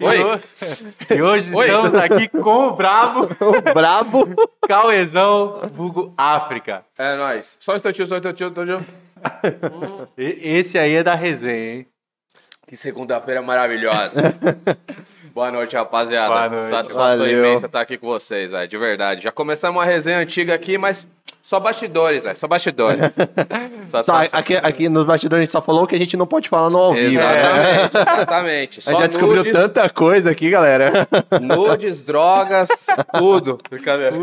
Oi. E, ho- e hoje Oi. estamos aqui com o Brabo, O brabo. Cauezão, vulgo África. É nóis. Só um instantinho, só um instantinho, instantinho. E- esse aí é da resenha, hein? Que segunda-feira maravilhosa. Boa noite, rapaziada. Boa noite. Satisfação Valeu. imensa estar aqui com vocês, velho. De verdade. Já começamos uma resenha antiga aqui, mas só bastidores, velho. Só bastidores. Só, Satisfação. aqui, aqui nos bastidores a gente só falou que a gente não pode falar no ao vivo. né? Exatamente, exatamente. A Só gente já descobriu nudes, tanta coisa aqui, galera. nudes, drogas, tudo. Brincadeira.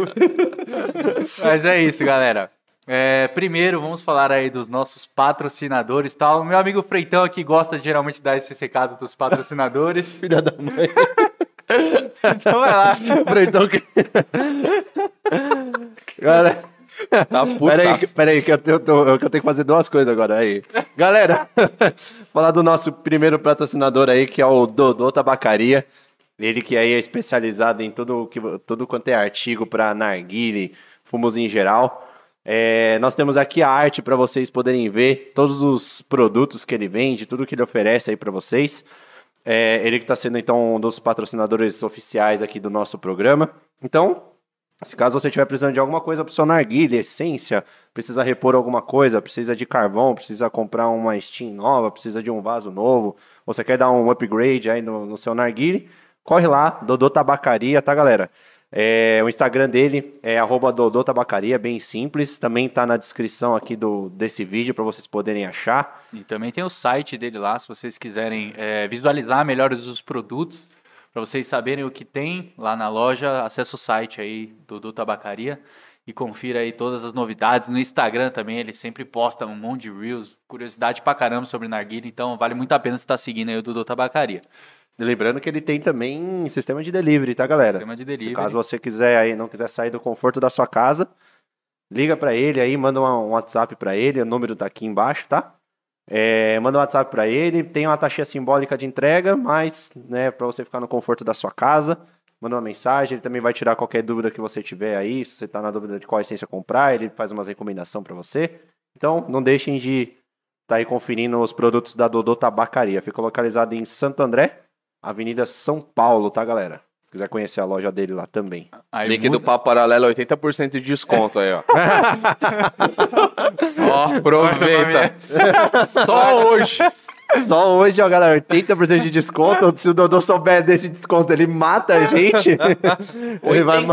Mas é isso, galera. É, primeiro, vamos falar aí dos nossos patrocinadores, tal. O meu amigo Freitão aqui gosta de geralmente dar esse recado dos patrocinadores. Filha da mãe. Então vai lá. Freitão que... Galera... Tá Peraí, peraí, que eu, eu, tô- eu tenho que fazer duas coisas agora aí. Galera, falar do nosso primeiro patrocinador aí, que é o Dodô Tabacaria. Ele que aí é especializado em tudo, que, tudo quanto é artigo para narguile, fumos em geral. É, nós temos aqui a arte para vocês poderem ver todos os produtos que ele vende, tudo que ele oferece aí para vocês. É, ele que está sendo então um dos patrocinadores oficiais aqui do nosso programa. Então, se caso você estiver precisando de alguma coisa para seu narguilha, essência, precisa repor alguma coisa, precisa de carvão, precisa comprar uma Steam nova, precisa de um vaso novo, você quer dar um upgrade aí no, no seu narguilha, corre lá, Dodô Tabacaria, tá, galera? É, o Instagram dele é arroba Dodô Tabacaria, bem simples. Também tá na descrição aqui do, desse vídeo para vocês poderem achar. E também tem o site dele lá, se vocês quiserem é, visualizar melhor os produtos, para vocês saberem o que tem lá na loja, acessa o site aí do, do Tabacaria e confira aí todas as novidades. No Instagram também, ele sempre posta um monte de reels, curiosidade pra caramba sobre narguilha, então vale muito a pena estar seguindo aí o Dudu Tabacaria. Lembrando que ele tem também sistema de delivery, tá, galera? Sistema de Se delivery. caso você quiser aí, não quiser sair do conforto da sua casa, liga pra ele aí, manda um WhatsApp pra ele, o número tá aqui embaixo, tá? É, manda um WhatsApp pra ele, tem uma taxa simbólica de entrega, mas, né, para você ficar no conforto da sua casa, manda uma mensagem, ele também vai tirar qualquer dúvida que você tiver aí, se você tá na dúvida de qual essência comprar, ele faz umas recomendação pra você. Então, não deixem de tá aí conferindo os produtos da Dodô Tabacaria. Fica localizado em Santo André, Avenida São Paulo, tá, galera? Se quiser conhecer a loja dele lá também. Aí Link do muda- Papo Paralelo, 80% de desconto aí, ó. ó, aproveita. Só hoje. Só hoje, ó, galera, 80% de desconto. Se o Dodô souber desse desconto, ele mata a gente. ele, vai,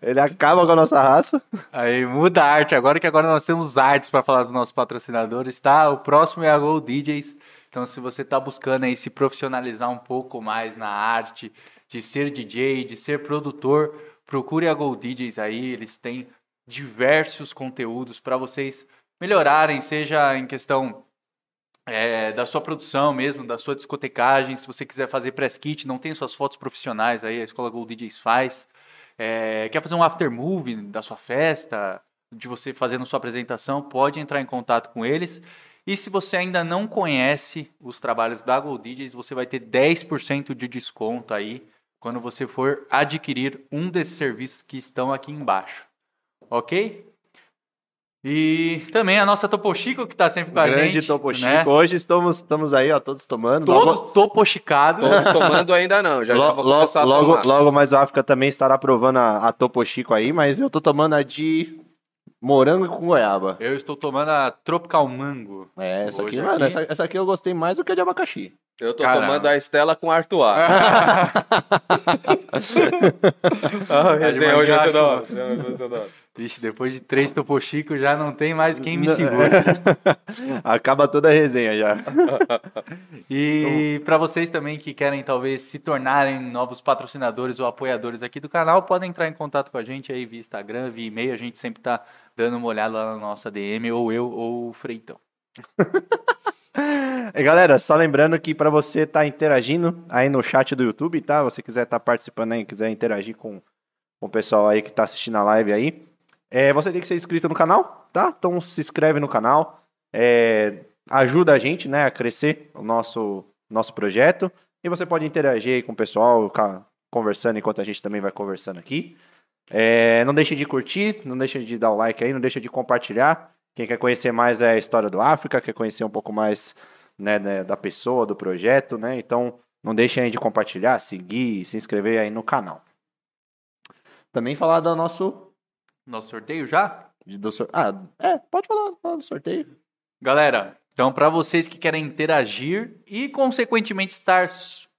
ele acaba com a nossa raça. Aí muda a arte agora, que agora nós temos artes para falar dos nossos patrocinadores, tá? O próximo é a Gold DJs. Então, se você tá buscando aí se profissionalizar um pouco mais na arte, de ser DJ, de ser produtor, procure a Gold DJs aí. Eles têm diversos conteúdos para vocês melhorarem, seja em questão é, da sua produção mesmo, da sua discotecagem. Se você quiser fazer press kit, não tem suas fotos profissionais aí, a Escola Gold DJs faz. É, quer fazer um after movie da sua festa, de você fazendo sua apresentação, pode entrar em contato com eles. E se você ainda não conhece os trabalhos da Gold DJs, você vai ter 10% de desconto aí quando você for adquirir um desses serviços que estão aqui embaixo. Ok? E também a nossa Topo Chico, que está sempre com a Grande gente. Topo Chico. né? Hoje estamos, estamos aí, ó, todos tomando. Todos Logo, topochicados. todos tomando ainda não. Já, logo, tomar. logo mais o África também estará provando a, a Topo Chico aí, mas eu tô tomando a de morango com goiaba. Eu estou tomando a Tropical Mango. É, essa aqui, Hoje mano, aqui- essa, essa aqui eu gostei mais do que a de abacaxi. Eu tô Caramba. tomando a Estela com Arthur. ah, resenha hoje. Resenha vai ser da hora. Vixe, depois de três Topo Chico já não tem mais quem me segura. Acaba toda a resenha já. E para vocês também que querem talvez se tornarem novos patrocinadores ou apoiadores aqui do canal, podem entrar em contato com a gente aí via Instagram, via e-mail. A gente sempre tá dando uma olhada lá na nossa DM, ou eu ou o Freitão. E galera, só lembrando que para você estar interagindo aí no chat do YouTube, tá? Você quiser estar participando aí, quiser interagir com, com o pessoal aí que tá assistindo a live aí, é, você tem que ser inscrito no canal, tá? Então se inscreve no canal, é, ajuda a gente, né, a crescer o nosso, nosso projeto. E você pode interagir com o pessoal, conversando enquanto a gente também vai conversando aqui. É, não deixe de curtir, não deixe de dar o like aí, não deixe de compartilhar. Quem quer conhecer mais é a história do África, quer conhecer um pouco mais né, né, da pessoa, do projeto, né? Então, não deixem de compartilhar, seguir, se inscrever aí no canal. Também falar do nosso. Nosso sorteio já? Do sor... Ah, é, pode falar, falar do sorteio. Galera, então para vocês que querem interagir e consequentemente estar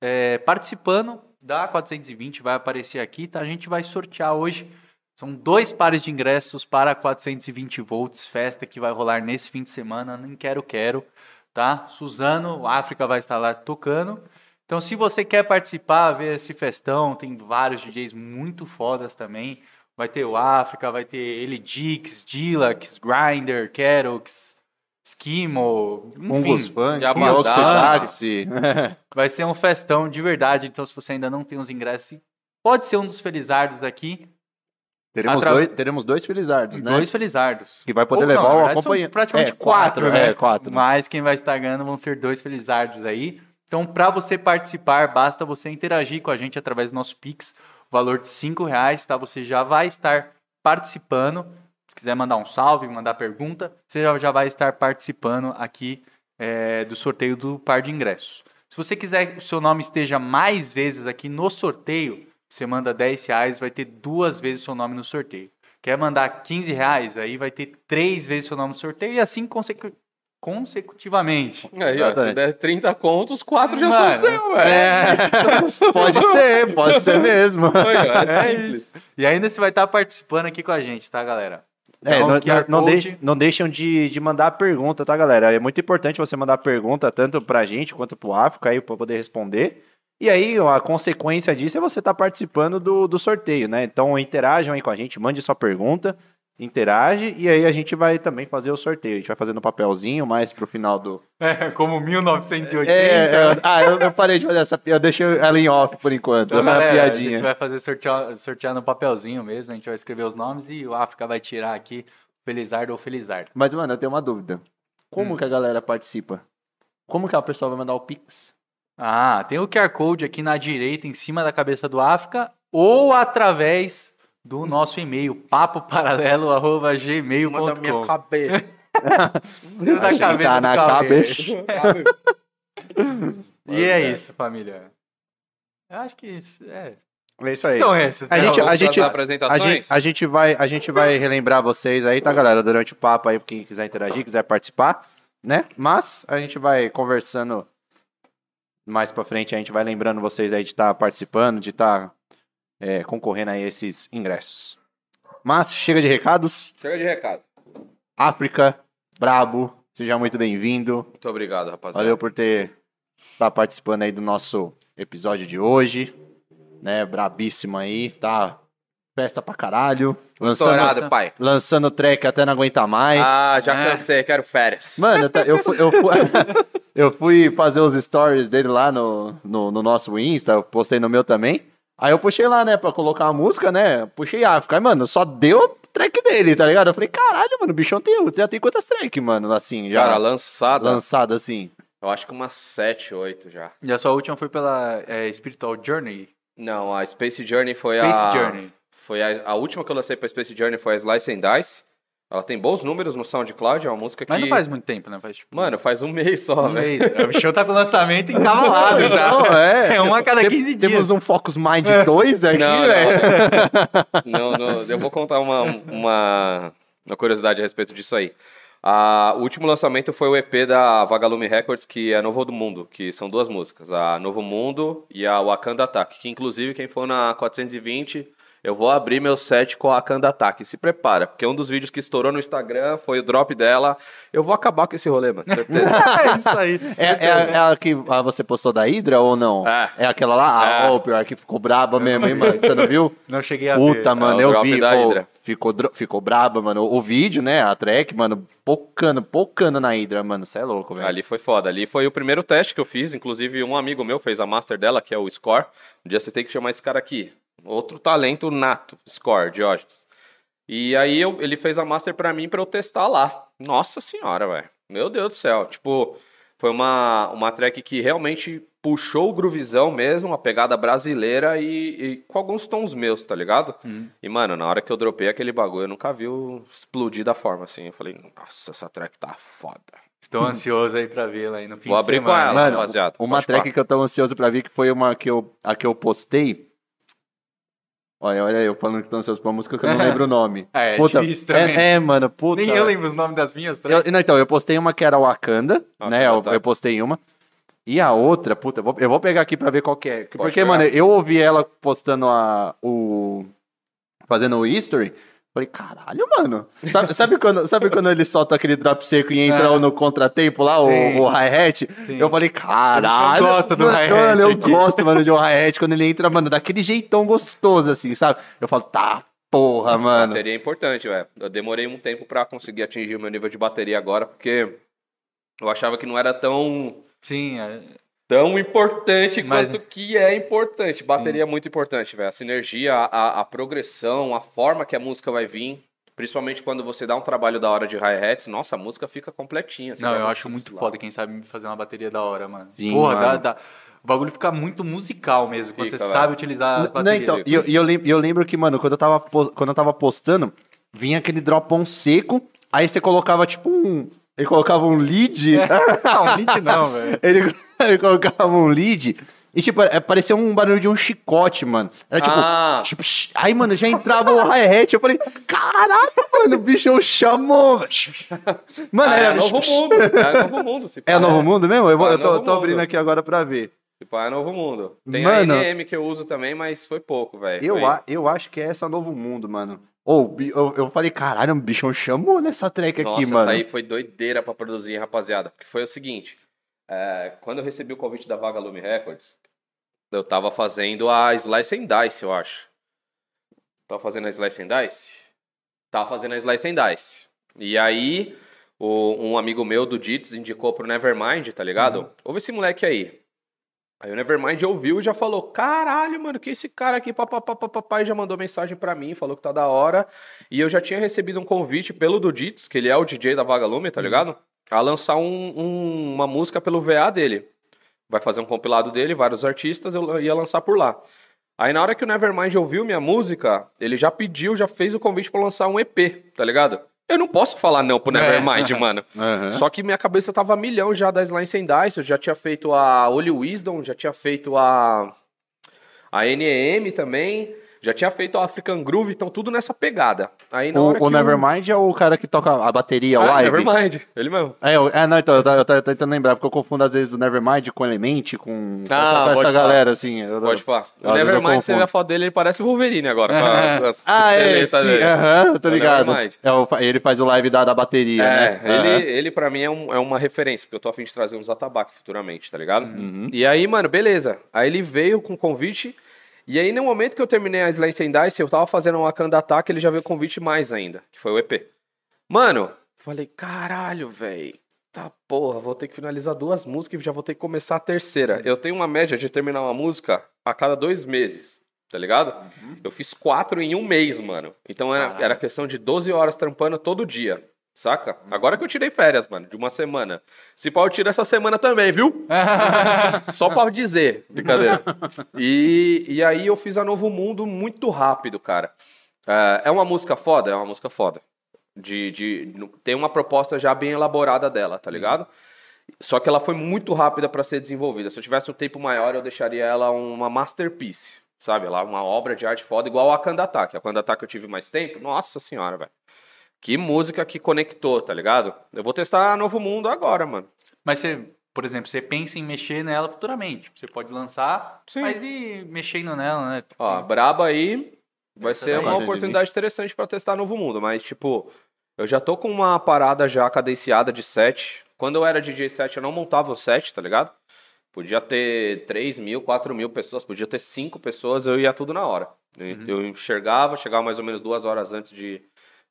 é, participando da 420, vai aparecer aqui, tá? A gente vai sortear hoje. São dois pares de ingressos para 420 volts, festa que vai rolar nesse fim de semana. Nem quero, quero, tá? Suzano, África vai estar lá tocando. Então, se você quer participar, ver esse festão, tem vários DJs muito fodas também. Vai ter o África, vai ter Elidix, Dilax, Grinder, Kerox, Skimo, enfim. Oxidaxi. Vai ser um festão de verdade. Então, se você ainda não tem os ingressos, pode ser um dos felizardos aqui. teremos, Atra- dois, teremos dois Felizardos, né? Dois felizardos. Que vai poder Ou levar não, o acompanhante. Praticamente É, quatro, quatro, né? é, quatro. Mas quem vai estar ganhando vão ser dois felizardos aí. Então, para você participar, basta você interagir com a gente através do nosso Pix, valor de cinco reais, tá? Você já vai estar participando. Se quiser mandar um salve, mandar pergunta, você já, vai estar participando aqui é, do sorteio do par de ingressos. Se você quiser que o seu nome esteja mais vezes aqui no sorteio, você manda 10 reais, vai ter duas vezes o seu nome no sorteio. Quer mandar 15 reais, aí vai ter três vezes o seu nome no sorteio e assim consecu- consecutivamente. Aí, ó, se der 30 contos, 4 já Mano, são seu, velho. É, pode ser, pode ser mesmo. Aí, ó, é É isso. E ainda você vai estar participando aqui com a gente, tá, galera? É, Então, não, não, deixem, não deixam de, de mandar pergunta, tá, galera? É muito importante você mandar pergunta tanto pra gente quanto pro África aí pra poder responder. E aí, a consequência disso é você estar participando do, do sorteio, né? Então, interajam aí com a gente, mande sua pergunta, interage, e aí a gente vai também fazer o sorteio. A gente vai fazer no papelzinho, mais pro final do. É, como 1980. É, eu- ah, eu, eu parei de fazer essa piada, eu deixei ela em off por enquanto. Então, é uma galera, a piadinha. gente vai fazer sortear, sortear no papelzinho mesmo, a gente vai escrever os nomes e o África vai tirar aqui Felizardo ou Felizardo. Mas, mano, eu tenho uma dúvida. Como que a galera participa? Como que a pessoa vai mandar o Pix? Ah, tem o QR Code aqui na direita, em cima da cabeça do África, ou através do nosso e-mail, papoparalelo.gmail.com. Manda minha cabeça. da Achei que cabeça tá na Cauê. cabeça. E é isso, família. Eu acho que isso, é. É isso aí. São esses, A né? gente, a, gente, a, gente, a, gente vai, a gente vai relembrar vocês aí, tá, galera? Durante o papo aí, quem quiser interagir, quiser participar, né? Mas a gente vai conversando mais pra frente, a gente vai lembrando vocês aí de estar participando, de estar é, concorrendo a esses ingressos. Mas chega de recados. Chega de recado. África, brabo, seja muito bem-vindo. Muito obrigado, rapaziada. Valeu por ter estar participando aí do nosso episódio de hoje, né? Brabíssimo aí, tá? Festa pra caralho. Lançando, Estourado, pai. lançando track até não aguentar mais. Ah, já É. cansei, quero férias. Mano, eu fui, eu, fui, eu fui fazer os stories dele lá no, no, no nosso Insta, postei no meu também. Aí eu puxei lá, né, pra colocar a música, né? Puxei África. Aí, mano, só deu track dele, tá ligado? Eu falei, caralho, mano, o bichão tem, já tem quantas track, mano, assim, já Cara, lançada. lançado assim. Eu acho que umas 7, 8 já. E a sua última foi pela é, Spiritual Journey. Não, a Space Journey foi Space a. Journey. Foi a, a última que eu lancei pra Space Journey foi a Slice and Dice. Ela tem bons números no SoundCloud, é uma música que. Mas não faz muito tempo, né? Faz tipo Mano, faz um mês só, um velho. mês. O bichão tá com o lançamento encavalado já. Não, é. É uma a cada Tem- 15 dias. Temos um Focus Mind 2 aqui, Não, velho. não. não, não. Eu vou contar uma, uma, uma curiosidade a respeito disso aí. Ah, o último lançamento foi o EP da Vagalume Records, que é Novo do Mundo, que são duas músicas, a Novo Mundo e a Wakanda Attack, que inclusive quem for na 420, eu vou abrir meu set com a Wakanda Attack. Se prepara, porque um dos vídeos que estourou no Instagram foi o drop dela. Eu vou acabar com esse rolê, mano, certeza. É isso aí. É, é, é a que você postou da Hydra ou não? É. aquela lá? Ah, É. ó, pior que ficou braba mesmo, hein, mano? Você não viu? Não cheguei a ver. Puta, mano, É o eu drop vi. da pô, Hydra. ficou, ficou braba, mano. O vídeo, né? A track, mano, pocando, pocando na Hydra, mano. Você é louco, velho. Ali foi foda. Ali foi o primeiro teste que eu fiz. Inclusive, um amigo meu fez a master dela, que é o Score. Um dia você tem que chamar esse cara aqui. Outro talento nato, Score, Diógenes. E aí eu- ele fez a master pra mim pra eu testar lá. Nossa senhora, velho. Meu Deus do céu. Tipo, foi uma, uma track que realmente puxou o groovizão mesmo, a pegada brasileira e, e com alguns tons meus, tá ligado? E, mano, na hora que eu dropei aquele bagulho, eu nunca vi explodir da forma assim. Eu falei, nossa, essa track tá foda. Estou ansioso aí pra vê-la aí no fim Vou de abrir com semana. ela. Mano, rapaziada, uma track falar. que eu tô ansioso pra ver, que foi uma que eu, a que eu postei. Olha, olha eu falando que tô ansioso pra uma música que eu não lembro o nome. É, é difícil também. É, é, mano, puta. Nem eu lembro os nomes das minhas Eu- tracks. não, então, eu postei uma que era Wakanda, Ah, né? tá, Eu, tá. eu postei uma. E a outra, puta, eu vou, eu vou pegar aqui pra ver qual que é. Porque, pegar. mano, eu ouvi ela postando a, o... Fazendo o history. Falei, caralho, mano. Sabe, sabe, quando, sabe quando ele solta aquele drop seco e entra no contratempo lá, o, Sim. o hi-hat? Eu falei, caralho. Você gosta do mano, hi-hat Mano, eu aqui. gosto, mano, de um hi-hat quando ele entra, mano, daquele jeitão gostoso, assim, sabe? Eu falo, tá, porra, mano. Bateria é importante, velho. Eu demorei um tempo pra conseguir atingir o meu nível de bateria agora, porque eu achava que não era tão, Sim, é- tão importante Mas- quanto que é importante. Bateria é muito importante, velho. A sinergia, a, a- progressão, a forma que a música vai vir. Principalmente quando você dá um trabalho da hora de hi-hats, nossa, a música fica completinha. Você Não, vai eu acho muito lá. foda quem sabe fazer uma bateria da hora, mano. Sim, Porra, mano. dá- dá- o bagulho fica muito musical mesmo, quando Fica, você velho. sabe utilizar as Não, baterias. então, e eu, eu lem- eu lembro que, mano, quando eu tava, quando eu tava postando, vinha aquele dropão seco, aí você colocava, tipo, um... Ele colocava um lead... não, link não, velho. ele, ele colocava um lead... E, tipo, é, parecia um barulho de um chicote, mano. Era tipo... Ah. tipo aí, mano, já entrava o hi-hat. Eu falei, caralho, mano, o bichão chamou. Mano, Ah, é era... novo mundo. É novo mundo. se É pá, Novo Mundo mesmo? Eu, vou- É eu tô, tô abrindo Mundo. aqui agora pra ver. Se pá, é novo mundo. Tem Mano. a NM que eu uso também, mas foi pouco, velho. Eu, Foi- a, eu acho que é essa Novo Mundo, mano. Ou, bi- eu, eu falei, caralho, o bichão chamou nessa track aqui, Nossa, mano. essa aí foi doideira pra produzir, rapaziada. Porque foi o seguinte: é, quando eu recebi o convite da Vagalume Records, eu tava fazendo a Slice and Dice, eu acho. Tava fazendo a Slice and Dice? Tava fazendo a Slice and Dice. E aí, o- um amigo meu do Dits indicou pro Nevermind, tá ligado? Uhum. Ouve esse moleque aí. Aí o Nevermind ouviu e já falou: caralho, mano, que esse cara aqui, e já mandou mensagem pra mim, falou que tá da hora. E eu já tinha recebido um convite pelo Dudits, que ele é o DJ da Vagalume, tá ligado? A lançar um- um- uma música pelo VA dele. Vai fazer um compilado dele, vários artistas, eu ia lançar por lá. Aí na hora que o Nevermind ouviu minha música, ele já pediu, já fez o convite pra lançar um EP, tá ligado? Eu não posso falar não pro Nevermind, mano. Aham. Só que minha cabeça tava a milhão já da Slice and Dice. Eu já tinha feito a Holy Wisdom, já tinha feito a. A NEM também. Já tinha feito a African Groove, então tudo nessa pegada. Aí na hora O, o que Nevermind é o cara que toca a bateria Ah, live? Nevermind, ele mesmo. É, eu- é, não, então, eu, eu tava tentando lembrar, porque eu confundo às vezes o Nevermind com Element, com Ah, essa, essa galera, assim. eu- Pode pá. O eu Nevermind, você vê a foto dele, ele parece o Wolverine agora. com a- com as Ah, é, sim, aham, eu tô É o ligado. É, o ele faz o live da, da bateria, É, né? ele, Aham. ele pra mim é, um- é uma referência, porque eu tô afim de trazer uns atabaques futuramente, tá ligado? Uhum. E aí, mano, beleza. Aí ele veio com o convite, e aí no momento que eu terminei a Slice and Dice, eu tava fazendo uma Wakanda Attack, ele já veio o convite mais ainda, que foi o EP. Mano, falei, caralho, velho. Tá porra, vou ter que finalizar duas músicas e já vou ter que começar a terceira. Eu tenho uma média de terminar uma música a cada dois meses, tá ligado? Eu fiz quatro em um mês, mano. Então era, era questão de 12 horas trampando todo dia, saca? Agora que eu tirei férias, mano, de uma semana. Se pau, eu tiro essa semana também, viu? Só pra dizer, brincadeira. E, e aí eu fiz a Novo Mundo muito rápido, cara. É, é uma música foda? É uma música foda. De, de, tem uma proposta já bem elaborada dela, tá ligado? Só que ela foi muito rápida pra ser desenvolvida. Se eu tivesse um tempo maior, eu deixaria ela uma masterpiece, sabe? Ela uma obra de arte foda, igual a Akanda Attack. A Akanda Attack eu tive mais tempo. Nossa senhora, velho. Que música que conectou, tá ligado? Eu vou testar Novo Mundo agora, mano. Mas você, por exemplo, você pensa em mexer nela futuramente. Você pode lançar, Sim. mas ir mexendo nela, né? Ó, braba aí vai ser tá uma oportunidade interessante pra testar Novo Mundo, mas tipo, eu já tô com uma parada já cadenciada de set. Quando eu era DJ set, eu não montava o set, tá ligado? Podia ter 3 mil, 4 mil pessoas, podia ter 5 pessoas, eu ia tudo na hora. Eu- Eu enxergava, chegava mais ou menos duas horas antes de,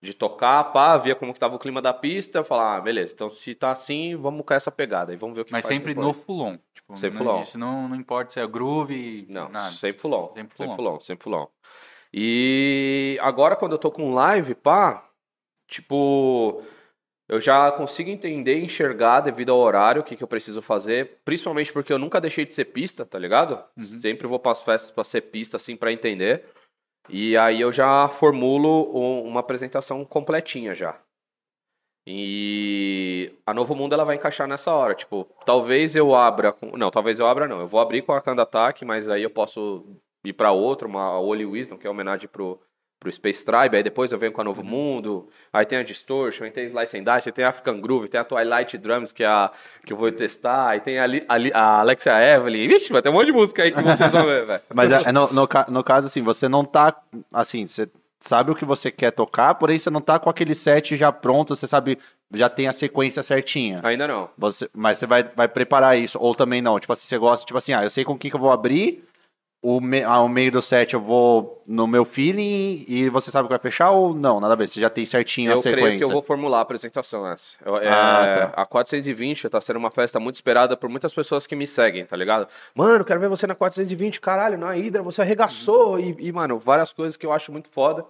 de tocar, pá, via como que tava o clima da pista, eu falava, ah, beleza, então se tá assim, vamos com essa pegada, e vamos ver o que Mas sempre depois. no full-on. Tipo, Sempre não- full-on. Isso não, não importa se é groove, Não, nada. sempre full on. Sempre full on, sempre full. E agora quando eu tô com live, pá, tipo, eu já consigo entender enxergar devido ao horário o que, que eu preciso fazer, principalmente porque eu nunca deixei de ser pista, tá ligado? Sempre vou para as festas pra ser pista assim pra entender. E aí eu já formulo um- uma apresentação completinha já. E a Novo Mundo ela vai encaixar nessa hora. Tipo, talvez eu abra. Com... Não, talvez eu abra não. Eu vou abrir com a Kanda Attack, mas aí eu posso ir pra outra, uma Holy Wisdom, que é homenagem pro, pro Space Tribe. Aí depois eu venho com a Novo Mundo. Aí tem a Distortion, aí tem Slice and Dice, aí tem a African Groove, tem a Twilight Drums, que, é a, que eu vou testar. Aí tem a, Li- a, Li- a Alexia Evelyn. Vixe, vai ter um monte de música aí que vocês vão ver, velho. Mas é, é no, no, no caso, assim, você não tá. Assim, você sabe o que você quer tocar, porém você não tá com aquele set já pronto, você sabe, já tem a sequência certinha. Ainda não. Você, mas você vai, vai preparar isso, ou também não. Tipo assim, você gosta, tipo assim, ah, eu sei com quem que eu vou abrir, o, me, ah, o meio do set eu vou no meu feeling e você sabe o que vai fechar ou não? Nada a ver, você já tem certinho a Eu sequência. creio que eu vou formular a apresentação essa. Eu- é, Ah, A 420 tá sendo uma festa muito esperada por muitas pessoas que me seguem, tá ligado? Mano, quero ver você na 420, caralho, na Hydra, você arregaçou. E, e, mano, várias coisas que eu acho muito foda.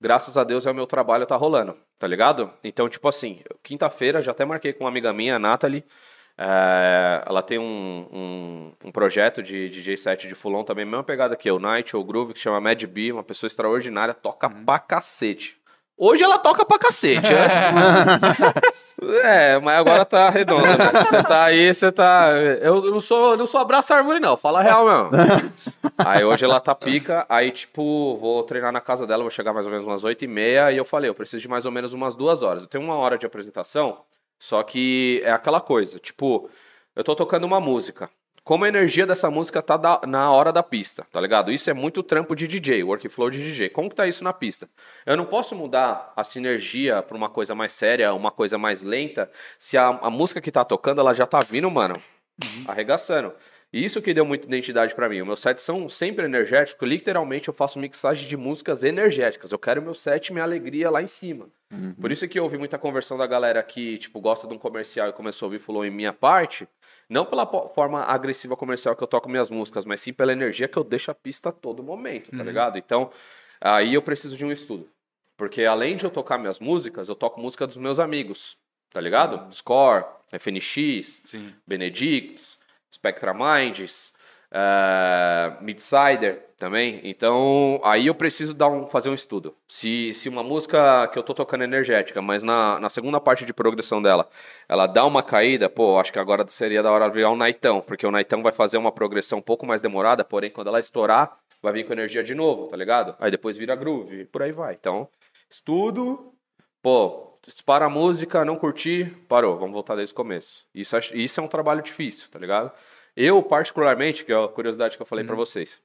Graças a Deus é o meu trabalho tá rolando, tá ligado? Então, tipo assim, quinta-feira já até marquei com uma amiga minha, a Nathalie. É, ela tem um, um, um projeto de DJ set de Fulon também, mesma pegada que eu, Night ou Groove, que chama Mad B, uma pessoa extraordinária, toca pra cacete. Hoje ela toca pra cacete, né? é, mas agora tá redonda. né? Você tá aí, você tá. Eu não sou, não sou abraço árvore, não. Fala a real mesmo. Aí hoje ela tá pica, aí tipo, vou treinar na casa dela, vou chegar mais ou menos umas 8 e meia, e eu falei, eu preciso de mais ou menos umas duas horas. Eu tenho uma hora de apresentação, só que é aquela coisa, tipo, eu tô tocando uma música. Como a energia dessa música tá da- na hora da pista, tá ligado? Isso é muito trampo de DJ, workflow de DJ. Como que tá isso na pista? Eu não posso mudar a sinergia pra uma coisa mais séria, uma coisa mais lenta, se a, a música que tá tocando, ela já tá vindo, mano, arregaçando. E isso que deu muita identidade pra mim. Os meus sets são sempre energéticos. Literalmente eu faço mixagem de músicas energéticas. Eu quero meu set e minha alegria lá em cima. Por isso que eu ouvi muita conversão da galera que, tipo, gosta de um comercial e começou a ouvir Fulon em minha parte. Não pela forma agressiva comercial que eu toco minhas músicas, mas sim pela energia que eu deixo a pista a todo momento, tá ligado? Então, aí eu preciso de um estudo. Porque além de eu tocar minhas músicas, eu toco música dos meus amigos, tá ligado? Score, FNX, Sim. Benedicts, Spectra Minds, eh, Midsider também. Então, aí eu preciso dar um, fazer um estudo. Se, se uma música que eu tô tocando é energética, mas na, na segunda parte de progressão dela, ela dá uma caída, pô, acho que agora seria da hora virar um Naitão, porque o Naitão vai fazer uma progressão um pouco mais demorada, porém, quando ela estourar, vai vir com energia de novo, tá ligado? Aí depois vira groove, e por aí vai. Então, estudo, pô, dispara a música, não curti, parou, vamos voltar desde o começo. Isso, isso é um trabalho difícil, tá ligado? Eu, particularmente, que é a curiosidade que eu falei pra vocês,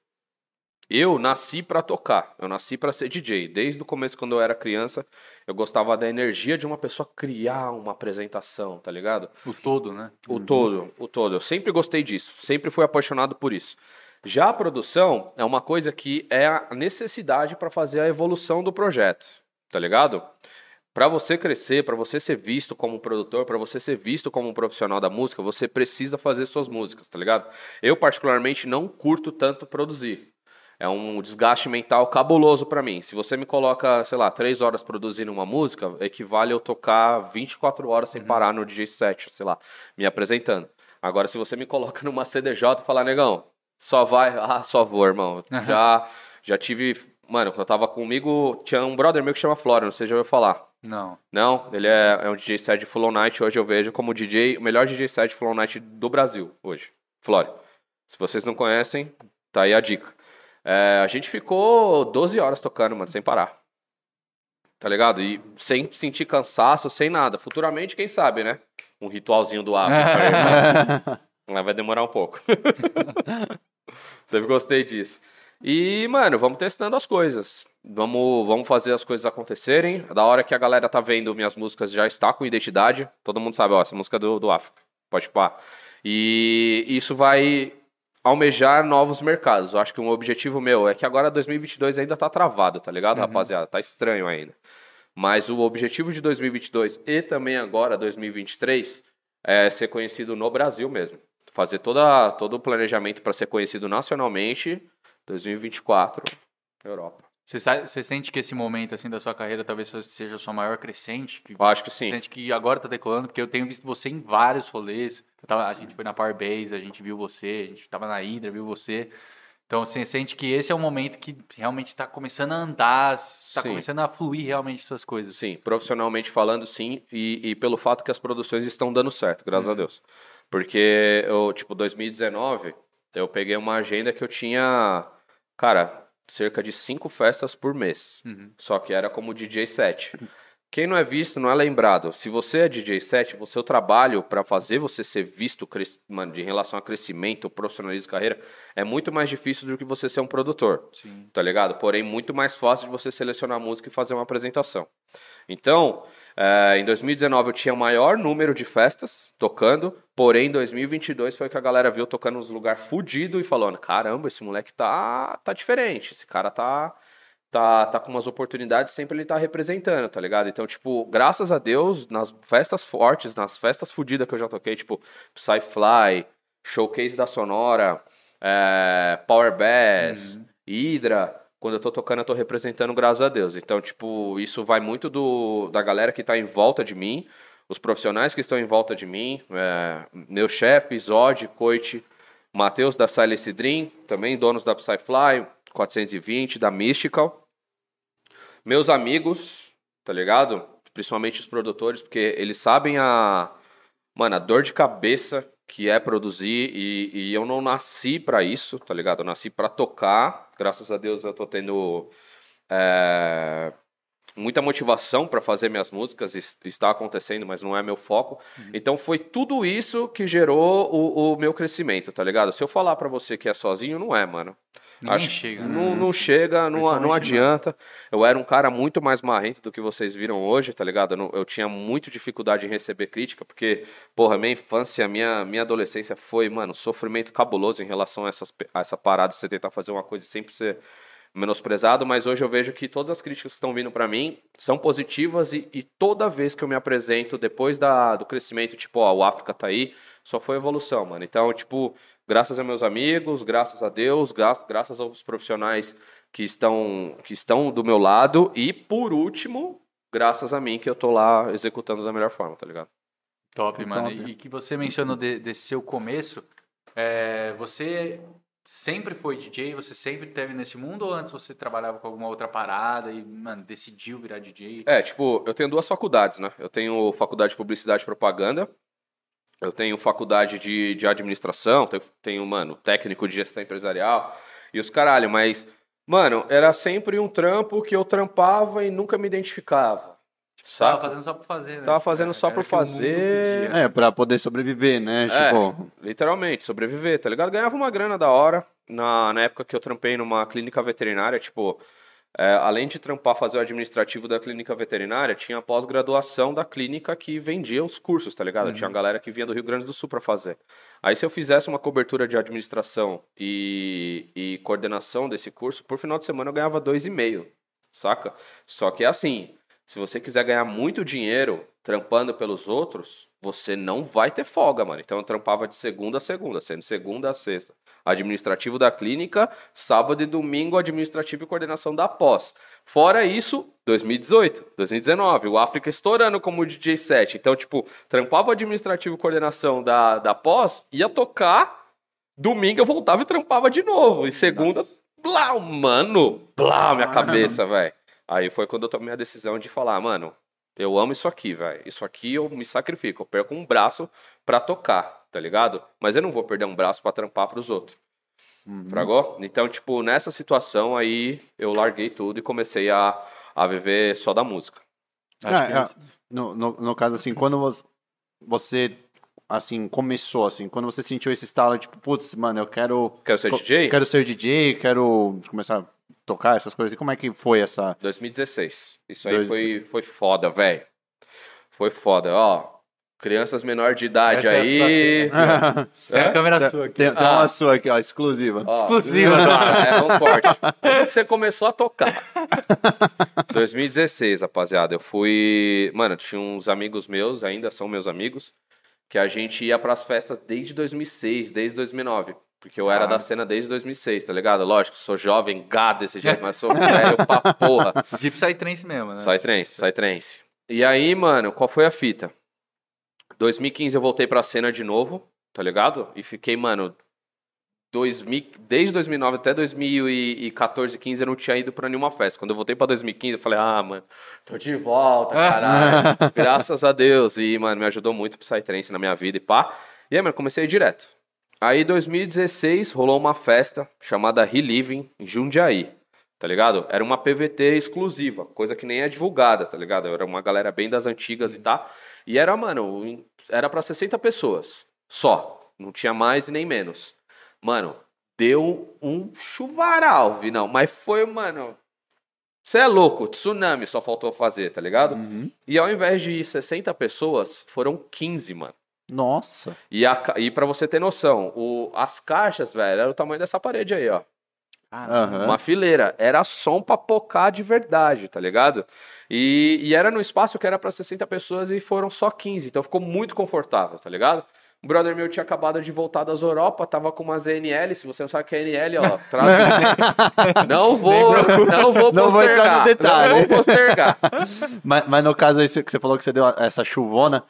eu nasci pra tocar, eu nasci pra ser DJ. Desde o começo, quando eu era criança, eu gostava da energia de uma pessoa criar uma apresentação, tá ligado? O todo, né? O todo, o todo. Eu sempre gostei disso, sempre fui apaixonado por isso. Já a produção é uma coisa que é a necessidade para fazer a evolução do projeto, tá ligado? Para você crescer, para você ser visto como produtor, para você ser visto como um profissional da música, você precisa fazer suas músicas, tá ligado? Eu particularmente não curto tanto produzir. É um desgaste mental cabuloso pra mim. Se você me coloca, sei lá, três horas produzindo uma música, equivale eu tocar 24 horas sem parar no DJ set, sei lá, me apresentando. Agora, se você me coloca numa CDJ e falar, negão, só vai, ah, só vou, irmão. Já, já tive, mano, quando eu tava comigo, tinha um brother meu que chama Flora, não sei se já ouviu falar. Não. Não, ele é, é um DJ set de Full On Night. Hoje eu vejo como o DJ, o melhor DJ set de Full On Night do Brasil, hoje. Flore. Se vocês não conhecem, tá aí a dica. É, a gente ficou 12 horas tocando, mano, sem parar. Tá ligado? E sem sentir cansaço, sem nada. Futuramente, quem sabe, né? Um ritualzinho do África. Mas vai demorar um pouco. Sempre gostei disso. E, mano, vamos testando as coisas. Vamos, vamos fazer as coisas acontecerem. Da hora que a galera tá vendo minhas músicas já está com identidade. Todo mundo sabe, ó, essa música é do, do África. Pode pá. E isso vai almejar novos mercados. Eu acho que um objetivo meu é que agora 2022 ainda tá travado, tá ligado, rapaziada? Tá estranho ainda. Mas o objetivo de 2022 e também agora 2023 é ser conhecido no Brasil mesmo. Fazer toda, todo o planejamento para ser conhecido nacionalmente 2024 Europa. Você, sente que esse momento assim da sua carreira talvez seja a sua maior crescente? Que Eu acho que sim. sente que agora tá decolando? Porque eu tenho visto você em vários rolês. Tava- a gente foi na Power Base, a gente viu você, a gente tava na Hydra, viu você. Então você sente que esse é o momento que realmente está começando a andar, está começando a fluir realmente suas coisas. Sim, profissionalmente falando, sim, e, e pelo fato que as produções estão dando certo, graças a Deus. Porque eu, tipo, 2019, eu peguei uma agenda que eu tinha, cara, cerca de cinco festas por mês. Só que era como DJ set. Quem não é visto não é lembrado. Se você é DJ set, o seu trabalho para fazer você ser visto mano, de relação a crescimento, profissionalismo carreira, é muito mais difícil do que você ser um produtor. Sim. Tá ligado? Porém, muito mais fácil de você selecionar a música e fazer uma apresentação. Então, eh, em 2019 eu tinha o maior número de festas tocando, porém em 2022 foi que a galera viu tocando nos lugares fudido e falando: caramba, esse moleque tá, tá diferente, esse cara tá, tá, tá com umas oportunidades, sempre ele tá representando, tá ligado? Então, tipo, graças a Deus, nas festas fortes, nas festas fudidas que eu já toquei, tipo, Psyfly, Showcase da Sonora, eh, Power Bass, Hydra, quando eu tô tocando, eu tô representando, graças a Deus. Então, tipo, isso vai muito do, da galera que tá em volta de mim, os profissionais que estão em volta de mim, é, meu chefe, Zod, Coit, Matheus da Silence Dream, também donos da Psyfly, 420, da Mystical. Meus amigos, tá ligado? Principalmente os produtores, porque eles sabem a, mano, a dor de cabeça que é produzir e, e eu não nasci pra isso, tá ligado? Eu nasci pra tocar. Graças a Deus eu tô tendo é, muita motivação pra fazer minhas músicas. Está acontecendo, mas não é meu foco. Então foi tudo isso que gerou o, o meu crescimento, tá ligado? Se eu falar pra você que é sozinho, não é, mano. Ninguém chega, né? Não, não chega, não, não adianta. Eu era um cara muito mais marrento do que vocês viram hoje, tá ligado? Eu, não- eu tinha muito dificuldade em receber crítica, porque, porra, minha infância, minha, minha adolescência foi, mano, sofrimento cabuloso em relação a, essas, a essa parada de você tentar fazer uma coisa e sempre ser menosprezado, mas hoje eu vejo que todas as críticas que estão vindo pra mim são positivas e, e toda vez que eu me apresento depois da, do crescimento, tipo, ó, o África tá aí, só foi evolução, mano. Então, tipo, graças a meus amigos, graças a Deus, gra- graças aos profissionais que estão, que estão do meu lado e, por último, graças a mim que eu tô lá executando da melhor forma, tá ligado? Top, mano. top. E que você mencionou de- desse seu começo, é, você sempre foi DJ? Você sempre teve nesse mundo ou antes você trabalhava com alguma outra parada e, mano, decidiu virar DJ? É, tipo, eu tenho duas faculdades, né? Eu tenho faculdade de publicidade e propaganda. Eu tenho faculdade de, de administração, tenho, tenho, mano, técnico de gestão empresarial e os caralho, mas, mano, era sempre um trampo que eu trampava e nunca me identificava. Tava Sabe? fazendo só por fazer, né? Tava fazendo só Era por fazer. pedia. É, pra poder sobreviver, né? É, Tipo, literalmente, sobreviver, tá ligado? Ganhava uma grana da hora. Na, na época que eu trampei numa clínica veterinária, tipo, é, além de trampar, fazer o administrativo da clínica veterinária, tinha a pós-graduação da clínica que vendia os cursos, tá ligado? Tinha uma galera que vinha do Rio Grande do Sul pra fazer. Aí, se eu fizesse uma cobertura de administração e, e coordenação desse curso, por final de semana eu ganhava dois e meio, saca? Só que é assim, se você quiser ganhar muito dinheiro trampando pelos outros, você não vai ter folga, mano. Então eu trampava de segunda a segunda, sendo segunda a sexta. Administrativo da clínica, sábado e domingo administrativo e coordenação da pós. Fora isso, 2018, 2019, o África estourando como DJ set. Então, tipo, trampava administrativo e coordenação da, da pós, ia tocar, domingo eu voltava e trampava de novo. E segunda, blau, mano, blau, minha cabeça, velho. Aí foi quando eu tomei a decisão de falar, mano, eu amo isso aqui, velho. Isso aqui eu me sacrifico. Eu perco um braço pra tocar, tá ligado? Mas eu não vou perder um braço pra trampar pros outros. Fragou? Então, tipo, nessa situação aí, eu larguei tudo e comecei a, a viver só da música. Acho é, que é, isso- no, no, no caso, assim, quando você, você, assim, começou, assim, quando você sentiu esse estalo, tipo, putz, mano, eu quero... Quero ser DJ? Quero ser DJ, quero começar a tocar essas coisas. E como é que foi essa... 2016. Isso aí Dois- foi, foi foda, velho. Foi foda. Ó, crianças menor de idade Essa é a aí. Tem a câmera sua aqui. Tem, tem uma sua aqui, ó, exclusiva. Ó, Exclusiva. É, um corte. Quando você começou a tocar? 2016, rapaziada. Eu fui. Mano, tinha uns amigos meus, ainda são meus amigos, que a gente ia pras festas desde 2006, desde 2009. Porque eu era da cena desde 2006, tá ligado? Lógico, sou jovem, gado desse jeito, mas sou velho pra porra. De Psytrance mesmo, né? Psytrance, Psytrance. E aí, mano, qual foi a fita? 2015 eu voltei pra cena de novo, tá ligado? E fiquei, mano, 2000, desde 2009 até 2014, 15 eu não tinha ido pra nenhuma festa. Quando eu voltei pra 2015, eu falei, ah, mano, tô de volta, caralho. Graças a Deus. E, mano, me ajudou muito o Psytrance na minha vida e pá. E aí, mano, comecei a ir direto. Aí, em 2016, rolou uma festa chamada Reliving em Jundiaí, tá ligado? Era uma PVT exclusiva, coisa que nem é divulgada, tá ligado? Era uma galera bem das antigas e tá. E era, mano, era pra 60 pessoas, só. Não tinha mais e nem menos. Mano, deu um chuvaral, vi não, mas foi, mano. Você é louco, tsunami só faltou fazer, tá ligado? E ao invés de ir 60 pessoas, foram 15, mano. Nossa. E, a, e pra você ter noção, o, as caixas, velho, era o tamanho dessa parede aí, ó. Aham. Uma fileira. Era som pra pocar de verdade, tá ligado? E, e era no espaço que era pra 60 pessoas e foram só 15. Então ficou muito confortável, tá ligado? Um brother meu tinha acabado de voltar das Europa, tava com umas NL. Se você não sabe o que é NL, ó, não vou, não vou Não vou entrar postergar. no detalhe. Não vou postergar. Mas, mas no caso aí que você falou que você deu essa chuvona,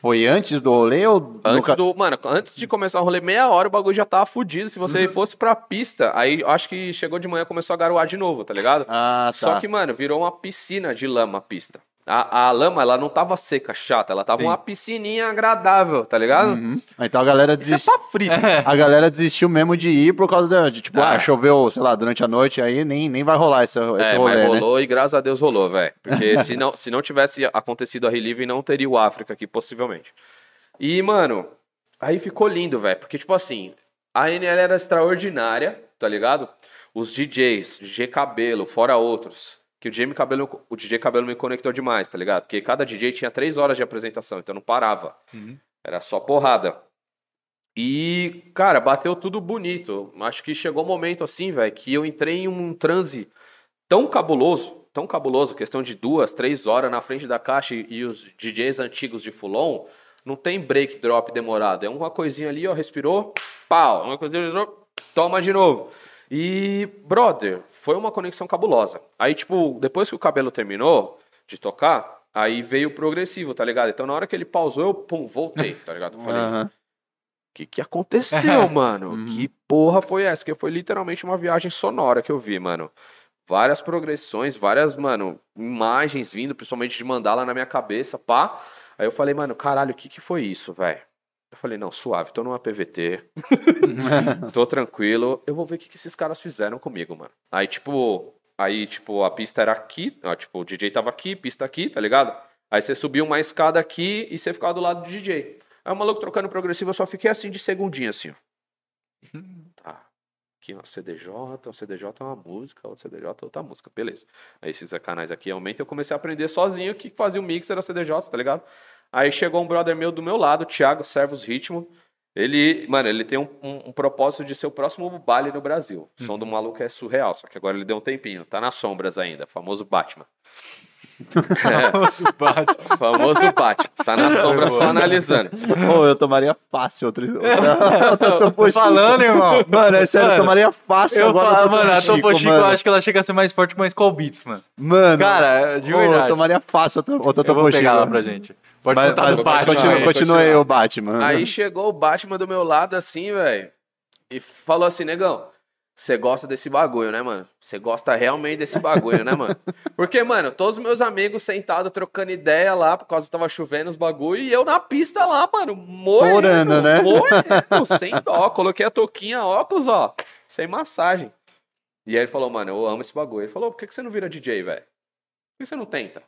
foi antes do rolê ou Antes do. Mano, antes de começar o rolê, meia hora o bagulho já tava fudido. Se você fosse pra pista, aí acho que chegou de manhã começou a garoar de novo, tá ligado? Ah, tá. Só que, mano, virou uma piscina de lama a pista. A, a lama, ela não tava seca, chata, ela tava Sim. uma piscininha agradável, tá ligado? Ah, Então a galera é desistiu. frito. A galera desistiu mesmo de ir por causa da- de, tipo, Ah. ah, choveu, sei lá, durante a noite, aí nem, nem vai rolar esse, esse É, rolê, mas né? rolou e graças a Deus rolou, velho. Porque se não, se não tivesse acontecido a Relive, não teria o África aqui, possivelmente. E, mano, aí ficou lindo, velho. Porque, tipo assim, a NL era extraordinária, tá ligado? Os DJs, DJ Cabelo, fora outros. Que o DJ Cabelo, o DJ Cabelo me conectou demais, tá ligado? Porque cada DJ tinha três horas de apresentação, então não parava. Era só porrada. E, cara, bateu tudo bonito. Acho que chegou um momento assim, velho, que eu entrei em um transe tão cabuloso, tão cabuloso, questão de duas, três horas na frente da caixa e, e os DJs antigos de Fulon, não tem break drop demorado. É uma coisinha ali, ó, respirou, pau, uma coisinha, toma de novo. E, brother, foi uma conexão cabulosa. Aí, tipo, depois que o cabelo terminou de tocar, aí veio o progressivo, tá ligado? Então, na hora que ele pausou, eu, pum, voltei, tá ligado? Eu falei, o que, que aconteceu, mano? Que porra foi essa? Que foi literalmente uma viagem sonora que eu vi, mano. Várias progressões, várias, mano, imagens vindo, principalmente de mandala na minha cabeça, pá. Aí eu falei, mano, caralho, o que que foi isso, velho? Eu falei, não, suave, tô numa PVT. tô tranquilo. Eu vou ver o que, que esses caras fizeram comigo, mano. Aí, tipo, aí, tipo, a pista era aqui, ó, tipo, o DJ tava aqui, pista aqui, tá ligado? Aí você subiu uma escada aqui e você ficava do lado do DJ. Aí o maluco trocando progressivo, eu só fiquei assim de segundinho, assim, ó. Tá. Aqui, ó, CDJ, um CDJ é uma música, outro CDJ é outra música, beleza. Aí esses canais aqui aumentam, eu comecei a aprender sozinho que fazia o mix era CDJ, tá ligado? Aí chegou um brother meu do meu lado, o Thiago Servos Ritmo. Ele, mano, ele tem um, um- um propósito de ser o próximo baile no Brasil. O som do maluco é surreal, só que agora ele deu um tempinho. Tá nas sombras ainda, famoso Batman. Nossa, bate. Famoso Batman. Tá nas sombras só analisando. Pô, eu tomaria fácil outro. outra Tô falando, irmão. Mano, é sério, eu tomaria fácil Eu agora. falo, outra mano, a Topo Chico, eu acho que ela chega a ser mais forte que uma Skull Beats, mano. Mano, Cara, de pô, verdade. Eu tomaria fácil outra, outra Eu Topo vou Chico. pegar lá pra gente. Pode Mas, contar mas, do Batman continua, aí, continua aí o Batman. Aí chegou o Batman do meu lado assim, velho. E falou assim, negão, você gosta desse bagulho, né, mano? Você gosta realmente desse bagulho, né, mano? Porque, mano, todos os meus amigos sentados trocando ideia lá, por causa que tava chovendo os bagulho, e eu na pista lá, mano, morrendo. Torando, né? Morrendo, sem dó. Coloquei a touquinha, óculos, ó, sem massagem. E aí ele falou, mano, eu amo esse bagulho. Ele falou, por que que você não vira DJ, velho? Por que você não tenta?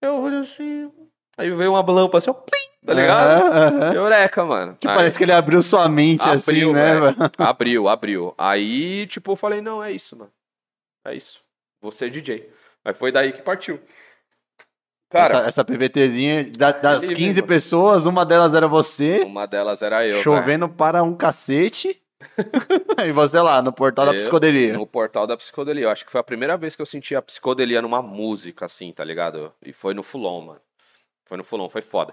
Eu olhei assim. Aí veio uma lâmpada assim, ó, plim, tá ligado? Aham, aham. Eureka, mano. Que Aí- parece que ele abriu sua mente assim, né, velho. velho? Abriu, abriu. Aí, tipo, eu falei, não, é isso, mano. É isso. Vou ser DJ. Aí foi daí que partiu. Cara, essa, essa PVTzinha, da- das Ele 15 mesmo. pessoas, uma delas era você, uma delas era eu. chovendo para um cacete. e você lá, no portal da Eu, psicodelia. No portal da psicodelia. Eu acho que foi a primeira vez que eu senti a psicodelia numa música, assim, tá ligado? E foi no Fulon, mano. Foi no Fulon, foi foda.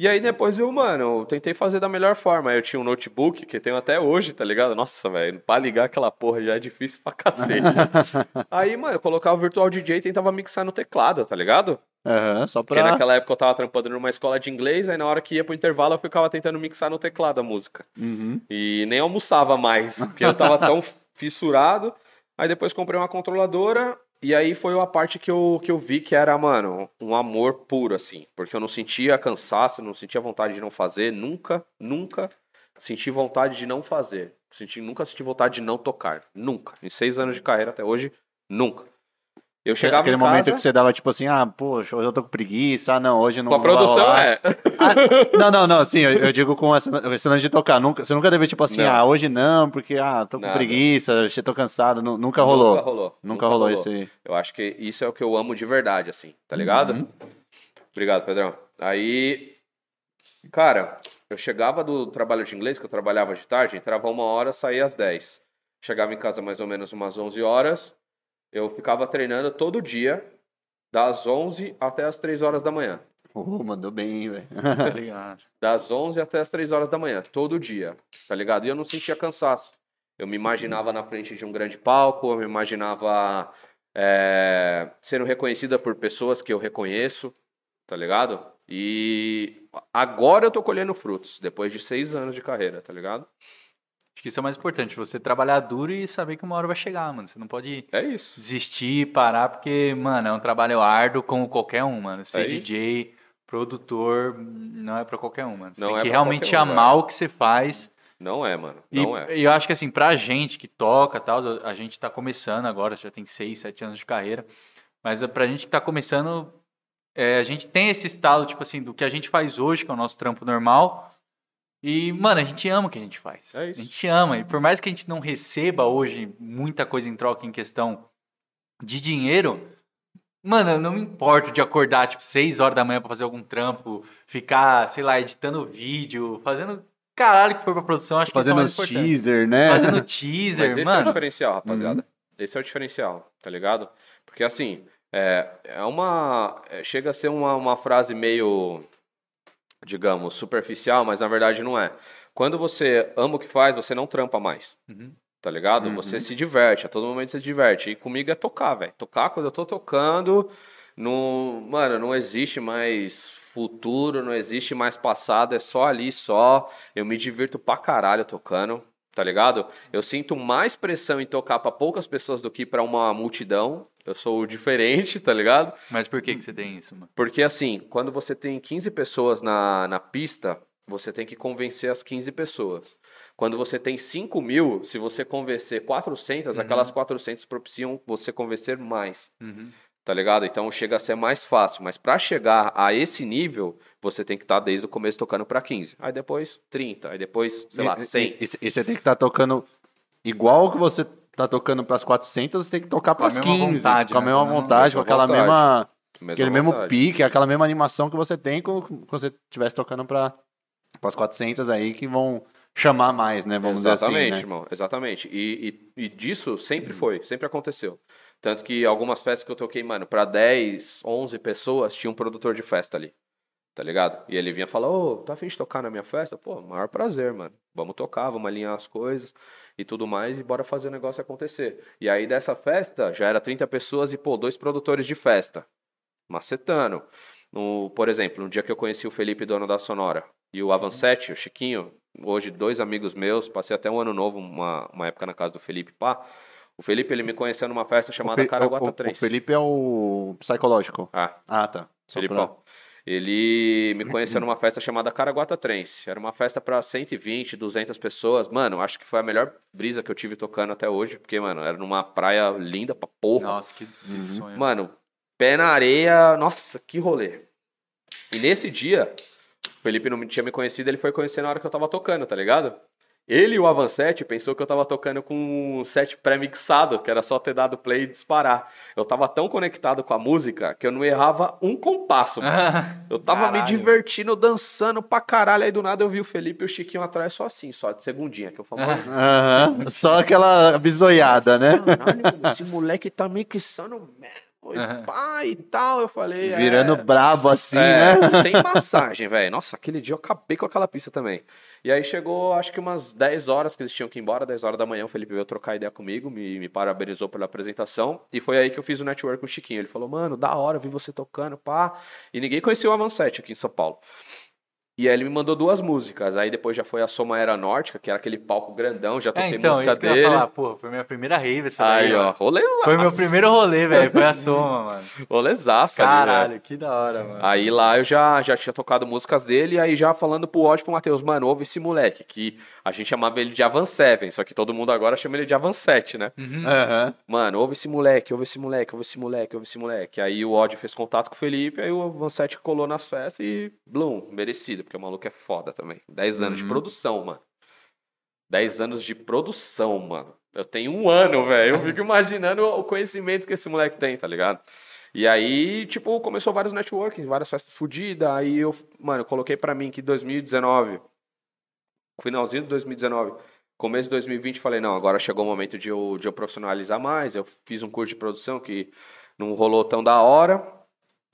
E aí depois eu, mano, eu tentei fazer da melhor forma. Aí eu tinha um notebook que tenho até hoje, tá ligado? Nossa, velho, pra ligar aquela porra já é difícil pra cacete. aí, mano, eu colocava o Virtual DJ e tentava mixar no teclado, tá ligado? Aham, só Porque pra... naquela época eu tava trampando numa escola de inglês, aí na hora que ia pro intervalo eu ficava tentando mixar no teclado a música. Uhum. E nem almoçava mais, porque eu tava tão fissurado. Aí depois comprei uma controladora, e aí foi a parte que eu, que eu vi que era, mano, um amor puro, assim. Porque eu não sentia cansaço, não sentia vontade de não fazer, nunca, nunca senti vontade de não fazer. Senti, nunca senti vontade de não tocar, nunca. Em seis anos de carreira até hoje, nunca. Eu chegava Aquele em momento casa, que você dava, tipo assim, ah, poxa, hoje eu tô com preguiça, ah, não, hoje não com a produção é... Ah, não, não, não, assim, eu, eu digo com essa, esse lance de tocar. Nunca, você nunca teve, tipo assim, Não. ah, hoje não, porque, ah, tô com Nada. preguiça, tô cansado. nu- Nunca rolou. Nunca rolou. Nunca rolou isso aí. Eu acho que isso é o que eu amo de verdade, assim, tá ligado? Uhum. Obrigado, Pedrão. Aí, cara, eu chegava do trabalho de inglês, que eu trabalhava de tarde, entrava uma hora, saía às 10. Chegava em casa mais ou menos umas 11 horas. Eu ficava treinando todo dia, das 11 até as 3 horas da manhã. Oh, mandou bem, velho. Tá ligado? Das 11 até as 3 horas da manhã, todo dia, tá ligado? E eu não sentia cansaço. Eu me imaginava na frente de um grande palco, eu me imaginava é, sendo reconhecida por pessoas que eu reconheço, tá ligado? E agora eu tô colhendo frutos, depois de seis anos de carreira, tá ligado? Que isso é o mais importante, você trabalhar duro e saber que uma hora vai chegar, mano. Você não pode É isso. desistir, parar, porque, mano, é um trabalho árduo como qualquer um, mano. Ser É isso. DJ, produtor, não é pra qualquer um, mano. Você Não tem é que realmente um, amar o que você faz. Não é, mano. E, Não é. e eu acho que assim, pra gente que toca tal, a gente tá começando agora, já tem 6, 7 anos de carreira, mas pra gente que tá começando, é, a gente tem esse estalo, tipo assim, do que a gente faz hoje, que é o nosso trampo normal. E, mano, a gente ama o que a gente faz. É isso. A gente ama. E por mais que a gente não receba hoje muita coisa em troca em questão de dinheiro, mano, eu não me importo de acordar, tipo, 6 horas da manhã pra fazer algum trampo, ficar, sei lá, editando vídeo, fazendo caralho que for pra produção, acho que isso é Fazendo teaser, né? Fazendo teaser, Mas esse é o mano. Uhum. diferencial, rapaziada. Esse é o diferencial, tá ligado? Porque assim, é, é uma. é, chega a ser uma, uma frase meio, digamos, superficial, mas na verdade não é. Quando você ama o que faz, você não trampa mais. Uhum. Tá ligado? Você se diverte, a todo momento você se diverte. E comigo é tocar, velho. Tocar quando eu tô tocando. Não, mano, não existe mais futuro, não existe mais passado, é só ali, só. Eu me divirto pra caralho tocando, tá ligado? Eu sinto mais pressão em tocar pra poucas pessoas do que pra uma multidão. Eu sou diferente, tá ligado? Mas por que, que você tem isso, mano? Porque assim, quando você tem 15 pessoas na, na pista, você tem que convencer as 15 pessoas. Quando você tem 5 mil, se você convencer 400, aquelas 400 propiciam você convencer mais. Tá ligado? Então chega a ser mais fácil. Mas pra chegar a esse nível, você tem que estar desde o começo tocando pra 15. Aí depois 30. Aí depois, sei lá, E- 100. E, e- e você tem que estar tocando igual que você tá tocando pras 400, você tem que tocar Com a pras mesma 15. vontade, com a né? mesma mesma- vontade, com aquela vontade. mesma... Mesma aquele mesmo vontade. pique, aquela mesma animação que você tem com você estivesse tocando para as 400 aí que vão chamar mais, né? Vamos Exatamente, dizer assim, né? irmão. Exatamente. E, e, e disso sempre foi, sempre aconteceu. Tanto que algumas festas que eu toquei, mano, pra 10, 11 pessoas, tinha um produtor de festa ali. Tá ligado? E ele vinha falar, ô, tá afim de tocar na minha festa? Pô, maior prazer, mano. Vamos tocar, vamos alinhar as coisas e tudo mais e bora fazer o negócio acontecer. E aí dessa festa, já era 30 pessoas e, pô, dois produtores de festa. Macetando. No, por exemplo, no dia que eu conheci o Felipe, dono da Sonora, e o Avancete, o Chiquinho, hoje dois amigos meus, passei até um ano novo, uma, uma época na casa do Felipe, pá. O Felipe, ele me conheceu numa festa chamada Fe- Caraguata o, o, 3. o Felipe é o psicológico. Ah, Ah, tá. Só Felipão. pra- Ele me conheceu numa festa chamada Caraguata Trance. Era uma festa pra 120, 200 pessoas. Mano, acho que foi a melhor brisa que eu tive tocando até hoje. Porque, mano, era numa praia linda pra porra. Nossa, que, que sonho. Mano, pé na areia. Nossa, que rolê. E nesse dia, o Felipe não tinha me conhecido, ele foi conhecer na hora que eu tava tocando, tá ligado? Ele e o Avancete pensou que eu tava tocando com um set pré-mixado, que era só ter dado play e disparar. Eu tava tão conectado com a música que eu não errava um compasso, mano. Eu tava me Caralho. divertindo, dançando pra caralho. Aí do nada eu vi o Felipe e o Chiquinho atrás só assim, só de segundinha, que eu falo. Só aquela bisoiada, né? caralho, esse moleque tá mixando mesmo. e pá, e tal. Eu falei. é, Virando brabo assim, é, né? sem massagem, velho. Nossa, aquele dia eu acabei com aquela pista também. E aí chegou, acho que umas 10 horas que eles tinham que ir embora, 10 horas da manhã, o Felipe veio trocar ideia comigo, me, me parabenizou pela apresentação. E foi aí que eu fiz o network com o Chiquinho. Ele falou, mano, da hora, vi você tocando, pá. E ninguém conhecia o Avancete aqui em São Paulo. E aí ele me mandou duas músicas. Aí depois já foi a Soma Era Nórdica, que era aquele palco grandão, já É, toquei então, música isso que eu ia dele. falar, porra, foi minha primeira rave essa Aí, daí, ó, mano. rolezaço. Foi meu primeiro rolê, velho, foi a soma, mano. Rolezaço ali, velho. Caralho, que da hora, mano. Aí lá eu já, já tinha tocado músicas dele, e aí já falando pro Odd e pro Matheus, mano, ouve esse moleque, que a gente chamava ele de Avan Seven, só que todo mundo agora chama ele de Avan 7, né? Aham. Mano, ouve esse moleque, ouve esse moleque, ouve esse moleque, ouve esse moleque. Aí o Odd fez contato com o Felipe, aí o Avan 7 colou nas festas e, blum, merecido, porque o maluco é foda também. 10 anos de produção, mano. 10 anos de produção, mano. Eu tenho um ano, velho. Eu fico imaginando o conhecimento que esse moleque tem, tá ligado? E aí, tipo, começou vários networking, várias festas fodidas. Aí eu, mano, eu coloquei pra mim que 2019, finalzinho de 2019, começo de 2020, falei, não, agora chegou o momento de eu, de eu profissionalizar mais. Eu fiz um curso de produção que não rolou tão da hora.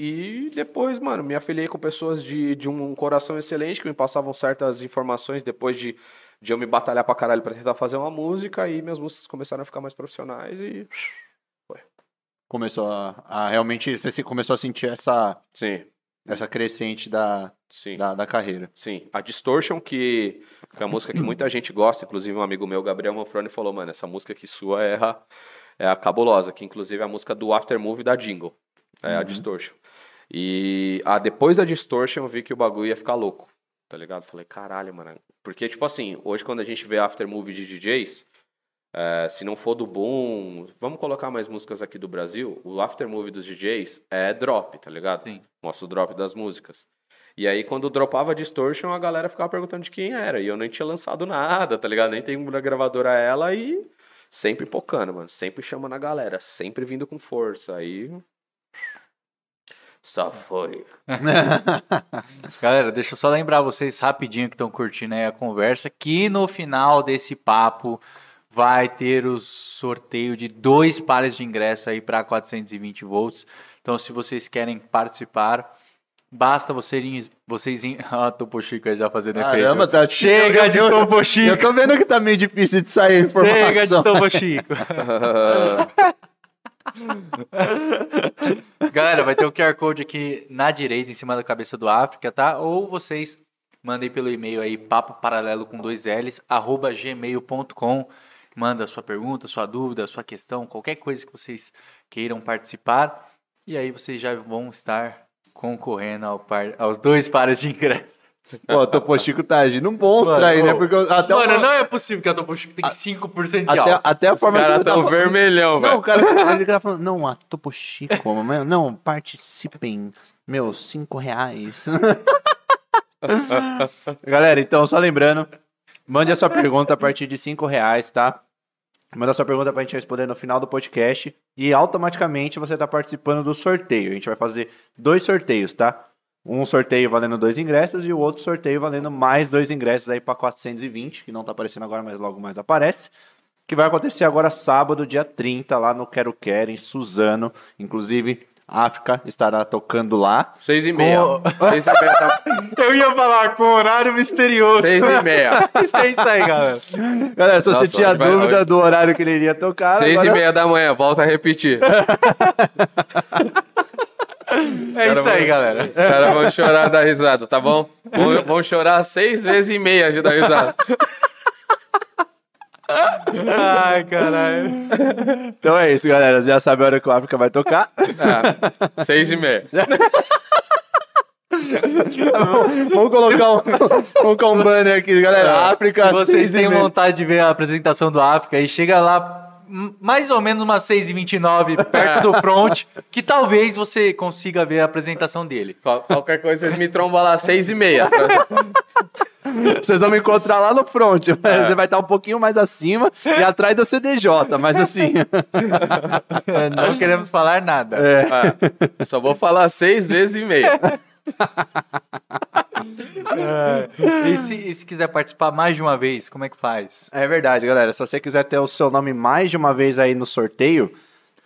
E depois, mano, me afiliei com pessoas de, de um coração excelente que me passavam certas informações depois de, de eu me batalhar pra caralho pra tentar fazer uma música. E minhas músicas começaram a ficar mais profissionais e. Começou a, a realmente. Você começou a sentir essa, Sim, essa crescente da, sim. da, da carreira. Sim, a Distortion, que, que é uma música que muita gente gosta, inclusive um amigo meu, Gabriel Manfroni, falou, mano, essa música aqui sua é a, é a cabulosa, que inclusive é a música do Aftermovie da Jingle, é a Distortion. E a, depois da Distortion eu vi que o bagulho ia ficar louco, tá ligado? Falei, caralho, mano. Porque, tipo assim, hoje quando a gente vê Aftermovie de DJs, é, se não for do boom, vamos colocar mais músicas aqui do Brasil, o Aftermovie dos DJs é drop, tá ligado? Sim. Mostra o drop das músicas. E aí, quando dropava Distortion, a galera ficava perguntando de quem era. E eu nem tinha lançado nada, tá ligado? Nem tenho uma gravadora ela e sempre pocando, mano. Sempre chamando a galera, sempre vindo com força. Aí. Só foi. Galera, deixa eu só lembrar vocês rapidinho que estão curtindo aí a conversa, que no final desse papo vai ter o sorteio de dois pares de ingresso aí para 420 volts. Então, se vocês querem participar, basta vocês... vocês ah, Topo Chico aí já fazendo Caramba, efeito. tá Chega de Topo Chico! Eu tô vendo que tá meio difícil de sair a Chega de informação. Topo Chico! Galera, vai ter o QR Code aqui na direita, em cima da cabeça do África, tá? Ou vocês mandem pelo e-mail aí, papo paralelo com dois L's, arroba gmail.com. Manda sua pergunta, sua dúvida, sua questão, qualquer coisa que vocês queiram participar. E aí vocês já vão estar concorrendo ao par- aos dois pares de ingressos. Pô, o Topo Chico tá agindo um monstro Mano, aí, né? Porque até Mano, o, não é possível que a Topo Chico tenha 5% de até, alta. até a Os forma que caras ele tá tão falando- vermelhão, Não, velho. o cara, ele tá falando, não, a Topo Chico, não, participem, meu, cinco reais. Galera, então, só lembrando, mande a sua pergunta a partir de cinco reais, tá? Manda a sua pergunta pra gente responder no final do podcast e automaticamente você tá participando do sorteio. A gente vai fazer dois sorteios, tá? Um sorteio valendo dois ingressos e o outro sorteio valendo mais dois ingressos aí pra 420, que não tá aparecendo agora, mas logo mais aparece que vai acontecer agora sábado, dia 30, lá no Quero Quero, em Suzano. Inclusive, a África estará tocando lá. Seis e meia. Com- Seis e meia. Tá... Eu ia falar com horário misterioso. Seis e meia. Isso é isso aí, galera. Galera, se você Nossa, tinha hoje vai- dúvida hoje- do horário que ele iria tocar, Seis agora... e meia da manhã, volta a repetir. É isso aí, vão- galera. Os caras vão chorar da risada, tá bom? Vão, vão chorar seis vezes e meia de dar risada. Ai, caralho. Então é isso, galera. Você já sabe a hora que o África vai tocar. É, seis e meia. vamos, colocar um, vamos colocar um banner aqui, galera. África, Se vocês e têm vontade de ver a apresentação do África, aí chega lá mais ou menos umas 6h29, perto do front, que talvez você consiga ver a apresentação dele. Qual- Qualquer coisa, vocês me trombam lá seis e meia. Vocês vão me encontrar lá no front, mas É. ele vai estar um pouquinho mais acima e atrás da CDJ, mas assim... Não queremos falar nada. É, só vou falar seis vezes e meia. E, se, e se quiser participar mais de uma vez, como é que faz? É verdade, galera. Se você quiser ter o seu nome mais de uma vez aí no sorteio,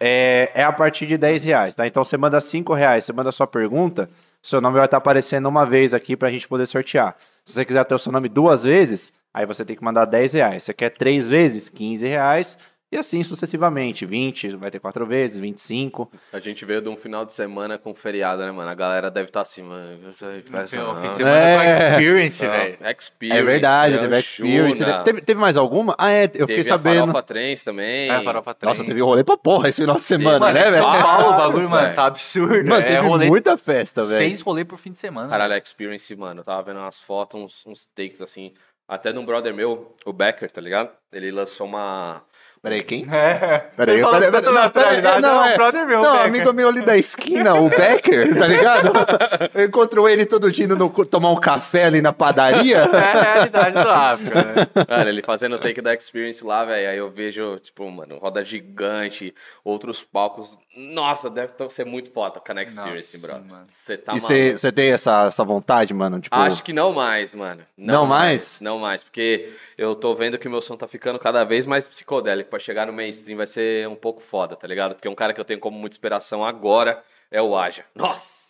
é, é a partir de 10 reais, tá? Então você manda 5 reais, você manda a sua pergunta, seu nome vai estar aparecendo uma vez aqui pra gente poder sortear. Se você quiser ter o seu nome duas vezes, aí você tem que mandar 10 reais. Você quer três vezes, 15 reais. E assim sucessivamente. 20, vai ter quatro vezes, 25. A gente veio de um final de semana com feriado, né, mano? A galera deve estar assim, mano. Faz Fim de ah, semana É. com experience, velho. Experience. É verdade, né, teve experience. Shuna, Teve, teve mais alguma? Ah, é, eu fiquei teve sabendo. a Farofa Trens também. É, farofa trem. Nossa, teve rolê pra porra esse final de semana, Mano, né, em São velho? Paulo o bagulho, mano, velho. tá absurdo. Mano, é teve rolê, muita festa, velho. seis rolê por fim de semana. Caralho, a Experience, mano. Eu tava vendo umas fotos, uns, uns takes assim. Até de um brother meu, o Becker, tá ligado? Ele lançou uma. Peraí, quem? É. Peraí, falou peraí, peraí. Não, peraí, não, não, é. brother meu, Não, amigo meu ali da esquina, o Becker, tá ligado? Eu encontro ele todo dia indo no- tomar um café ali na padaria. É a realidade do África, né? Cara, ele fazendo o take da Experience lá, velho. Aí eu vejo, tipo, mano, roda gigante, outros palcos. Nossa, deve ser muito foda tocar na Experience, Nossa, brother. mano. Você tá e maluco. você tem essa, essa vontade, mano? Tipo, Acho que não mais, mano. Não mais? Não mais, porque eu tô vendo que o meu som tá ficando cada vez mais psicodélico. Pra chegar no mainstream vai ser um pouco foda, tá ligado? Porque um cara que eu tenho como muita inspiração agora é o Aja. Nossa!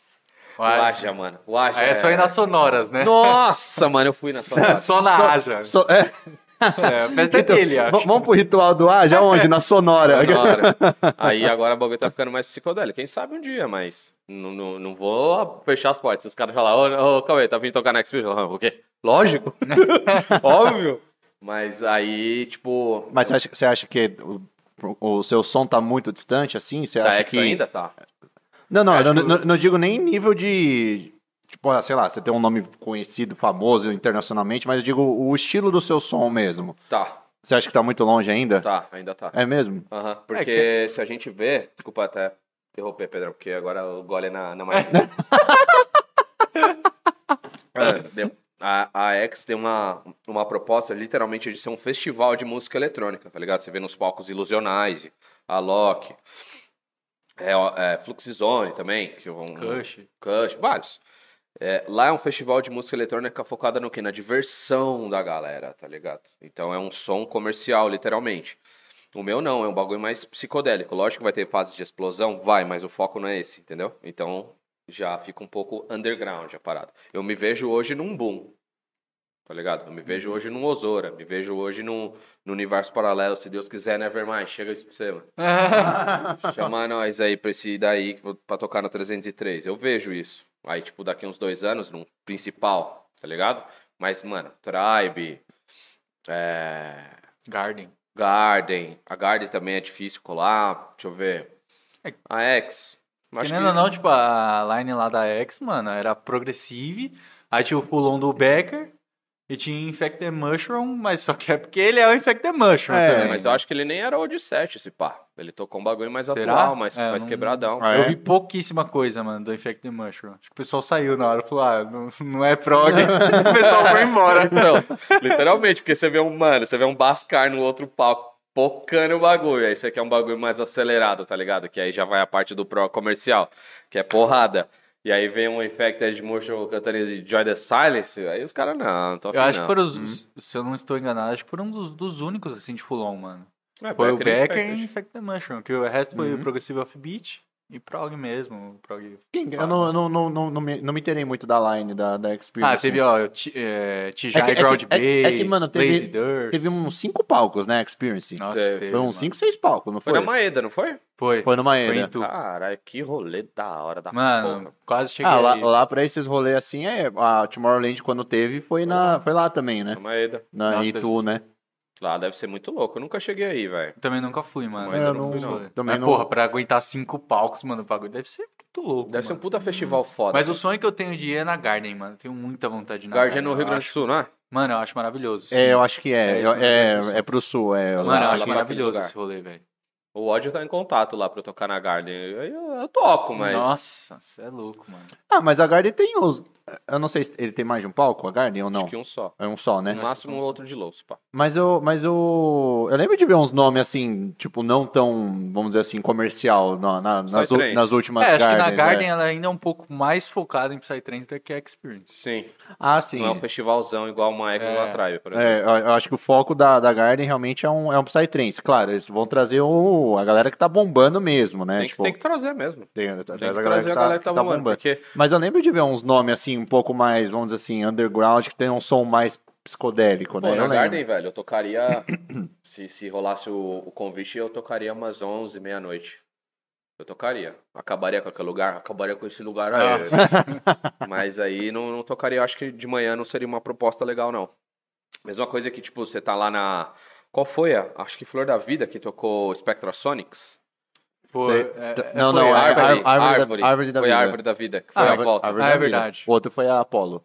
O O Aja. Aja, mano. O Aja Aí é só ir nas sonoras, né? Nossa, mano, eu fui na sua Só na Aja. So- é, É, a festa então, dele, acho. vamos pro ritual do A, já onde? Na Sonora. Sonora. Aí agora o bagulho tá ficando mais psicodélico. Quem sabe um dia, mas não, não, não vou fechar as portas. Os caras falam, ô, ô, Cauê, tá vindo tocar na Experience? Eu, O quê? Lógico. Óbvio. Mas aí, tipo, Mas você acha, você acha que o, o seu som tá muito distante, assim? Você da acha X que... ainda tá. Não, não, Acho eu não, que- não- não digo nem nível de. Tipo, ah, sei lá, você tem um nome conhecido, famoso internacionalmente, mas eu digo o estilo do seu som mesmo. Tá, Você acha que tá muito longe ainda? tá, ainda tá. É mesmo? Aham, porque É se a gente vê. Desculpa até interromper, Pedrão, porque agora o gole é na, na mais. deu. A, a X tem uma, uma proposta literalmente de ser um festival de música eletrônica, tá ligado? Você vê nos palcos Ilusionais, a Loki, é, é, Fluxizone também, que é um, Kush. Kush, vários. É, lá é um festival de música eletrônica focada no quê? Na diversão da galera, tá ligado? Então é um som comercial, literalmente. O meu não, é um bagulho mais psicodélico. Lógico que vai ter fases de explosão, vai, mas o foco não é esse, entendeu? Então já fica um pouco underground a parada. Eu me vejo hoje num boom, tá ligado? Eu me vejo hoje num Ozora, me vejo hoje num, no universo paralelo, se Deus quiser, Nevermind. Chega isso pra você, mano. Chama nós aí pra esse daí pra tocar no 303. Eu vejo isso. Aí, tipo, daqui uns dois anos, num principal, tá ligado? Mas, mano, Tribe, é, Garden. Garden. A Garden também é difícil colar. Deixa eu ver. A X. Acho Querendo ou não, tipo, a line lá da X, mano, era Progressive, aí tinha o Fulon do Becker e tinha Infected Mushroom, mas só que é porque ele é o Infected Mushroom É, também. Mas eu acho que ele nem era o de 7, esse pá. Ele tocou um bagulho mais Será? atual, mais, É, mais não- quebradão. Ah, Eu é? vi pouquíssima coisa, mano, do Infected Mushroom. Acho que o pessoal saiu na hora, falou, ah, não, não é prog, o pessoal foi embora. Então, literalmente, porque você vê um, mano, você vê um Bascar no outro palco pocando o bagulho. Aí você quer um bagulho mais acelerado, tá ligado? Que aí já vai a parte do pro comercial, que é porrada. E aí vem um Infected Motion cantando Joy the Silence, aí os caras, não, não tô afim, Eu acho que não. foram os, se eu não estou enganado, acho que foram um dos, dos únicos, assim, de Fulon, mano. É, Foi o Becker e Becker e Infected. Mushroom, que o resto foi o Progressive Offbeat e prog mesmo, prog... Eu não, não, não, não, não, me, não me interei muito da line da, da Experience. Ah, teve, ó, T- é, Tijai É que- é que- Ground é- Bass, é que, mano, teve-. Teve uns cinco palcos, né, Experience? Nossa, Teve. teve, Foi uns mano. cinco, seis palcos, não Foi foi? na Maeda, não foi? Foi. Foi em Maeda. Caralho, que rolê da hora da Mano, porra. quase cheguei Ah, lá, aí. lá pra esses rolês assim, é, a Tomorrowland quando teve foi, na, foi lá também, né? Na Maeda. Na Nossa, Itu, né? Lá deve ser muito louco. Eu nunca cheguei aí, velho. Também nunca fui, mano. Eu ainda Ainda não fui, não. Também Mas, não- porra, pra aguentar cinco palcos, mano, o bagulho deve ser muito louco, Deve ser um mano. puta festival foda. Mas o sonho que eu tenho de ir é na Garden, mano. Tenho muita vontade de ir na Guardian no eu Rio Grande do Sul, não é? Mano, eu acho maravilhoso. sim. É, eu acho que é. É, É, é, é é pro sul, é. Mano, lá, eu lá acho maravilhoso esse rolê, velho. O ódio tá em contato lá pra eu tocar na Garden. Aí Eu, eu toco, mas. Nossa, você é louco, mano. Ah, mas a Garden tem os. Eu não sei se ele tem mais de um palco, a Garden, ou não? Acho que um só. É um só, né? No máximo outro de louço, pá. Mas eu, mas eu, eu lembro de ver uns nomes assim, tipo, não tão, vamos dizer assim, comercial na, na- nas, u- nas últimas é, acho que na Garden é. ela ainda é um pouco mais focada em Psytrance do que a Experience. Sim. Ah, sim. Não é um festivalzão igual o Maek É. lá atrás, por exemplo. É, eu eu acho que o foco da, da Garden realmente é um, é um Psytrance. Claro, eles vão trazer o, a galera que tá bombando mesmo, né? Tem, que, tem que trazer mesmo. tem, Tem que trazer a galera que tá, bombando. Porque, Mas eu lembro de ver uns nomes assim, um pouco mais, vamos dizer assim, underground, que tem um som mais psicodélico, né? pô, eu na lembro. Garden, velho, eu tocaria. se, se rolasse o, o convite, eu tocaria umas 11, meia-noite. Eu tocaria. Acabaria com aquele lugar? Acabaria com esse lugar aí. Mas aí não, não tocaria. Acho que de manhã não seria uma proposta legal, não. Mesma coisa que, tipo, você tá lá na. Qual foi a? Acho que Flor da Vida que tocou Spectrasonics. Foi, é, não, foi não, árvore. árvore, Árvore, árvore, árvore, da, árvore da foi vida. a Árvore da Vida, que foi Ah, a Árvore- volta. árvore Ah, da é vida. verdade. O outro foi a Apollo.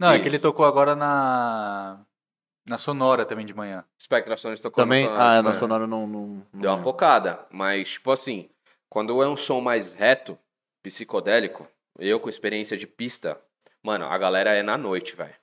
Não, é que Isso. ele tocou agora na. Na Sonora também de manhã. Spectrasonics tocou Também, no Sonora ah, de na. Sonora não... não, não Deu uma pocada. Mas, tipo assim, quando é um som mais reto, psicodélico, eu com experiência de pista, mano, a galera é na noite, velho.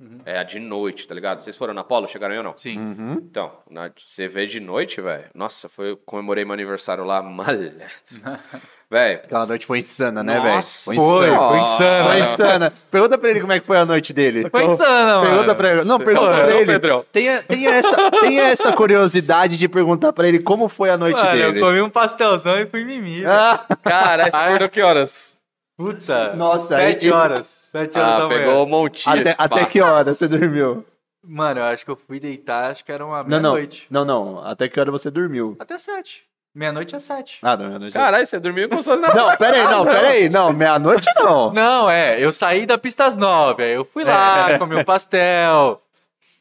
Uhum. É a de noite, tá ligado? Vocês foram na Polo? Chegaram aí ou não? Sim. Uhum. Então, na, você vê de noite, velho. Nossa, foi, eu comemorei meu aniversário lá, mal. velho. Aquela noite foi insana, né, velho? Foi, foi insano. Foi né? insana. Pergunta pra ele como é que foi a noite dele. Foi insano, mano. Pergunta pra ele. Não, pergunta Ô, pra ele. Pedrão. Tenha, tenha, essa, tenha essa curiosidade de perguntar pra ele como foi a noite Mano, dele. eu comi um pastelzão e fui mimir. Ah, Caralho, você acordou que horas? Puta. Nossa, Sete horas. Sete horas Ah, da manhã. pegou o montinho. até, até que hora você dormiu? Mano, eu acho que eu fui deitar, acho que era uma Não, não. meia-noite. Não, não. Até que hora você dormiu? Até sete. Meia-noite é sete. Ah, não, meia-noite. Caralho, você dormiu com suas Não, pera aí, não, pera aí. Não, meia-noite não. Não, é, eu saí da pista às nove, aí eu fui lá, comi um pastel,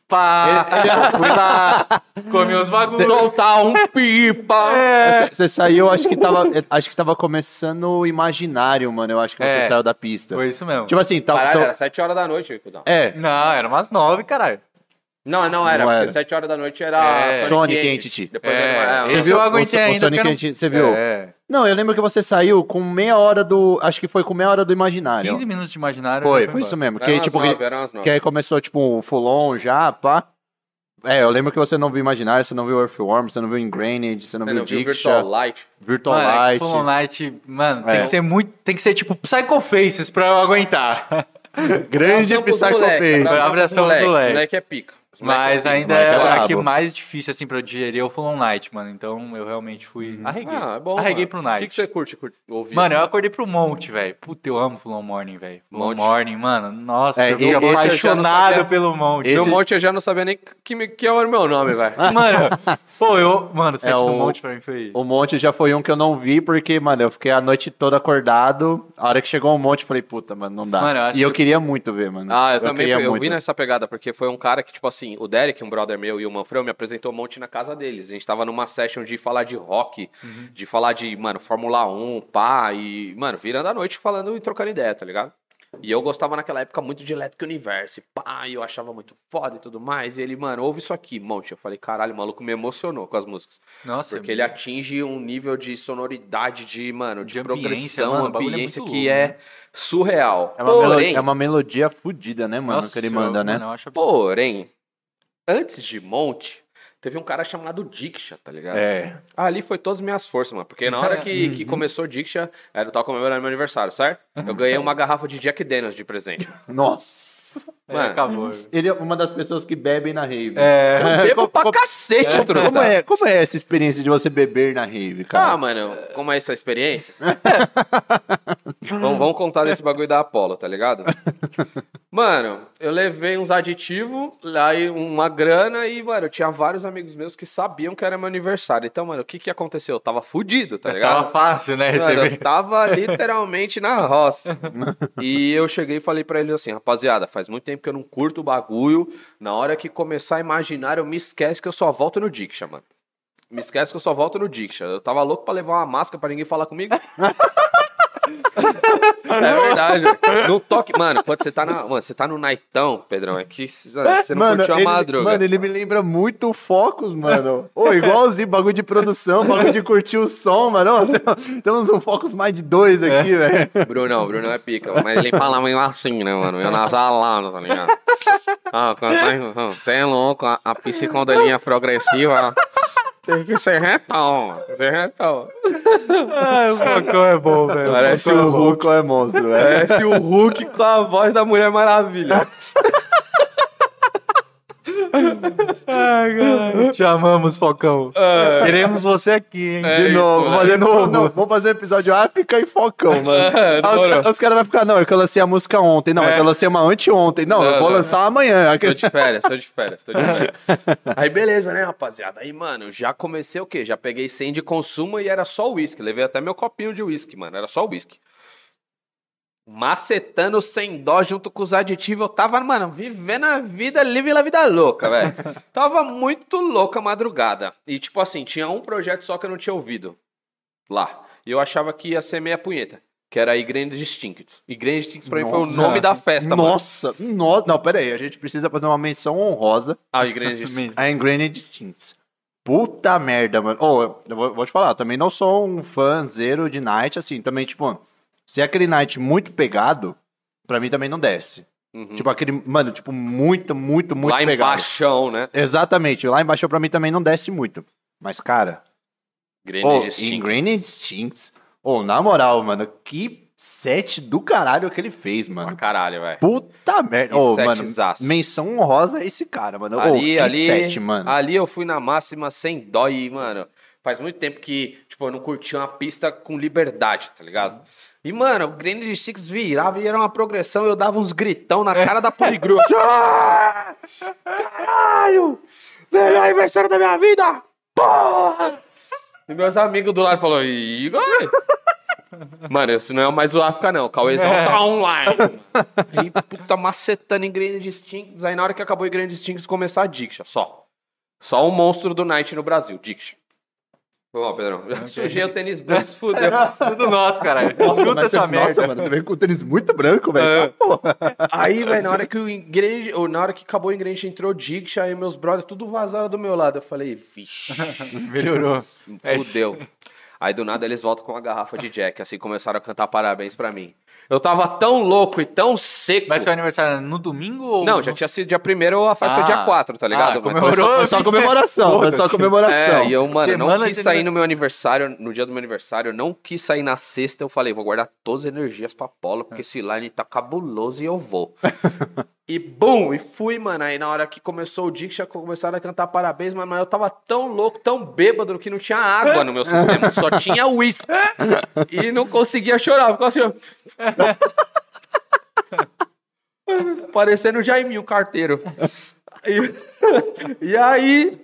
pá, fui lá, comi uns bagulhos. Soltar um pipa. É. Você você saiu, acho que tava. Acho que tava começando o imaginário, mano. Eu acho que você É. saiu da pista. Foi isso mesmo. Tipo assim, tava. Caralho, tô- era 7 horas da noite, cuzão. É, Não, era umas nove, caralho. Não, não era, Não porque era. 7 horas da noite era É. Sonic Entity. Depois É, Você viu eu o- aguentei o ainda. Sonic Entity, você viu? É, Não, eu lembro que você saiu com meia hora do. Acho que foi com meia hora do imaginário. 15 minutos de imaginário. Foi, foi embora. isso mesmo. Era Que, tipo, nove, que, que aí começou, tipo, o full on já, pá. É, eu lembro que você não viu Imaginário, você não viu Earthworm, você não viu Ingrained, você não Você viu não viu Virtual Light? Virtual Mano, é Light. Hollow Knight, mano, É. tem que ser muito. Tem que ser tipo Psycho Faces pra eu aguentar. Grande Psycho moleque, Face. Abração moleque. moleque. Moleque é pica. Mas é ainda é é a que mais difícil, assim, pra eu digerir é o Full On Night, mano. Então eu realmente fui. Arreguei. Ah, é bom. Arreguei mano. pro O Night. que, que você curte, curte ouvir? Mano, eu assim? acordei pro Monte, velho. Puta, eu amo Full On Morning, velho. Full On Monte. Morning, mano. Nossa, É, eu fico eu não apaixonado sabia. pelo Monte. Esse esse- monte eu já não sabia nem que, me- que era o meu nome, velho. Mano, pô, eu. Mano, o set É do o- Monte pra mim foi. O monte já foi um que eu não vi, porque, mano, eu fiquei a noite toda acordado. A hora que chegou o monte, eu falei, puta, mano, não dá. Mano, eu e eu que- queria muito ver, mano. Ah, eu, também queria eu vi nessa pegada, porque foi um cara que, tipo assim, o Derek, um brother meu, e o Manfredo me apresentou um monte na casa deles. A gente tava numa session de falar de rock, Uhum. de falar de, mano, Fórmula 1, pá, e, mano, virando a noite falando e trocando ideia, tá ligado? E eu gostava naquela época muito de Electric Universe, pá, e eu achava muito foda e tudo mais. E ele, mano, ouve isso aqui, monte. Eu falei, caralho, o maluco me emocionou com as músicas. Nossa, Porque ele atinge um nível de sonoridade, de, mano, de, De ambiência, progressão, mano, o bagulho é ambiência muito que louco, é né? surreal. É uma, Porém, é uma melodia fodida, né, mano, Nossa, que ele manda, eu- né? mano, eu acho absurdo. Porém, antes de Monte, teve um cara chamado Diksha, tá ligado? É. Ali foi todas as minhas forças, mano. Porque na hora que, que começou Diksha, era eu tava comemorando meu aniversário, certo? Eu ganhei uma garrafa de Jack Daniels de presente. Nossa. É, Mano, acabou. Ele é uma das pessoas que bebem na rave. É. eu bebo pra cacete, truta. Como é, como é essa experiência de você beber na rave, cara? Ah, mano, como é essa experiência? vamos, vamos contar desse bagulho da Apollo, tá ligado? Mano, eu levei uns aditivos, aí uma grana e, mano, eu tinha vários amigos meus que sabiam que era meu aniversário. Então, mano, o que que aconteceu? Eu tava fudido, tá ligado? Tava fácil, né? Mano, Receber. eu tava literalmente na roça. e eu cheguei e falei pra eles assim, rapaziada, faz muito tempo que eu não curto o bagulho. Na hora que começar a imaginar, eu me esquece que eu só volto no Diksha, mano. Me esquece que eu só volto no Diksha. Eu tava louco pra levar uma máscara pra ninguém falar comigo. É verdade. No toque, mano, quando você tá na, mano, você tá no naitão, Pedrão, é que você não curtiu a ele, madruga. mano, ele me lembra muito o Focus, mano. Ô, igualzinho, bagulho de produção, bagulho de curtir o som, mano. Ô, tem- Temos um Focus mais de dois aqui, velho. Brunão, Brunão é pica, mas ele fala meio assim, né, mano? Eu nasalado, tá ligado? Ah, você é louco, a, a psicodelinha progressiva tem que ser retão, mano. Ser retão. Ah, o Falcão é bom, velho. Parece Falcão o é bom. Hulk. é monstro, velho. Parece o Hulk com a voz da Mulher Maravilha. Te amamos, Falcão. Queremos você aqui, hein? É De isso, novo, né? fazer, não, não, vamos fazer um episódio África e Focão, mano. É, Aí os, demorou. ca- os caras vão ficar, não, é que eu lancei a música ontem. Não, mas eu lancei uma anteontem. Não, eu Não, vou não. lançar amanhã. Tô de férias, tô de férias, tô de férias. Aí beleza, né, rapaziada? Aí, mano, já comecei o quê? Já peguei 100 de consumo e era só uísque. Levei até meu copinho de uísque, mano. Era só uísque. Macetando sem dó junto com os aditivos. Eu tava, mano, vivendo a vida, livre a vida louca, velho. tava muito louca a madrugada. E, tipo assim, tinha um projeto só que eu não tinha ouvido lá. E eu achava que ia ser meia punheta. Que era a Igreja Distincts. Igreja Distincts pra mim foi o Nossa. nome da festa, mano. Nossa, nossa. Não, pera aí. A gente precisa fazer uma menção honrosa A Igreja Distincts. a Ingrained Distincts. Puta merda, mano. Ô, eu vou, vou te falar, eu também não sou um fã zero de Night, assim, também, tipo, se é aquele Night muito pegado, pra mim também não desce. Tipo, aquele, mano, tipo, muito, muito, muito Lá pegado. embaixo, né? Exatamente, lá embaixo pra mim também não desce muito. Mas, cara, ô, Distincts. Ingrained Distincts, ô, na moral, mano, que set do caralho que ele fez, mano. Pra caralho, velho. Puta merda. Ô, mano, setzaço. menção honrosa a esse cara, mano. Ô, Ali, que ali, set, mano. ali eu fui na máxima sem dó e, mano, faz muito tempo que, tipo, eu não curtia uma pista com liberdade, tá ligado? E, mano, o Grande Six virava e era uma progressão, eu dava uns gritão na cara da Poligru. Ah! Caralho! Melhor aniversário da minha vida! Porra! E meus amigos do lado falaram, Igor... Mano, esse não é mais o África, não. O Cauêzão tá online. Aí, puta, macetando em Grande Distincts. Aí, na hora que acabou em Grande Distincts, começou a Diction, só. Só um monstro do Night no Brasil, Diction. Foi mal, Pedrão. Já sujei o tênis branco, se fudeu. Tudo nosso, caralho. Mas essa merda. Nossa, mano, veio com o tênis muito branco, velho. É. Ah. Aí, velho, na hora que o Ingrediente, ou na hora que acabou o Ingrediente, entrou Diction, aí meus brothers tudo vazaram do meu lado. Eu falei, vixe, Melhorou. É fudeu. Aí do nada eles voltam com uma garrafa de Jack, assim começaram a cantar parabéns pra mim. Eu tava tão louco e tão seco. Mas seu aniversário é no domingo ou... Não, já tinha sido dia 1 ou a festa Ah. dia 4, tá ligado? Ah, comemorou. tô- Foi só comemoração, foi só comemoração. É, e eu, mano, Semana não quis sair no meu aniversário, no dia do meu aniversário, eu não quis sair na sexta, eu falei, vou guardar todas as energias pra Polo, porque esse line tá cabuloso e eu vou. e bum, e fui, mano, aí na hora que começou o dia, que já começaram a cantar parabéns, mas, mas eu tava tão louco, tão bêbado, que não tinha água no meu sistema, só tinha uísque. e não conseguia chorar, ficava assim, ó. Parecendo o Jaiminho, carteiro. E, e aí,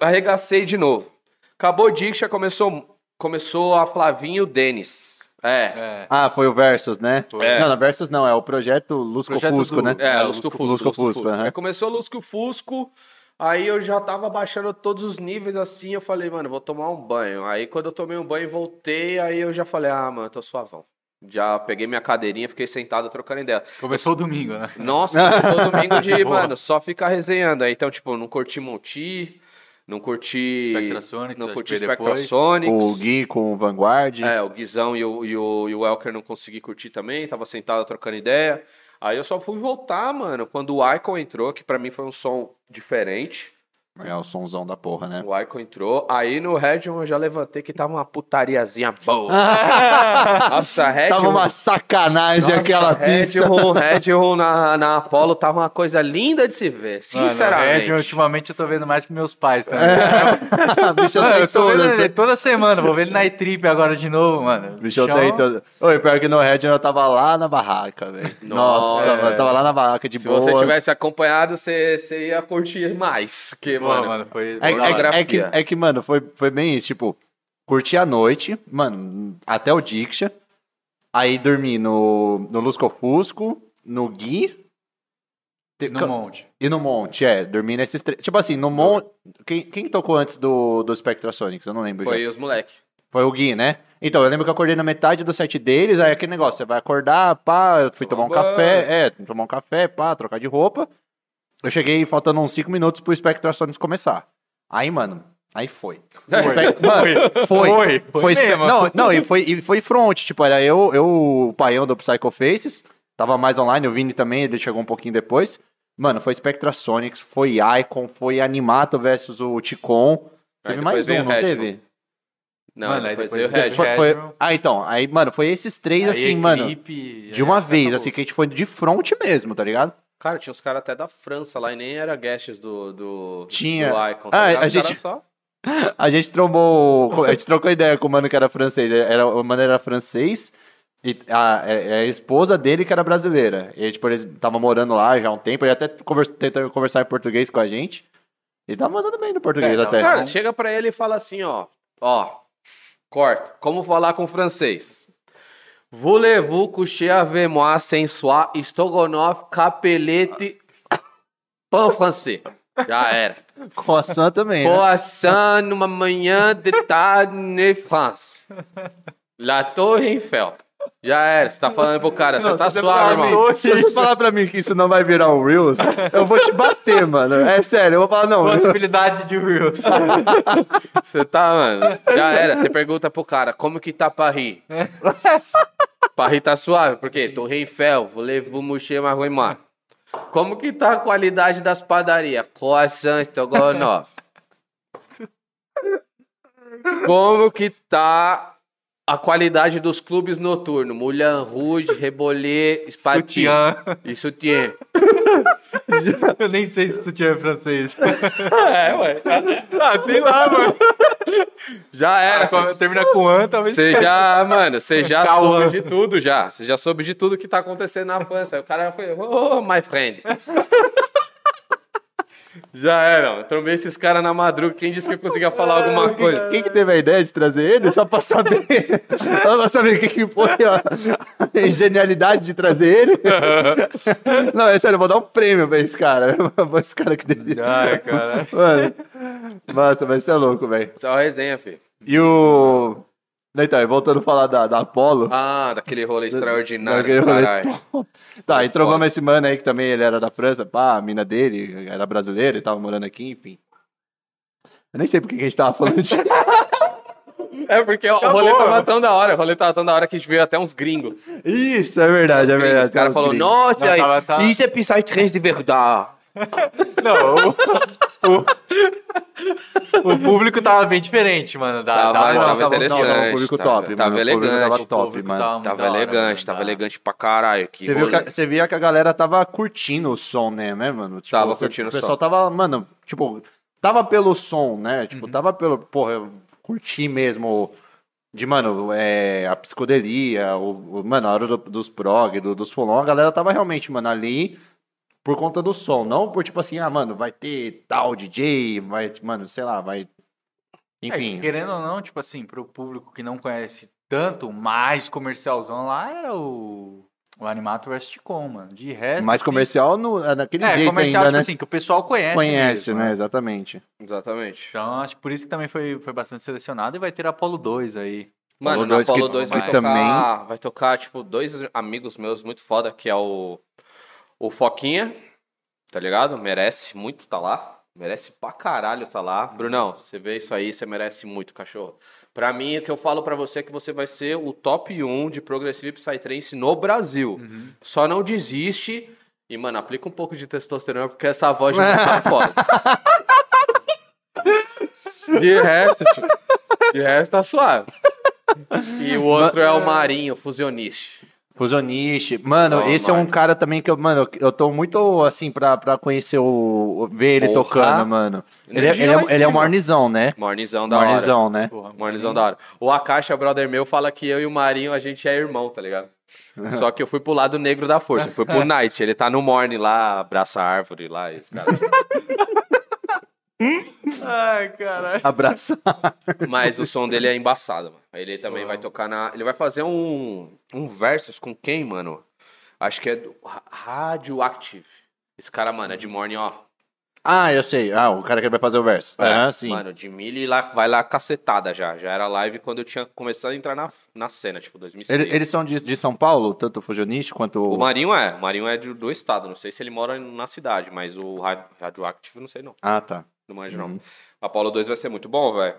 arregacei de novo. Acabou o Diction, começou, começou a Flavinho e o Denis. É. É. Ah, foi o Versus, né? É. Não, não, Versus não, é o projeto Lusco Projeto Fusco, do- né? É, o Lusco Fusco. Lusco Lusco Fusco, Fusco. aham. Aí começou o Lusco Fusco, aí eu já tava baixando todos os níveis assim, eu falei, mano, vou tomar um banho. Aí quando eu tomei um banho e voltei, aí eu já falei, ah, mano, tô suavão. Já peguei minha cadeirinha, fiquei sentado trocando ideia. Começou o domingo, né? Nossa, começou domingo de, mano, só ficar resenhando. Aí, então, tipo, não curti Monty, não curti... Spectrasonics, Não curti. Spectrasonics. O Gui com o Vanguard. É, o Guizão e o, e, o, e o Elker não consegui curtir também, tava sentado trocando ideia. Aí eu só fui voltar, mano, quando o Icon entrou, que pra mim foi um som diferente. É o somzão da porra, né? O Icon entrou. Aí no Redon eu já levantei que tava uma putariazinha boa. Nossa, Redon... Tava uma sacanagem aquela pista. Redon, Redon na, na Apollo tava uma coisa linda de se ver, Mano, sinceramente. Red, ultimamente eu tô vendo mais que meus pais Mano, tá em eu tô vendo todas. ele toda semana, vou ver ele na trip agora de novo, mano. O bichão tá em todas. Oi, pior que no Red eu tava lá na barraca, velho. Nossa, Nossa, mano, eu tava lá na barraca de Se boas. você tivesse acompanhado, você, você ia curtir mais. Porque, Mano, mano, foi... É, é- é que, é que, mano, foi, foi bem isso. Tipo, curti a noite, mano, até o Diction. Aí dormi no, no Lusco Fusco, no Gui. te- no monte. E no Monte, é. Dormi nesses três. Tipo assim, no Monte. Quem, quem tocou antes do, do Spectrasonics? Eu não lembro foi já. os moleque. Foi o Gui, né? Então, eu lembro que eu acordei na metade do set deles, aí aquele negócio, você vai acordar, pá, eu fui tomar um café, é, tomar um café, pá, trocar de roupa. Eu cheguei faltando uns 5 minutos pro Spectrasonics começar. Aí, mano, aí foi. Spe- Mano, foi. Foi, Foi, foi. Não, não, e foi, e foi front, tipo, era eu, eu, o paião do Psycho Faces, tava mais online, o Vini também, ele chegou um pouquinho depois. Mano, foi Spectrasonics, foi Icon, foi Animato versus o Ticon. Teve mais um, não Red, teve? Não, Mano, aí depois depois veio o Red. Foi- foi- Ah, então. Aí, mano, foi esses três, Aí, assim, mano. equipe, De uma aí vez, acabou. assim, que a gente foi de front mesmo, tá ligado? Cara, tinha os caras até da França lá e nem era guests do, do, Tinha. do Icon. Ah, ligado? a gente- Só... A gente trombou. A gente trocou ideia com o mano que era francês. Era, o mano era francês e a, a esposa dele que era brasileira. E tipo, ele tava morando lá já há um tempo. Ele até convers, tentou conversar em português com a gente. E tá mandando bem no português É, até. tava- Cara, chega pra ele e fala assim, ó. Ó, corta. Como falar com francês? Voulez-vous coucher avec moi ce soir, estrogonofe, capelete, pão francês? Já era. Croissant também. Né? Croissant numa manhã de tarde em France. La Torre Eiffel. Já era. Você tá falando pro cara, você tá suave, irmão. Se você falar pra mim que isso não vai virar um Reels, eu vou te bater, mano. É sério, eu vou falar, não. Possibilidade de Reels. Você tá, mano. Já era. Você pergunta pro cara, como que tá Paris? Paris tá suave, por quê? Torre Eiffel, voulez-vous moucher marroimar. Como que tá a qualidade das padarias? Croissant, estrogonofe. Como que tá a qualidade dos clubes noturnos? Moulin Rouge, Rebollet, Spatin. E sutiã. Eu nem sei se sutiã é francês. É, ué. ah, sei lá, mano. Já era. Quando Termina com an, talvez. Você já, mano, você já Cauã. soube de tudo já. Você já soube de tudo que tá acontecendo na França. O cara foi, oh, my friend. Já era. Trombei esses caras na madruga. Quem disse que eu conseguia falar alguma coisa? Quem que teve a ideia de trazer ele? Só pra saber. Só pra saber o que, que foi a, a genialidade de trazer ele. Não, é sério, eu vou dar um prêmio pra esse cara. Pra esse cara que teve. Ai, cara. Mano, nossa, vai ser louco, velho. Só resenha, filho. E o. Então, e voltando a falar da, da Apollo. Ah, daquele rolê extraordinário, Daquele rolê caralho. Tá, e trocamos esse mano aí que também ele era da França, pá, a mina dele era brasileira e tava morando aqui, enfim. Eu nem sei por que a gente tava falando disso. É porque o rolê tava tão da hora. O rolê tava tão da hora que a gente veio até uns gringos. Isso, é verdade, é verdade. Os caras falaram, gringos. nossa, Não, tava- tava- isso é Psytrance de verdade. Não, o, o, o público tava bem diferente, mano. Da, Tava- da tava nossa, interessante. Não, não, o público tava- top, tava mano. Elegante, Tava top, mano. tava Tava elegante, tava elegante pra caralho. Que Você, viu que, você via que a galera tava curtindo o som, né, né mano? Tipo, Tava você- curtindo o o pessoal som. tava, mano, tipo, tava pelo som, né? Uhum. Tipo, tava pelo, porra, eu curti mesmo de, mano, é, a psicodelia, o, o- mano, a hora do- dos prog, do- dos folon, a galera tava realmente, mano, ali por conta do som, não por tipo assim, ah, mano, vai ter tal DJ, vai, mano, sei lá, vai... É, Enfim, querendo ou não, tipo assim, pro público que não conhece tanto, mais comercialzão lá era o, o Animato vs Com, mano. De resto. mais assim, comercial no, é naquele É, jeito comercial, ainda, tipo né? assim, que o pessoal conhece. Conhece, mesmo, né? Exatamente. Exatamente. Então, acho que por isso que também foi, foi bastante selecionado e vai ter Apollo 2 aí. Mano, Apollo na 2 que- Apollo 2 vai que tocar, também- vai tocar, tipo, dois amigos meus muito foda, que é o, o Foquinha, tá ligado? Merece muito tá lá. Merece pra caralho tá lá. Brunão, você vê isso aí, você merece muito, cachorro. Pra mim, o que eu falo pra você é que você vai ser o top 1 de Progressive Psytrance no Brasil. Só não desiste e, mano, aplica um pouco de testosterona, porque essa voz de tá foda. De resto, tio, de resto tá suave. E o outro é o Marinho, fusionista. Fusioniste. Mano, Ó, esse é um mano. cara também que eu, mano, eu tô muito assim pra, pra conhecer o. ver ele Porra. tocando, mano. Ele, é- ele, é, ele é cima. um mornizão, né? Mornizão da hora. Mornizão, né? Mornizão da hora. O Akasha, brother meu, fala que eu e o Marinho, a gente é irmão, tá ligado? Só que eu fui pro lado negro da força, eu fui pro Night. Ele tá no Morning lá, abraça a árvore lá. E os caras- Ai, caralho. Abraço. Mas o som dele é embaçado, mano. Ele também vai tocar na. Ele vai fazer um, um versus com quem, mano? Acho que é do Ra- Radioactive. Esse cara, mano, é de Morning, ó. ah, eu sei. Ah, o cara que vai fazer o verso. Ah, sim. É, Mano, de milho lá, vai lá cacetada já. Já era live quando eu tinha começado a entrar na, na cena, tipo 2006. Ele- eles são de, de São Paulo, tanto o Fusioniste quanto O o. Marinho é. O Marinho é do, do estado. Não sei se ele mora na cidade, mas o Ra- Radioactive, não sei não. Ah, tá. Não manjo Uhum. não. Apollo 2 vai ser muito bom, velho.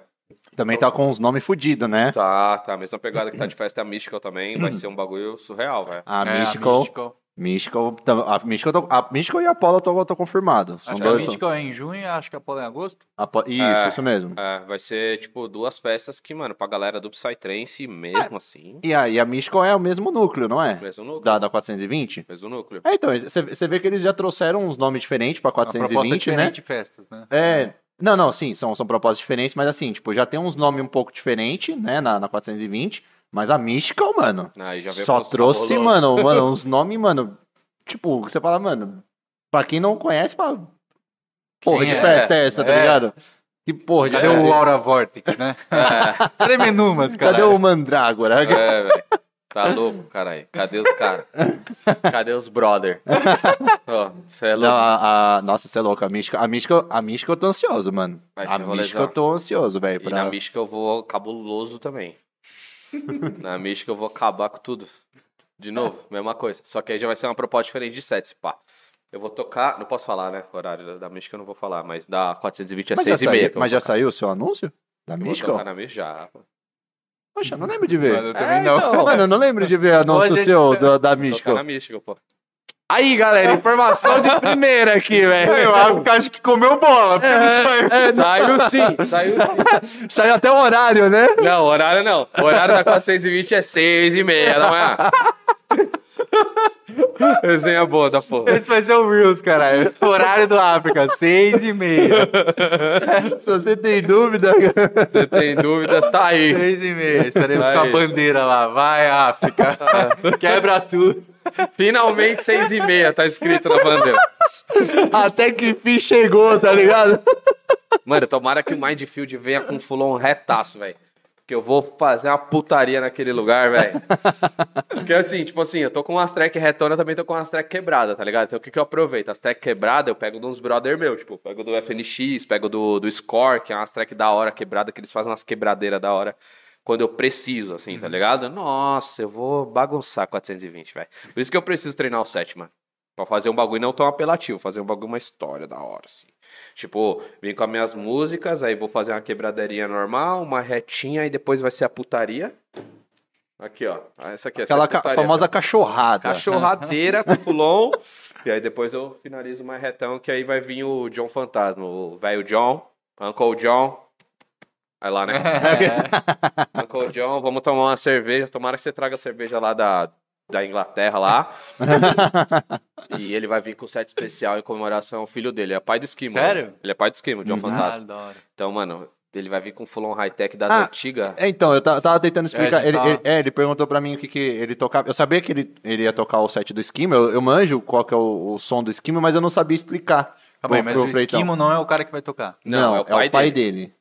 Também tá com uns nomes fudidos, né? Tá, tá. A mesma pegada que tá de festa Mystical também. Vai ser um bagulho surreal, velho. A É, a Mystical. Mystical. Mystical, tam- a Mystical, tô- a Mystical e a Apollo eu tô, confirmado. São Acho que a dois. Mística é em junho e acho que a Apollo é em agosto. Apo- Isso, É. isso mesmo. É, vai ser, tipo, duas festas que, mano, pra galera do Psytrance, mesmo assim, E a, e a Mystical é o mesmo núcleo, não é? mesmo núcleo. Da, da 420? Mesmo núcleo. É, então, você vê que eles já trouxeram uns nomes diferentes pra Uma proposta 420, diferente né? de festas, né? É. Não, não, sim, são, são propostas diferentes, mas assim, tipo, já tem uns nomes um pouco diferentes, né, na, na 420, mas a Mystical, mano, veio só trouxe, mano, mano, uns nomes, mano, tipo, você fala, mano, pra quem não conhece, fala, porra Quem de é? festa é essa, tá É. ligado? Que porra de Cadê o Aura Vortex, né? Cadê Menumas, cara? Cadê o Mandrágora? É, velho. Tá louco, caralho. Cadê os caras? Cadê os brother? Ó, você é Não, louco. a, a- nossa, você é louco, a Mística, a Mística, a Mística eu tô ansioso, mano. Vai a Mística eu tô ansioso, velho, E na pra... mística eu vou cabuloso também. na mística eu vou acabar com tudo. De novo, mesma coisa. Só que aí já vai ser uma proposta diferente de sets, pá. Eu vou tocar, não posso falar, né? O horário da, mística eu não vou falar, mas da 420 é Mas, já 6 e meia. mas já saiu o seu anúncio? Da Eu vou Mística? tocar na mística já. Poxa, não lembro de ver. Mano, eu também não. Mano, eu não lembro de ver anúncio Pode- seu do- da Mística. na mística, pô. Aí, galera, informação de primeira aqui, velho. Eu acho que acho que comeu bola, porque não saiu. Saiu sim, saiu sim. Saiu até o horário, né? Não, o horário não. O horário da 420 é 6 e meia da manhã. Resenha boa da porra. Esse vai ser o Reels, caralho. Horário do África, seis e meia. Se você tem dúvida. Você tem dúvidas, tá aí. Seis e meia. Estaremos Vai. com a bandeira lá. Vai, África. Quebra tudo. Finalmente 6 e meia, tá escrito na bandeira. Até que fim chegou, tá ligado? Mano, tomara que o Mindfield venha com fulon retaço, velho. Porque eu vou fazer uma putaria naquele lugar, velho. Porque assim, tipo assim, eu tô com umas track retona, também tô com umas track quebrada, tá ligado? Então o que que eu aproveito? As track quebradas eu pego de uns brother meu, tipo, pego do FNX, pego do, do Score, que é umas track da hora quebrada, que eles fazem umas quebradeiras da hora. Quando eu preciso, assim, tá ligado? Nossa, eu vou bagunçar 420, velho. Por isso que eu preciso treinar o set, mano. Pra fazer um bagulho não tão apelativo, fazer um bagulho uma história da hora, assim. Tipo, vim com as minhas músicas, aí vou fazer uma quebradeirinha normal, uma retinha, e depois vai ser a putaria. Aqui, ó. Ah, Essa aqui, essa é Aquela a ca- famosa cachorrada. Cachorradeira com fulon. e aí depois eu finalizo mais retão, que aí vai vir o John Fantasma, o velho John, Uncle John. Aí lá, né? Uncle John, vamos tomar uma cerveja. Tomara que você traga a cerveja lá da, da Inglaterra lá. e ele vai vir com set especial em comemoração ao filho dele. É pai do esquimo. Sério? né? Ele é pai do esquimo, John Ah, Fantasma. da hora. Então, mano, ele vai vir com fulon high-tech das Ah, antigas. É, então, eu ta- tava tentando explicar. É, ele, tava- ele- é, ele perguntou pra mim o que, que ele tocava. Eu sabia que ele, ele ia tocar o set do esquema, eu, eu manjo qual que é o, o som do esquema, mas eu não sabia explicar. Aí, pro- mas pro o esquimo não é o cara que vai tocar. Não, é o pai dele.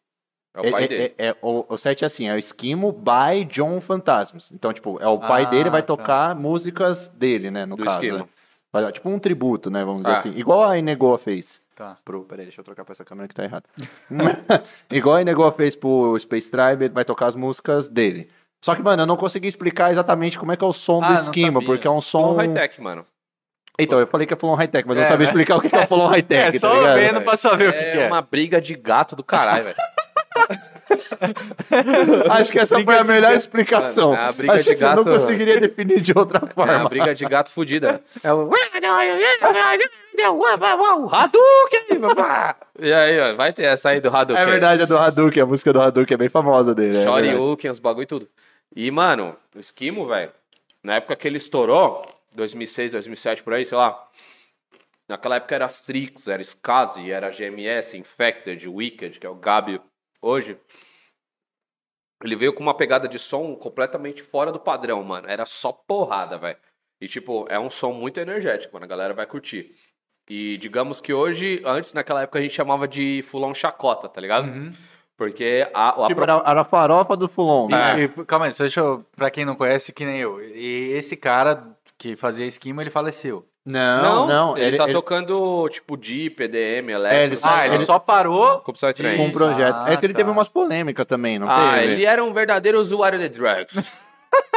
É o pai É- dele. é- é- o, o set é assim, é o Esquimo by John Fantasmas. Então, tipo, é o pai Ah, dele vai tá. tocar músicas dele, né, no Do caso. Esquimo. né? Tipo um tributo, né, vamos dizer Ah. assim. Igual a Inegoa fez. Tá. Pro, peraí, deixa eu trocar pra essa câmera que tá errada. Igual a Inegoa fez pro Space Tribe, ele vai tocar as músicas dele. Só que, mano, eu não consegui explicar exatamente como é que é o som Ah, do sabia. porque é um som... High-tech, mano. Então, eu falei que é Fulon High-Tech, mas eu não É, sabia né? explicar o que que é Fulon High-Tech, É, só tá ligado? vendo pra saber o que, que é. uma briga de gato do caralho, velho. Acho que essa Briga foi a melhor gato. explicação. Mano, é a briga Acho de que você não gato- conseguiria definir de outra É forma. uma briga de gato fudida. É o. Hadouken! E aí, ó, vai ter essa aí do Hadouken. É verdade, é do Hadouken, a música do Hadouken é bem famosa dele. é verdade. Shoryuken, os bagulho e tudo. E, mano, o Esquimo, velho, na época que ele estourou, 2006, 2007, por aí, sei lá. Naquela época era Strix, era Skazi, era GMS, Infected, Wicked, que é o Gabi hoje. Ele veio com uma pegada de som completamente fora do padrão, mano. Era só porrada, velho. E, tipo, é um som muito energético, mano. A galera vai curtir. E digamos que hoje, antes, naquela época, a gente chamava de fulão chacota, tá ligado? Porque a, a Tipo, era, era a farofa do Fulon, né? E- e- calma aí, só deixa eu. Pra quem não conhece, que nem eu. E esse cara que fazia esquimo, ele faleceu. Não, não. ele, tá tocando, tipo, Deep, EDM, Electro. É, ele Ah, ele só parou. Com um projeto. Ah, é que ele tá. teve umas polêmicas também, não Ah, teve? ele era um verdadeiro usuário de drugs.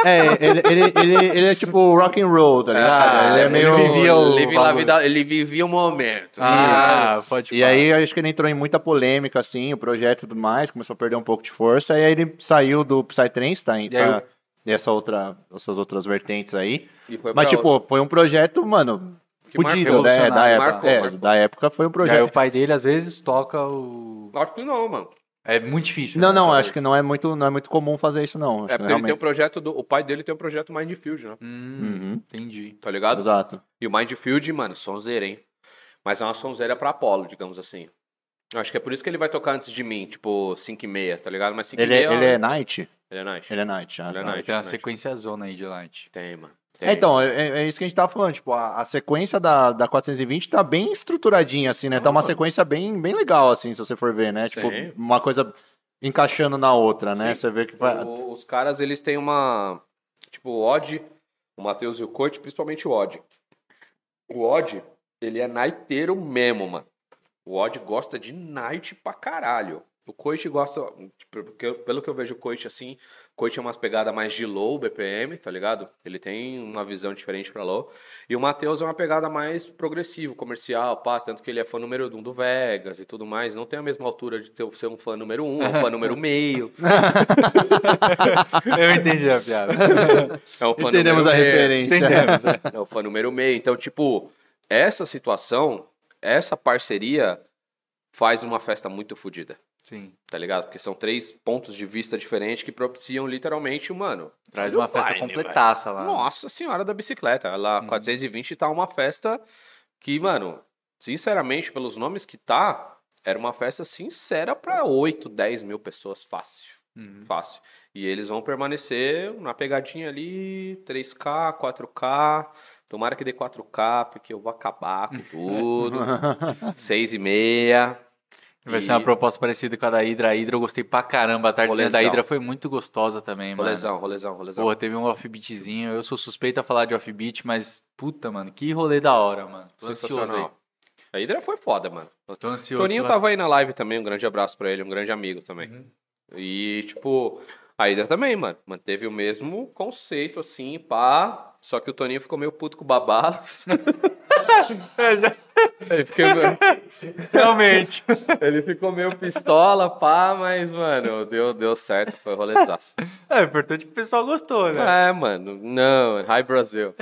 É, ele, ele, ele, ele é tipo rock and roll, tá ligado? ele é meio... vivia o ele, vivia a bagulho. vida, ele vivia o momento. Ah, pode E aí, eu acho que ele entrou em muita polêmica, assim, o projeto e tudo mais, começou a perder um pouco de força, e aí ele saiu do Psytrance, tá? aí, tá- essa outra, essas outras vertentes aí. E foi Mas, tipo, foi um projeto, mano, Que marcou, fudido, né? Da época. marcou, é, marcou. da época foi um E aí projeto. o pai dele, às vezes, toca o... Acho que não, mano. É muito difícil. Não, né, não, acho que isso. não é muito, não é muito comum fazer isso, não. Acho É que porque ele tem um realmente. projeto do. O pai dele tem um projeto Mindfield, né? Hum, Uhum, Entendi. Tá ligado? Exato. E o Mindfield, mano, sonzeira, hein? Mas é uma sonzeira pra Apollo, digamos assim. Eu acho que é por isso que ele vai tocar antes de mim, tipo 5 e meia, tá ligado? Mas 5 e Ele, é- meia. ele é night? Ele é night. Ele é night. ah, Ele é tá. night. Tem uma night. sequência zona aí de light. Tem, mano. É, então, é, é isso que a gente tava falando, tipo, a, a sequência da, da 420 tá bem estruturadinha, assim, né? Tá uma sequência bem, bem legal, assim, se você for ver, né? Tipo, Sim. uma coisa encaixando na outra, né? Sim. Você vê que vai... O- os caras, eles têm uma. Tipo, o Odd, o Matheus e o Coach, principalmente o Odd. O Odd, ele é naiteiro mesmo, mano. O Odd gosta de night pra caralho. O Coach gosta, tipo, porque eu- pelo que eu vejo o Coach assim, o Coach é umas pegadas mais de low BPM, tá ligado? Ele tem uma visão diferente pra low. E o Matheus é uma pegada mais progressivo, comercial, pá, tanto que ele é fã número um do Vegas e tudo mais. Não tem a mesma altura de ter, ser um fã número um, um fã número meio. Eu entendi a piada. É o fã Entendemos a meio. referência. Entendemos. é. É o fã número meio. Então, tipo, essa situação, essa parceria faz uma festa muito fodida, Sim. tá ligado? Porque são três pontos de vista diferentes que propiciam literalmente, mano. Traz uma festa line, completaça velho. lá. Nossa senhora da bicicleta. Lá, 420 tá uma festa que, mano, sinceramente, pelos nomes que tá, era uma festa sincera pra 8, 10 mil pessoas fácil. Fácil. E eles vão permanecer na pegadinha ali, 3K, 4K. Tomara que dê 4K, porque eu vou acabar com tudo. 6 e meia. Vai E- ser uma proposta parecida com a da Hydra. A Hydra eu gostei pra caramba. A tardezinha da. Hydra foi muito gostosa também, mano. Rolezão, rolezão, rolezão. Pô, teve um offbeatzinho. Eu sou suspeito a falar de offbeat, mas puta, mano, que rolê da hora, mano. Tô ansioso aí. Sensacional. A Hydra foi foda, mano. Tô ansioso. Toninho pela- tava aí na live também, um grande abraço pra ele, um grande amigo também. Uhum. E, tipo, a Hydra também, mano, manteve o mesmo conceito, assim, pá. Só que o Toninho ficou meio puto com o Babalos. ele, ficou meio, Realmente. ele ficou meio pistola, pá, mas, mano, deu, deu certo, foi rolezaço. É, o importante é que o pessoal gostou, né? É, mano, não, Hi Brasil.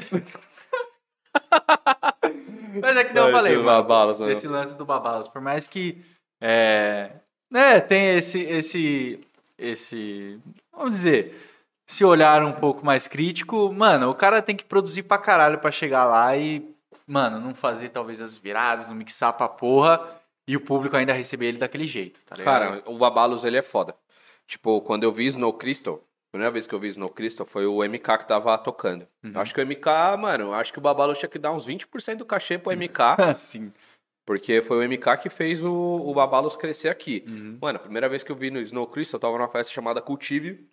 Mas é que nem eu falei, mano. Babalos, mano. Esse lance do Babalos. Por mais que. É, né, tem esse. esse. esse. Vamos dizer. Se olhar um pouco mais crítico, mano, o cara tem que produzir pra caralho pra chegar lá e, mano, não fazer talvez as viradas, não mixar pra porra e o público ainda receber ele daquele jeito, tá ligado? Cara, o Babalos, ele é foda. Tipo, quando eu vi Snow Crystal, a primeira vez que eu vi Snow Crystal foi o MK que tava tocando. Uhum. Eu Acho que o MK, mano, acho que o Babalos tinha que dar uns 20% do cachê pro MK, Sim. porque foi o MK que fez o, o Babalos crescer aqui. Uhum. Mano, a primeira vez que eu vi no Snow Crystal, eu tava numa festa chamada Cultive,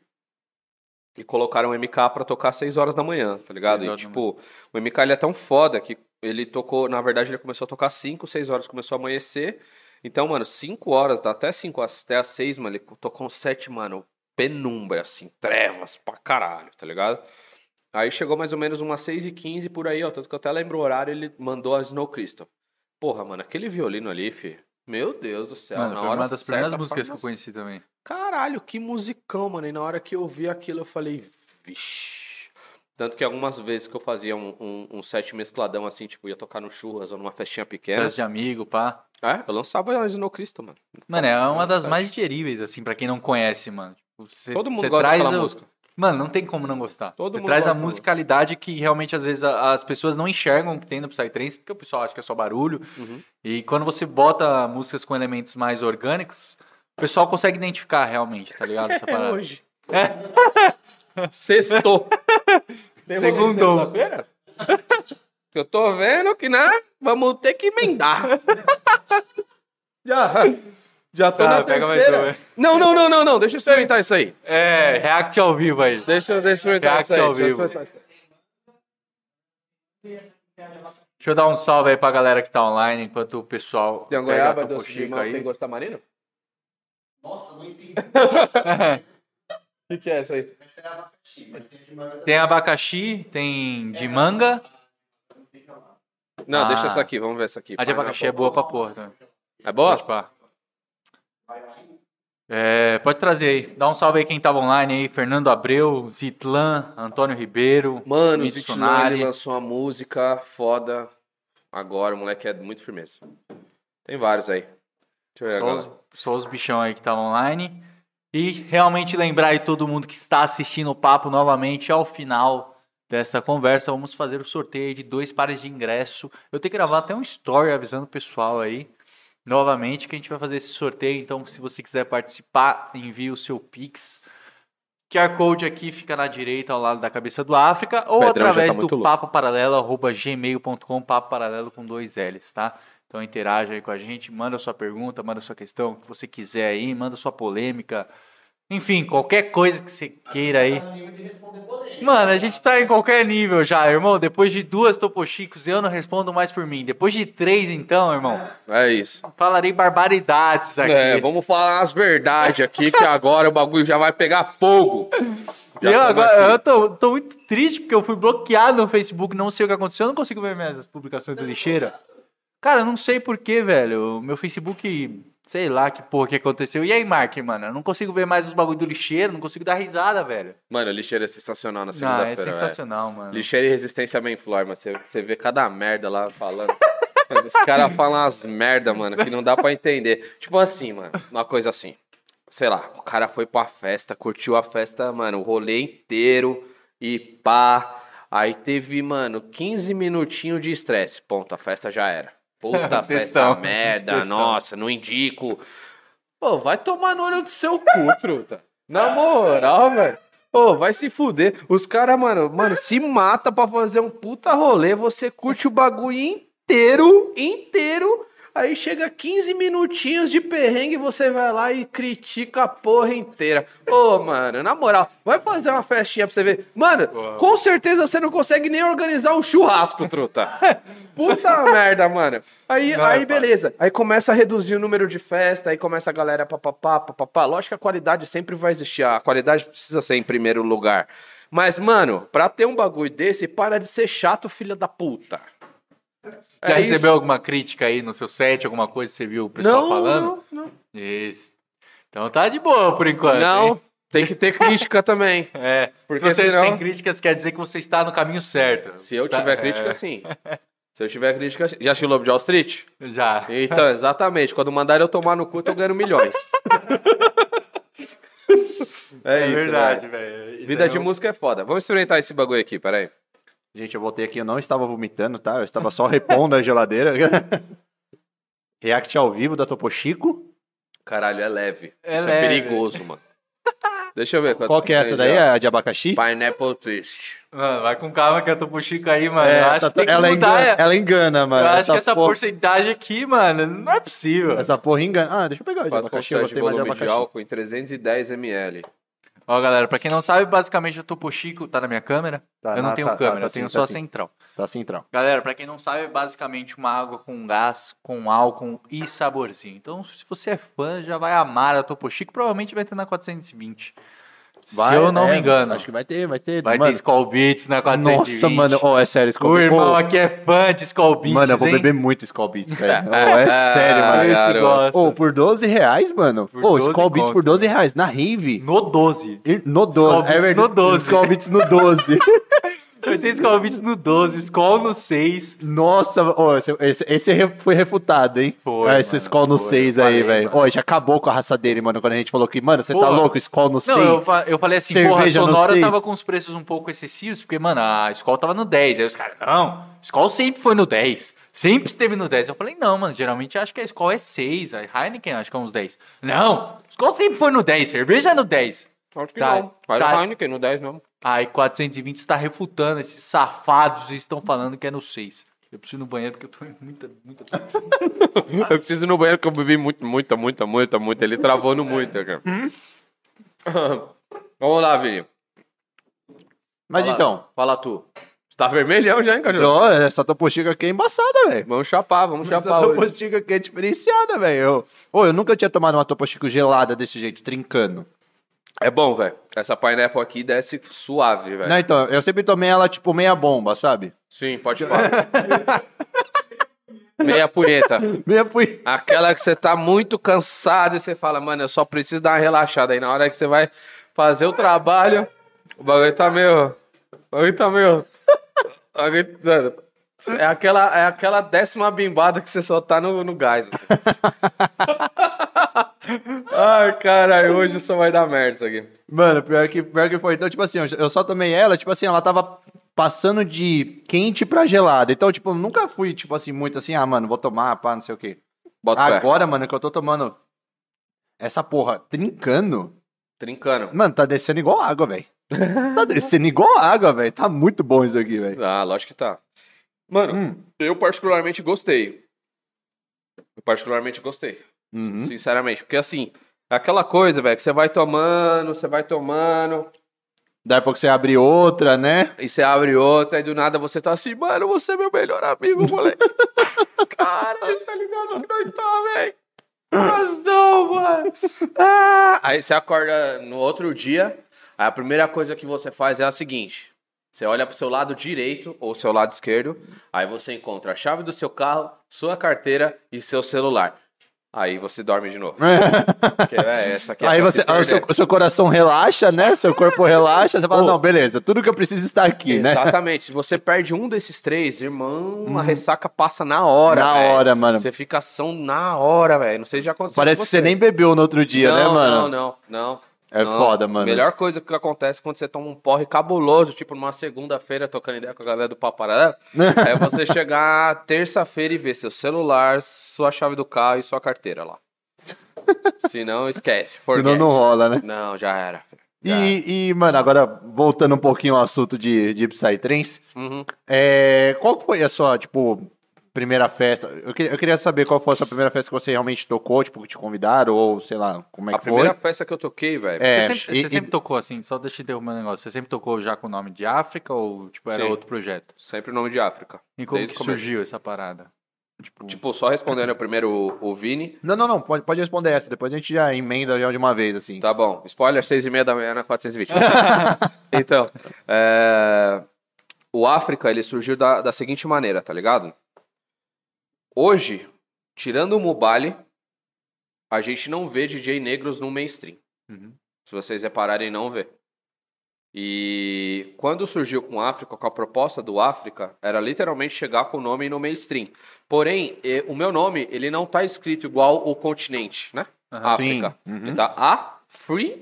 e colocaram o MK pra tocar às 6 horas da manhã, tá ligado? E, tipo, o MK ele é tão foda que ele tocou, na verdade, ele começou a tocar 5, 6 horas começou a amanhecer. Então, mano, 5 horas, dá até 5 até as 6, mano, ele tocou 7, mano, penumbra, assim, trevas pra caralho, tá ligado? Aí chegou mais ou menos umas 6 e 15 por aí, ó, tanto que eu até lembro o horário, ele mandou a Snow Crystal. Porra, mano, aquele violino ali, fi, meu Deus do céu, Mano, na foi hora uma das primeiras músicas que eu conheci também. Caralho, que musicão, mano. E na hora que eu vi aquilo, eu falei, vixi. Tanto que algumas vezes que eu fazia um, um, um set mescladão assim, tipo, ia tocar no churras ou numa festinha pequena. Festa de amigo, pá. É, eu lançava a Snow Crystal, mano. Mano, é uma das mais digeríveis, assim, pra quem não conhece, mano. Tipo, Você, Todo mundo gosta daquela o- música. Mano, não tem como não gostar. Todo Você mundo traz a musicalidade que realmente às vezes a- as pessoas não enxergam que tem no Psytrance, porque o pessoal acha que é só barulho. Uhum. E quando você bota músicas com elementos mais orgânicos, o pessoal consegue identificar realmente, tá ligado? Essa parada. hoje. Sextou. Rolê Segundou. sexta-feira? Eu tô vendo que, né? Vamos ter que emendar. já, já tô Tá, na pega mais terceira. Não, não, não, não, não. Deixa eu experimentar isso aí. É, react ao vivo aí. Deixa, eu- deixa eu experimentar React isso aí. ao deixa eu vivo. experimentar isso aí. Deixa eu dar um salve aí pra galera que tá online, enquanto o pessoal Tem goiaba a Topo doce de aí. tem gosto tamarino? Nossa, não entendi. O que, que é isso aí? Essa é abacaxi, mas tem de manga Tem abacaxi, tem de manga. Não, Ah. deixa essa aqui, vamos ver essa aqui. A de abacaxi é boa pra porra também. É boa? Pode pá. É, pode trazer aí. Dá um salve aí quem tava online aí. Fernando Abreu, Zitlan, Antônio Ribeiro. Mano, o Sonari. lançou uma música foda agora, o moleque é muito firmeza. Tem vários aí. Deixa eu ver Só agora. os, só os bichão aí que estavam online. E realmente lembrar aí todo mundo que está assistindo o papo novamente ao final dessa conversa, vamos fazer o sorteio de dois pares de ingresso. Eu tenho que gravar até um story avisando o pessoal aí, novamente, que a gente vai fazer esse sorteio. Então, se você quiser participar, envie o seu Pix. QR Code aqui fica na direita, ao lado da cabeça do África, ou Pedrão já através tá do muito louco. papo paralelo, arroba gmail.com, papo paralelo com dois L's, tá? Então interaja aí com a gente, manda sua pergunta, manda sua questão, o que você quiser aí, manda sua polêmica. Enfim, qualquer coisa que você queira aí. Mano, a gente tá em qualquer nível já, irmão. Depois de duas Topo Chicos, eu não respondo mais por mim. Depois de três, então, irmão, É isso. falarei barbaridades aqui. É, vamos falar as verdades aqui, que agora o bagulho já vai pegar fogo. Já eu tamo agora aqui. eu tô, tô muito triste porque eu fui bloqueado no Facebook, não sei o que aconteceu, eu não consigo ver minhas publicações do lixeira. Cara, eu não sei porquê, velho. Meu Facebook, sei lá que porra que aconteceu. E aí, Mark, mano, eu não consigo ver mais os bagulho do lixeiro, não consigo dar risada, velho. Mano, lixeira é sensacional na é segunda-feira, velho. sensacional, mano. Lixeira e resistência bem flor, mano. Você, você vê cada merda lá falando. Os caras falam as merda, mano, que não dá pra entender. Tipo assim, mano, uma coisa assim. Sei lá, o cara foi pra festa, curtiu a festa, mano, o rolê inteiro e pá. Aí teve, mano, 15 minutinhos de estresse. Ponto, a festa já era. Puta festa merda, Textão. nossa, não indico. Pô, vai tomar no olho do seu cu, truta. Na moral, velho. Pô, vai se fuder. Os caras, mano, mano, se mata pra fazer um puta rolê, você curte o bagulho inteiro, inteiro. Aí chega 15 minutinhos de perrengue, você vai lá e critica a porra inteira. Ô, mano, na moral, vai fazer uma festinha pra você ver. Mano, com certeza você não consegue nem organizar um churrasco, truta. Puta merda, mano. Aí, aí beleza. Aí começa a reduzir o número de festa, aí começa a galera papapá, papapá. Lógico que a qualidade sempre vai existir. A qualidade precisa ser em primeiro lugar. Mas, mano, pra ter um bagulho desse, para de ser chato, filha da puta. Já É recebeu isso. alguma crítica aí no seu set, alguma coisa que você viu o pessoal Não, falando? não, não. Isso. Então tá de boa por enquanto. Não, hein? tem que ter crítica também. É, Porque se você senão- tem críticas, quer dizer que você está no caminho certo. Se eu Tá- tiver crítica, é, sim. Se eu tiver crítica, sim. Já assistiu Lobo de Wall Street? Já. Então, exatamente. Quando mandarem eu tomar no cu, eu tô ganhando milhões. é, É isso, verdade, velho. Isso Vida aí de música é foda. Vamos experimentar esse bagulho aqui, peraí. Gente, eu voltei aqui, eu não estava vomitando, tá? Eu estava só repondo a geladeira. React ao vivo da Topo Chico. Caralho, é leve. É Isso leve. é perigoso, mano. Deixa eu ver. quanto Qual que é essa daí? já. A de abacaxi? Pineapple Twist. Mano, vai com calma que eu tô pro Chico aí, mano. eu acho essa que tem que ela, mudar. engana, ela engana, mano. eu acho que essa porra, porcentagem aqui, mano, não é possível. essa porra engana. Ah, deixa eu pegar a de abacaxi. Eu 4,7 gostei mais de volume de abacaxi. álcool em 310 ml. Ó, galera, pra quem não sabe, basicamente eu tô pro Chico, tá na minha câmera. Tá, eu não na- tenho tá- tá- câmera, tá eu tenho sim, só tá central. Tá então. Galera, pra quem não sabe, é basicamente uma água com gás, com álcool e saborzinho. Então, se você é fã, já vai amar a Topo Chico. Provavelmente vai ter na 420. Se eu não é, me engano. Acho que vai ter, vai ter. Vai mano, ter Skull Beats na 420. Nossa, mano. Oh, é sério, Skull O Beats. irmão Ô, aqui é fã de Skull Beats, Mano, eu vou hein? beber muito Skull Beats, velho. Oh, é sério, mano. Esse gosta. Ô, por 12 reais, mano. Por Ô, 12 Skull Beats conto, por 12 reais. Na Rave. No 12. No 12. Skull é Beats verdade. no 12. Skull Beats no 12. Eu tenho Skull Beats no 12, Skull no 6. Nossa, ô, esse, esse, esse re- foi refutado, hein? Foi, Ah, esse mano, Skull no foi, 6 eu aí, velho. Ô, já acabou com a raça dele, mano, quando a gente falou que, mano, você tá louco, Skull no 6. Não, eu, fa- eu falei assim, porra, a Cerveja no Sonora tava com os preços um pouco excessivos, porque, mano, a Skol tava no 10. Aí os caras, não, Skol sempre foi no 10. Sempre esteve no 10. Eu falei, não, mano, geralmente acho que a Skol é 6, a Heineken acho que é uns 10. Não, Skol sempre foi no 10, cerveja é no 10. Acho que Tá, não. Faz tá. Heineken no 10 mesmo. Aí 420 está refutando, esses safados estão falando que é no 6. Eu preciso ir no banheiro porque eu tô em muita, muita... Eu preciso ir no banheiro porque eu bebi muito, muita, muita, muita, muita. Ele travou no muito, cara. Vamos lá, Vini. Mas Fala- então, Fala tu. Você tá vermelhão já, hein, Caju? ó, essa Chico aqui é embaçada, velho. Vamos chapar, vamos Essa chapar hoje. Chico aqui é diferenciada, velho. Eu- Ô, eu nunca tinha tomado uma Chico gelada desse jeito, trincando. É bom, velho. Essa pineapple aqui desce suave, velho. Não, então, eu sempre tomei ela, tipo, meia bomba, sabe? Sim, pode falar. Meia punheta. Meia fui. Aquela que você tá muito cansado e você fala, mano, eu só preciso dar uma relaxada. Aí na hora que você vai fazer o trabalho, o bagulho tá meio. O bagulho tá meio. bagulho- É aquela, é aquela décima bimbada que você só tá no, no gás. Assim. Ai, caralho, hoje só vai dar merda isso aqui. Mano, pior que, pior que foi. Então, tipo assim, eu- só tomei ela, tipo assim, ela tava passando de quente pra gelada. Então, tipo, eu nunca fui, tipo assim, muito assim, ah, mano, vou tomar, pá, não sei o quê. Bota. Agora, mano, que eu tô tomando essa porra trincando, Trincando. mano, tá descendo igual água, velho. tá descendo igual água, velho. Tá muito bom isso aqui, velho. Ah, lógico que tá. Mano, Hum. eu particularmente gostei. Eu particularmente gostei. Uhum. Sinceramente. Porque assim, é aquela coisa, velho, que você vai tomando, você vai tomando, Daí a pouco você abre outra, né? e você abre outra, e do nada você tá assim, mano, você é meu melhor amigo, moleque. Cara, você tá ligado que nós tá, velho? Nós não, mano. Ah! Aí você acorda no outro dia, aí a primeira coisa que você faz é a seguinte. Você olha pro seu lado direito ou seu lado esquerdo, aí você encontra a chave do seu carro, sua carteira e seu celular. Aí você dorme de novo. Porque, é, essa aqui é Aí você, se aí o seu, seu coração relaxa, né? Seu corpo relaxa, você fala, não, beleza, tudo que eu preciso está aqui, né? Exatamente. Se você perde um desses três, irmão, a ressaca passa na hora. Uhum. Na velho. hora, mano. Você fica ação na hora, velho. Não sei se já aconteceu. Parece que você nem bebeu no outro dia, não, né, mano? Não, não, não. É não. foda, mano. Melhor coisa que acontece quando você toma um porre cabuloso, tipo numa segunda-feira, tocando ideia com a galera do Paparé, é você chegar terça-feira e ver seu celular, sua chave do carro e sua carteira lá. Se não, esquece. Forget. Senão não rola, né? Não, já era. Já era. E, e, mano, agora voltando um pouquinho ao assunto de, de Psytrance, Uhum. é, qual foi a sua, tipo, primeira festa? Eu queria, eu queria saber qual foi a sua primeira festa que você realmente tocou, tipo, que te convidaram, ou sei lá, como é A que primeira foi? festa que eu toquei, velho. É, Você sempre, e- você e- sempre tocou assim, só deixa eu interromper um negócio. Você sempre tocou já com o nome de África ou tipo, era Sim. outro projeto? Sempre o nome de África. E como Desde que surgiu essa parada? Tipo, Tipo, só respondendo primeiro o, o Vini. Não, não, não, pode, pode responder essa, depois a gente já emenda já de uma vez, assim. Tá bom. Spoiler, seis e meia da manhã na 420. então, é, o África, ele surgiu da, da seguinte maneira, tá ligado? Hoje, tirando o Mubali, a gente não vê DJ negros no mainstream. Uhum. Se vocês repararem, não vê. E quando surgiu com África, com a proposta do África, era literalmente chegar com o nome no mainstream. Porém, o meu nome, ele não tá escrito igual o continente, né? África. Ele tá Africa,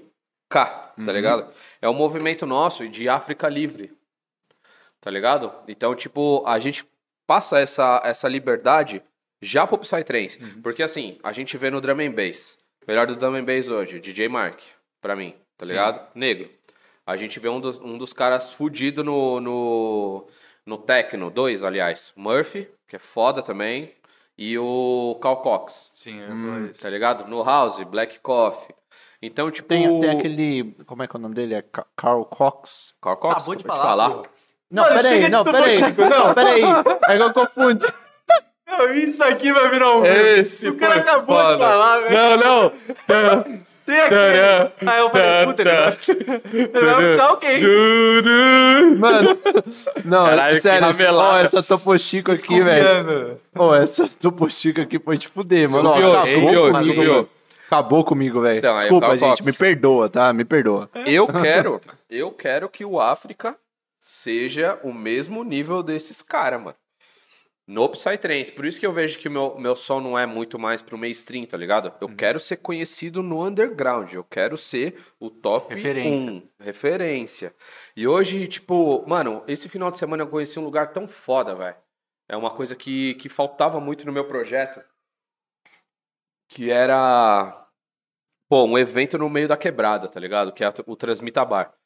tá ligado? É um movimento nosso de África livre, tá ligado? Então, tipo, a gente passa essa, essa liberdade já pro Psytrance. Porque, assim, a gente vê no Drum and Bass. Melhor do Drum and Bass hoje, DJ Mark, pra mim, tá ligado? Negro. A gente vê um dos, um dos caras fudido no, no, no Tecno, dois, aliás. Murphy, que é foda também, e o Cal Cox, sim, eu Hum, tá ligado? No House, Black Coffee. Então, tipo... Tem, tem aquele, como é que é o nome dele? É Ca- Carl Cox? Carl Cox, Acabou de acabei falar, Não, peraí, não, peraí, não, peraí, é que eu confundi. Isso aqui vai virar um. Esse o cara acabou foda. de falar, velho. Não, não. Tem aqui. Aí eu falei, puta, ele vai- puxar alguém. Mano, não, Caralho, sério, ramelada. ó, essa Topo Chico aqui, velho. Ó, essa Topo Chico aqui foi te fuder, mano. Ó, Escorpiou, acabou comigo, escorpiou. mano. Acabou comigo, velho. Então, Desculpa, Carl gente, me perdoa, tá? Me perdoa. Eu quero, eu quero que o África seja o mesmo nível desses caras, mano. No Psytrance. Por isso que eu vejo que o meu, meu som não é muito mais pro mainstream, tá ligado? Eu quero ser conhecido no underground. Eu quero ser o top Referência. 1. Referência. E hoje, tipo, mano, esse final de semana eu conheci um lugar tão foda, velho. É uma coisa que, que faltava muito no meu projeto. Que era. Pô, um evento no meio da quebrada, tá ligado? Que é o Transmita Bar.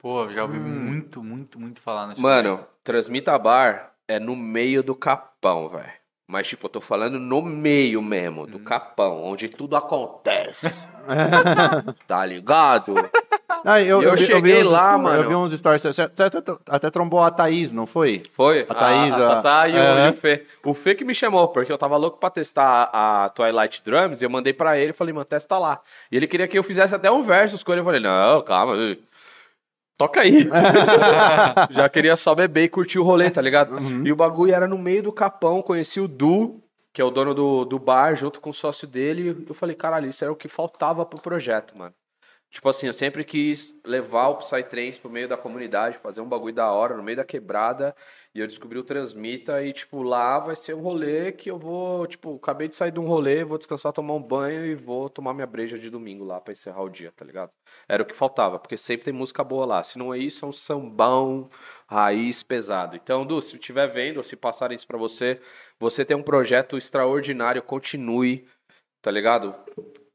Pô, eu já ouvi muito, muito, muito falar nesse Mano, Transmita Bar é no meio do capão, velho. Mas, tipo, eu tô falando no meio mesmo, do capão, onde tudo acontece. tá ligado? Ah, eu, Eu vi- cheguei uns lá, mano. Eu vi uns stories. Você até, até, até trombou a Thaís, não foi? Foi? A Thaís, a, a- a Tatá e, o, Fê. O Fê que me chamou, porque eu tava louco pra testar a, a Twilight Drums, e eu mandei pra ele e falei, mano, testa lá. E ele queria que eu fizesse até um verso com ele. Eu falei, não, calma, ui. Toca aí. Já queria só beber e curtir o rolê, tá ligado? Uhum. E o bagulho era no meio do capão, conheci o Du, que é o dono do, do bar, junto com o sócio dele. Eu falei, caralho, isso era o que faltava pro projeto, mano. Tipo assim, eu sempre quis levar o Psytrance pro meio da comunidade, fazer um bagulho da hora, no meio da quebrada. E eu descobri o Transmita e, tipo, lá vai ser um rolê que eu vou, tipo, acabei de sair de um rolê, vou descansar, tomar um banho e vou tomar minha breja de domingo lá pra encerrar o dia, tá ligado? Era o que faltava, porque sempre tem música boa lá. Se não é isso, é um sambão raiz pesado. Então, Du, se estiver vendo, ou se passarem isso pra você, você tem um projeto extraordinário, continue, tá ligado?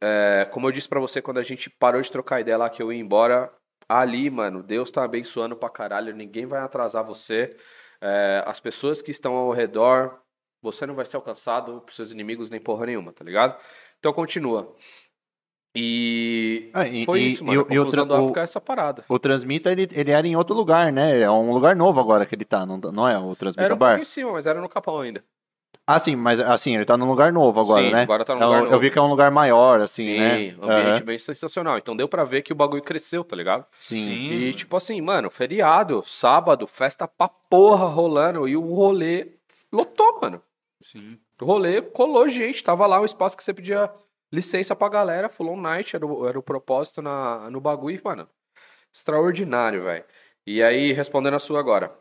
É, como eu disse pra você quando a gente parou de trocar ideia lá que eu ia embora, ali, mano, Deus tá abençoando pra caralho, ninguém vai atrasar você. É, as pessoas que estão ao redor, você não vai ser alcançado por seus inimigos nem porra nenhuma, tá ligado? Então continua. E Ah, e- foi e- isso, e mano. o- a e o África é essa parada. O Transmita, ele, ele era em outro lugar, né? É um lugar novo agora que ele tá, não, não é o Transmita Era um Bar? pouco em cima, mas era no Capão ainda. Ah, sim, mas assim, ele tá num lugar novo agora, Sim, né? agora tá num É um- lugar Eu novo. vi que é um lugar maior, assim, Sim, né? ambiente Aham. bem sensacional. Então deu pra ver que o bagulho cresceu, tá ligado? Sim. E tipo assim, mano, feriado, sábado, festa pra porra rolando. E o rolê lotou, mano. Sim. O rolê colou gente, tava lá um espaço que você pedia licença pra galera, full on night, era o, era o propósito na, no bagulho, e, mano, extraordinário, velho. E aí, respondendo a sua agora,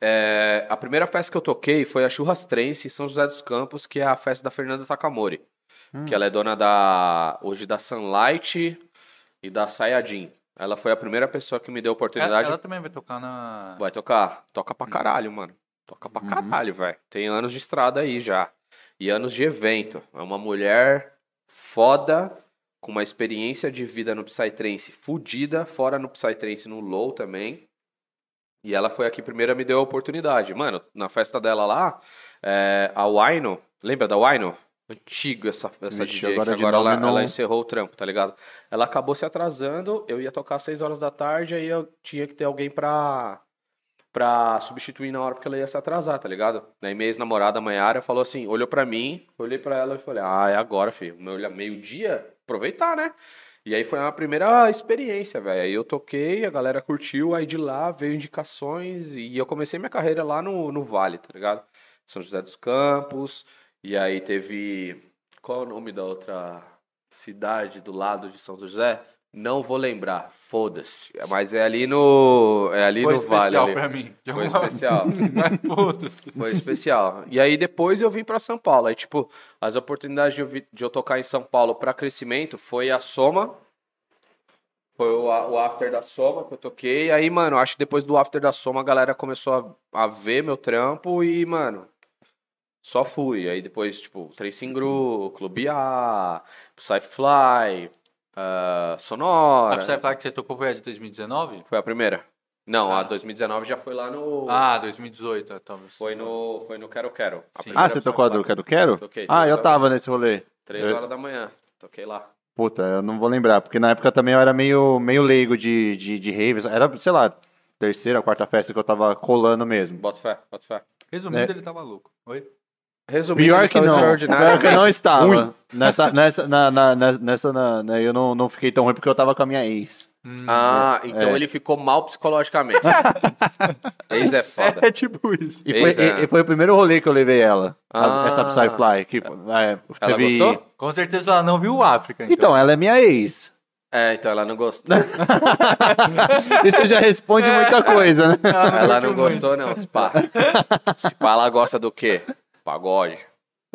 é, a primeira festa que eu toquei foi a Churrastrense em São José dos Campos, que é a festa da Fernanda Takamori, que ela é dona da, hoje da Sunlight e da Sayajin. Ela foi a primeira pessoa que me deu a Ela, oportunidade ela também vai tocar na. Vai tocar. Toca pra caralho, mano. Toca pra caralho, velho. Tem anos de estrada aí já. E anos de evento. É uma mulher foda, com uma experiência de vida no Psytrance fudida, fora no Psytrance no Low também. E ela foi aqui primeiro me deu a oportunidade. Mano, na festa dela lá, é, a Wino, lembra da Wino? Antigo essa, essa Vixe, DJ, agora agora ela, não- ela encerrou o trampo, tá ligado? Ela acabou se atrasando, eu ia tocar às 6 horas da tarde, aí eu tinha que ter alguém pra, pra substituir na hora porque ela ia se atrasar, tá ligado? Aí minha ex-namorada, Mayara, falou assim, olhou pra mim, olhei pra ela e falei, ah, é agora, filho. Meu- Meio-dia, aproveitar, né? E aí foi a primeira experiência, velho. Aí eu toquei, a galera curtiu, aí de lá veio indicações e eu comecei minha carreira lá no, no Vale, tá ligado? São José dos Campos, e aí teve. Qual é o nome da outra cidade do lado de São José? Não vou lembrar, foda-se. Mas é ali no. É ali Foi no Vale. especial ali. pra mim. Foi especial. Foi especial. E aí depois eu vim pra São Paulo. Aí, tipo, as oportunidades de eu, vi- de eu tocar em São Paulo pra crescimento foi a Soma. Foi o, o after da Soma que eu toquei. Aí, mano, acho que depois do after da Soma a galera começou a, a ver meu trampo e, mano, só fui. Aí depois, tipo, Tracing Gru, Clube A, Psyfly, ah, A Sonora. Psyfly que você tocou foi a de 2019? Foi a primeira. Não, a Ah. 2019 já foi lá no. Ah, 2018, é, talvez. Foi no, foi no Quero Quero. A Ah, você tocou a do. Quero Quero? Toquei, Ah, eu tava nesse rolê. Três Eu- horas da manhã. Toquei lá. Puta, eu não vou lembrar, porque na época também eu era meio, meio leigo de, de, de raves. Era, sei lá, terceira, quarta festa que eu tava colando mesmo. Bota fé, bota fé. Resumindo, É. ele tava louco. Oi? Resumindo, Pior que não. Pior que eu não estava. Nessa, nessa, na, na, nessa, na, na- eu não, não fiquei tão ruim porque eu tava com a minha ex. Ah, então É. ele ficou mal psicologicamente. Ex é foda. É tipo isso. E foi, é. e- e foi o primeiro rolê que eu levei ela, a- Ah. essa Psyfly. Que, é, Ela teve- gostou? Com certeza ela não viu o África. Então. Então, ela é minha ex. É, então ela não gostou. Isso já responde muita coisa, né? ela não gostou, não. Se pá. Se pá, ela gosta do quê? Pagode.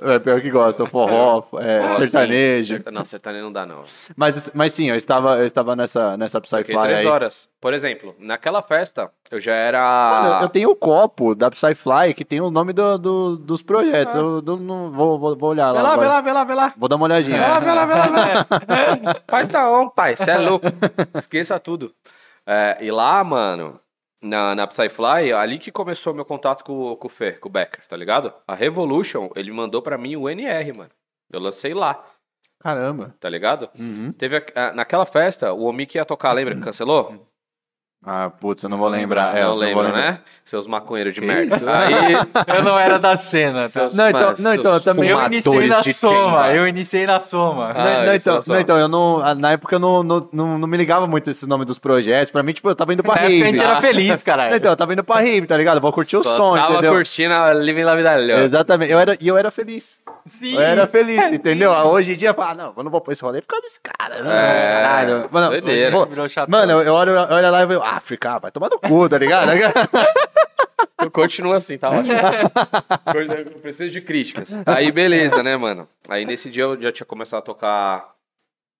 É pior que gosta, forró, é, Forró, sertanejo. sim. Não, sertanejo não dá, não. Mas, mas sim, eu estava, eu estava nessa, nessa Psyfly Fiquei três horas. Por exemplo, naquela festa, eu já Mano, era. eu tenho o copo da Psyfly que tem o nome do, do- dos projetos. Eu não, não- vou, vou, vou olhar lá. Vê lá, vê lá, vê lá, vê lá. Vou dar uma olhadinha. Vê lá, vê lá, vê lá, vê lá. Pai tá on, pai. Você é louco. Esqueça tudo. É, e lá, mano, na, na Psyfly, ali que começou meu contato com, com o Fer, com o Becker, tá ligado? A Revolution, ele mandou pra mim o NR, mano. Eu lancei lá, Caramba. tá ligado? Uhum. Teve a- a- naquela festa, o Omi que ia tocar, lembra? Cancelou? Ah, putz, eu não vou lembrar. É, não eu lembro, vou lembrar. né? Seus maconheiros de merda. Aí, Eu não era da cena, tá? seus, Não, então- não, então, eu também- Eu iniciei na soma, eu iniciei na soma. Ah, Não, não, então, não, então, eu não. Na época eu não, não, não, não me ligava muito esses nomes dos projetos. Pra mim, tipo, eu tava indo pra Na rave. gente era feliz, caralho. Não, Então, eu tava indo pra rave, tá ligado? Eu vou curtir o Só som, tava entendeu? curtindo a Living La Vida Louca. Exatamente. Eu era, e eu era feliz. Sim. Eu era feliz, entendeu? Hoje em dia, fala, não, eu não vou pôr esse rolê por causa desse cara. Né? É, Caralho. Mano, doideira. eu, eu olho, eu olho lá e vejo, África, vai tomar no cu, tá ligado? Continua assim, tá ótimo. Eu preciso de críticas. Aí, beleza, né, mano? Aí nesse dia eu já tinha começado a tocar.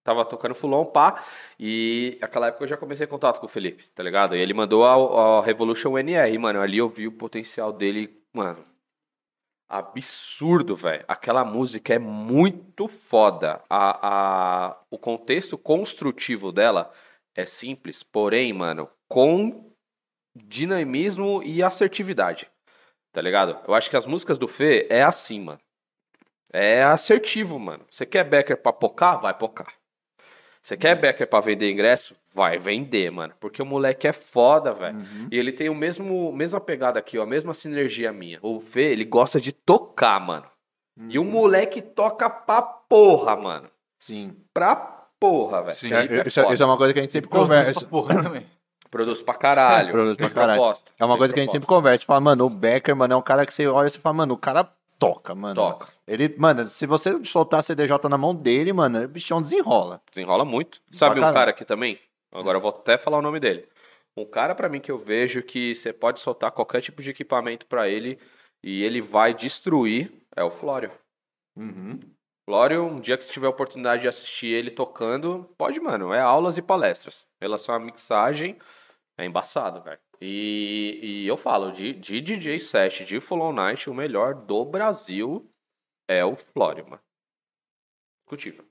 Tava tocando fulon, pá. E naquela época eu já comecei contato com o Felipe, tá ligado? E ele mandou a, a Revolution NR, mano. Ali eu vi o potencial dele, mano. Absurdo, velho. Aquela música é muito foda. A, a, o contexto construtivo dela é simples, porém, mano, com dinamismo e assertividade. Tá ligado? Eu acho que as músicas do Fê é assim, mano. É assertivo, mano. Você quer Becker pra pocar? Vai pocar. Você quer Becker pra vender ingresso? Vai vender, mano. Porque o moleque é foda, velho. E ele tem o mesmo mesma pegada aqui, ó, a mesma sinergia minha. O Fê, ele gosta de tocar, mano. E o moleque toca pra porra, mano. Sim. Pra porra, velho. Sim. Felipe é Isso, é- isso é uma coisa que a gente sempre Produz conversa. pra porra também. Produz pra caralho. Produz pra caralho. proposta. É uma Tem coisa que a gente sempre proposta. conversa. Fala, mano, o Becker, mano, é um cara que você olha e você fala, mano, o cara toca, mano. Toca. Ele, mano, se você soltar a CDJ na mão dele, mano, o bichão desenrola. Desenrola muito. Sabe um caralho. cara aqui também? Agora eu vou até falar o nome dele. Um cara pra mim que eu vejo que você pode soltar qualquer tipo de equipamento pra ele e ele vai destruir é o Flório. Flório, um dia que você tiver oportunidade de assistir ele tocando, pode, mano, é aulas e palestras. Em relação à mixagem, é embaçado, velho. E, e eu falo, de, de DJ set, de Full On Night, o melhor do Brasil é o Flório, mano. Discutível.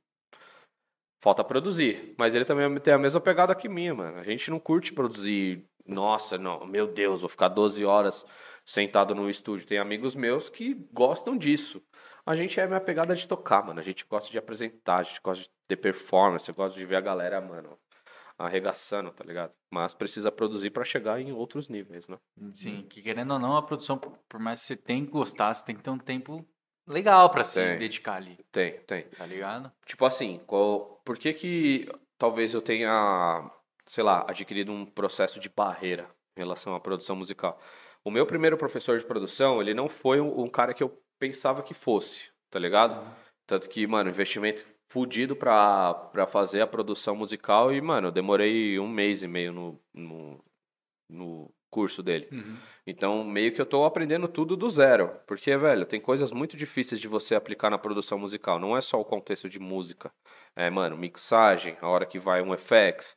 Falta produzir. Mas ele também tem a mesma pegada que minha, mano. A gente não curte produzir. Nossa, não, meu Deus, vou ficar 12 horas sentado no estúdio. Tem amigos meus que gostam disso. A gente é a minha pegada de tocar, mano. A gente gosta de apresentar, a gente gosta de ter performance, gosta de ver a galera, mano, arregaçando, tá ligado? Mas precisa produzir pra chegar em outros níveis, né? Sim, que querendo ou não, a produção, por mais que você tenha que gostar, você tem que ter um tempo legal pra se Tem. dedicar ali, Tem, tem. tá ligado? Tipo assim, qual, por que que talvez eu tenha, sei lá, adquirido um processo de barreira em relação à produção musical? O meu primeiro professor de produção, ele não foi um, um cara que eu pensava que fosse, tá ligado? Tanto que, mano, investimento fudido pra, pra fazer a produção musical e, mano, eu demorei um mês e meio no, no, no curso dele. Então, meio que eu tô aprendendo tudo do zero. Porque, velho, tem coisas muito difíceis de você aplicar na produção musical. Não é só o contexto de música. É, mano, mixagem, a hora que vai um FX,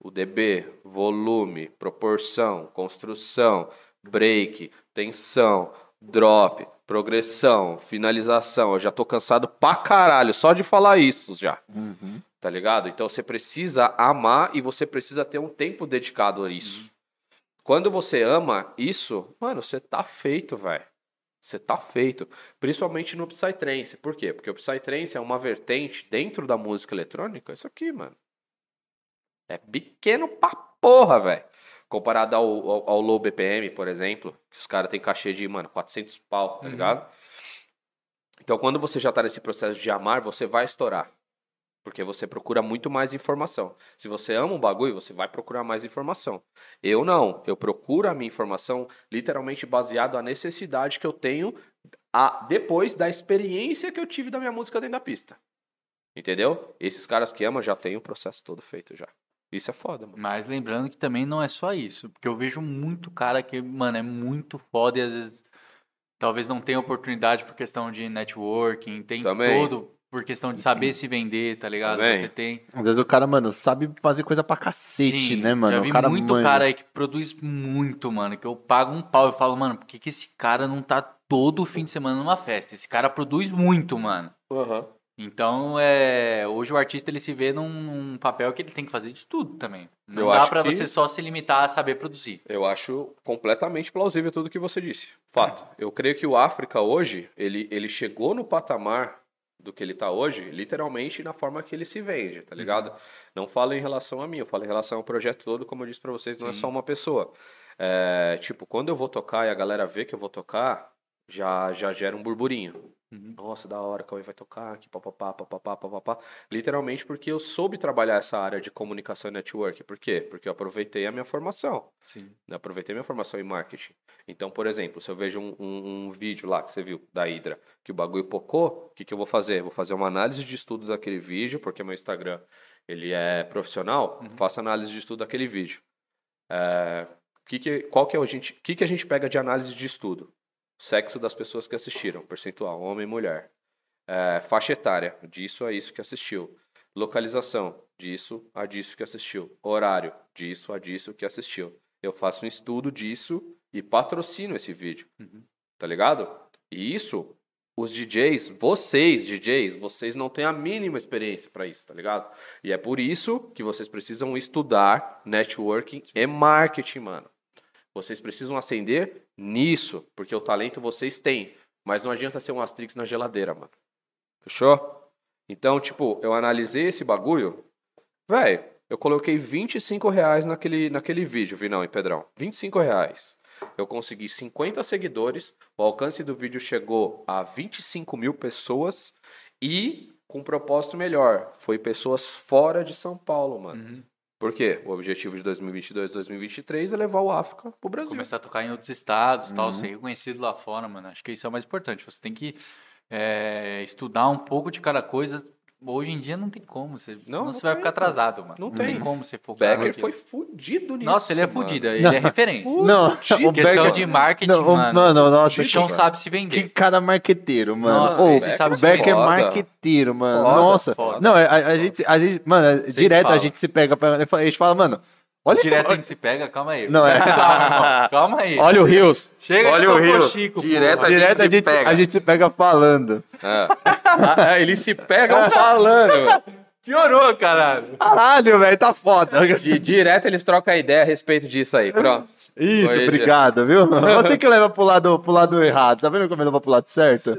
o DB, volume, proporção, construção, break, tensão, drop, progressão, finalização. Eu já tô cansado pra caralho só de falar isso já. Tá ligado? Então você precisa amar e você precisa ter um tempo dedicado a isso. Quando você ama isso, mano, você tá feito, velho. Você tá feito. Principalmente no Psytrance. Por quê? Porque o Psytrance é uma vertente dentro da música eletrônica. Isso aqui, mano. É pequeno pra porra, velho. Comparado ao, ao, ao low BPM, por exemplo, que os caras têm cachê de, mano, 400 pau, tá ligado? Então, quando você já tá nesse processo de amar, você vai estourar. Porque você procura muito mais informação. Se você ama um bagulho, você vai procurar mais informação. Eu não. Eu procuro a minha informação literalmente baseado na necessidade que eu tenho a, depois da experiência que eu tive da minha música dentro da pista. Entendeu? Esses caras que amam já têm o processo todo feito já. Isso é foda, mano. Mas lembrando que também não é só isso. Porque eu vejo muito cara que, mano, é muito foda e às vezes talvez não tenha oportunidade por questão de networking, tem Também. todo por questão de saber se vender, tá ligado? Também. Você tem. Às vezes o cara, mano, sabe fazer coisa pra cacete, Sim, né, mano? Já vi o cara muito manja. cara aí que produz muito, mano. Que eu pago um pau e falo, mano, por que, que esse cara não tá todo fim de semana numa festa? Esse cara produz muito, mano. Então, é, hoje o artista ele se vê num, num papel que ele tem que fazer de tudo também. Não Eu dá que- você só se limitar a saber produzir. Eu acho completamente plausível tudo que você disse. Fato. Eu creio que o África hoje, ele, ele chegou no patamar do que ele tá hoje, literalmente na forma que ele se vende, tá ligado? Não falo em relação a mim, eu falo em relação ao projeto todo, como eu disse pra vocês, não é só uma pessoa. É, tipo, quando eu vou tocar e a galera vê que eu vou tocar, já, já gera um burburinho. Nossa, da hora, Cauê vai tocar aqui, papapá, papapá, papapá. Literalmente porque eu soube trabalhar essa área de comunicação e network. Por quê? Porque eu aproveitei a minha formação. Sim. Eu aproveitei minha formação em marketing. Então, por exemplo, se eu vejo um, um- um vídeo lá que você viu da Hydra, que o bagulho pocou, o que, que eu vou fazer? Vou fazer uma análise de estudo daquele vídeo, porque meu Instagram ele é profissional, faço análise de estudo daquele vídeo. É, que que, qual que é o gente, que, que a gente pega de análise de estudo? Sexo das pessoas que assistiram, percentual, homem e mulher. É, faixa etária, disso a isso que assistiu. Localização, disso a disso que assistiu. Horário, disso a disso que assistiu. Eu faço um estudo disso e patrocino esse vídeo. Tá ligado? E isso, os DJs, vocês, DJs, vocês não têm a mínima experiência para isso, tá ligado? E é por isso que vocês precisam estudar networking e marketing, mano. Vocês precisam ascender nisso, porque o talento vocês têm. Mas não adianta ser um Asterix na geladeira, mano. Fechou? Então, tipo, eu analisei esse bagulho. Véi, eu coloquei 25 reais naquele, naquele vídeo, Vinão e Pedrão. 25 reais. Eu consegui 50 seguidores. O alcance do vídeo chegou a 25 mil pessoas. E com um propósito melhor. Foi pessoas fora de São Paulo, mano. Por quê? O objetivo de 2022 2023 é levar o África pro Brasil. Começar a tocar em outros estados, Uhum. tal, ser reconhecido lá fora, mano. Acho que isso é o mais importante. Você tem que é, estudar um pouco de cada coisa. Hoje em dia não tem como, você, senão não você vai ficar atrasado, mano. Não tem. tem. como você focar Becker naquilo. foi fudido nisso. Nossa, ele é fudido, ele é referência. Não, Questão o Becker... de marketing, Não, mano. mano, nossa, o bichão que- sabe se Que vender. cara marqueteiro, mano. Nossa, Ô, você sabe o Becker é marqueteiro, mano. Foda, Nossa. foda. Não, a, a gente, a gente, mano, direto a gente se pega, pra- a gente fala, mano, olha isso. Direto a gente se pega, calma aí. Não, é. Calma, calma aí. Olha o Rios. Chega olha que o Rios. Chico, Direto a gente Direto se a gente, pega. a gente se pega falando. Ah, Eles se pegam falando. Piorou, caralho. Caralho, velho, tá foda. Di- Direto eles trocam a ideia a respeito disso aí. Pronto. Isso, obrigado, viu? Você que leva pro lado, pro lado errado, tá vendo como ele leva pro lado certo?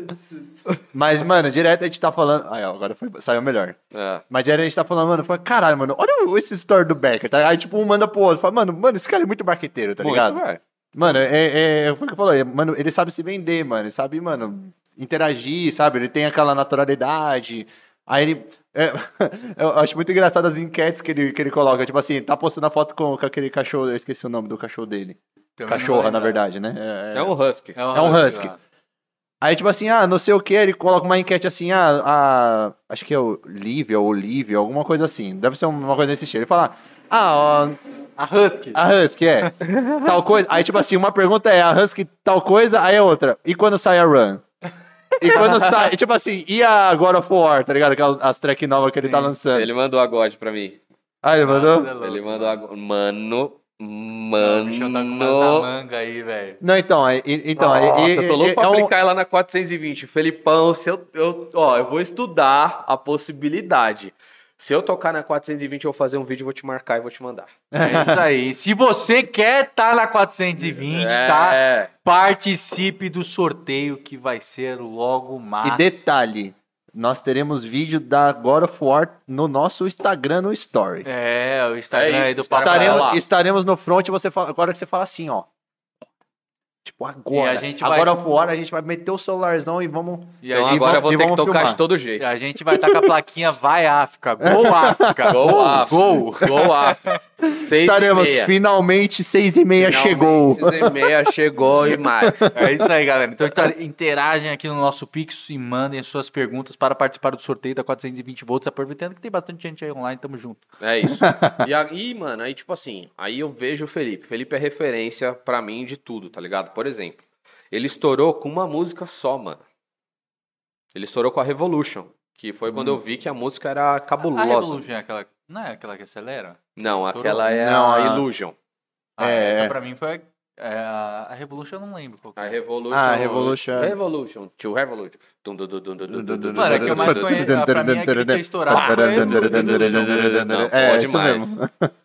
Mas, mano, direto a gente tá falando. Aí, ó, agora foi- saiu melhor. É. Mas direto a gente tá falando, mano, fala, caralho, mano, olha esse story do Becker, tá? Aí, tipo, um manda pro outro, fala, mano, mano, esse cara é muito marqueteiro, tá ligado? Muito, velho. Mano, é, é, foi o que eu falei, mano, ele sabe se vender, mano, ele sabe, mano, interagir, sabe? Ele tem aquela naturalidade. Aí ele. É, eu acho muito engraçado as enquetes que ele, que ele coloca. Tipo assim, tá postando a foto com, com aquele cachorro. Eu esqueci o nome do cachorro dele. Também Cachorra, na verdade, né? É, É um husky. é um husky. lá. Aí, tipo assim, ah, não sei o que, ele coloca uma enquete assim, ah, a, acho que é o Lívia ou Olivia, alguma coisa assim. Deve ser uma coisa desse estilo. Ele fala, ah, ó, A Husky. a Husky é tal coisa. Aí, tipo assim, uma pergunta é a Husky tal coisa, aí a outra. E quando sai a Run? E quando sai, tipo assim, e a God of War, tá ligado? Aquelas as track novas que ele tá lançando. Ele mandou a God pra mim. Ah, ele mandou? Nossa, Ele mandou a God. Mano. O bichão tá com Mano. manga aí, velho. Não, então, aí, e- então, aí, Nossa, eu tô louco e- pra é um- aplicar ela na 420. Felipão, se eu, eu, ó, eu vou estudar a possibilidade. Se eu tocar na 420, eu vou fazer um vídeo, vou te marcar e vou te mandar. É isso aí. Se você quer estar na 420, tá? É. Participe do sorteio que vai ser logo mais. E detalhe, nós teremos vídeo da God of War no nosso Instagram, no Story. É, o Instagram É isso, aí do estaremos- Pará. estaremos, estaremos no front e você fala, agora que você fala assim, ó. Tipo, agora. E a gente vai- agora of War, a gente vai meter o celularzão e vamos. E Então a gente, agora eu vou ter que tocar filmar. de todo jeito. e a gente vai estar com a plaquinha Vai África. Gol África. Gol, Gol, África. gol. Gol África. Seis estaremos e meia. finalmente seis e meia chegou. Seis e meia chegou e mais. É isso aí, galera. Então inter- interagem aqui no nosso Pix e mandem suas perguntas para participar do sorteio da 420 volts, aproveitando que tem bastante gente aí online, tamo junto. É isso. E aí, mano, aí tipo assim, aí eu vejo o Felipe. Felipe é referência pra mim de tudo, tá ligado? Por exemplo, ele estourou com uma música só, mano. Ele estourou com a Revolution, que foi quando eu vi que a música era A cabulosa. Revolution é aquela. Não é aquela que acelera? Não, Estourou? aquela é Não, a a- Illusion. Ah, É. essa pra mim foi. a- é, a a Revolution eu não lembro qual que A é. Revolution. Ah, a Revolution. Revolution. To Revolution. Dum, dum, dum, dum, dum, dum, dum, dum, Mano, é que eu mais conheço. a- Pra mim é que tinha estourado. a É, isso mesmo.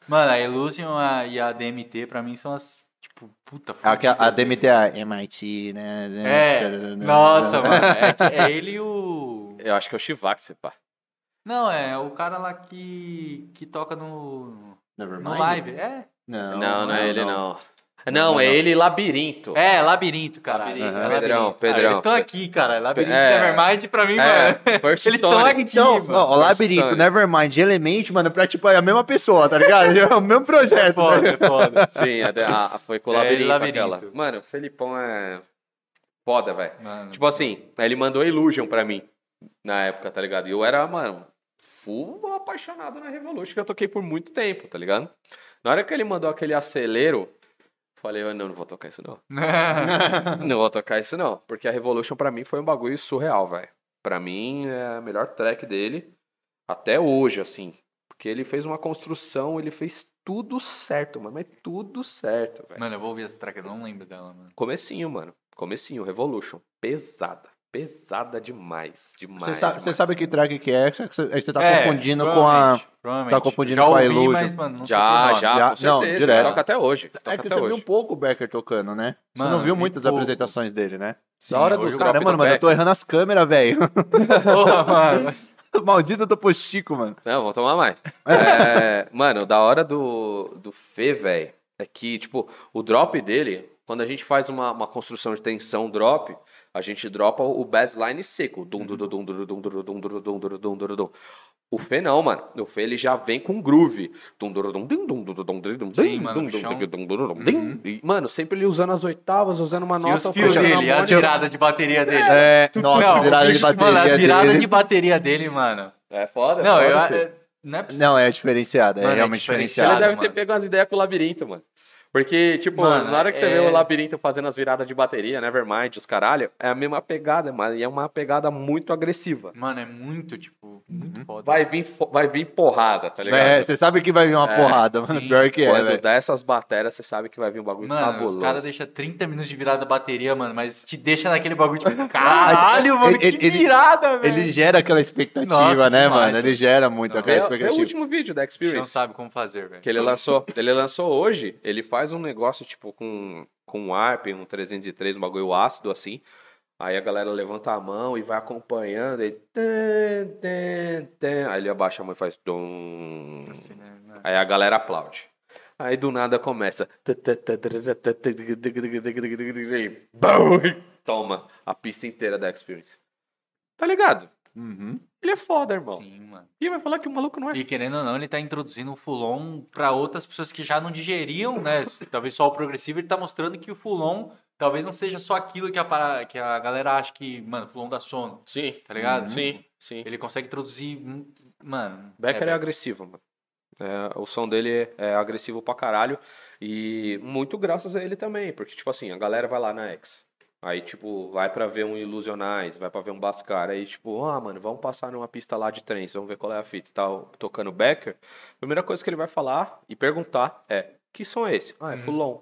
Mano, a Illusion a- e a DMT pra mim são as. Tipo, puta A, que a, a fudidas, DMT é a MIT, né? É. Nossa, mano. É, que- é ele e o. Eu acho que é o Shivax, pá. Não, é o cara lá que. que toca no. No Nevermind? live. É. Não, Não, não é ele, não. Não, é ele Labirinto. É, Labirinto, caralho. Labirinto, É Pedrão, Labirinto. Pedrão. Ah, eles estão aqui, cara. Labirinto É. Nevermind, pra mim, É, mano. First Eles estão aqui, Então, mano. ó, Labirinto, Stone. Nevermind e Element, mano, pra tipo, é a mesma pessoa, tá ligado? É o mesmo projeto, tá Foda, ligado? é foda. Sim, a, a- foi com o É, Labirinto, Labirinto. aquela. Mano, o Felipão é foda, velho. Tipo assim, ele mandou Illusion pra mim na época, tá ligado? E eu era, mano, full apaixonado na Revolution, que eu toquei por muito tempo, tá ligado? Na hora que ele mandou aquele acelero, falei, eu não, não vou tocar isso não. não vou tocar isso não. Porque a Revolution pra mim foi um bagulho surreal, velho. Pra mim é a melhor track dele até hoje, assim. Porque ele fez uma construção, ele fez tudo certo, mano. Mas tudo certo, velho. Mano, eu vou ouvir essa track, eu não lembro dela, mano. Comecinho, mano. Comecinho, Revolution. Pesada. Pesada demais. Demais. Você sabe, você demais. sabe que track que é, você, aí você tá É, confundindo com a... provavelmente. tá confundindo Já com a Illusion. Mas, mano, Já, já, Já- com não, direto. Toca até hoje. Toca É que até você viu hoje. um pouco o Becker tocando, né? Você Mano, não viu vi muitas pouco. apresentações dele, né? Da hora dos eu- drop Caramba, do mano, eu tô errando as câmeras, velho. Porra, mano. Maldito do postico, mano. Não, vamos tomar mais. É, mano, da hora do, do Fê, velho, é que, tipo, o drop dele, quando a gente faz uma, uma construção de tensão drop, a gente dropa o bassline seco. Dum, dum, dum, dum, dum, dum, dum, dum, dum, dum, dum, dum. O Fê não, mano. O Fê ele já vem com groove. Dum, dum, dum, dum, dum, dum, dum, dum, dum, Sim, dum, mano. E, Mano, sempre ele usando as oitavas, usando uma E nota. os fios dele, a as viradas de bateria dele. É, nossa, não, virada de bateria Mano, as viradas dele. de bateria dele, mano. É foda, Não, foda, eu... É- Não é possível. Não, é diferenciado, é Mano, é realmente Ele diferenciado. diferenciado. deve ter mano. pego umas ideias com o labirinto, mano. Porque, tipo, Mano, na hora que você é- vê o labirinto fazendo as viradas de bateria, Nevermind, os caralho, é a mesma pegada, mas é uma pegada muito agressiva. Mano, é muito, tipo, muito Uhum. foda. Vai vir, vai vir porrada, tá ligado? É, você sabe que vai vir uma porrada, mano. sim. Pior que é, Quando dá essas baterias, você sabe que vai vir um bagulho Mano, cabuloso. os caras deixam 30 minutos de virada da bateria, mano, mas te deixa naquele bagulho, tipo, caralho, mano, ele- que ele- virada, velho. Ele gera aquela expectativa, Nossa, né, demais, mano? Ele gera muito aquela É, é o expectativa. último vídeo da não Experience sabe como fazer, velho. que ele lançou. Ele lançou hoje, ele faz um negócio, tipo, com, com um ARP, um 303, um bagulho ácido, assim. Aí a galera levanta a mão e vai acompanhando. E... Aí ele abaixa a mão e faz. Dum. Aí a galera aplaude. Aí do nada começa. E! Toma a pista inteira da Experience. Tá ligado? Ele é foda, irmão. Sim, mano. E vai falar que o maluco não é. E querendo ou não, ele tá introduzindo o Fulon pra outras pessoas que já não digeriam, né? Talvez só o progressivo, ele tá mostrando que o Fulon talvez não seja só aquilo que a, para- que a galera acha que, mano, Fulon dá sono, Sim, tá ligado? sim, sim. Ele consegue introduzir, hum, mano. Becker é, é, agressivo, mano. É, o som dele é agressivo pra caralho. E muito graças a ele também. Porque, tipo assim, a galera vai lá na X. Aí, tipo, vai pra ver um Ilusionais, vai pra ver um Bascar. Aí, tipo, ah, mano, vamos passar numa pista lá de trens, vamos ver qual é a fita e tal, tocando Becker. Primeira coisa que ele vai falar e perguntar é: que som é esse? Ah, é Fulon.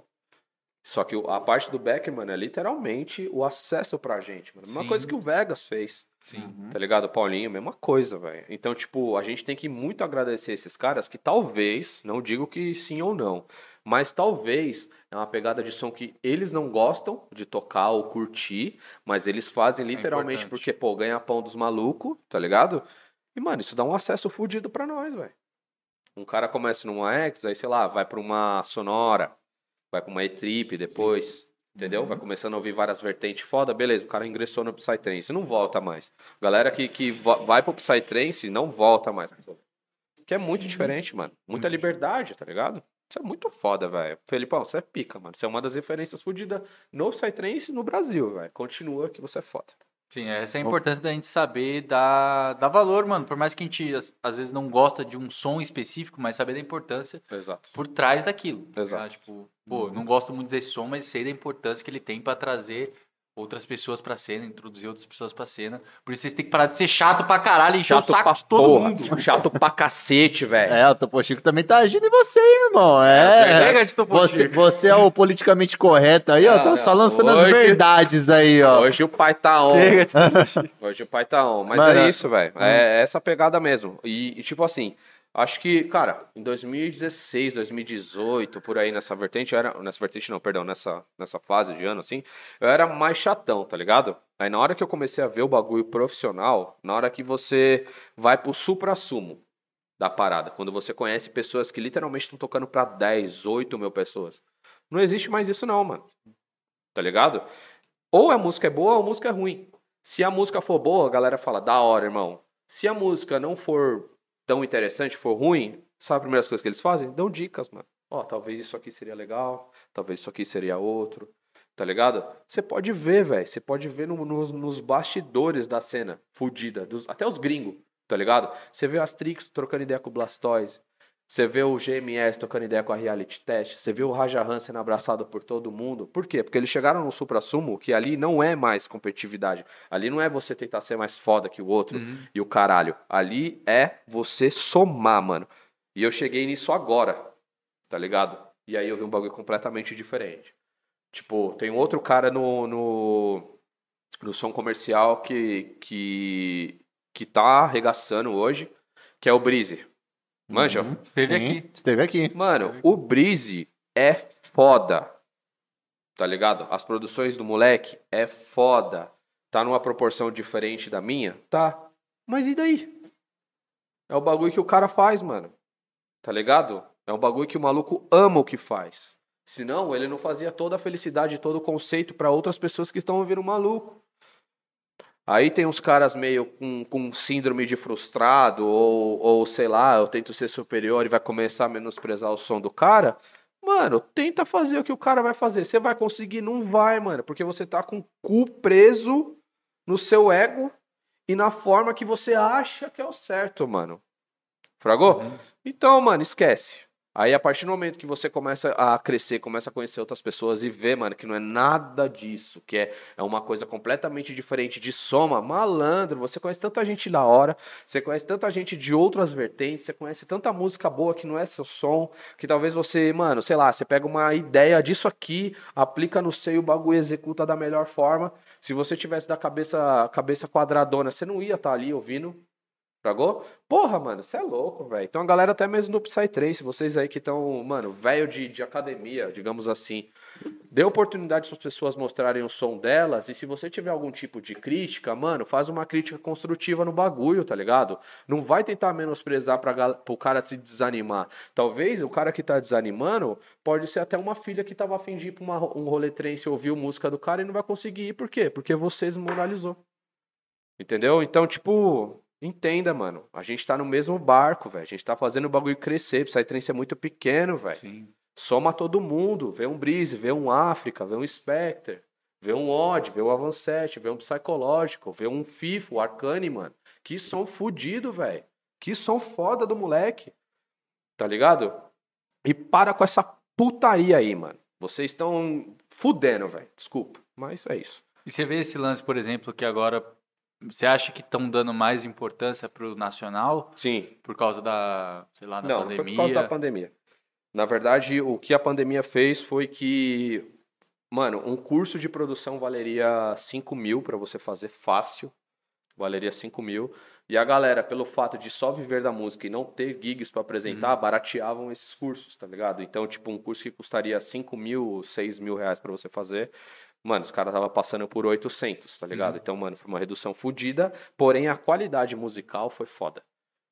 Só que a parte do Becker, mano, é literalmente o acesso pra gente, mano. Mesma Sim. coisa que o Vegas fez. Sim. Tá ligado? O Paulinho, mesma coisa, velho. Então, tipo, a gente tem que muito agradecer esses caras que talvez, não digo que sim ou não, mas talvez é uma pegada de som que eles não gostam de tocar ou curtir, mas eles fazem literalmente importante. porque, pô, ganha pão dos malucos, tá ligado? E, mano, isso dá um acesso fudido pra nós, velho. Um cara começa numa X, aí, sei lá, vai pra uma Sonora, vai pra uma E-Trip depois, entendeu? Vai começando a ouvir várias vertentes foda, beleza, o cara ingressou no Psytrance, não volta mais. Galera que, que vai pro Psytrance não volta mais. Que é muito diferente, mano. Muita liberdade, tá ligado? Isso é muito foda, velho. Felipão, você é pica, mano. Você é uma das referências fodidas no Psytrance no Brasil, velho. Continua que você é foda. Sim, essa é a importância da gente saber dar, dar valor, mano. Por mais que a gente, às, às vezes, não gosta de um som específico, mas saber da importância Exato. por trás daquilo. tá Exato. ligado? Tipo, pô, não gosto muito desse som, mas sei da importância que ele tem pra trazer outras pessoas pra cena, introduzir outras pessoas pra cena. Por isso vocês têm que parar de ser chato pra caralho e encher o saco pra de todo porra. mundo. Chato pra cacete, velho. É, o Topo Chico também tá agindo em você, irmão. É, É. chega de Topo você, Chico. você é o politicamente correto aí, ó. Não, Tá só não. lançando as Hoje- verdades aí, ó. Hoje o pai tá on. De Topo Chico. Hoje o pai tá on. Mas Mano, é isso, velho. É essa pegada mesmo. E, e, tipo assim, acho que, cara, em 2016, 2018, por aí nessa vertente, era. Nessa vertente não, perdão, nessa, nessa fase de ano, assim, eu era mais chatão, tá ligado? Aí na hora que eu comecei a ver o bagulho profissional, na hora que você vai pro supra-sumo da parada, quando você conhece pessoas que literalmente estão tocando pra 10, 8 mil pessoas. Não existe mais isso não, mano. Tá ligado? Ou a música é boa ou a música é ruim. Se a música for boa, a galera fala, da hora, irmão. Se a música não for tão interessante, for ruim, sabe a primeira coisa que eles fazem? Dão dicas, mano. Ó, talvez isso aqui seria legal, talvez isso aqui seria outro. Tá ligado? Você pode ver, velho. Você pode ver no- nos, nos bastidores da cena fudida. dos- até os gringos, tá ligado? Você vê as Trix trocando ideia com o Blastoise. Você vê o GMS trocando ideia com a Reality Test. Você vê o Raja Han sendo abraçado por todo mundo. Por quê? Porque eles chegaram no supra-sumo que ali não é mais competitividade. Ali não é você tentar ser mais foda que o outro e o caralho. Ali é você somar, mano. E eu cheguei nisso agora, tá ligado? E aí eu vi um bagulho completamente diferente. Tipo, tem um outro cara no, no, no som comercial que, que, que tá arregaçando hoje, que é o Breezy. Manja? Esteve Sim, aqui. Esteve aqui. Mano, o Breezy é foda. Tá ligado? As produções do moleque é foda. Tá numa proporção diferente da minha? Tá. Mas e daí? É o bagulho que o cara faz, mano. Tá ligado? É um bagulho que o maluco ama o que faz. Senão, ele não fazia toda a felicidade, todo o conceito pra outras pessoas que estão ouvindo o maluco. Aí tem uns caras meio com, com síndrome de frustrado, ou, ou sei lá, eu tento ser superior e vai começar a menosprezar o som do cara. Mano, tenta fazer o que o cara vai fazer. Você vai conseguir? Não vai, mano. Porque você tá com o cu preso no seu ego e na forma que você acha que é o certo, mano. Fragou? Então, mano, esquece. Aí, a partir do momento que você começa a crescer, começa a conhecer outras pessoas e ver, mano, que não é nada disso, que é, é uma coisa completamente diferente de soma, malandro, você conhece tanta gente da hora, você conhece tanta gente de outras vertentes, você conhece tanta música boa que não é seu som, que talvez você, mano, sei lá, você pega uma ideia disso aqui, aplica no seu e o bagulho executa da melhor forma. Se você tivesse da cabeça, cabeça quadradona, você não ia estar ali ouvindo, Fragou? Porra, mano, você é louco, velho. Então a galera até mesmo do Psytrance, vocês aí que estão, mano, velho de, de academia, digamos assim, dê oportunidade para as pessoas mostrarem o som delas e se você tiver algum tipo de crítica, mano, faz uma crítica construtiva no bagulho, tá ligado? Não vai tentar menosprezar gal- pro cara se desanimar. Talvez o cara que tá desanimando pode ser até uma filha que tava uma, um rolê trance ouvir música do cara e não vai conseguir ir. Por quê? Porque você desmoralizou. Entendeu? Então, tipo, entenda, mano. A gente tá no mesmo barco, velho. A gente tá fazendo o bagulho crescer. Psytrance é muito pequeno, velho. Sim. Soma todo mundo. Vê um Breeze, vê um África, vê um Spectre, vê um Odd, vê um Avancet, vê um Psychological, vê um FIFO, Arcane, mano. Que som fudido, velho. Que som foda do moleque. Tá ligado? E para com essa putaria aí, mano. Vocês estão fudendo, velho. Desculpa. Mas é isso. E você vê esse lance, por exemplo, que agora você acha que estão dando mais importância pro nacional Sim. por causa da, sei lá, da não, não pandemia? foi por causa da pandemia. Na verdade, o que a pandemia fez foi que, mano, um curso de produção valeria 5 mil pra você fazer fácil. Valeria 5 mil. E a galera, pelo fato de só viver da música e não ter gigs pra apresentar, barateavam esses cursos, tá ligado? Então, tipo, um curso que custaria 5 mil, 6 mil reais pra você fazer. Mano, os caras tava passando por 800, tá ligado? Então, mano, foi uma redução fodida. Porém, a qualidade musical foi foda.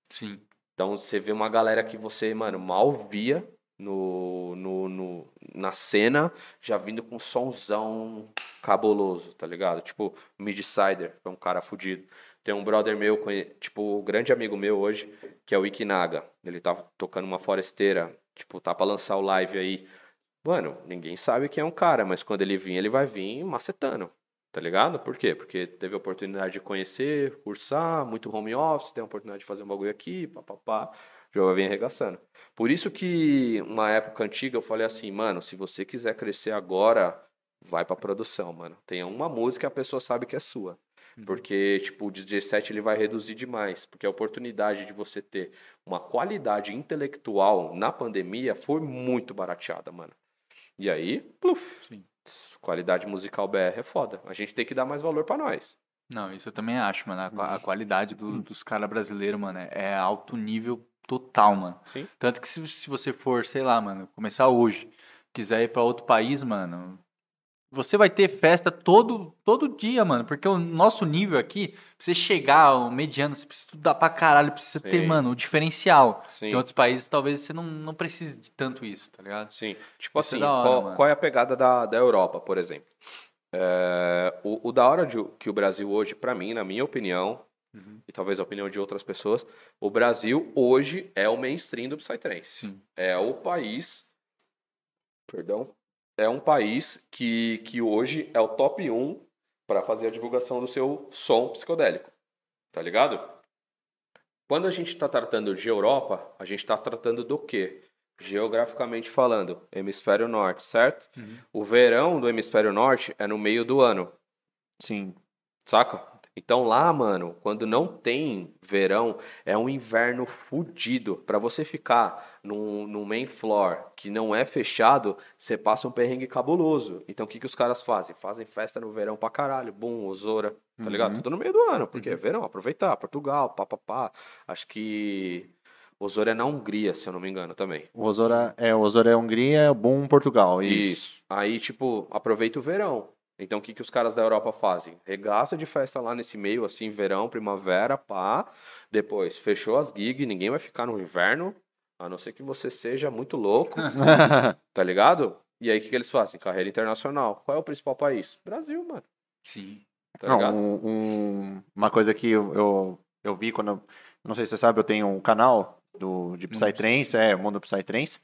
Sim. Então você vê uma galera que você, mano, mal via no, no, no- na cena, já vindo com somzão cabuloso, tá ligado? Tipo, Midsider, que é um cara fudido. Tem um brother meu, tipo, um grande amigo meu hoje, que é o Ikinaga. Ele tá tocando uma foresteira, tipo, tá pra lançar o live aí. Mano, ninguém sabe quem é um cara, mas quando ele vir, ele vai vir macetando. Tá ligado? Por quê? Porque teve a oportunidade de conhecer, cursar, muito home office, tem a oportunidade de fazer um bagulho aqui, papapá, já vai vir arregaçando. Por isso que, uma época antiga, eu falei assim, mano, se você quiser crescer agora, vai pra produção, mano. Tenha uma música e a pessoa sabe que é sua. Porque, tipo, o DJ set ele vai reduzir demais. Porque a oportunidade de você ter uma qualidade intelectual na pandemia foi muito barateada, mano. E aí, pluf, qualidade musical BR é foda. A gente tem que dar mais valor pra nós. Não, isso eu também acho, mano. A, a qualidade do- dos caras brasileiros, mano, é alto nível total, mano. Sim. Tanto que se, se você for, sei lá, mano, começar hoje, quiser ir pra outro país, mano, você vai ter festa todo, todo dia, mano. Porque o nosso nível aqui, pra você chegar ao mediano, você precisa estudar pra caralho, precisa ter, Sim. mano, o diferencial. Sim. Em outros países, talvez você não, não precise de tanto isso, tá ligado? Sim. Tipo Isso é assim, da hora, qual, qual é a pegada da, da Europa, por exemplo? É, o, o da hora de, que o Brasil hoje, pra mim, na minha opinião, Uhum. e talvez a opinião de outras pessoas, o Brasil hoje é o mainstream do Psytrance. Sim. É o país. Perdão. É um país que, que hoje é o top 1 para fazer a divulgação do seu som psicodélico. Tá ligado? Quando a gente está tratando de Europa, a gente está tratando do quê? Geograficamente falando, hemisfério norte, certo? O verão do hemisfério norte é no meio do ano, Sim. saca? Então lá, mano, quando não tem verão, é um inverno fudido. Pra você ficar num, num main floor que não é fechado, você passa um perrengue cabuloso. Então o que, que os caras fazem? Fazem festa no verão pra caralho. Bum, Osora, tá ligado? Tudo no meio do ano, porque é verão, aproveitar. Portugal, pá, pá, pá. Acho que Osora é na Hungria, se eu não me engano, também. O Osora é, Osora é Hungria, é o Boom Portugal. Isso. Aí, tipo, aproveita o verão. Então, o que, que os caras da Europa fazem? Regaça de festa lá nesse meio, assim, verão, primavera, pá. Depois, fechou as gigs, ninguém vai ficar no inverno, a não ser que você seja muito louco, tá ligado? E aí, o que, que eles fazem? Carreira internacional. Qual é o principal país? Brasil, mano. Sim. Tá Não, ligado? um- um- uma coisa que eu, eu, eu vi quando. eu- Não sei se você sabe, eu tenho um canal do, de Psytrance, é Mundo Psytrance.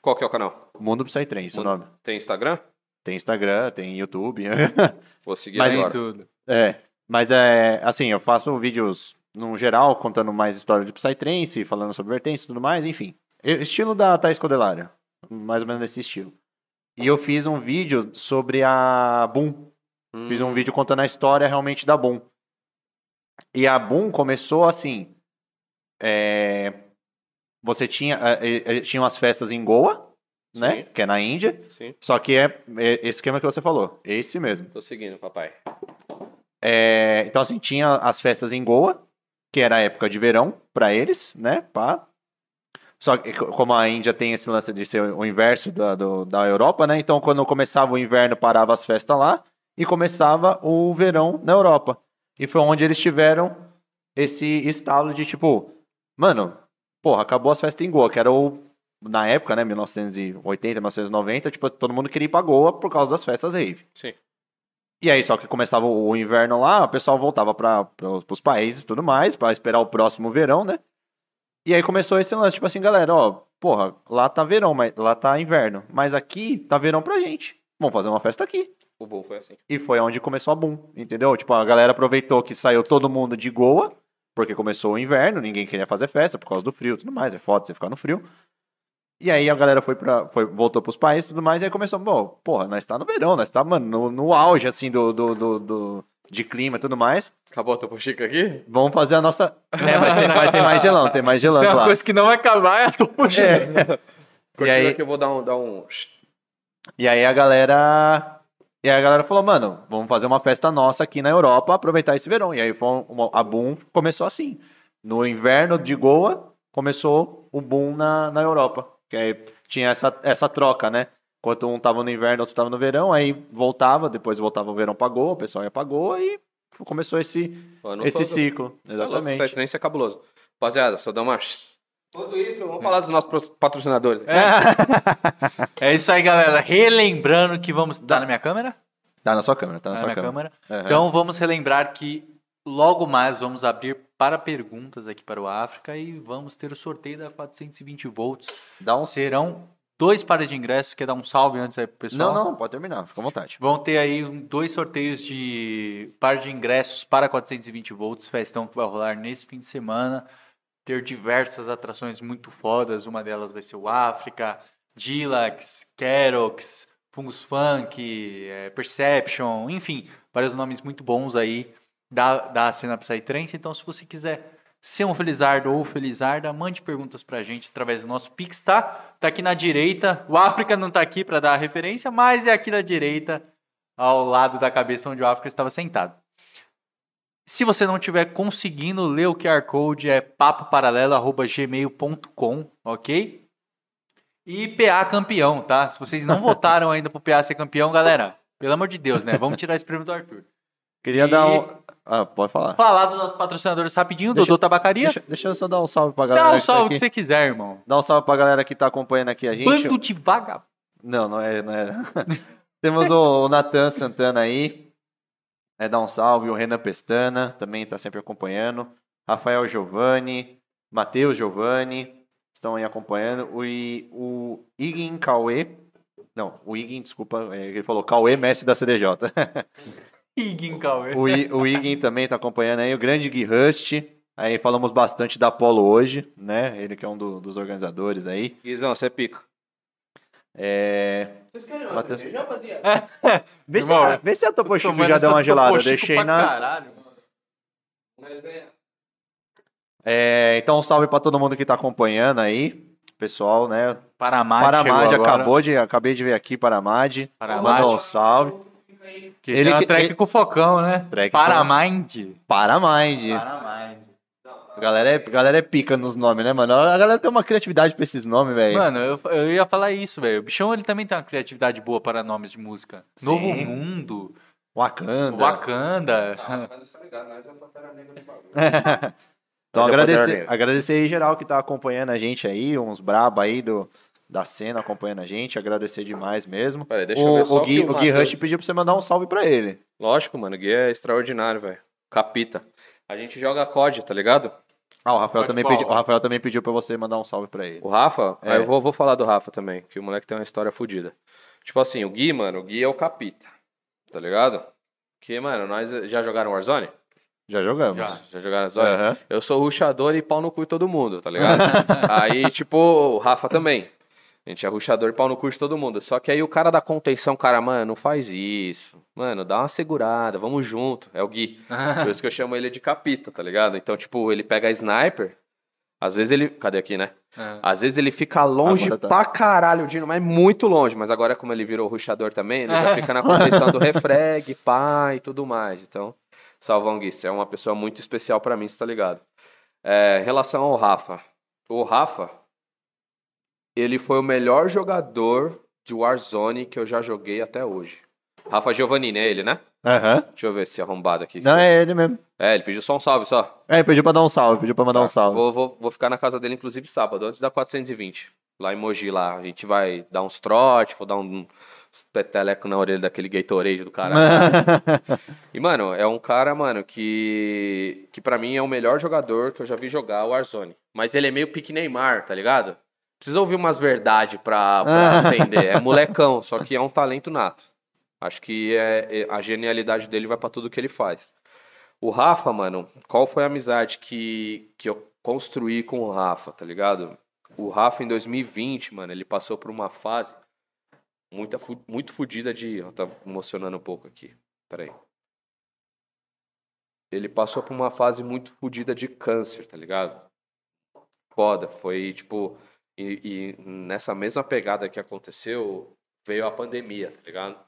Qual que é o canal? Mundo Psytrance, o nome. Tem Instagram? Tem Instagram, tem YouTube. Vou seguir Mas agora. Tudo. é, mas é assim, eu faço vídeos no geral, contando mais história de Psytrance, falando sobre vertentes e tudo mais, enfim. Estilo da Thais Codelário, mais ou menos nesse estilo. E eu fiz um vídeo sobre a Boom. Fiz um Hum, vídeo contando a história realmente da Boom. E a Boom começou assim. é, você tinha, é, é, tinha umas festas em Goa, né? Sim. Que é na Índia. Sim, Só que é, é esse esquema que você falou. Esse mesmo. tô seguindo, papai. É, então, assim, tinha as festas em Goa, que era a época de verão pra eles, né? Pá. Só que, co- como a Índia tem esse lance de ser o inverso da, do- da Europa, né? Então, quando começava o inverno, parava as festas lá e começava o verão na Europa. E foi onde eles tiveram esse estalo de tipo, mano, porra, acabou as festas em Goa, que era o. Na época, né, 1980, 1990, tipo, todo mundo queria ir pra Goa por causa das festas rave. Sim. E aí, só que começava o inverno lá, o pessoal voltava para os países e tudo mais, pra esperar o próximo verão, né? E aí começou esse lance, tipo assim, galera, ó, porra, lá tá verão, mas lá tá inverno. Mas aqui tá verão pra gente. Vamos fazer uma festa aqui. O bom foi assim. E foi onde começou a boom, entendeu? Tipo, a galera aproveitou que saiu todo mundo de Goa, porque começou o inverno, ninguém queria fazer festa por causa do frio e tudo mais, é foda você ficar no frio. E aí a galera foi pra, foi, voltou pros países e tudo mais, e aí começou, bom, porra, nós tá no verão, nós tá, mano, no, no auge, assim, do, do, do, do- de clima e tudo mais. Acabou a Topo Chica aqui? Vamos fazer a nossa... É, mas tem, vai ter mais gelão, tem mais gelão, Tem uma claro. coisa que não vai acabar, é a Topo Chica. É. E aí, que eu vou dar um... Dar um... E aí a galera. E aí a galera falou, mano, vamos fazer uma festa nossa aqui na Europa, aproveitar esse verão. E aí foi uma- a boom começou assim. No inverno de Goa, começou o boom na, na Europa. Que aí tinha essa, essa troca, né? Enquanto um tava no inverno, outro tava no verão, aí voltava, depois voltava o verão pra Goa, o pessoal ia pra Goa e começou esse, esse todo. ciclo. Tá louco, Exatamente. Psytrance é cabuloso. Rapaziada, só dá uma... Tudo isso, vamos falar dos nossos patrocinadores. É isso aí, galera. Relembrando que vamos. Tá na minha câmera? Tá na sua câmera, tá na Tá sua na minha câmera. câmera. Aham. Então vamos relembrar que logo mais vamos abrir para perguntas aqui para o África e vamos ter o sorteio da 420 volts. Dá um- Serão dois pares de ingressos. Quer dar um salve antes aí pro pessoal? Não, não, pode terminar, fica à vontade. Vão ter aí dois sorteios de par de ingressos para 420 volts, festão que vai rolar nesse fim de semana. Ter diversas atrações muito fodas, uma delas vai ser o África, Dilax, Kerox, Fungus Funk, eh, Perception, enfim, vários nomes muito bons aí da, da cena Psytrance. Então, se você quiser ser um Felizardo ou Felizarda, mande perguntas pra gente através do nosso Pix, tá? Tá aqui na direita. O África não tá aqui pra dar a referência, mas é aqui na direita, ao lado da cabeça onde o África estava sentado. Se você não estiver conseguindo ler o QR Code, é papoparalelo.gmail.com, ok? E PA campeão, tá? Se vocês não votaram ainda pro PA ser campeão, galera, Pelo amor de Deus, né? Vamos tirar esse prêmio do Arthur. Queria E- dar um. Ah, pode falar. Falar dos nossos patrocinadores rapidinho, Deixa- Dodô Tabacaria. Deixa, deixa eu só dar um salve pra galera. Dá um que tá salve que você quiser, irmão. Dá um salve pra galera que tá acompanhando aqui a gente. Bando de vagabundo. Não, não é. Não é. Temos o, o Natan Santana aí. É, dá um salve. O Renan Pestana também tá sempre acompanhando. Rafael Giovanni. Matheus Giovanni. Estão aí acompanhando. O, o Igin Cauê. Não, o Igin, desculpa. é, Ele falou Cauê, mestre da CDJ. Iguin Cauê. O, I, o Igin também tá acompanhando aí, o grande Gui Rust. Aí falamos bastante da Polo hoje, né? Ele que é um do- dos organizadores aí. Guizão, você pica. É... Vocês querem uma Matheus- cerveja, rapaziada? Vê, se Irmão, a, vê se a Topo Chico já deu uma gelada. Deixei na. Caralho, mano. É, então, um salve pra todo mundo que tá acompanhando aí. Pessoal, né? Paramad, Paramad acabou de. Acabei de ver aqui, Paramad. Paramad. Mandou um salve. Que Ele tem uma track ele- com o Focão, né? Track Paramind. Paramind. Paramind. A galera é, a galera é pica nos nomes, né, mano? A galera tem uma criatividade pra esses nomes, velho. Mano, eu, eu ia falar isso, velho. O bichão ele também tem uma criatividade boa para nomes de música. Sim. Novo Mundo, Wakanda. Wakanda. Então, Olha o agradecer, poder dele. agradecer aí geral que tá acompanhando a gente aí, uns braba aí do, da cena acompanhando a gente, agradecer demais mesmo. Peraí, deixa o, eu ver só o Gui, o o Gui Rush pediu pra você mandar um salve pra ele. Lógico, mano, o Gui é extraordinário, velho. Capita. A gente joga COD, tá ligado? Ah, o Rafael, Pode também pediu, o Rafael também pediu pra você mandar um salve pra ele. O Rafa, É. aí eu vou, vou falar do Rafa também, que o moleque tem uma história fodida. Tipo assim, o Gui, mano, o Gui é o capita, tá ligado? Que, mano, nós já jogaram Warzone? Já jogamos. Já. Já jogaram Warzone? Aham. Eu sou ruxador e pau no cu de todo mundo, tá ligado? aí, tipo, o Rafa também. A gente é ruxador e pau no cu de todo mundo. Só que aí o cara da contenção, cara, mano, não faz isso. Mano, dá uma segurada, vamos junto. É o Gui. Por isso que eu chamo ele de capita, tá ligado? Então, tipo, ele pega a sniper. Às vezes ele. Cadê aqui, né? É. Às vezes ele fica longe Agora tá. pra caralho, Dino, mas muito longe. Mas agora, como ele virou ruxador também, ele já fica na contenção do refreg, pá e tudo mais. Então, Salvão Gui, você é uma pessoa muito especial pra mim, você tá ligado? É, em relação ao Rafa. O Rafa, ele foi o melhor jogador de Warzone que eu já joguei até hoje. Rafa Giovannini, é ele, né? Aham. Deixa eu ver esse arrombado aqui. Não, é ele mesmo. É, ele pediu só um salve só. É, ele pediu pra dar um salve, pediu pra mandar um salve. Vou, vou, vou ficar na casa dele, inclusive, sábado, antes da 420. Lá em Mogi, lá. A gente vai dar uns trote, vou dar um peteleco na orelha daquele Gatorade do caralho. e, mano, é um cara, mano, que... Que pra mim é o melhor jogador que eu já vi jogar o Warzone. Mas ele é meio pique Neymar, tá ligado? Precisa ouvir umas verdades pra, pra acender. É molecão, só que é um talento nato. Acho que é, é- a genialidade dele vai pra tudo que ele faz. O Rafa, mano, qual foi a amizade que, que eu construí com o Rafa, tá ligado? O Rafa, em 2020, mano, ele passou por uma fase muita, muito fodida de. Ó, tá emocionando um pouco aqui. Peraí. Ele passou por uma fase muito fodida de câncer, tá ligado? Foda. Foi tipo. E, e nessa mesma pegada que aconteceu, veio a pandemia, tá ligado?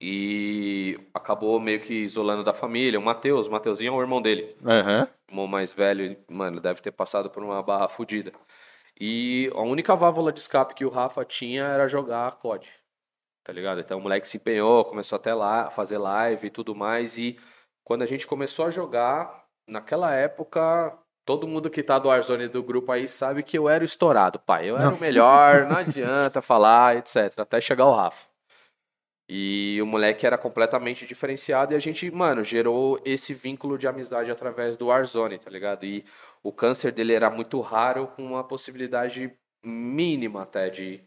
E acabou meio que isolando da família. O Matheus, o Mateuzinho é o irmão dele Aham. o irmão mais velho, mano, deve ter passado por uma barra fodida. E a única válvula de escape que o Rafa tinha era jogar COD. Tá ligado? Então o moleque se empenhou, começou até lá a fazer live e tudo mais. E quando a gente começou a jogar, naquela época, todo mundo que tá do Warzone do grupo aí sabe que eu era o estourado, pai. Eu era o melhor, não adianta falar, etc. Até chegar o Rafa. E o moleque era completamente diferenciado e a gente, mano, gerou esse vínculo de amizade através do Warzone, tá ligado? E o câncer dele era muito raro, com uma possibilidade mínima até de,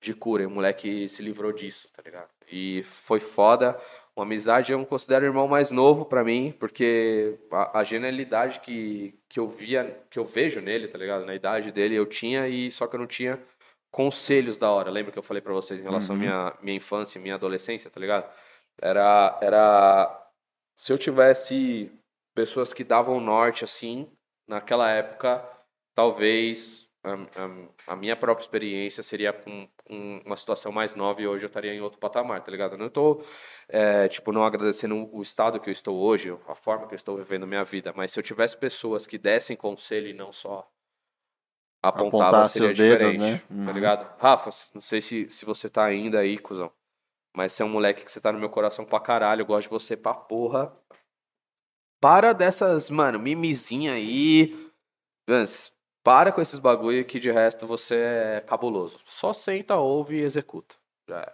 de cura. E o moleque se livrou disso, tá ligado? E foi foda. Uma amizade, eu considero o irmão mais novo pra mim, porque a, a genialidade que, que eu via, que eu vejo nele, tá ligado? Na idade dele eu tinha, e só que eu não tinha conselhos da hora. Lembra que eu falei pra vocês em relação à minha, minha infância e minha adolescência, tá ligado? Era, era. Se eu tivesse pessoas que davam norte assim, naquela época, talvez a, a- a minha própria experiência seria com, com uma situação mais nova e hoje eu estaria em outro patamar, tá ligado? Eu não tô, é, tipo, não agradecendo o estado que eu estou hoje, a forma que eu estou vivendo minha vida, mas se eu tivesse pessoas que dessem conselho e não só apontavam, Apontar seria seus dedos, diferente, né? tá Uhum. ligado? Rafa, não sei se, se você tá ainda aí, cuzão, Mas você é um moleque que você tá no meu coração pra caralho. Eu gosto de você pra porra. Para dessas, mano, mimizinha aí. Vance, para com esses bagulho que de resto você é cabuloso. Só senta, ouve e executa. Já era.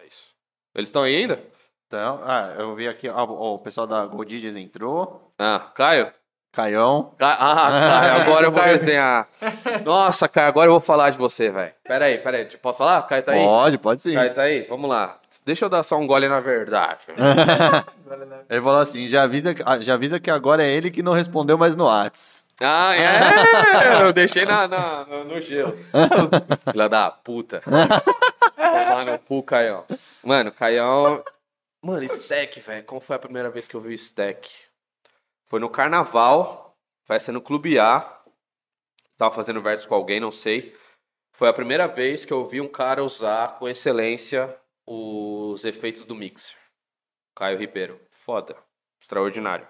É isso. Eles estão aí ainda? Então, ah, eu vi aqui, ó, o pessoal da Gold DJs entrou. Ah, Caio? Caião. Ca- Ah, Caio, agora eu vou desenhar. Nossa, Caio, agora eu vou falar de você, velho. Pera aí, pera aí. Posso falar? Caio tá aí? Pode, pode sim. Caio tá aí? Vamos lá. Deixa eu dar só um gole na verdade. Ele falou assim: já avisa, já avisa que agora é ele que não respondeu mais no Whats. Ah, é? Eu deixei na, na- no, gelo. Filha da puta. Tomar no cu, Caião. Mano, Caião. Mano, stack, velho. Como foi a primeira vez que eu vi o stack? Foi no carnaval. Vai ser no Clube A. Tava fazendo verso com alguém, não sei. Foi a primeira vez que eu vi um cara usar com excelência os efeitos do mixer. Caio Ribeiro. Foda. Extraordinário.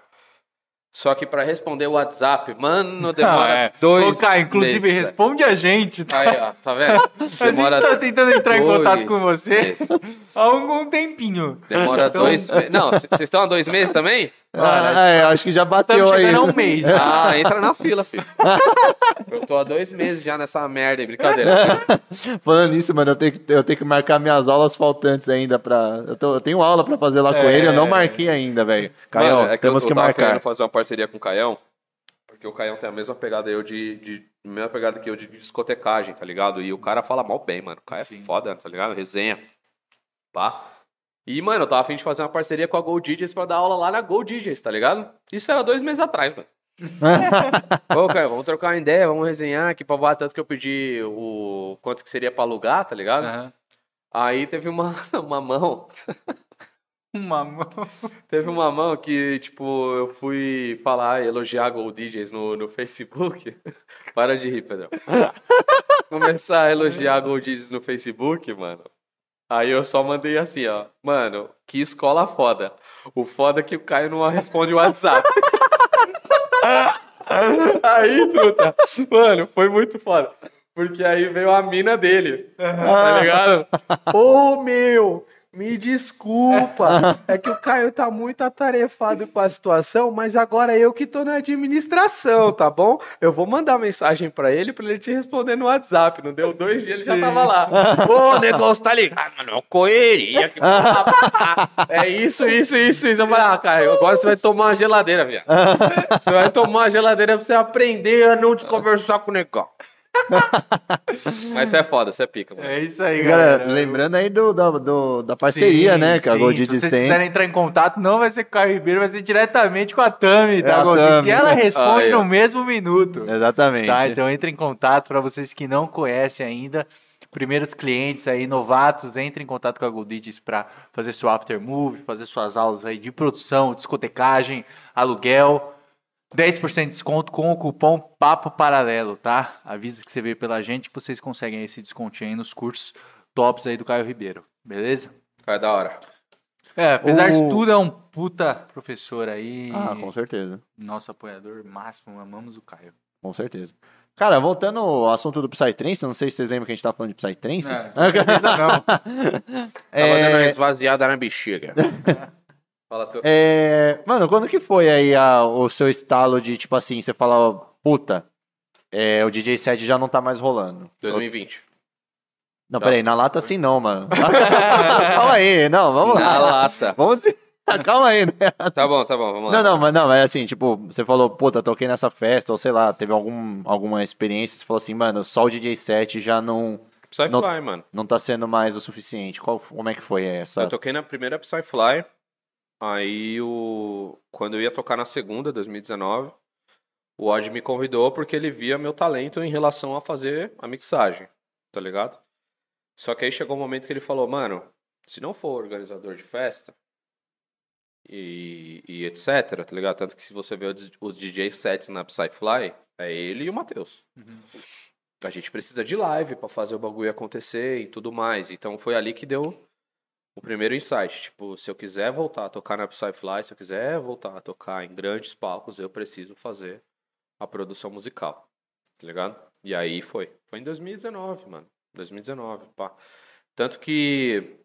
Só que pra responder o WhatsApp, mano, demora Ah, é. dois Ô, Caio, inclusive, meses, responde a gente, tá? Aí, ó, tá vendo? A gente tá tentando entrar em contato com você meses. há algum tempinho. Demora Então- dois meses. Não, vocês estão há dois meses também? Ah, é, acho que já bateu Estamos aí. chegando a um mês. já. Ah, entra na fila, filho. Eu tô há dois meses já nessa merda aí, brincadeira. Falando nisso, mano, eu tenho, que, eu tenho que marcar minhas aulas faltantes ainda pra. Eu, tô- eu tenho aula pra fazer lá com É. ele, eu não marquei ainda, velho. Caião, Mano, é que temos eu, que eu tava marcar. querendo fazer uma parceria com o Caião, porque o Caião tem a mesma pegada eu de, de mesma pegada que eu de discotecagem, tá ligado? E o cara fala mal bem, mano. O cara é foda, tá ligado? Resenha. Pá. E, mano, eu tava afim de fazer uma parceria com a Gold DJs pra dar aula lá na Gold DJs, tá ligado? Isso era dois meses atrás, mano. Pô, cara, vamos trocar uma ideia, vamos resenhar aqui pra bater tanto que eu pedi o quanto que seria pra alugar, tá ligado? Aham. Aí teve uma, uma mão Uma mão. Teve uma mão que, tipo, eu fui falar elogiar a Gold DJs no, no Facebook. Para de rir, Pedro. Começar a elogiar a Gold DJs no Facebook, mano. Aí eu só mandei assim, ó. Mano, que escola foda. O foda é que o Caio não responde o WhatsApp. aí, truta. Mano, foi muito foda. Porque aí veio a mina dele. Tá ligado? Ô, meu, me desculpa. É que o Caio tá muito atarefado com a situação, mas agora eu que tô na administração, tá bom? Eu vou mandar mensagem pra ele pra ele te responder no WhatsApp. Não deu dois dias, ele já tava lá. Ô, o negócio tá ligado, mano. É uma correria. que É isso, isso, isso, isso. Eu falei, ah, Caio, agora você vai tomar uma geladeira, viado. Você vai tomar uma geladeira pra você aprender a não desconversar com o negão. Mas você é foda, você é pica, mano. É isso aí, Galera, galera. lembrando aí do, do, do- da parceria, Sim, né? Que a sim. Gold Se DJs vocês tem. quiserem entrar em contato, não vai ser com o Caio Ribeiro, vai ser diretamente com a Tami, É a Tami. E ela responde ó. no mesmo minuto. Exatamente. Tá, então entre em contato para vocês que não conhecem ainda. Primeiros clientes aí, novatos, entre em contato com a Gold DJs para fazer seu after move, fazer suas aulas aí de produção, discotecagem, aluguel. 10% de desconto com o cupom Papo Paralelo, tá? Avisa que você veio pela gente que vocês conseguem esse descontinho aí nos cursos tops aí do Caio Ribeiro, beleza? É da hora. É, apesar de O- tudo, é um puta professor aí. Ah, com certeza. Nosso apoiador máximo, amamos o Caio. Com certeza. Cara, voltando ao assunto do Psytrance, não sei se vocês lembram que a gente tava falando de Psytrance. É, não. Tava dando uma esvaziada na bexiga. Fala tu. É, mano, quando que foi aí a- o seu estalo de, tipo assim, você fala, puta, é, o DJ set já não tá mais rolando? 2020. Não, peraí, na lata assim não, mano. Calma aí, não, vamos Na lá. lata. Vamos. Calma aí, né? Tá bom, tá bom, vamos lá. Não, não, mas não, é assim, tipo, você falou, puta, toquei nessa festa, ou sei lá, teve algum, alguma experiência, você falou assim, mano, só o DJ set já não, Psyfly, não- mano. não tá sendo mais o suficiente. Qual, como é que foi essa? Eu toquei na primeira Psyfly. Aí o. Quando eu ia tocar na segunda, 2019, o Odd me convidou porque ele via meu talento em relação a fazer a mixagem, tá ligado? Só que aí chegou um momento que ele falou, mano, se não for organizador de festa e, e etc, tá ligado? Tanto que se você vê os, DJ sets na Psyfly, é ele e o Matheus. A gente precisa de live pra fazer o bagulho acontecer e tudo mais. Então foi ali que deu o primeiro insight. Tipo, se eu quiser voltar a tocar na Psyfly, se eu quiser voltar a tocar em grandes palcos, eu preciso fazer a produção musical. Tá ligado? E aí foi. Foi em 2019, mano. 2019, pá. Tanto que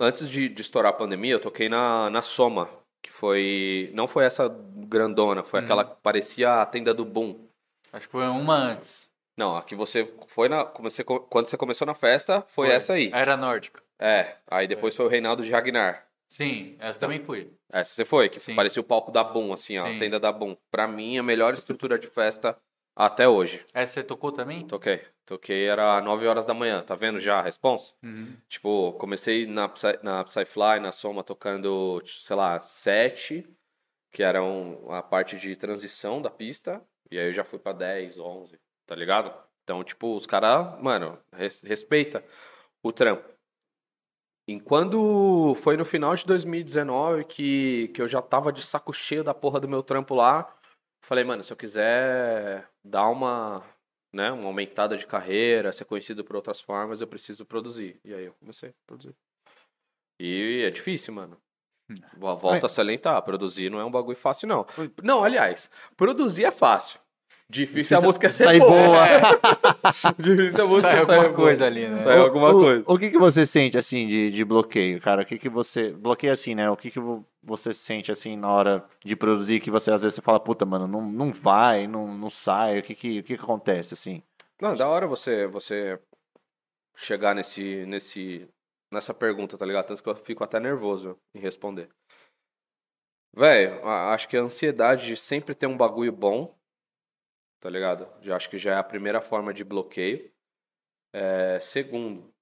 antes de, de estourar a pandemia, eu toquei na, na Soma, que foi. Não foi essa grandona, foi aquela que parecia a tenda do Boom. Acho que foi uma antes. Não, a que você foi na. você quando você começou na festa, foi, essa aí. Era nórdica. É. Aí depois foi o Reinaldo de Ragnar. Sim, essa também fui. Essa você foi, que Sim. parecia o palco da Boom, assim, ó, a tenda da Boom. Pra mim, a melhor estrutura de festa até hoje. Essa você tocou também? Toquei. Toquei, era 9 horas da manhã, tá vendo já a resposta? Uhum. Tipo, comecei na, Psy, na Psyfly, na Soma, tocando, sei lá, 7, que era um- a parte de transição da pista, e aí eu já fui pra 10, 11, tá ligado? Então, tipo, os caras, mano, res- respeita o trampo. E quando foi no final de 2019 que, que eu já tava de saco cheio da porra do meu trampo lá, falei, mano, se eu quiser dar uma, né, uma aumentada de carreira, ser conhecido por outras formas, eu preciso produzir. E aí eu comecei a produzir. E é difícil, mano. Vo- Volta a salientar, produzir não é um bagulho fácil, não. Não, aliás, produzir é fácil. Difícil é a Difícil música ser sair boa. boa. Difícil a música Sai sair alguma boa. coisa ali, né? Sai alguma o, coisa. O, o que, que você sente, assim, de, de bloqueio, cara? O que, que você... Bloqueio assim, né? O que, que vo- você sente, assim, na hora de produzir, que você, às vezes, você fala, puta, mano, não, não vai, não, não sai. O que que, o que que acontece, assim? Não, da hora você, você chegar nesse, nesse, nessa pergunta, tá ligado? Tanto que eu fico até nervoso em responder. Velho, acho que a ansiedade de sempre ter um bagulho bom, tá ligado? Já acho que já é a primeira forma de bloqueio. É, segundo,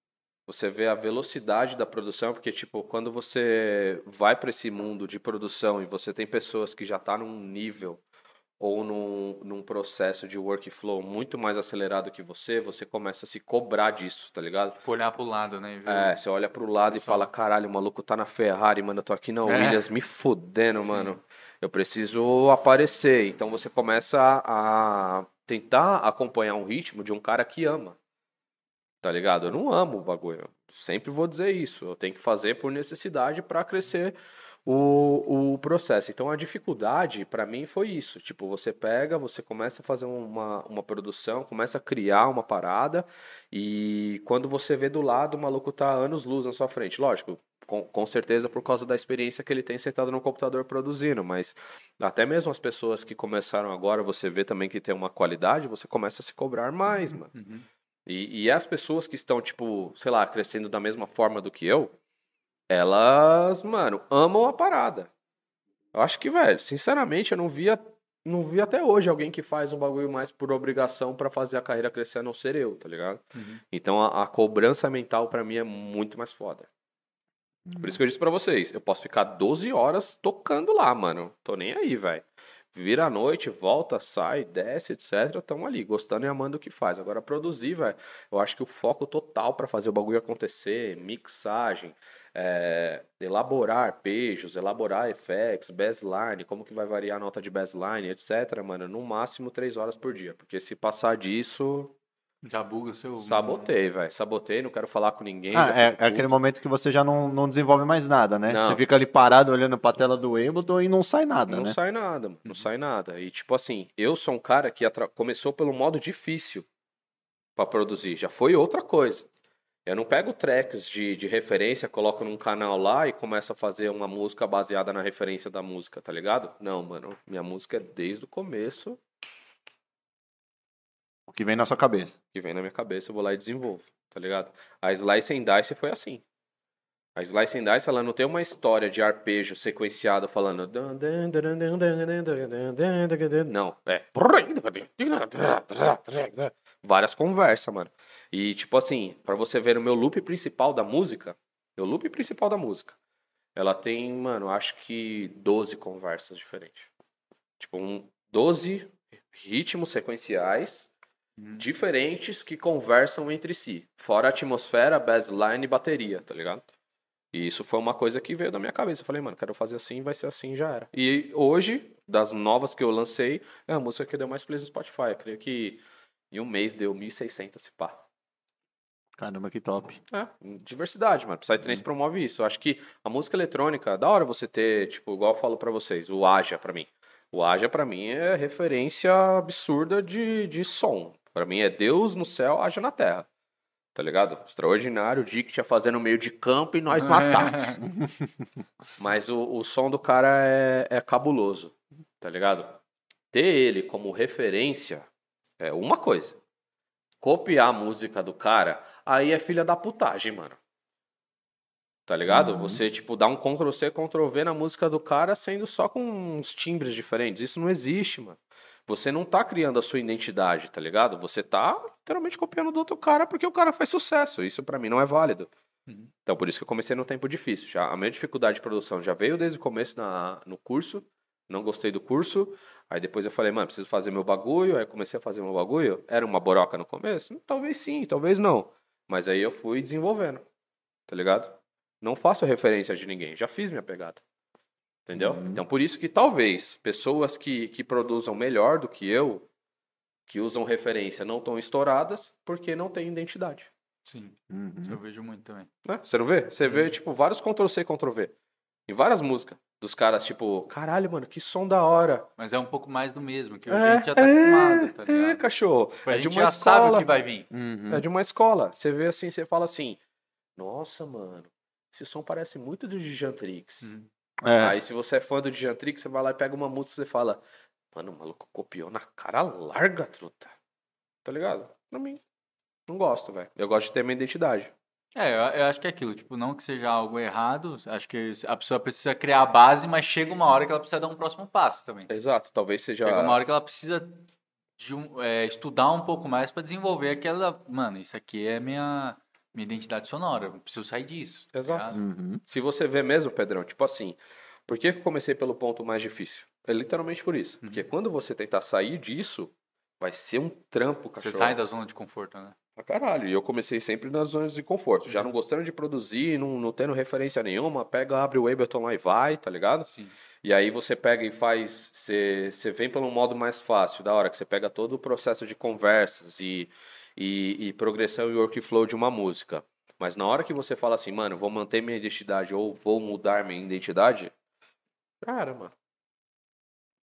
você vê a velocidade da produção, porque, tipo, quando você vai para esse mundo de produção e você tem pessoas que já tá num nível ou num, num processo de workflow muito mais acelerado que você, você começa a se cobrar disso, tá ligado? Tipo, olhar pro lado, né? É, você olha pro lado e fala, caralho, o maluco tá na Ferrari, mano, eu tô aqui na É. Williams me fudendo, mano. Eu preciso aparecer. Então você começa a tentar acompanhar um ritmo de um cara que ama. Tá ligado? Eu não amo o bagulho. Eu sempre vou dizer isso. Eu tenho que fazer por necessidade pra crescer o, o processo. Então a dificuldade pra mim foi isso. Tipo, você pega, você começa a fazer uma, uma produção, começa a criar uma parada e quando você vê do lado, o maluco tá anos luz na sua frente. Lógico, com, com certeza por causa da experiência que ele tem sentado no computador produzindo, mas até mesmo as pessoas que começaram agora, você vê também que tem uma qualidade, você começa a se cobrar mais, mano. E, e as pessoas que estão, tipo, sei lá, crescendo da mesma forma do que eu, elas, mano, amam a parada. Eu acho que, velho, sinceramente, eu não via, não vi até hoje alguém que faz um bagulho mais por obrigação pra fazer a carreira crescer a não ser eu, tá ligado? Então a, a cobrança mental pra mim é muito mais foda. Por isso que eu disse pra vocês, eu posso ficar 12 horas tocando lá, mano. Tô nem aí, velho. Vira a noite, volta, sai, desce, etc. Tamo ali, gostando e amando o que faz. Agora, produzir, velho, eu acho que o foco total pra fazer o bagulho acontecer, mixagem, é, elaborar arpejos, elaborar effects, bassline, como que vai variar a nota de bassline, etc, mano, no máximo 3 horas por dia. Porque se passar disso, Já buga o seu. sabotei, velho. Sabotei, não quero falar com ninguém. Ah, é, é aquele momento que você já não, não desenvolve mais nada, né? Não. Você fica ali parado olhando pra tela do Ableton e não sai nada, Não né? sai nada, mano, não sai nada. E tipo assim, eu sou um cara que atra- começou pelo modo difícil pra produzir, já foi outra coisa. Eu não pego tracks de, de referência, coloco num canal lá e começo a fazer uma música baseada na referência da música, tá ligado? Não, mano, minha música é desde o começo O que vem na sua cabeça. que vem na minha cabeça, eu vou lá e desenvolvo, tá ligado? A Slice and Dice foi assim. A Slice and Dice, ela não tem uma história de arpejo sequenciado falando... Não, é... Várias conversas, mano. E, tipo assim, pra você ver o meu loop principal da música, meu loop principal da música, ela tem, mano, acho que 12 conversas diferentes. Tipo, um, 12 ritmos sequenciais diferentes que conversam entre si. Fora atmosfera, bassline e bateria, tá ligado? E isso foi uma coisa que veio da minha cabeça. Eu falei, mano, quero fazer assim, vai ser assim, já era. E hoje, das novas que eu lancei, é a música que deu mais plays no Spotify. Eu creio que em um mês deu 1.600 se pá. Caramba, que top. É, diversidade, mano. Psytrance promove isso. Eu acho que a música eletrônica, da hora você ter, tipo, igual eu falo pra vocês, o Aja pra mim. O Aja pra mim é referência absurda de, de som. Pra mim é Deus no céu, Aja na terra. Tá ligado? Extraordinário, o Dick tinha fazendo meio de campo e nós no ataque. Mas o, o som do cara é, é cabuloso, tá ligado? Ter ele como referência é uma coisa. Copiar a música do cara, aí é filha da putagem, mano. Tá ligado? Você, tipo, dá um Ctrl-C, Ctrl-V na música do cara, sendo só com uns timbres diferentes. Isso não existe, mano. Você não tá criando a sua identidade, tá ligado? Você tá literalmente copiando do outro cara porque o cara faz sucesso. Isso pra mim não é válido. Então, por isso que eu comecei no tempo difícil. Já, a minha dificuldade de produção já veio desde o começo na, no curso. Não gostei do curso. Aí depois eu falei, mano, preciso fazer meu bagulho. Aí comecei a fazer meu bagulho. Era uma boroca no começo? Talvez sim, talvez não. Mas aí eu fui desenvolvendo. Tá ligado? Não faço referência de ninguém. Já fiz minha pegada. Entendeu? Então, por isso que talvez pessoas que, que produzam melhor do que eu, que usam referência, não estão estouradas porque não têm identidade. Sim, isso eu vejo muito também. Né? Você não vê? Você vê, tipo, vários Ctrl-C, Ctrl-V. Em várias músicas. Dos caras, tipo, caralho, mano, que som da hora. Mas é um pouco mais do mesmo, que a gente já tá acostumado, tá é, ligado? cachorro. a é gente de uma já sabe escola. o que vai vir. É de uma escola. Você vê assim, você fala assim, nossa, mano, esse som parece muito do Dijantrix. É. Aí se você é fã do Dijantrix, você vai lá e pega uma música e você fala, mano, o maluco copiou na cara larga, truta. Tá ligado? Pra mim, não gosto, velho. Eu gosto de ter minha identidade. É, eu, eu acho que é aquilo, tipo, não que seja algo errado, acho que a pessoa precisa criar a base, mas chega uma hora que ela precisa dar um próximo passo também. Exato, talvez seja... Chega uma hora que ela precisa de um- é, estudar um pouco mais pra desenvolver aquela. Mano, isso aqui é minha, minha identidade sonora. Eu preciso sair disso. tá Exato. ligado? Se você vê mesmo, Pedrão, tipo assim, por que que eu comecei pelo ponto mais difícil? É literalmente por isso. Uhum. Porque quando você tentar sair disso, vai ser um trampo, Você cachorro. sai da zona de conforto, né? Pra caralho. E eu comecei sempre nas zonas de conforto. Uhum. Já não gostando de produzir, não, não tendo referência nenhuma, pega, abre o Ableton lá e vai, tá ligado? Sim. E aí você pega e faz. Você você vem pelo modo mais fácil, da hora que você pega todo o processo de conversas e, e, e progressão e workflow de uma música. Mas na hora que você fala assim, mano, vou manter minha identidade ou vou mudar minha identidade, já era, mano.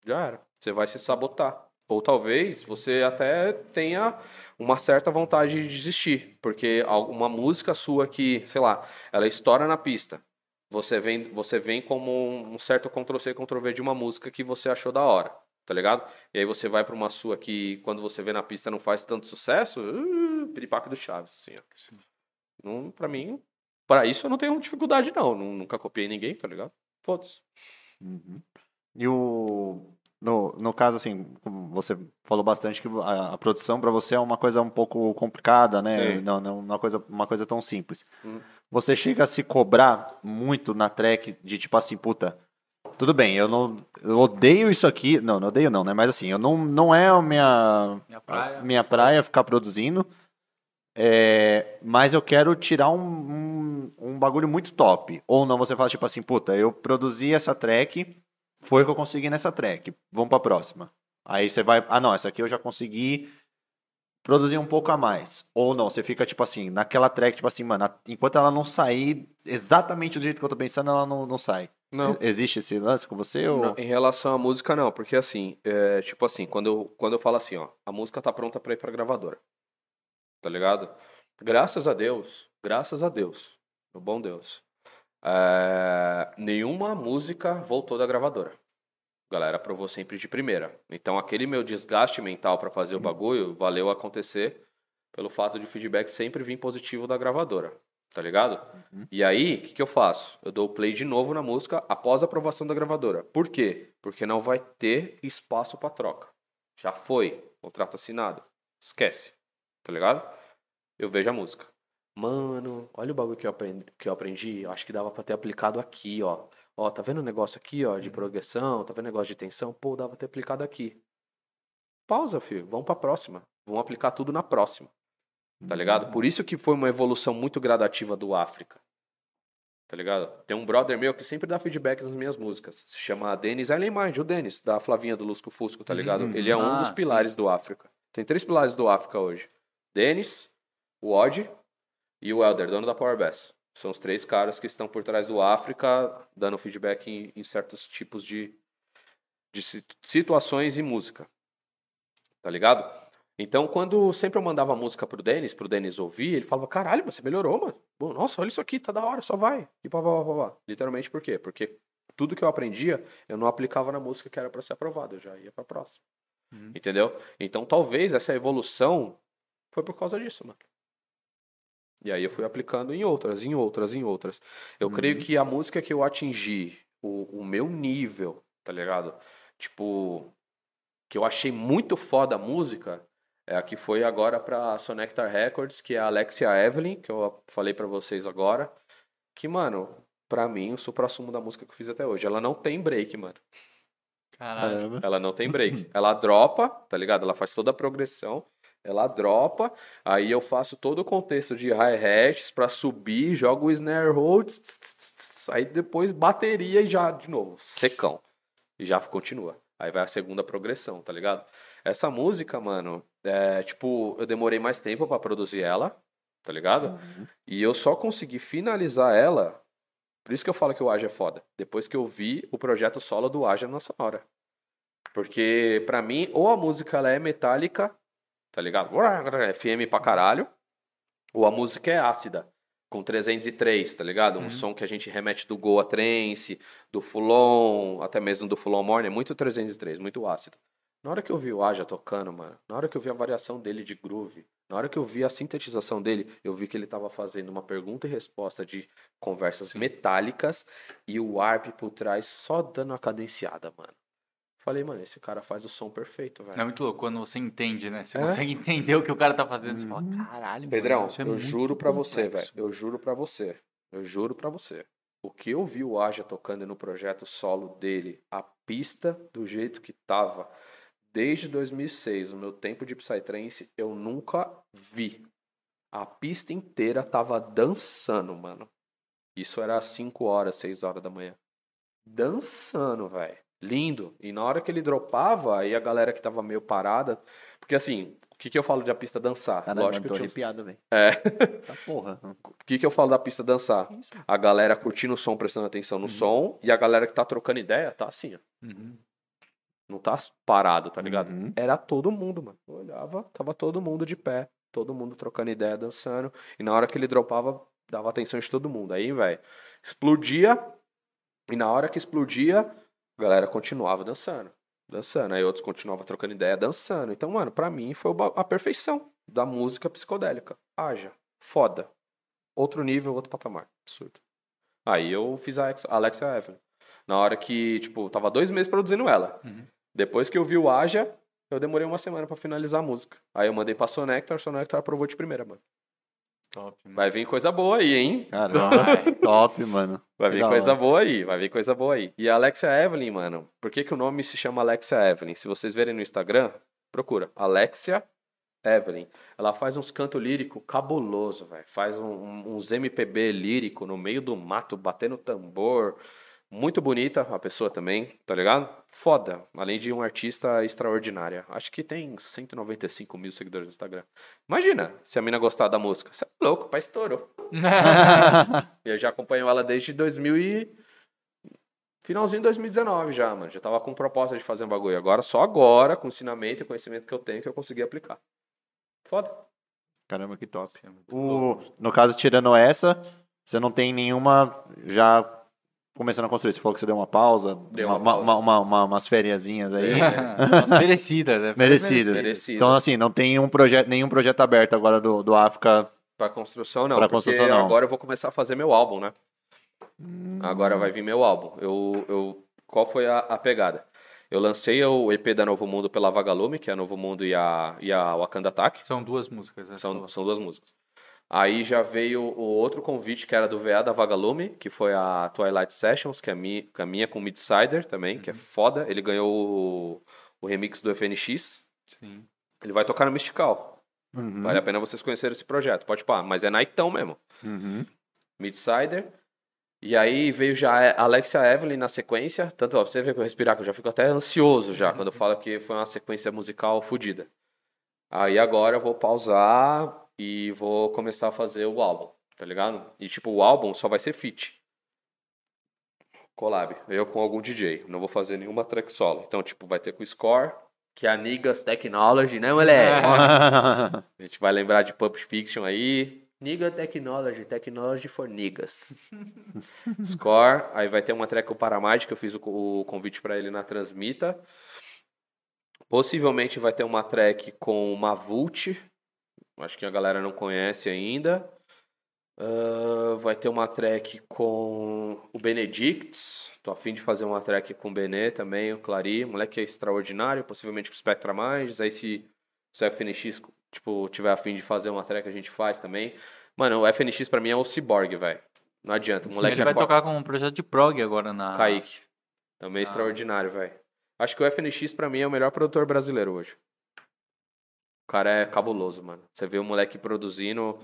Já era. Você vai se sabotar. Ou talvez você até tenha uma certa vontade de desistir. Porque alguma música sua que, sei lá, ela estoura na pista. Você vem, você vem como um certo Ctrl-C, Ctrl-V de uma música que você achou da hora. Tá ligado? E aí você vai pra uma sua que, quando você vê na pista, não faz tanto sucesso. Uh, piripaque do Chaves, assim, ó. Não, pra mim, pra isso eu não tenho dificuldade, não. Nu- Nunca copiei ninguém, tá ligado? Foda-se. E o. No, no caso, assim, você falou bastante que a, a produção para você é uma coisa um pouco complicada, né? Sim. Não, não uma coisa, uma coisa tão simples. Hum. Você chega a se cobrar muito na track de tipo assim, puta. Tudo bem, eu não. Eu odeio isso aqui. Não, não odeio, não, né? Mas assim, eu não, não é a minha, Minha praia. minha praia ficar produzindo. É, mas eu quero tirar um, um, um bagulho muito top. Ou não, você fala tipo assim, puta, eu produzi essa track, foi o que eu consegui nessa track. Vamos pra próxima. Aí você vai, ah não, essa aqui eu já consegui produzir um pouco a mais. Ou não, você fica tipo assim, naquela track, tipo assim, mano, enquanto ela não sair exatamente do jeito que eu tô pensando, ela não, não sai. Não. Existe esse lance com você? Ou... Não, em relação à música, não, porque assim, é, tipo assim, quando eu, quando eu falo assim, ó, a música tá pronta pra ir pra gravadora. Tá ligado? Graças a Deus, graças a Deus, meu bom Deus, é, nenhuma música voltou da gravadora. A galera aprovou sempre de primeira. Então aquele meu desgaste mental pra fazer o bagulho valeu acontecer pelo fato de o feedback sempre vir positivo da gravadora. Tá ligado? E aí, o que, que eu faço? Eu dou o play de novo na música após a aprovação da gravadora. Por quê? Porque não vai ter espaço pra troca. Já foi. Contrato assinado. Esquece. Tá ligado? Eu vejo a música. Mano, olha o bagulho que eu aprendi. Que eu aprendi. Acho que dava pra ter aplicado aqui, ó. Ó, tá vendo o negócio aqui, ó, de progressão? Tá vendo o negócio de tensão? Pô, dava pra ter aplicado aqui. Pausa, filho. Vamos pra próxima. Vamos aplicar tudo na próxima. Tá ligado? Por isso que foi uma evolução muito gradativa do África. Tá ligado? Tem um brother meu que sempre dá feedback nas minhas músicas. Se chama Denis Mind, o Denis, da Flavinha do Lusco Fusco, tá ligado? Ele é um Ah, dos sim. pilares do África. Tem três pilares do África hoje. Denis, o Odd e o Elder, dono da Power Bass. São os três caras que estão por trás do África, dando feedback em, em certos tipos de, de si- situações e música. Tá ligado? Então, quando sempre eu mandava música pro Denis, pro Denis ouvir, ele falava, caralho, você melhorou, mano. Nossa, olha isso aqui, tá da hora, só vai. E pá, pá, pá, pá. Literalmente por quê? Porque tudo que eu aprendia, eu não aplicava na música que era pra ser aprovada, eu já ia pra próxima. Entendeu? Então, talvez essa evolução foi por causa disso, mano. E aí eu fui aplicando em outras, em outras, em outras. Eu creio que a música que eu atingi, o, o meu nível, tá ligado? Tipo, que eu achei muito foda a música, é a que foi agora pra Sonectar Records, que é a Alexia Evelyn, que eu falei pra vocês agora. Que, mano, pra mim, o supra-sumo da música que eu fiz até hoje. Ela não tem break, mano. Caralho. Caramba. Ela não tem break. Ela dropa, tá ligado? Ela faz toda a progressão. Ela dropa, aí eu faço todo o contexto de hi-hats pra subir, jogo o snare hold, tss, tss, tss, tss, aí depois bateria e já de novo, secão. E já continua. Aí vai a segunda progressão, tá ligado? Essa música, mano, é tipo, eu demorei mais tempo pra produzir ela, tá ligado? E eu só consegui finalizar ela, por isso que eu falo que o Aja é foda. Depois que eu vi o projeto solo do Aja na Sonora. Porque pra mim, ou a música ela é metálica, tá ligado? FM pra caralho, ou a música é ácida, com 303, tá ligado? Um som que a gente remete do Goa Trance, do Fulon, até mesmo do Fulon Morning, é muito 303, muito ácido. Na hora que eu vi o Aja tocando, mano, na hora que eu vi a variação dele de groove, na hora que eu vi a sintetização dele, eu vi que ele tava fazendo uma pergunta e resposta de conversas metálicas e o arp por trás só dando a cadenciada, mano. Falei, mano, esse cara faz o som perfeito, velho. É muito louco quando você entende, né? Você É? consegue entender o que o cara tá fazendo. Você fala, caralho, mano, Pedrão, isso é eu juro pra você, velho. complexo." Eu juro pra você. Eu juro pra você. O que eu vi o Aja tocando no projeto solo dele, a pista do jeito que tava, desde 2006, o meu tempo de Psytrance, eu nunca vi. A pista inteira tava dançando, mano. Isso era às 5 horas, 6 horas da manhã. Dançando, velho. Lindo. E na hora que ele dropava, aí a galera que tava meio parada. Porque assim, o que, que eu falo de a pista dançar? Caralho, Lógico eu tô que eu tinha arrepiado, velho. É. Tá porra. O que, que eu falo da pista dançar? A galera curtindo o som, prestando atenção no som, e a galera que tá trocando ideia tá assim, ó. Uhum. Não tá parado, tá ligado? Uhum. Era todo mundo, mano. Eu olhava, tava todo mundo de pé, todo mundo trocando ideia, dançando. E na hora que ele dropava, dava atenção de todo mundo. Aí, velho, explodia, e na hora que explodia, a galera continuava dançando. Dançando. Aí outros continuavam trocando ideia, dançando. Então, mano, pra mim foi a perfeição da música psicodélica. Haja. Foda. Outro nível, outro patamar. Absurdo. Aí eu fiz a Alex- Alexia Evelyn. Na hora que, tipo, tava dois meses produzindo ela. Depois que eu vi o Aja, eu demorei uma semana pra finalizar a música. Aí eu mandei pra Sonectar, Sonectar aprovou de primeira, mano. Top, mano. Vai vir coisa boa aí, hein? Caramba. Top, mano. Vai vir coisa hora. boa aí, vai vir coisa boa aí. E a Alexia Evelyn, mano, por que, que o nome se chama Alexia Evelyn? Se vocês verem no Instagram, procura. Alexia Evelyn. Ela faz uns canto lírico cabuloso, velho. Faz um- um- uns MPB lírico no meio do mato, batendo tambor. Muito bonita a pessoa também, tá ligado? Foda. Além de um artista extraordinária. Acho que tem 195 mil seguidores no Instagram. Imagina se a mina gostar da música. Você é louco, pai estourou. Eu já acompanho ela desde 2000 e... Finalzinho de 2019 já, mano. Já tava com proposta de fazer um bagulho. Agora, só agora, com o ensinamento e conhecimento que eu tenho, que eu consegui aplicar. Foda. Caramba, que top. É O, no caso, tirando essa, você não tem nenhuma já começando a construir. Você falou que você deu uma pausa, Deu uma, uma pausa. uma, uma, uma- umas fériasinhas aí. Nossa, merecida, né? Merecidas. Merecido. Então, assim, não tem um projeto, nenhum projeto aberto agora do, do África. Pra construção, não. Pra construção, não. agora eu vou começar a fazer meu álbum, né? Agora vai vir meu álbum. Eu, eu, qual foi a, a pegada? Eu lancei o EP da Novo Mundo pela Vagalume, que é a Novo Mundo e a, e a Wakanda Attack. São duas músicas, né? São, são duas músicas. Aí já veio o outro convite que era do VA da Vagalume, que foi a Twilight Sessions, que é a minha, que é a minha com Midsider também, que é foda. Ele ganhou o, o remix do FNX. Sim. Ele vai tocar no Mystical. Vale a pena vocês conhecerem esse projeto. Pode pá, mas é Naitão mesmo. Midsider. E aí veio já a Alexia Evelyn na sequência. Tanto, ó, pra você ver que eu respirar, que eu já fico até ansioso já quando eu falo que foi uma sequência musical fodida. Aí agora eu vou pausar e vou começar a fazer o álbum, tá ligado? E tipo, o álbum só vai ser feat. Collab. Eu com algum DJ. Não vou fazer nenhuma track solo. Então, tipo, vai ter com o Score, que é a Niggas Technology, né, moleque? a gente vai lembrar de Pulp Fiction aí. Nigga Technology, Technology for Niggas. Score, aí vai ter uma track com o Paramide, que eu fiz o, o convite pra ele na Transmita. Possivelmente vai ter uma track com o Mavult, acho que a galera não conhece ainda. Ah, vai ter uma track com o Benedicts. Tô afim de fazer uma track com o Benê também, o Clary. O moleque é extraordinário, possivelmente com o Spectra Mais. Aí se, se o FNX tipo, tiver afim de fazer uma track, a gente faz também. Mano, o FNX pra mim é o Cyborg, velho. Não adianta. O moleque Ele vai acorda- tocar com um projeto de prog agora na. Kaique. Também Ah. extraordinário, velho. Acho que o FNX pra mim é o melhor produtor brasileiro hoje. O cara é cabuloso, mano. Você vê o moleque produzindo.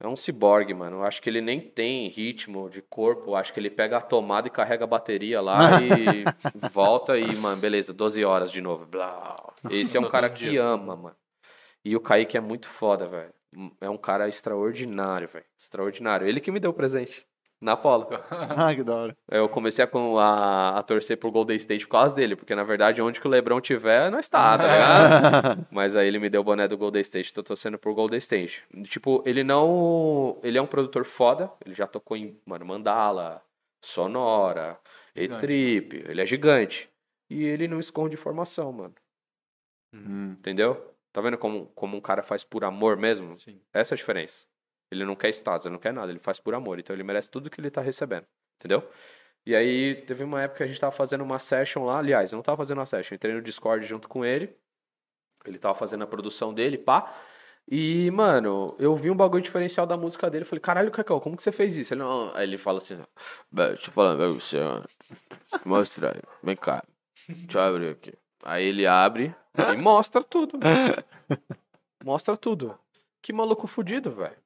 É um ciborgue, mano. Eu acho que ele nem tem ritmo de corpo. Eu acho que ele pega a tomada e carrega a bateria lá e volta e, mano, beleza, 12 horas de novo. Blá. Esse é um cara que ama, mano. E o Kaique é muito foda, velho. É um cara extraordinário, velho. Extraordinário. Ele que me deu o presente. Na Polo. ah, que da hora. Eu comecei a, a, a torcer pro Golden State por causa dele, porque na verdade onde que o LeBron tiver, nós tá, tá ligado? Mas aí ele me deu o boné do Golden State, tô torcendo pro Golden State. Tipo, ele não. Ele é um produtor foda, ele já tocou em, mano, Mandala, Sonora, E-Trip, ele é gigante. E ele não esconde informação, mano. Entendeu? Tá vendo como, como um cara faz por amor mesmo? Sim. Essa é a diferença. Ele não quer status, ele não quer nada, ele faz por amor. Então ele merece tudo que ele tá recebendo. Entendeu? E aí teve uma época que a gente tava fazendo uma session lá. Aliás, eu não tava fazendo uma session, eu entrei no Discord junto com ele. Ele tava fazendo a produção dele, pá. E, mano, eu vi um bagulho diferencial da música dele. Eu falei, caralho, Cacau, como que você fez isso? Ele, não... Aí ele fala assim, "Bé, deixa eu falar pra você, mano. Mostra aí, vem cá. Deixa eu abrir aqui. Aí ele abre e mostra tudo. Mostra tudo. Que maluco fudido, velho.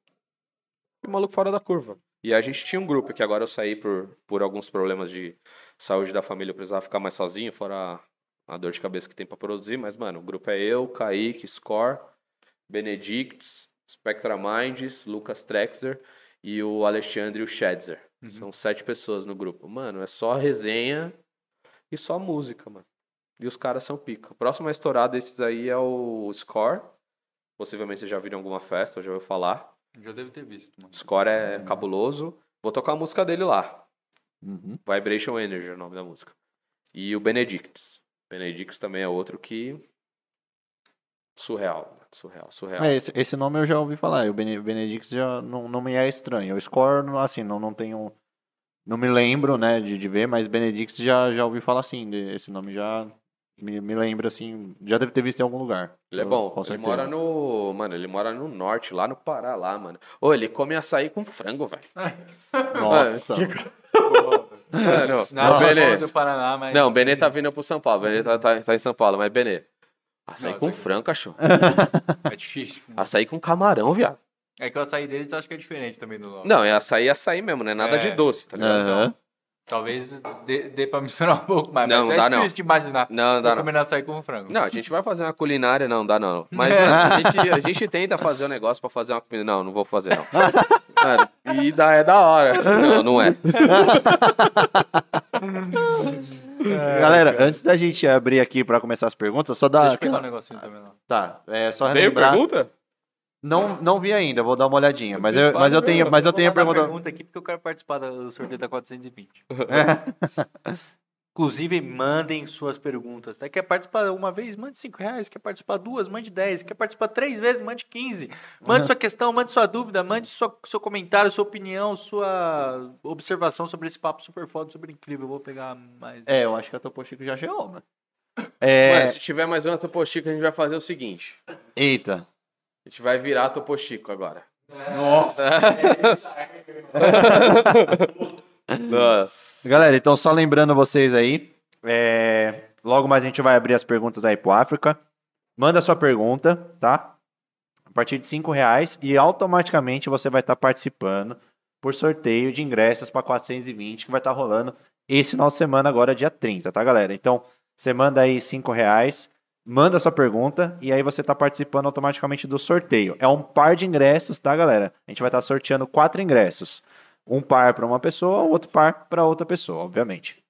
Que maluco fora da curva. E a gente tinha um grupo que agora eu saí por, por alguns problemas de saúde da família, eu precisava ficar mais sozinho, fora a, a dor de cabeça que tem pra produzir. Mas, mano, o grupo é eu, Kaique, Score, Benedicts, Spectra Minds, Lucas Trexer e o Alexandre e o Shedzer. São sete pessoas no grupo. Mano, é só resenha e só música, mano. E os caras são pica. O próximo a estourar desses aí é o Score. Possivelmente vocês já viram alguma festa, já ouviu falar. Já devo ter visto, mano. Score é cabuloso. Vou tocar a música dele lá. Uhum. Vibration Energy é o nome da música. E o Benedicts. Benedicts também é outro que. Surreal. Surreal, surreal. É, esse, esse nome eu já ouvi falar. O Bene- Benedicts já não, não me é estranho. O Score, assim, não, não tenho. Não me lembro, né, de, de ver, mas Benedicts já, já ouvi falar assim. de- esse nome já me, me lembra, assim. Já deve ter visto em algum lugar. Ele é bom. Com ele certeza. mora no. Mano, ele mora no norte, lá no Pará, lá, mano. Ô, ele come açaí com frango, velho. Nossa. Mano, Não, ô, não Benê. sou do Paraná, mas. Não, o Benê tá vindo pro São Paulo. O Benê tá, tá, tá em São Paulo, mas Benê. Açaí Não, com açaí- frango, cachorro. É difícil. Açaí com camarão, viado. É que o açaí deles eu acho que é diferente também do nosso. Não, é açaí é açaí mesmo, não é nada É. de doce, tá ligado? Aham. Talvez dê, dê pra misturar um pouco mais. Não, mas não é dá, difícil de imaginar. Não, não dá, não. comendo açaí com frango. Não, a gente vai fazer uma culinária, não, dá não. Mas, mano, a gente, a gente tenta fazer um negócio pra fazer uma comida. Não, não vou fazer, não. Mano, e dá, é da hora. Não, não é. Galera, antes da gente abrir aqui pra começar as perguntas, só dá. Deixa eu pegar um negocinho também lá. Tá, é só Veio relembrar. pergunta? Não, não vi ainda, vou dar uma olhadinha. Mas eu, mas eu tenho, mas eu tenho a pergunta. pergunta aqui porque eu quero participar do sorteio da 420. Inclusive, mandem suas perguntas. tá? Quer participar uma vez? Mande 5 reais. Quer participar duas? Mande 10. Quer participar três vezes? Mande 15. Mande sua questão, mande sua dúvida, mande sua, seu comentário, sua opinião, sua observação sobre esse papo super foda, super incrível. Eu vou pegar mais. É, eu acho que a Topo Chico já chegou, mano. É. Mano, se tiver mais uma Topo Chico, a gente vai fazer o seguinte. Eita. A gente vai virar Topo Chico agora. Nossa. Nossa. Galera, então só lembrando vocês aí, é, logo mais a gente vai abrir as perguntas aí pro África. Manda sua pergunta, tá? A partir de 5 reais e automaticamente você vai estar participando por sorteio de ingressos para 420 que vai estar rolando esse final de semana agora, dia 30, tá, galera? Então, você manda aí 5 reais, manda sua pergunta e aí você tá participando automaticamente do sorteio. É um par de ingressos, tá, galera? A gente vai estar sorteando quatro ingressos. Um par para uma pessoa, outro par para outra pessoa, obviamente.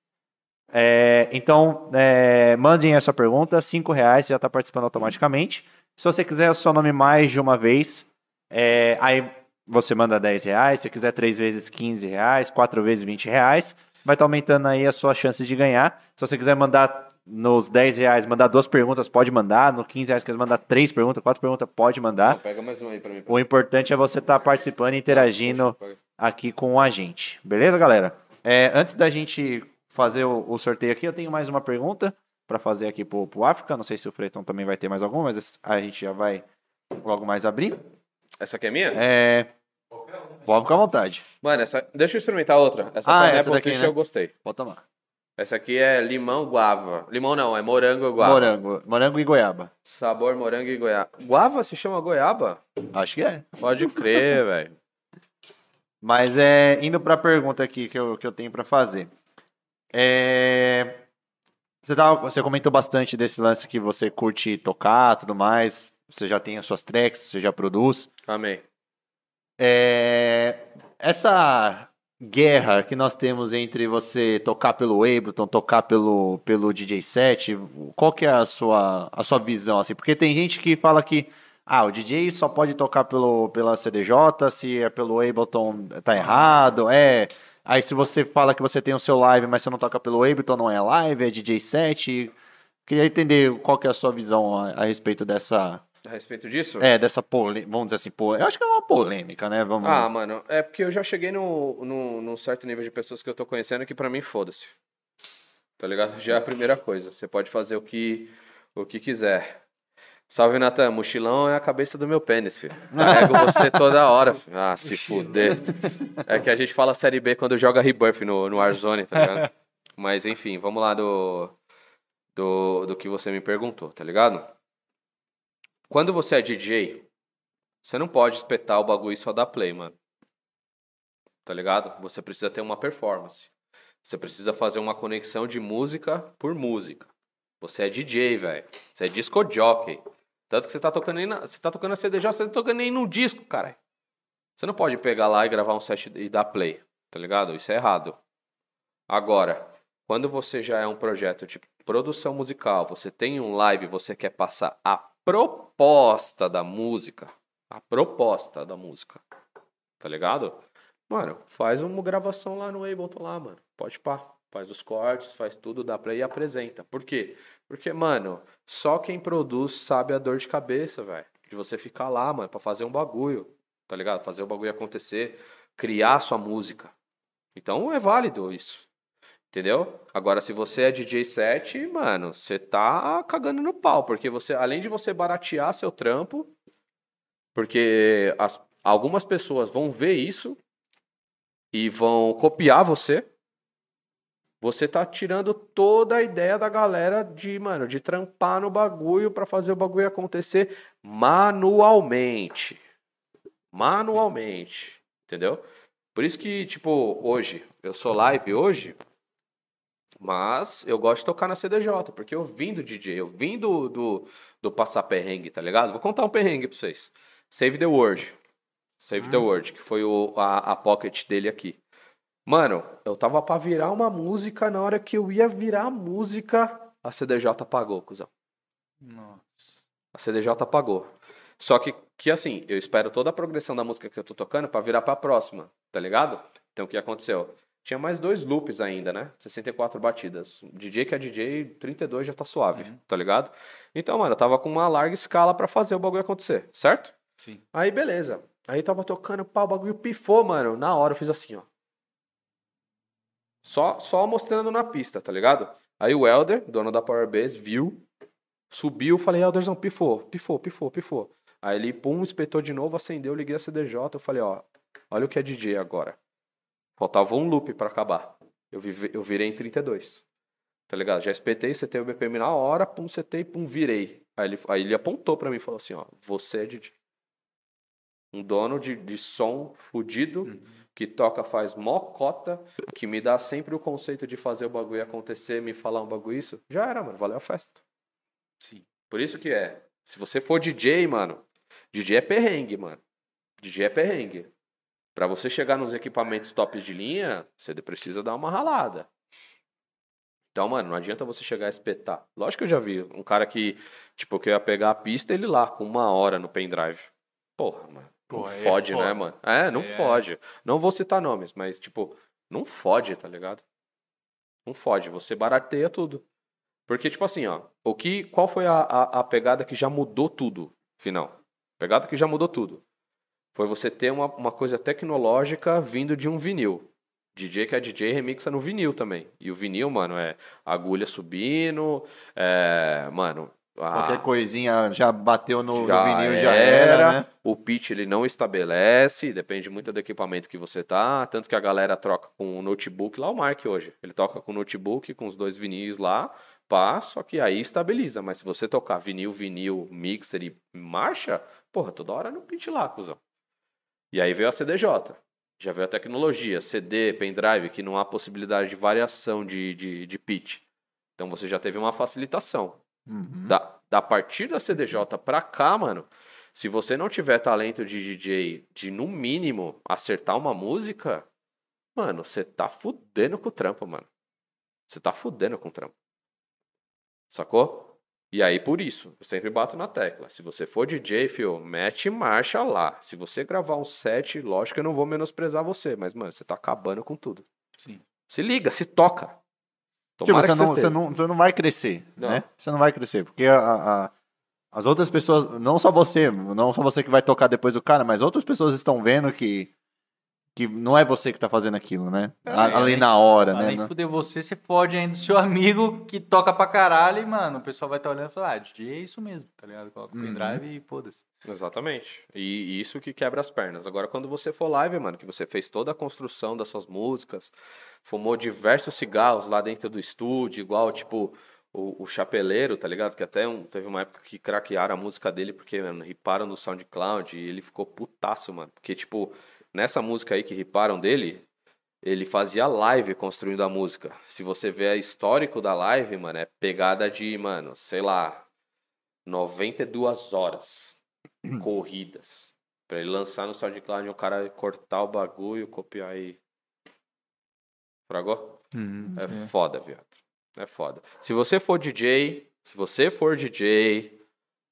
É, então, é, mandem essa pergunta, 5 reais, você já está participando automaticamente. Se você quiser o seu nome mais de uma vez, é, aí você manda 10 reais, se quiser três vezes 15 reais, quatro vezes 20 reais, vai estar aumentando aí as suas chances de ganhar. Se você quiser mandar nos 10 reais, mandar duas perguntas, pode mandar. No 15 reais, quiser mandar três perguntas, quatro perguntas, pode mandar. Pega mais um aí pra mim. O importante é você estar participando e interagindo aqui com a gente. Beleza, galera? É, antes da gente fazer o, o sorteio aqui, eu tenho mais uma pergunta para fazer aqui pro, pro África. Não sei se o Freiton também vai ter mais alguma, mas a gente já vai logo mais abrir. Essa aqui é minha? É. Pode ficar à vontade. Mano, essa... deixa eu experimentar outra. Essa Ah, essa daqui, né? eu gostei. Pode tomar. Essa aqui é limão guava. Limão não, é morango guava. Morango. Morango e goiaba. Sabor morango e goiaba. Guava se chama goiaba? Acho que é. Pode crer, velho. Mas é, indo para a pergunta aqui que eu, que eu tenho para fazer. É, você, tava- você comentou bastante desse lance que você curte tocar tudo mais. Você já tem as suas tracks, você já produz. Amém. É, essa guerra que nós temos entre você tocar pelo Ableton, tocar pelo, pelo DJ set, qual que é a sua, a sua visão? Assim? Porque tem gente que fala que ah, o DJ só pode tocar pelo, pela CDJ, se é pelo Ableton tá errado, é... Aí se você fala que você tem o seu live, mas você não toca pelo Ableton, não é live, é DJ set. Queria entender qual que é a sua visão a, a respeito dessa... A respeito disso? É, dessa polêmica, vamos dizer assim, pô, eu acho que é uma polêmica, né? Vamos... Ah, mano, é porque eu já cheguei no, no, num certo nível de pessoas que eu tô conhecendo que pra mim foda-se. Tá ligado? Já é a primeira coisa. Você pode fazer o que, o que quiser. Salve, Natan. Mochilão é a cabeça do meu pênis, filho. Carrego você toda hora, filho. Ah, se fuder. É que a gente fala Série B quando joga Rebirth no, no Warzone, tá ligado? Mas enfim, vamos lá do, do, do que você me perguntou, tá ligado? Quando você é DJ, você não pode espetar o bagulho e só dar play, mano. Tá ligado? Você precisa ter uma performance. Você precisa fazer uma conexão de música por música. Você é DJ, velho. Você é disco jockey. Tanto que você tá tocando aí na, você tá tocando a CDJ, você tá tocando aí num disco, cara. Você não pode pegar lá e gravar um set e dar play, tá ligado? Isso é errado. Agora, quando você já é um projeto de produção musical, você tem um live, você quer passar a proposta da música, a proposta da música, tá ligado? Mano, faz uma gravação lá no Ableton lá, mano. Pode pá. Faz os cortes, faz tudo, dá pra ir e apresenta. Por quê? Porque, mano, só quem produz sabe a dor de cabeça, velho. De você ficar lá, mano, pra fazer um bagulho. Tá ligado? Fazer o bagulho acontecer, criar sua música. Então é válido isso. Entendeu? Agora, se você é DJ set, mano, você tá cagando no pau. Porque você, além de você baratear seu trampo, porque as, algumas pessoas vão ver isso e vão copiar você. Você tá tirando toda a ideia da galera de, mano, de trampar no bagulho pra fazer o bagulho acontecer manualmente. Manualmente. Entendeu? Por isso que, tipo, hoje, eu sou live hoje, mas eu gosto de tocar na CDJ, porque eu vim do DJ, eu vim do, do, do passar perrengue, tá ligado? Vou contar um perrengue pra vocês. Save the World. Save the World, que foi o, a, a pocket dele aqui. Mano, eu tava pra virar uma música, na hora que eu ia virar a música, a CDJ apagou, cuzão. Nossa. A CDJ apagou. Só que, que assim, eu espero toda a progressão da música que eu tô tocando pra virar pra próxima, tá ligado? Então o que aconteceu? Tinha mais dois loops ainda, né? 64 batidas. DJ que é DJ, 32 já tá suave, tá ligado? Então, mano, eu tava com uma larga escala pra fazer o bagulho acontecer, certo? Sim. Aí, beleza. Aí tava tocando, pá, o bagulho pifou, mano. Na hora eu fiz assim, ó. Só, só mostrando na pista, tá ligado? Aí o Elder, dono da Powerbase, viu, subiu, falei, Elderzão, pifou, pifou, pifou, pifou. Aí ele, pum, espetou de novo, acendeu, liguei a CDJ, eu falei, ó, olha o que é DJ agora. Faltava um loop pra acabar. Eu, vive, eu virei em 32. Tá ligado? Já espetei, setei o BPM na hora, pum, setei, pum, virei. Aí ele, aí ele apontou pra mim e falou assim, ó, você é DJ. Um dono de, de som fudido, que toca, faz mocota, que me dá sempre o conceito de fazer o bagulho acontecer, me falar um bagulho isso. Já era, mano, valeu a festa. Sim. Por isso que é. Se você for DJ, mano, DJ é perrengue, mano. DJ é perrengue. Pra você chegar nos equipamentos tops de linha, você precisa dar uma ralada. Então, mano, não adianta você chegar a espetar. Lógico que eu já vi um cara que, tipo, que eu ia pegar a pista ele lá com uma hora no pendrive. Porra, mano. Não Pô, é fode, né, foda. mano? É, não É. fode. Não vou citar nomes, mas, tipo, não fode, tá ligado? Não fode. Você barateia tudo. Porque, tipo assim, ó, o que, qual foi a, a, a pegada que já mudou tudo, final? Pegada que já mudou tudo. Foi você ter uma, uma coisa tecnológica vindo de um vinil. DJ que é DJ remixa no vinil também. E o vinil, mano, é agulha subindo, é, mano... a- Qualquer coisinha já bateu no, no já vinil, já era, né? O pitch ele não estabelece, depende muito do equipamento que você tá. Tanto que a galera troca com o notebook lá, o Mark hoje. Ele toca com o notebook, com os dois vinis lá, pá, só que aí estabiliza. Mas se você tocar vinil, vinil, mixer e marcha, porra, toda hora no pitch lá, cuzão. E aí veio a CDJ. Já veio a tecnologia, CD, pendrive, que não há possibilidade de variação de, de, de pitch. Então você já teve uma facilitação. Da, da partir da CDJ pra cá, mano, se você não tiver talento de DJ de, no mínimo, acertar uma música, mano, você tá fudendo com o trampo, mano. Você tá fudendo com o trampo. Sacou? E aí, por isso, eu sempre bato na tecla. Se você for DJ, fio, mete marcha lá. Se você gravar um set, lógico que eu não vou menosprezar você, mas, mano, você tá acabando com tudo. Sim. Se liga, se toca. Tipo, você não, você, não, você não vai crescer, Não. né? Você não vai crescer, porque a, a- as outras pessoas, não só você, não só você que vai tocar depois do cara, mas outras pessoas estão vendo que, que não é você que tá fazendo aquilo, né? A- ali além- na hora, né? Além de fuder você, você pode ainda o seu amigo que toca pra caralho e, mano, o pessoal vai estar olhando e falar, ah, DJ é isso mesmo, tá ligado? Coloca o pendrive e foda-se. Exatamente. E e isso que quebra as pernas. Agora, quando você for live, mano, que você fez toda a construção das suas músicas, fumou diversos cigarros lá dentro do estúdio, igual, tipo, o, o Chapeleiro, tá ligado? Que até um- teve uma época que craquearam a música dele porque, mano, riparam no SoundCloud e ele ficou putaço, mano. Porque, tipo, nessa música aí que riparam dele, ele fazia live construindo a música. Se você ver a histórico da live, mano, é pegada de, mano, sei lá, 92 horas corridas. Pra ele lançar no SoundCloud e o cara cortar o bagulho, copiar e. Fragou? É foda, viado. É foda. Se você for DJ, se você for DJ,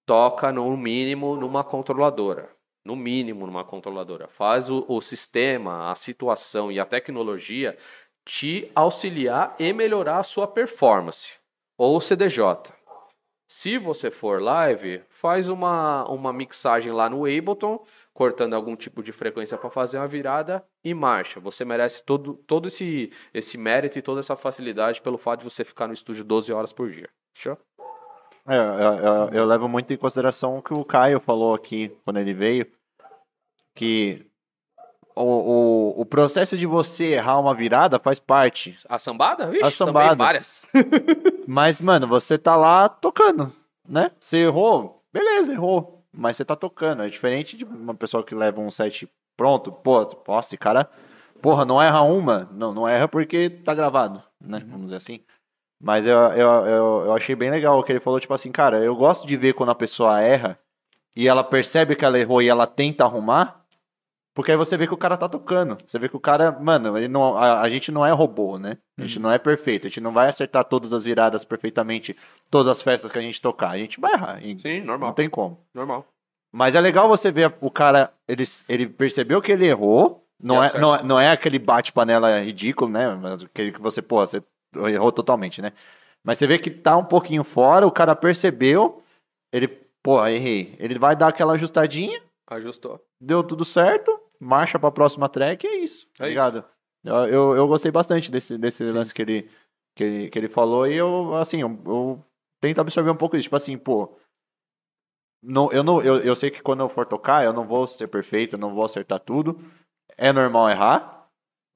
toca no mínimo numa controladora. No mínimo numa controladora. Faz o, o sistema, a situação e a tecnologia te auxiliar e melhorar a sua performance. Ou CDJ. Se você for live, faz uma, uma mixagem lá no Ableton, cortando algum tipo de frequência para fazer uma virada e marcha. Você merece todo, todo esse, esse mérito e toda essa facilidade pelo fato de você ficar no estúdio 12 horas por dia. Fechou? É, eu, eu- eu levo muito em consideração o que o Caio falou aqui quando ele veio, que o, o, o processo de você errar uma virada faz parte. A sambada? Vixe, A sambada. várias. Mas, mano, você tá lá tocando, né? Você errou, beleza, errou. Mas você tá tocando. É diferente de uma pessoa que leva um set pronto. Pô, nossa, esse cara, porra, não erra uma. Não, não erra porque tá gravado, né? Vamos dizer assim. Mas eu, eu, eu, eu achei bem legal o que ele falou, tipo assim, cara, eu gosto de ver quando a pessoa erra e ela percebe que ela errou e ela tenta arrumar, porque aí você vê que o cara tá tocando. Você vê que o cara, mano, ele não, a, a gente não é robô, né? A gente não é perfeito. A gente não vai acertar todas as viradas perfeitamente, todas as festas que a gente tocar. A gente vai errar. Sim, normal. Não tem como. Normal. Mas é legal você ver o cara, ele, ele percebeu que ele errou. Não é, acerta. não, é- não é aquele bate-panela ridículo, né? Mas aquele que você, pô, você errou totalmente, né? Mas você vê que tá um pouquinho fora, o cara percebeu, ele, pô, errei. Ele vai dar aquela ajustadinha, Ajustou. deu tudo certo, marcha pra próxima track e é isso, tá É ligado? Eu, eu, eu gostei bastante desse, desse lance que ele, que, ele, que ele falou e eu, assim, eu, eu tento absorver um pouco isso. Tipo assim, pô, não, eu, não, eu, eu sei que quando eu for tocar, eu não vou ser perfeito, eu não vou acertar tudo. É normal errar,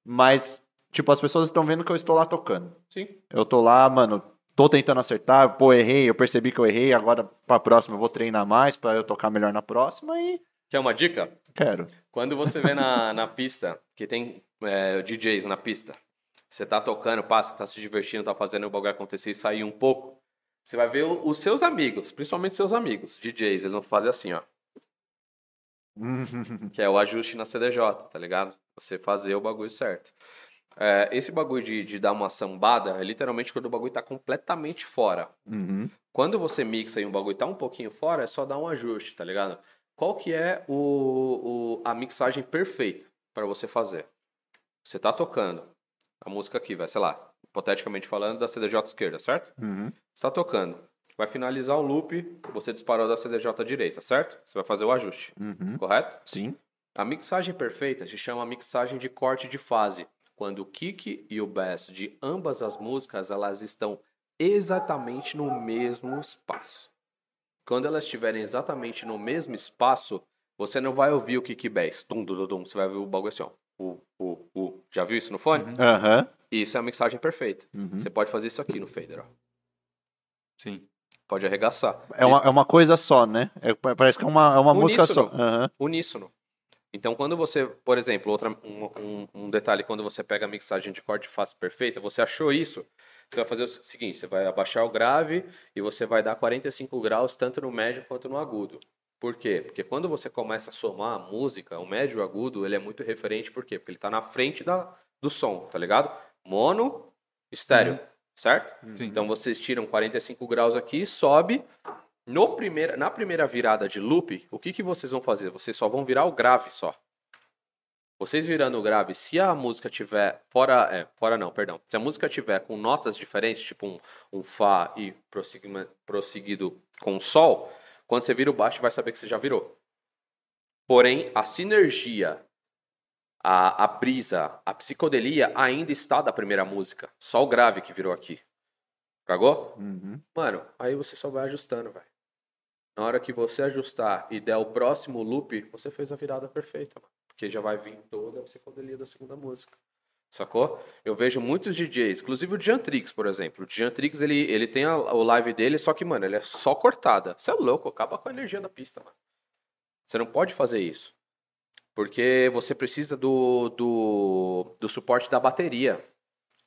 mas, tipo, as pessoas estão vendo que eu estou lá tocando. Sim. Eu tô lá, mano, tô tentando acertar, pô, errei, eu percebi que eu errei, agora pra próxima eu vou treinar mais pra eu tocar melhor na próxima e Quer uma dica? quero. Quando você vê na, na pista, que tem é, DJs na pista, você tá tocando, passa, tá se divertindo, tá fazendo o bagulho acontecer e sair um pouco, você vai ver os seus amigos, principalmente seus amigos, DJs, eles vão fazer assim, ó. que é o ajuste na CDJ, tá ligado? Você fazer o bagulho certo. É, esse bagulho de, de dar uma sambada é literalmente quando o bagulho tá completamente fora. Uhum. Quando você mixa e um bagulho tá um pouquinho fora, é só dar um ajuste, tá ligado? Qual que é o, o- a mixagem perfeita para você fazer? Você tá tocando a música aqui, vai, sei lá, hipoteticamente falando, da CDJ esquerda, certo? Uhum. Você tá tocando. Vai finalizar o loop, você disparou da CDJ direita, certo? Você vai fazer o ajuste, Uhum. correto? Sim. A mixagem perfeita se chama mixagem de corte de fase, quando o kick e o bass de ambas as músicas elas estão exatamente no mesmo espaço. Quando elas estiverem exatamente no mesmo espaço, você não vai ouvir o kick bass, tum, dum, dum, você vai ouvir o bagulho assim, ó. Uh, uh, uh. Já viu isso no fone? Aham. Isso é a mixagem perfeita. Uhum. Você pode fazer isso aqui no fader, ó. Sim. Pode arregaçar. É, uma, é uma coisa só, né? É- parece que é uma, é uma música só. Aham. uníssono. Então, quando você, por exemplo, outra, um, um- um detalhe, quando você pega a mixagem de corte face perfeita, você achou isso, você vai fazer o seguinte, você vai abaixar o grave e você vai dar 45 graus tanto no médio quanto no agudo. Por quê? Porque quando você começa a somar a música, o médio e o agudo, ele é muito referente, por quê? Porque ele tá na frente da, do som, tá ligado? Mono, estéreo, certo? Sim. Então vocês tiram 45 graus aqui, sobe. No primeira, na primeira virada de loop, o que, que vocês vão fazer? Vocês só vão virar o grave só. Vocês virando o grave, se a música tiver fora, é, fora não, perdão. Se a música tiver com notas diferentes, tipo um, um fá e prosseguido com sol, quando você vira o baixo, vai saber que você já virou. Porém, a sinergia, a, a brisa, a psicodelia ainda está da primeira música. Só o grave que virou aqui. Cagou? Uhum. Mano, aí você só vai ajustando, velho. Na hora que você ajustar e der o próximo loop, você fez a virada perfeita, mano. Porque já vai vir toda a psicodelia da segunda música. Sacou? Eu vejo muitos DJs, inclusive o Jantrix, por exemplo. O Jantrix, ele, ele tem a- o live dele, só que, mano, ele é só cortada. Você é louco, acaba com a energia da pista, mano. Você não pode fazer isso. Porque você precisa do, do, do suporte da bateria.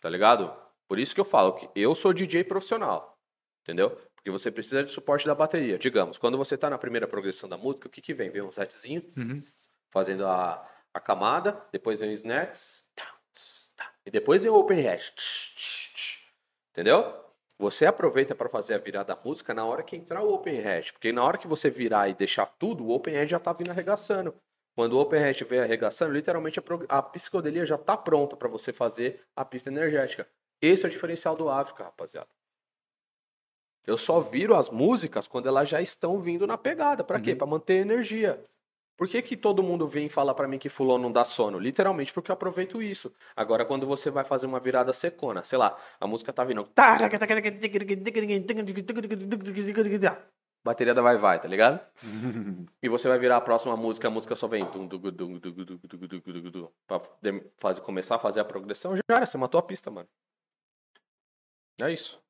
Tá ligado? Por isso que eu falo que eu sou DJ profissional. Entendeu? Porque você precisa de suporte da bateria. Digamos, quando você tá na primeira progressão da música, o que que vem? Vem um setzinho, tss, fazendo a, a camada, depois vem o tá, e depois vem o open tss. Entendeu? Você aproveita para fazer a virada da música na hora que entrar o open hat, porque na hora que você virar e deixar tudo, o open hat já tá vindo arregaçando. Quando o open hat vem arregaçando, literalmente a, a psicodelia já tá pronta para você fazer a pista energética. Esse é o diferencial do África, rapaziada. Eu só viro as músicas quando elas já estão vindo na pegada. Pra quê? Pra manter energia. Por que, que todo mundo vem falar para mim que fulano não dá sono? Literalmente porque eu aproveito isso. Agora, quando você vai fazer uma virada secona, sei lá, a música tá vindo. Bateria da vai vai, tá ligado? e você vai virar a próxima música, a música só vem. Pra fazer, começar a fazer a progressão, já era, você matou a pista, mano. É isso.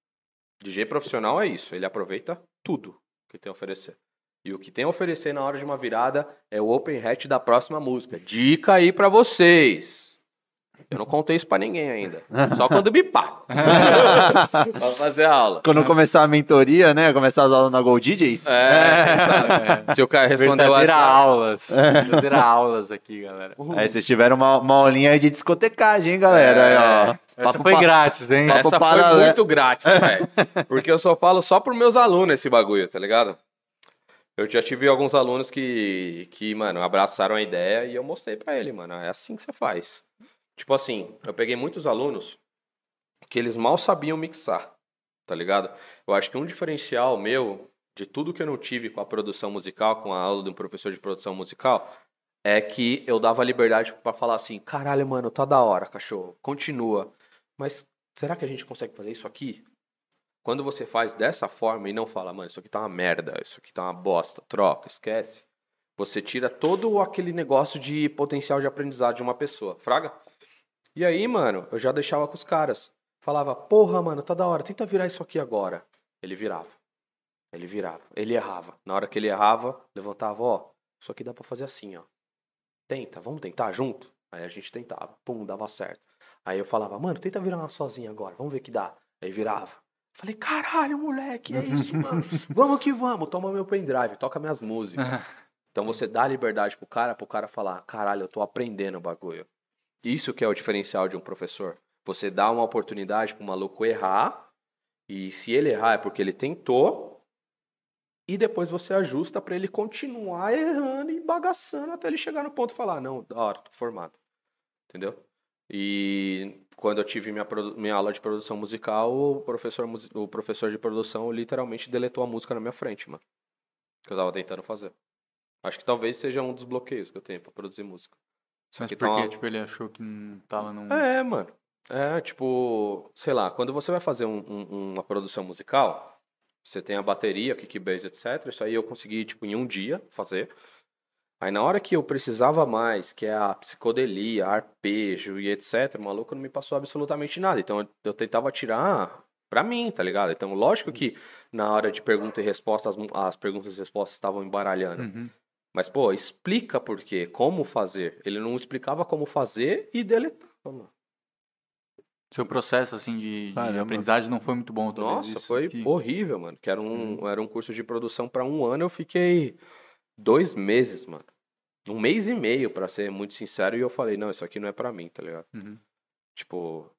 DJ profissional é isso, ele aproveita tudo que tem a oferecer. E o que tem a oferecer na hora de uma virada é o open hat da próxima música. Dica aí pra vocês. Eu não contei isso pra ninguém ainda. Só quando bipar. pra fazer a aula. Quando começar a mentoria, né? Começar as aulas na Gold DJs. É, sabe? Se o cara Verdadeira WhatsApp- aulas. Verdadeira aulas aqui, galera. Aí vocês tiveram uma, uma aulinha aí de discotecagem, hein, galera? Aí, ó. Essa Papo foi pa- grátis, hein? Papo Essa foi paralelo. muito grátis, velho. Porque eu só falo só pros meus alunos esse bagulho, tá ligado? Eu já tive alguns alunos que, que, mano, abraçaram a ideia e eu mostrei pra ele, mano. É assim que você faz. Tipo assim, eu peguei muitos alunos que eles mal sabiam mixar, tá ligado? Eu acho que um diferencial meu, de tudo que eu não tive com a produção musical, com a aula de um professor de produção musical, é que eu dava liberdade pra falar assim: caralho, mano, tá da hora, cachorro, continua. Mas será que a gente consegue fazer isso aqui? Quando você faz dessa forma e não fala, mano, isso aqui tá uma merda, isso aqui tá uma bosta, troca, esquece. Você tira todo aquele negócio de potencial de aprendizado de uma pessoa, fraga? E aí, mano, eu já deixava com os caras. Falava, porra, mano, tá da hora, tenta virar isso aqui agora. Ele virava. Ele virava. Ele errava. Na hora que ele errava, levantava, ó, isso aqui dá pra fazer assim, ó. Tenta, vamos tentar junto? Aí a gente tentava. Pum, dava certo. Aí eu falava, mano, tenta virar uma sozinha agora, vamos ver que dá. Aí virava. Falei, caralho, moleque, é isso, mano. vamos que vamos, toma meu pendrive, toca minhas músicas. Então você dá liberdade pro cara, pro cara falar, caralho, eu tô aprendendo o bagulho. Isso que é o diferencial de um professor. Você dá uma oportunidade para o maluco errar, e se ele errar é porque ele tentou, e depois você ajusta para ele continuar errando e bagaçando até ele chegar no ponto e falar: não, da hora, tô formado. Entendeu? E quando eu tive minha, minha aula de produção musical, o professor, o professor de produção literalmente deletou a música na minha frente, mano. Que eu tava tentando fazer. Acho que talvez seja um dos bloqueios que eu tenho pra produzir música. Mas que por tá Tipo, ele achou que não tava num. É, mano. É, tipo, sei lá, quando você vai fazer um- um- uma produção musical, você tem a bateria, kickbase, etc. Isso aí eu consegui, tipo, em um dia fazer. Aí na hora que eu precisava mais, que é a psicodelia, arpejo e etc., o maluco não me passou absolutamente nada. Então eu, eu tentava tirar pra mim, tá ligado? Então, lógico que na hora de pergunta e resposta, as, as perguntas e respostas estavam embaralhando. Uhum. Mas, pô, explica por quê, como fazer. Ele não explicava como fazer e deletava, mano. Seu processo, assim, de, de aprendizagem não foi muito bom. talvez Nossa, isso foi que- horrível, mano. Que era um, era um curso de produção pra um ano, eu fiquei dois meses, mano. Um mês e meio, pra ser muito sincero, e eu falei, não, isso aqui não é pra mim, tá ligado? Uhum. Tipo,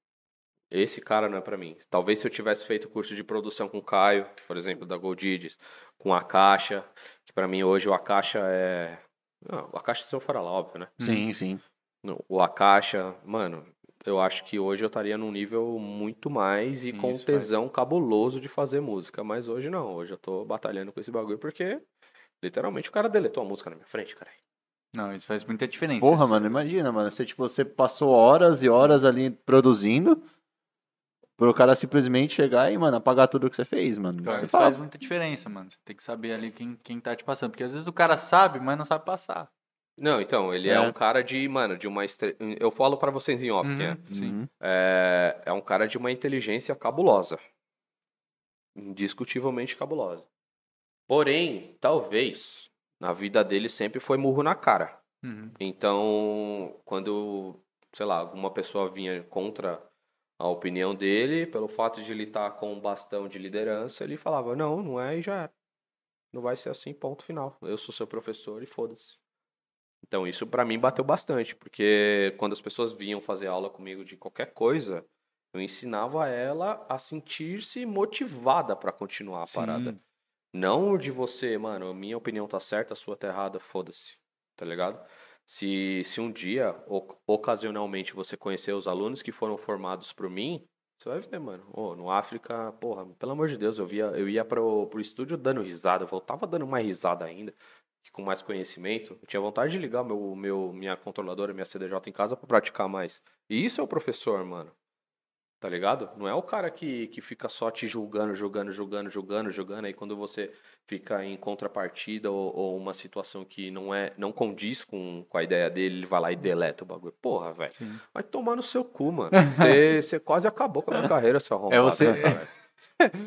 esse cara não é pra mim. Talvez se eu tivesse feito curso de produção com o Caio, por exemplo, da Goldides, com a Caixa, que pra mim hoje o Akasha é... Não, o Akasha se eu for lá, óbvio, né? Sim, sim. No- O Akasha, mano, eu acho que hoje eu estaria num nível muito mais e Sim, com um isso faz. tesão cabuloso de fazer música. Mas hoje não, hoje eu tô batalhando com esse bagulho porque literalmente o cara deletou a música na minha frente, cara. Não, isso faz muita diferença. Porra, Isso- mano, imagina, mano. Você, tipo, você passou horas e horas ali produzindo pro cara simplesmente chegar e, mano, apagar tudo que você fez, mano. Cara, você isso fala, faz muita diferença, mano. Você tem que saber ali quem, quem tá te passando. Porque às vezes o cara sabe, mas não sabe passar. Não, então, ele é, É. um cara de, mano, de uma. estre- Eu falo pra vocês em off, é? Uhum, Sim. Uhum. é. É um cara de uma inteligência cabulosa. Indiscutivelmente cabulosa. Porém, talvez, na vida dele sempre foi murro na cara. Uhum. Então, quando, sei lá, alguma pessoa vinha contra a opinião dele, pelo fato de ele estar com um bastão de liderança, ele falava: Não, não é e já era. Não vai ser assim, ponto final. Eu sou seu professor e foda-se. Então, isso pra mim bateu bastante, porque quando as pessoas vinham fazer aula comigo de qualquer coisa, eu ensinava ela a sentir-se motivada pra continuar a parada. Não de você, mano, minha opinião tá certa, a sua tá errada, foda-se. Tá ligado? Se, se um dia, oc- ocasionalmente, você conhecer os alunos que foram formados por mim, você vai ver, mano. Ô, no África, porra, pelo amor de Deus, eu, via, eu ia pro, pro estúdio dando risada, eu voltava dando mais risada ainda, com mais conhecimento. Eu tinha vontade de ligar meu, meu, minha controladora, minha CDJ em casa pra praticar mais. E isso é o professor, mano. Tá ligado? Não é o cara que, que fica só te julgando, julgando, julgando, julgando, julgando. Aí quando você fica em contrapartida ou, ou uma situação que não é não condiz com, com a ideia dele, ele vai lá e deleta o bagulho. Porra, velho. Vai tomar no seu cu, mano. Você você quase acabou com a minha carreira, seu arrombado. É você- né?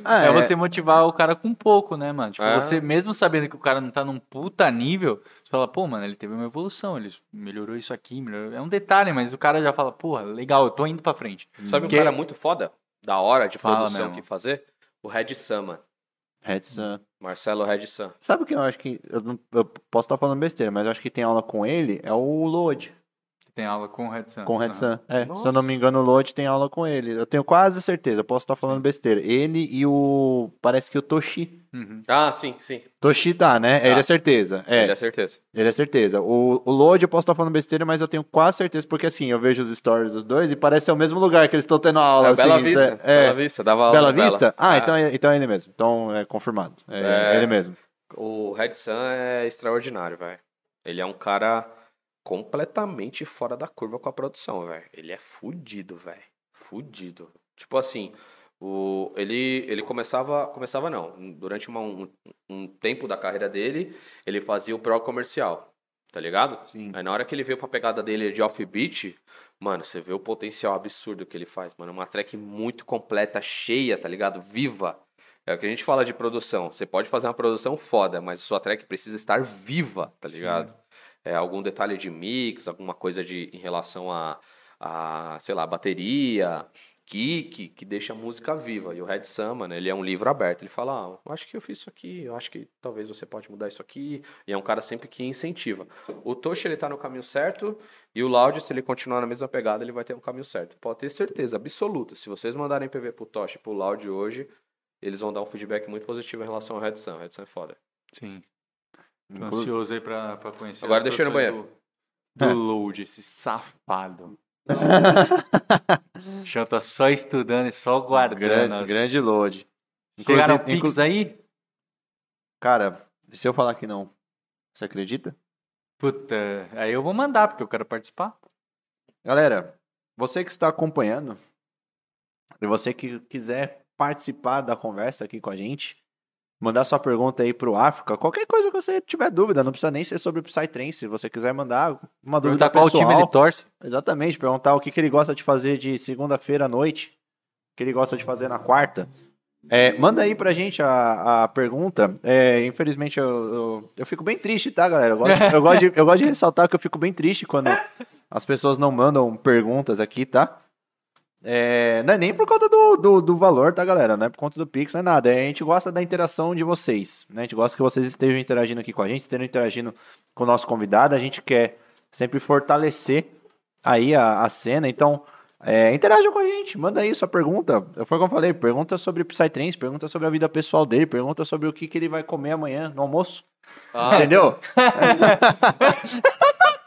Ah, É, você motivar o cara com pouco, né, mano? Tipo, É. você mesmo sabendo que o cara não tá num puta nível, você fala, pô, mano, ele teve uma evolução, ele melhorou isso aqui, melhorou... É um detalhe, mas o cara já fala, porra, legal, eu tô indo pra frente. Sabe um Que- cara muito foda? Da hora de Fala produção mesmo. que fazer? O Red Sun, mano. Redson. Marcelo Red Sun. Sabe o que eu acho que. Eu, não- eu posso estar falando besteira, mas eu acho que tem aula com ele. É o Load. Tem aula com o Red Sun. Com o Red Aham. Sun. É, se eu Nossa. não me engano, o Load tem aula com ele. Eu tenho quase certeza, eu posso estar falando besteira. Ele e o. Parece que o Toshi. Uhum. Ah, sim, sim. Toshi tá, né? Tá. Ele é certeza. É, Ele é certeza. ele é certeza. O, o Load eu posso estar falando besteira, mas eu tenho quase certeza, porque assim, eu vejo os stories dos dois e parece ser o mesmo lugar que eles estão tendo aula. É, assim, Bela Vista. É, Bela Vista. Dava aula Bela Vista? Ah, É. então, é, então é ele mesmo. Então é confirmado. É, É. ele mesmo. O Red Sun é extraordinário, velho. Ele é um cara completamente fora da curva com a produção, velho. Ele é fudido, velho. Fudido. Tipo assim, o, ele, ele começava. Começava não. Durante uma- um, um tempo da carreira dele, ele fazia o pro comercial. Tá ligado? Sim. Aí na hora que ele veio pra pegada dele de offbeat, mano, você vê o potencial absurdo que ele faz, mano. Uma track muito completa, cheia, tá ligado? Viva. É o que a gente fala de produção. Você pode fazer uma produção foda, mas sua track precisa estar viva, tá ligado? É, algum detalhe de mix, alguma coisa de, em relação a, a, sei lá, bateria, kick, que deixa a música viva. E o Red Sun, mano, ele é um livro aberto. Ele fala, ah, eu acho que eu fiz isso aqui, eu acho que talvez você pode mudar isso aqui. E é um cara sempre que incentiva. O Toshi, ele tá no caminho certo, e o Loud, se ele continuar na mesma pegada, ele vai ter um caminho certo. Pode ter certeza, absoluta. Se vocês mandarem PV pro Toshi e pro Loud hoje, eles vão dar um feedback muito positivo em relação ao Red Sun. O Red Sun é foda. Sim. Tô ansioso aí pra, pra conhecer. Agora deixa eu ir no produções Do, do Load, esse safado. Chão tá só estudando e só guardando. Grande, as- grande load. Chegaram inclu- Pix aí? Cara, e se eu falar que não, você acredita? Puta, aí eu vou mandar, porque eu quero participar. Galera, você que está acompanhando, e você que quiser participar da conversa aqui com a gente, mandar sua pergunta aí pro África, qualquer coisa que você tiver dúvida, não precisa nem ser sobre o Psytrance, se você quiser mandar uma dúvida Perguntar qual pessoal. time ele torce. Exatamente, perguntar o que, que ele gosta de fazer de segunda-feira à noite, o que ele gosta de fazer na quarta. É, manda aí pra gente a, a pergunta. É, infelizmente, eu, eu, eu fico bem triste, tá, galera? Eu gosto, eu, gosto de, eu gosto de ressaltar que eu fico bem triste quando as pessoas não mandam perguntas aqui, tá? É, não é nem por conta do, do, do valor, tá, galera? Não é por conta do Pix, não é nada. É, a gente gosta da interação de vocês. Né? A gente gosta que vocês estejam interagindo aqui com a gente, estejam interagindo com o nosso convidado. A gente quer sempre fortalecer aí a, a cena. Então, é, interajam com a gente. Manda aí sua pergunta. Foi como eu falei, pergunta sobre Psytrance, pergunta sobre a vida pessoal dele, pergunta sobre o que, que ele vai comer amanhã no almoço. Entendeu?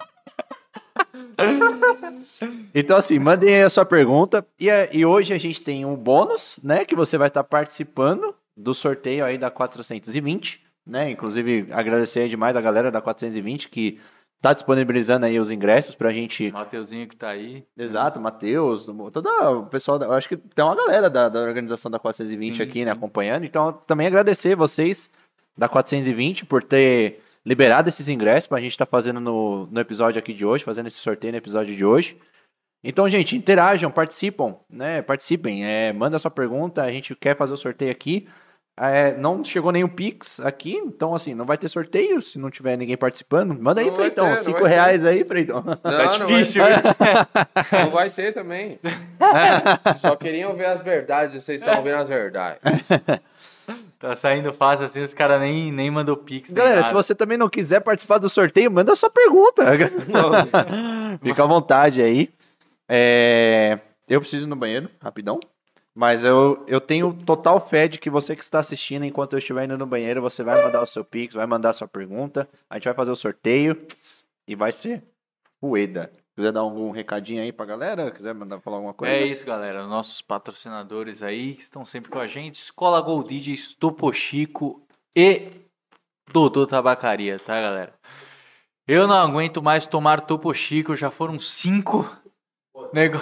Então, assim, mandem aí a sua pergunta. E, a- e hoje a gente tem um bônus, né? Que você vai estar participando do sorteio aí da 420, né? Inclusive, agradecer demais a galera da 420 que tá disponibilizando aí os ingressos pra gente. Mateuzinho que tá aí. Exato, Matheus, todo o pessoal, da- eu acho que tem uma galera da, da organização da 420 Sim, aqui, né, acompanhando. Então, também agradecer vocês da 420 por ter liberado esses ingressos pra gente estar fazendo no, no episódio aqui de hoje, fazendo esse sorteio no episódio de hoje. Então, gente, interajam, participam, né? Participem, é, manda sua pergunta, a gente quer fazer o sorteio aqui. É, não chegou nenhum Pix aqui, então assim, não vai ter sorteio se não tiver ninguém participando. Manda aí, Não vai Freitão, ter, não 5 vai ter. reais aí, Freitão. Não, Tá não difícil, vai, não vai ter também. Só queriam ver as verdades e vocês estão ouvindo as verdades. Tá saindo fácil assim, os caras nem, nem mandou Pix. Galera, se você também não quiser participar do sorteio, manda sua pergunta. Fica à vontade aí. É, Eu preciso ir no banheiro, rapidão. Mas eu, eu tenho total fé de que você que está assistindo, enquanto eu estiver indo no banheiro, você vai mandar o seu pix, vai mandar a sua pergunta. A gente vai fazer o sorteio e vai ser Ueda. Quiser dar algum recadinho aí pra galera? Quiser mandar falar alguma coisa? É isso, galera. Nossos patrocinadores aí que estão sempre com a gente. Escola Gold DJs, Topo Chico e Dodô Tabacaria, tá, galera? Eu não aguento mais tomar Topo Chico. Já foram cinco. Nego...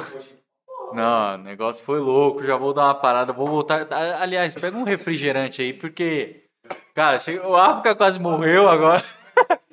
Não, o negócio foi louco. Já vou dar uma parada. Vou voltar. Aliás, pega um refrigerante aí, porque. Cara, chega... o África quase morreu agora.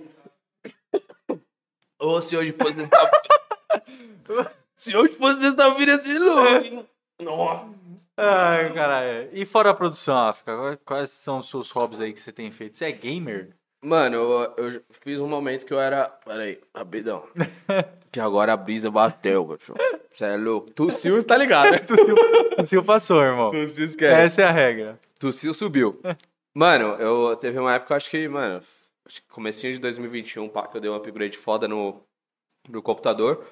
Ô, se hoje fosse sexta Se hoje fosse sexta-feira, assim, louco. Nossa. Ai, caralho. E fora a produção, África, quais- quais são os seus hobbies aí que você tem feito? Você é gamer? Mano, eu, eu fiz um momento que eu era. Peraí, rapidão. que agora a brisa bateu, cachorro. Você é louco. Tossiu, tá ligado, né? Tossiu, tossiu passou, irmão. Tossiu, esquece. Essa é a regra. Tossiu, subiu. Mano, eu teve uma época, acho que, mano, acho que comecinho de 2021, pá, que eu dei um upgrade foda no, no computador.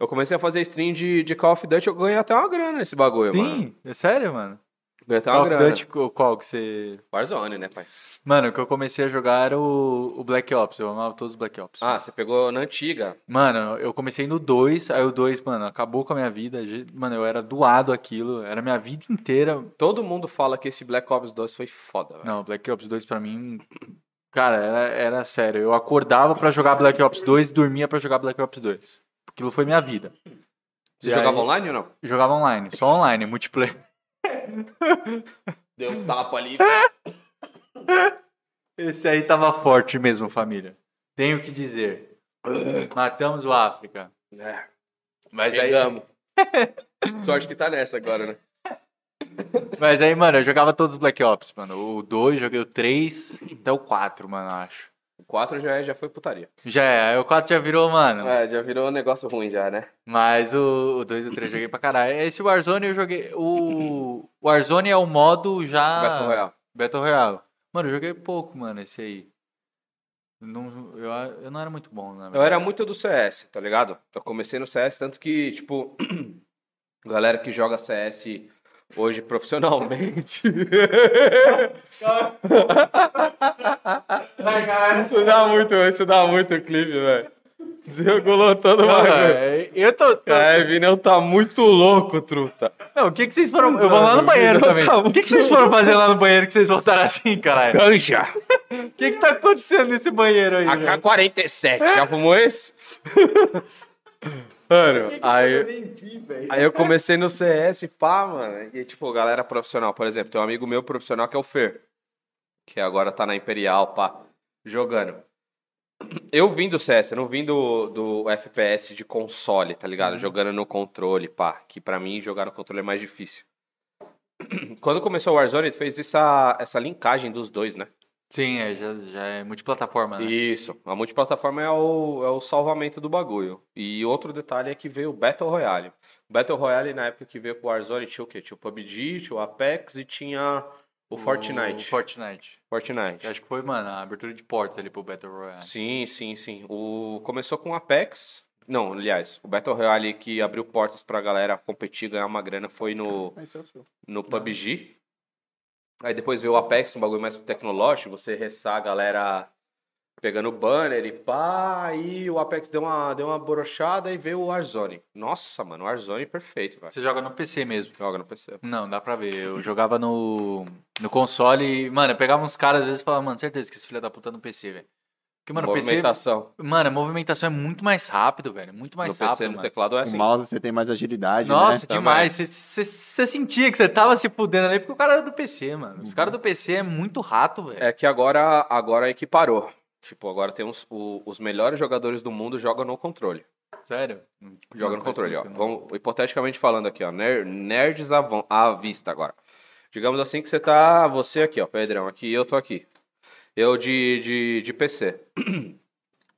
Eu comecei a fazer stream de, de Call of Duty, eu ganhei até uma grana nesse bagulho, mano. Sim, é sério, mano? Ganhei até uma Call of grana. Duty, qual- que você... Warzone, né, pai? Mano, o que eu comecei a jogar era o, o Black Ops, eu amava todos os Black Ops. Ah, você pegou na antiga. Mano, eu comecei no 2, aí o 2, mano, acabou com a minha vida. Mano, eu era doado aquilo, era minha vida inteira. Todo mundo fala que esse Black Ops 2 foi foda, velho. Não, Black Ops 2 pra mim... Cara, era, era sério. Eu acordava pra jogar Black Ops 2 e dormia pra jogar Black Ops 2. Aquilo foi minha vida. Você E jogava aí- online ou não? Jogava online, só online, multiplayer. Deu um tapa ali. Esse aí tava forte mesmo, família. Tenho que dizer. Matamos o África. É, Mas aí, chegamos. Sorte que tá nessa agora, né? Mas aí, mano, eu jogava todos os Black Ops, mano. O 2, joguei o 3, até o 4, mano, acho. 4 já, é- já foi putaria. Já é, aí o 4 já virou, mano. É, já virou um negócio ruim já, né? Mas o, o 2 e o 3 eu joguei pra caralho. Esse Warzone eu joguei. O Warzone é o modo já. Battle Royale. Battle Royale. Mano, eu joguei pouco, mano, esse aí. Não, eu, eu não era muito bom, na Eu era muito do CS, tá ligado? Eu comecei no CS, tanto que, tipo, galera que joga CS hoje profissionalmente. isso dá muito, isso dá muito clipe, velho. Desregulou todo o bagulho. Cara, eu tô. tô- É, Vinão tá muito louco, truta. Não, o que, que vocês foram. Eu vou lá no banheiro também. tá O que, que vocês foram fazer lá no banheiro que vocês voltaram assim, caralho? Canja! O que, que tá acontecendo nesse banheiro aí? velho? AK-47, já fumou esse? Mano, aí, aí eu comecei no CS, pá, mano. E tipo, galera profissional, por exemplo, tem um amigo meu profissional que é o Fer, que agora tá na Imperial, pá, jogando. Eu vim do CS, eu não vim do, do FPS de console, tá ligado? Jogando no controle, pá. Que pra mim jogar no controle é mais difícil. Quando começou o Warzone, ele fez essa, essa linkagem dos dois, né? Sim, é, já, já é multiplataforma, né? Isso. A multiplataforma é o, é o salvamento do bagulho. E outro detalhe é que veio o Battle Royale. O Battle Royale, na época que veio com o Warzone, tinha o quê? Tinha o PUBG, tinha o Apex e tinha o, Fortnite. O Fortnite. Fortnite. Acho que foi, mano, a abertura de portas ali pro Battle Royale. Sim, sim, sim. O... Começou com o Apex. Não, aliás, o Battle Royale que abriu portas pra galera competir, ganhar uma grana foi no, no PUBG. Aí depois veio o Apex, um bagulho mais tecnológico, você ressar a galera pegando banner e pá, aí o Apex deu uma, deu uma borochada e veio o Warzone. Nossa, mano, o Warzone perfeito, velho. Você joga no PC mesmo. Joga no PC. Não, dá pra ver. Eu jogava no, no console e, mano, eu pegava uns caras às vezes e falava, mano, certeza que esse filho da puta no PC, velho. Porque, mano, o PC. Movimentação. Mano, a movimentação é muito mais rápido, velho. Muito mais no PC, rápido. no mano. teclado é O assim. mouse você tem mais agilidade, Nossa, né? demais. Você- sentia que você tava se fudendo ali porque o cara era do PC, mano. Os caras do PC é muito rato, velho. É que agora, agora é que parou. Tipo, agora tem uns, o- os melhores jogadores do mundo jogam no controle. Sério? Joga Não, no controle, ó. Vamos, hipoteticamente falando aqui, ó. ner- nerds à, à vista agora. Digamos assim que você tá. Você aqui, ó, Pedrão, aqui e eu tô aqui. Eu de, de, de PC.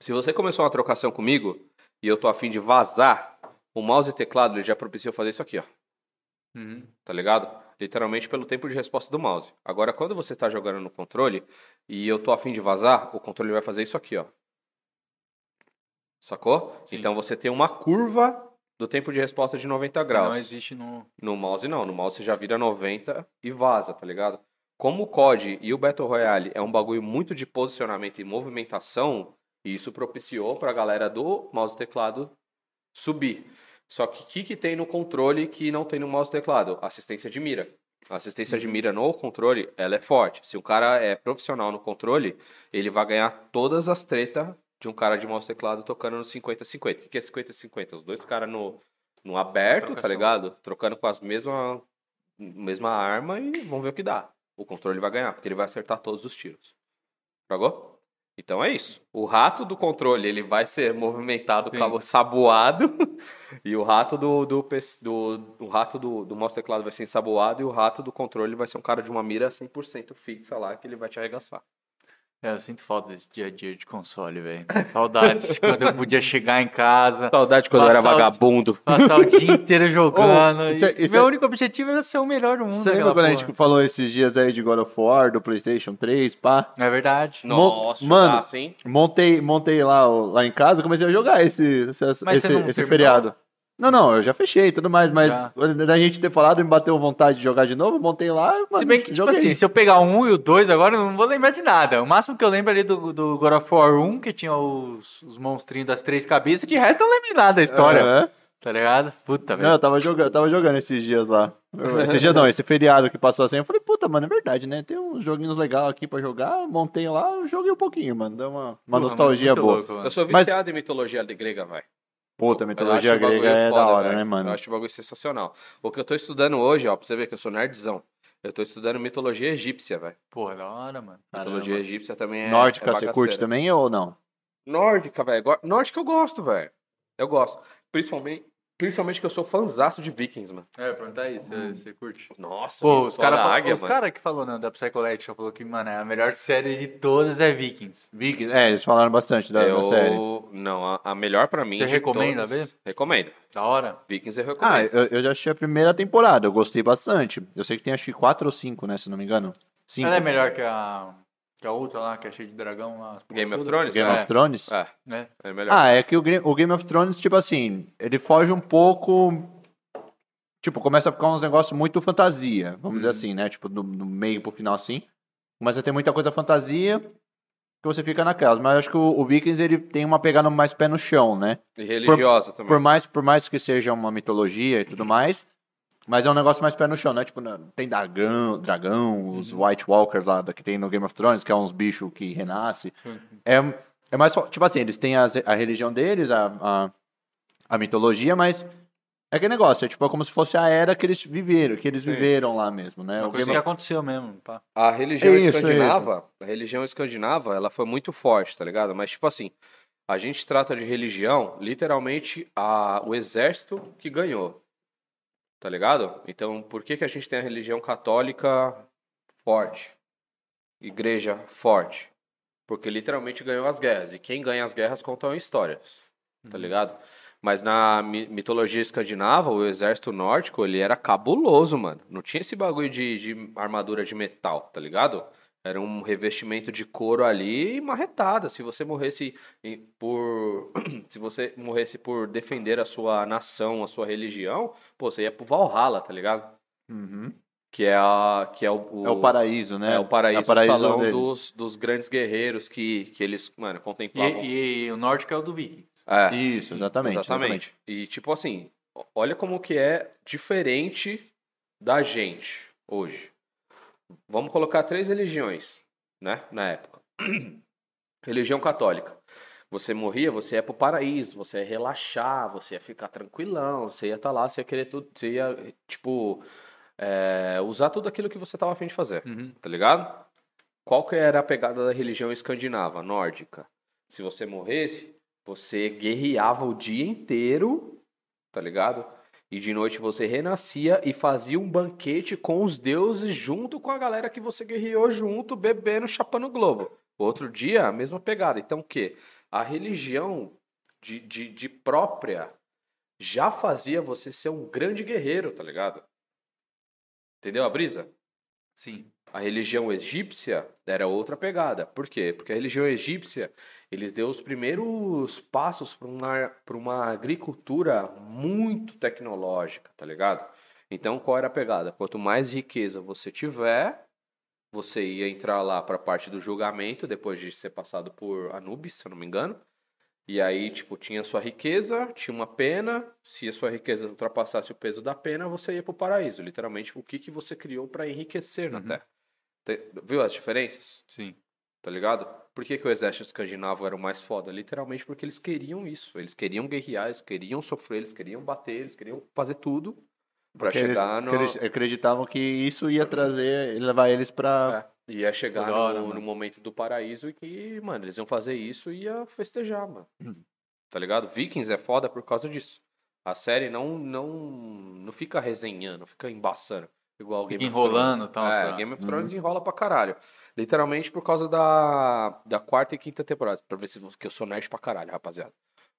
Se você começou uma trocação comigo e eu tô afim de vazar, o mouse e teclado ele já propicia eu fazer isso aqui, ó. Uhum. Tá ligado? Literalmente pelo tempo de resposta do mouse. Agora, quando você tá jogando no controle e eu tô afim de vazar, o controle vai fazer isso aqui, ó. Sacou? Então você tem uma curva do tempo de resposta de 90 graus. Não existe no. No mouse não, no mouse você já vira 90 e vaza, tá ligado? Como o COD e o Battle Royale é um bagulho muito de posicionamento e movimentação, isso propiciou pra galera do mouse e teclado subir. Só que o que, que tem no controle que não tem no mouse e teclado? Assistência de mira. A assistência de mira no controle, ela é forte. Se o cara é profissional no controle, ele vai ganhar todas as tretas de um cara de mouse teclado tocando no 50-50. O que é 50-50? Os dois caras no, no aberto, tá Trocação. ligado? Trocando com as mesma, mesma arma e vamos ver o que dá. O controle vai ganhar, porque ele vai acertar todos os tiros. Jogou? Então é isso. O rato do controle ele vai ser movimentado, Sim. cabo- saboado, e o rato do, do, do, o rato do, do mouse teclado vai ser ensaboado, e o rato do controle vai ser um cara de uma mira 100% fixa lá, que ele vai te arregaçar. É, eu sinto falta desse dia a dia de console, velho. Saudades quando eu podia chegar em casa, Saudade quando eu era vagabundo. passar o dia inteiro jogando. Oh, isso é- isso meu é- único objetivo era ser o melhor do mundo. Você lembra quando a gente falou esses dias aí de God of War, do PlayStation 3, pá? É verdade. Nossa, mano? Montei, montei lá, lá em casa, comecei a jogar esse, esse, esse, esse feriado. Não, não, eu já fechei e tudo mais, mas Já. da gente ter falado e me bateu vontade de jogar de novo, montei lá, mano, Se bem que, tipo joguei. assim, se eu pegar o 1 e o 2 agora, eu não vou lembrar de nada. O máximo que eu lembro ali do, do God of War 1, que tinha os, os monstrinhos das três cabeças, de resto eu não lembro de nada da história. Aham. Tá ligado? Puta, Não, velho. eu tava jogando, eu tava jogando esses dias lá. Esses dias não, esse feriado que passou assim, eu falei, puta, mano, é verdade, né? Tem uns joguinhos legais aqui pra jogar, montei lá, joguei um pouquinho, mano. Deu uma, uma Porra, nostalgia muito boa. louco, mano. Eu sou Mas- viciado em mitologia grega, vai. Puta, Eu mitologia grega é foda, da hora, né, mano? Eu acho o bagulho sensacional. O que eu tô estudando hoje, ó, pra você ver que eu sou nerdzão. Eu tô estudando mitologia egípcia, velho. Porra, da hora, mano. Mitologia egípcia também é. Nórdica, é você curte também ou não? Nórdica, velho. Nórdica eu gosto, velho. Eu gosto. Principalmente, Principalmente que eu sou fanzaço de Vikings, mano. É, perguntar isso, você, você curte? Nossa, Pô, os caras mano. cara que falou não, da Psycholection falou que, mano, é a melhor série de todas é Vikings. Vikings, é, eles falaram bastante da, da eu... série. Não, a, a melhor pra mim. Você de recomenda todas- ver? Recomendo. Da hora. Vikings eu Ah, recomendo. eu, eu já assisti a primeira temporada, eu gostei bastante. Eu sei que tem acho que quatro ou cinco, né, se não me engano. Cinco. Ela é melhor que a, que a outra lá, que é cheia de dragão lá. Game of? Thrones? Game é, of Thrones? É, né? é melhor. Ah, é que o, o Game of Thrones, tipo assim, ele foge um pouco. Tipo, começa a ficar uns negócios muito fantasia, vamos dizer assim, né? Tipo, do, do meio pro final assim. Começa a ter muita coisa fantasia que você fica naquelas. Mas eu acho que o, o Vikings ele tem uma pegada mais pé no chão, né? E religiosa também. Por mais, por mais que seja uma mitologia e tudo mais, mas é um negócio mais pé no chão, né? Tipo, tem dragão, dragão os White Walkers lá da- que tem no Game of Thrones, que é uns bichos que renasce. É, é mais, tipo assim, eles têm as- a, religião deles, a, a, a mitologia, mas é aquele negócio, é tipo é como se fosse a era que eles viveram, que eles viveram lá mesmo, né? Uma O coisa Game que aconteceu mesmo, pá. A religião Isso, escandinava, a religião escandinava, ela foi muito forte, tá ligado? Mas tipo assim, a gente trata de religião, literalmente a, o exército que ganhou. Tá ligado? Então, por que que a gente tem a religião católica forte? Igreja forte? Porque literalmente ganhou as guerras. E quem ganha as guerras contam histórias. Tá ligado? Mas na mi- mitologia escandinava, o exército nórdico, ele era cabuloso, mano. Não tinha esse bagulho de, de armadura de metal, tá ligado? Era um revestimento de couro ali e marretada. Se você morresse por. Se você morresse por defender a sua nação, a sua religião, pô, você ia pro Valhalla, tá ligado? Que é, a, que é o, É o paraíso, né? é o paraíso, o paraíso o salão deles. dos, dos grandes guerreiros que, que eles, mano, contemplavam. E, e o nórdico é o do Vikings. É. Isso, exatamente. Exatamente. E tipo assim, o- olha como que é diferente da gente hoje. Vamos colocar três religiões, né, na época. Religião católica. Você morria, você ia pro paraíso, você ia relaxar, você ia ficar tranquilão, você ia estar lá, você ia querer tudo, você ia, tipo, é, usar tudo aquilo que você tava afim de fazer, tá ligado? Qual que era a pegada da religião escandinava, nórdica? Se você morresse, você guerreava o dia inteiro, tá ligado? E de noite você renascia e fazia um banquete com os deuses junto com a galera que você guerreou junto, bebendo, chapando globo. Outro dia, a mesma pegada. Então o quê? A religião de, de, de própria já fazia você ser um grande guerreiro, tá ligado? Entendeu a brisa? Sim. A religião egípcia era outra pegada. Por quê? Porque a religião egípcia, eles deu os primeiros passos para uma, pra uma agricultura muito tecnológica, tá ligado? Então, qual era a pegada? Quanto mais riqueza você tiver, você ia entrar lá para a parte do julgamento, depois de ser passado por Anubis, se eu não me engano. E aí, tipo, tinha sua riqueza, tinha uma pena. Se a sua riqueza ultrapassasse o peso da pena, você ia pro paraíso. Literalmente, o que, que você criou para enriquecer na Terra. Te- Viu as diferenças? Sim. Tá ligado? Por que, que o exército escandinavo era o mais foda? Literalmente porque eles queriam isso. Eles queriam guerrear, eles queriam sofrer, eles queriam bater, eles queriam fazer tudo pra Porque eles, chegar no. eles acreditavam que isso ia trazer, levar eles pra. É, ia chegar no, no momento do paraíso e que, mano, eles iam fazer isso e ia festejar, mano. Tá ligado? Vikings é foda por causa disso. A série não não não fica resenhando, fica embaçando. Igual Game enrolando, Thrones. tal, É. Game of Thrones enrola pra caralho. Literalmente por causa da, da quarta e quinta temporada. Pra ver se que eu sou nerd pra caralho, rapaziada.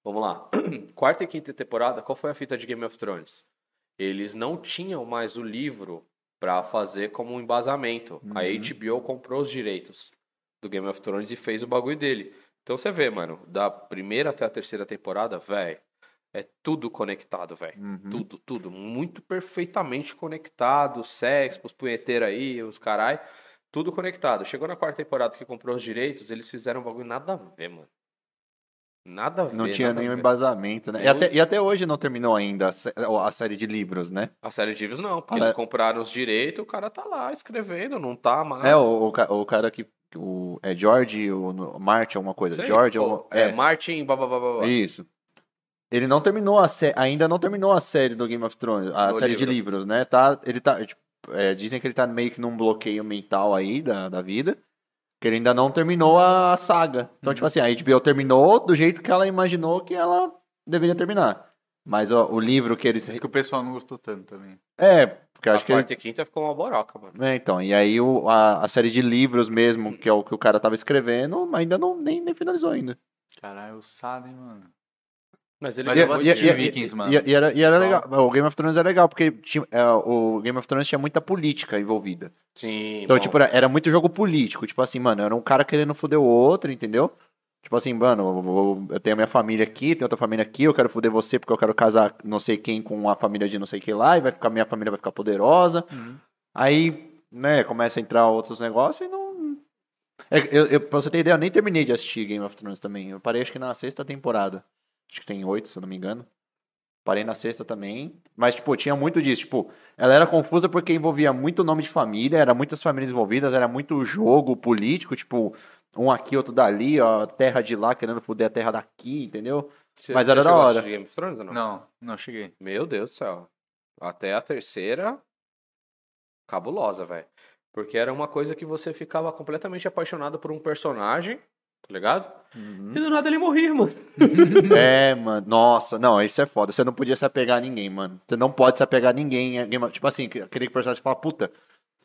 Vamos lá. quarta e quinta temporada, qual foi a fita de Game of Thrones? Eles não tinham mais o livro pra fazer como um embasamento. A HBO comprou os direitos do Game of Thrones e fez o bagulho dele. Então você vê, mano, da primeira até a terceira temporada, velho, é tudo conectado, velho. Tudo, tudo. Muito perfeitamente conectado. Sexo, os punheteiros aí, os carai. Tudo conectado. Chegou na quarta temporada que comprou os direitos, eles fizeram um bagulho nada a ver, mano. Nada a ver. Não tinha nenhum embasamento, né? E até, e até hoje não terminou ainda a, sé- a série de livros, né? A série de livros não, porque Ah, é. compraram os direitos, o cara tá lá escrevendo, não tá mais. É, o, o, o cara que. O, é George, o, o Martin, alguma coisa. Sei, George, pô, alguma- é, Martin, blá, blá, blá, blá. Isso. Ele não terminou a série, ainda não terminou a série do Game of Thrones, a No série de livro. livros, né? Tá, ele tá, tipo, é, dizem que ele tá meio que num bloqueio mental aí da, da vida, que ele ainda não terminou a saga. Então, Uhum. tipo assim, a HBO terminou do jeito que ela imaginou que ela deveria terminar. Mas ó, o livro que eles. Por isso que o pessoal não gostou tanto também. É, porque A acho que. ele- quarta e quinta ficou uma boroca, mano. É, então, e aí o, a, a série de livros mesmo, que é o que o cara tava escrevendo, ainda não nem, nem finalizou ainda. Caralho, o Salem, mano. Mas ele Mas E, vou e- assistir e- Vikings, e- mano. e- e era, e era legal. O Game of Thrones é legal, porque tinha, é, o Game of Thrones tinha muita política envolvida. Sim, Então, bom. tipo, era, era muito jogo político. Tipo assim, mano, era um cara querendo foder o outro, entendeu? Tipo assim, mano, eu, tenho a minha família aqui, tenho outra família aqui, eu quero foder você porque eu quero casar não sei quem com a família de não sei que lá, e vai ficar, minha família vai ficar poderosa. Aí, né, começa a entrar outros negócios e não. É, eu, eu, pra você ter ideia, eu nem terminei de assistir Game of Thrones também. Eu parei acho que na sexta temporada. Acho que tem oito, se eu não me engano. Parei na sexta também. Mas, tipo, tinha muito disso. Tipo, ela era confusa porque envolvia muito nome de família, era muitas famílias envolvidas, era muito jogo político, tipo, um aqui, outro dali, ó, terra de lá querendo foder a terra daqui, entendeu? Você- mas você era da hora. Game of Thrones ou não? Não, não cheguei. Meu Deus do céu. Até a terceira. Cabulosa, velho. Porque era uma coisa que você ficava completamente apaixonado por um personagem, tá ligado? E do nada ele morria, mano. É, mano. Nossa, não, isso é foda. Você não podia se apegar a ninguém, mano. Você não pode se apegar a ninguém. of- Tipo assim, aquele personagem fala, puta,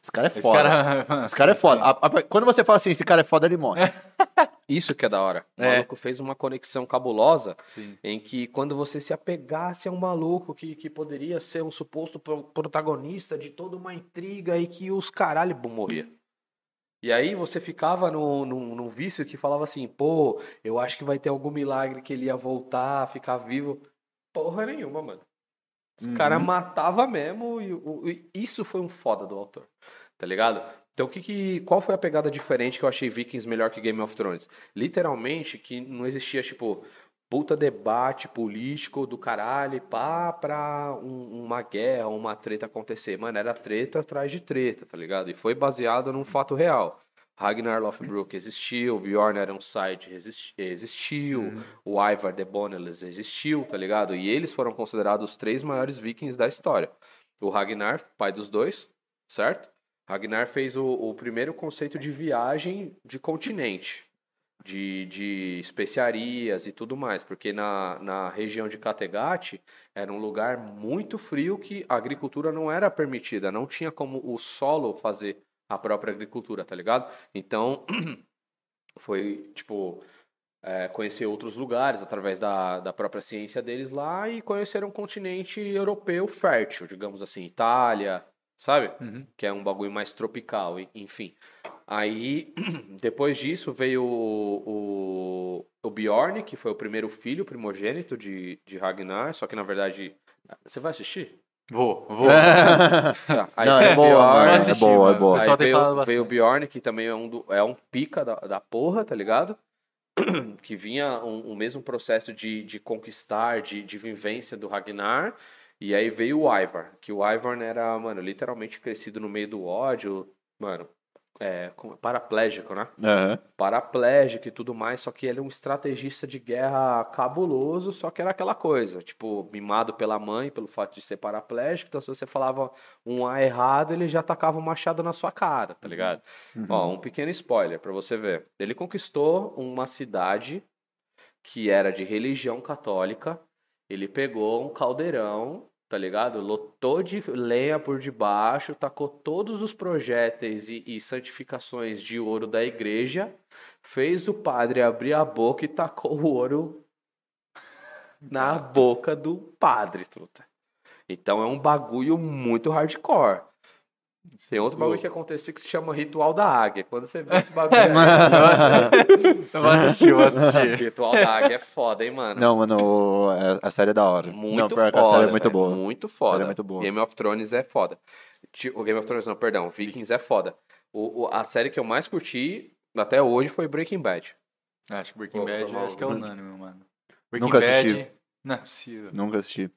esse cara é Esse foda. cara. Esse cara é foda. A- a- quando você fala assim, esse cara é foda, ele morre. Isso que é da hora. O É. maluco fez uma conexão cabulosa Sim. em que quando você se apegasse a um maluco que, que poderia ser um suposto pro- protagonista de toda uma intriga e que os caralho bum, morria. E aí você ficava num, num, num vício que falava assim, pô, eu acho que vai ter algum milagre que ele ia voltar, ficar vivo. Porra nenhuma, mano. Os caras matavam mesmo e, o- e isso foi um foda do autor, tá ligado? Então, o que que, qual foi a pegada diferente que eu achei Vikings melhor que Game of Thrones? Literalmente, que não existia, tipo, puta debate político do caralho, pá, pra um- uma guerra, uma treta acontecer. Mano, era treta atrás de treta, tá ligado? E foi baseado num fato real. Ragnar Lothbrok existiu, Bjorn Ironside exist- existiu, o Ivar the Boneless existiu, tá ligado? E eles foram considerados os três maiores vikings da história. O Ragnar, pai dos dois, certo? Ragnar fez o, o primeiro conceito de viagem de continente, de, de especiarias e tudo mais, porque na, na região de Kattegat era um lugar muito frio que a agricultura não era permitida, não tinha como o solo fazer a própria agricultura, tá ligado? Então, foi, tipo, é, conhecer outros lugares através da, da própria ciência deles lá e conhecer um continente europeu fértil, digamos assim, Itália, sabe? Que é um bagulho mais tropical, enfim. Aí, depois disso, veio o, o, o Bjorn, que foi o primeiro filho primogênito de, de Ragnar, só que na verdade. Você vai assistir? Vou, vou. Tá, aí Não, veio é o boa, Bjorn. Vou É assistir, boa, é boa. Aí veio, veio o. Bjorn, que também é um, do- é um pica da, da porra, tá ligado? Que vinha um, um mesmo processo de, de conquistar, de, de vivência do Ragnar. E aí veio o Ivar, que o Ivar era, mano, literalmente crescido no meio do ódio, mano, é, paraplégico, né? Aham. paraplégico e tudo mais, só que ele é um estrategista de guerra cabuloso, só que era aquela coisa, tipo, mimado pela mãe pelo fato de ser paraplégico, então se você falava um A errado, ele já tacava um machado na sua cara, tá ligado? Ó, um pequeno spoiler pra você ver. Ele conquistou uma cidade que era de religião católica, ele pegou um caldeirão, tá ligado? Lotou de lenha por debaixo, tacou todos os projéteis e, e santificações de ouro da igreja, fez o padre abrir a boca e tacou o ouro na boca do padre, truta. Então é um bagulho muito hardcore. Tem outro bagulho que aconteceu que se chama Ritual da Águia. Quando você vê esse bagulho. Eu vou assistir, vou assistir. Ritual da Águia é foda, hein, mano? Não, mano, o- a- a série é da hora. Muito não, pior que foda. a série é muito velho, boa. Muito A foda. série é muito boa. Game of Thrones é foda. Ti- O Game of Thrones, não, perdão. Vikings é foda. O, o- a série que eu mais curti até hoje foi Breaking Bad. Acho que Breaking Bad acho que é um- unânime, mano. Breaking Nunca Bad. assisti. Não é possível. Nunca assisti.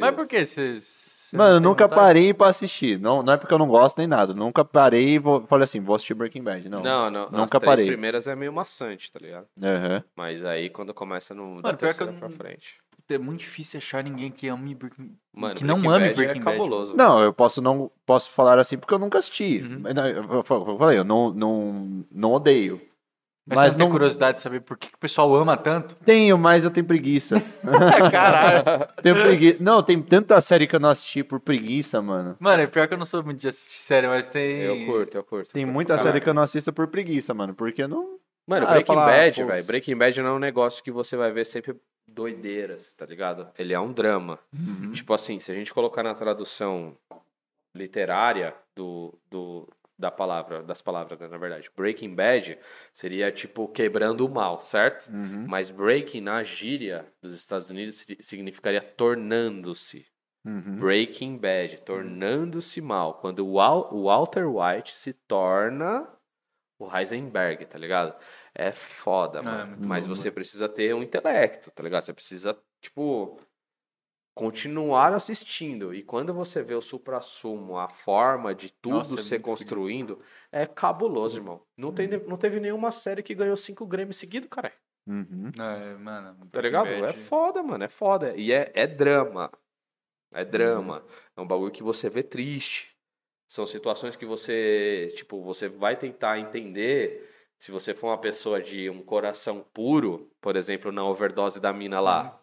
Mas por que vocês. Você Mano, não tem nunca vontade? parei pra assistir. Não, não é porque eu não gosto nem nada. Nunca parei e vou, falei assim, vou assistir Breaking Bad. Não, Não, não. Nunca as três parei. primeiras é meio maçante, tá ligado? Aham. Mas aí quando começa no, da Mano, pior que terceira eu pra não- frente. É muito difícil achar ninguém que ame Breaking Mano, que não Breaking ame Bad Breaking é Bad. cabuloso. Não, eu posso não posso falar assim porque eu nunca assisti. Uhum. Eu, eu- eu falei, eu não, não, não odeio. Mas, Mas você não tem curiosidade de saber por que, que o pessoal ama tanto? Tenho, mas eu tenho preguiça. Caralho. tenho preguiça. Não, tem tanta série que eu não assisti por preguiça, mano. Mano, é pior que eu não sou muito de assistir série, mas tem. Eu curto, eu curto. Tem curto muita pra série que eu não assisto por preguiça, mano. Porque eu não. Mano, Ah, eu Breaking falar, Bad, putz. velho. Breaking Bad não é um negócio que você vai ver sempre doideiras, tá ligado? Ele é um drama. Uhum. Tipo assim, se a gente colocar na tradução literária do, do, da palavra, das palavras, né, na verdade, Breaking Bad seria tipo quebrando o mal, certo? Uhum. Mas breaking na gíria dos Estados Unidos si- significaria tornando-se. Uhum. Breaking Bad, tornando-se mal. Quando o, Wal- o Walter White se torna o Heisenberg, tá ligado? É foda, mano. muito Mas você precisa ter um intelecto, tá ligado? Você precisa, tipo, continuar assistindo. E quando você vê o supra-sumo, a forma de tudo Nossa, é ser muito construindo, é cabuloso, irmão. Não, tem, não teve nenhuma série que ganhou cinco Grêmios seguidos, cara. Uhum. É, mano. Tá ligado? Breaking É Bad- foda, mano. É foda. E é, é drama. É drama. É um bagulho que você vê triste. São situações que você, tipo, você vai tentar entender. Se você for uma pessoa de um coração puro, por exemplo, na overdose da mina lá.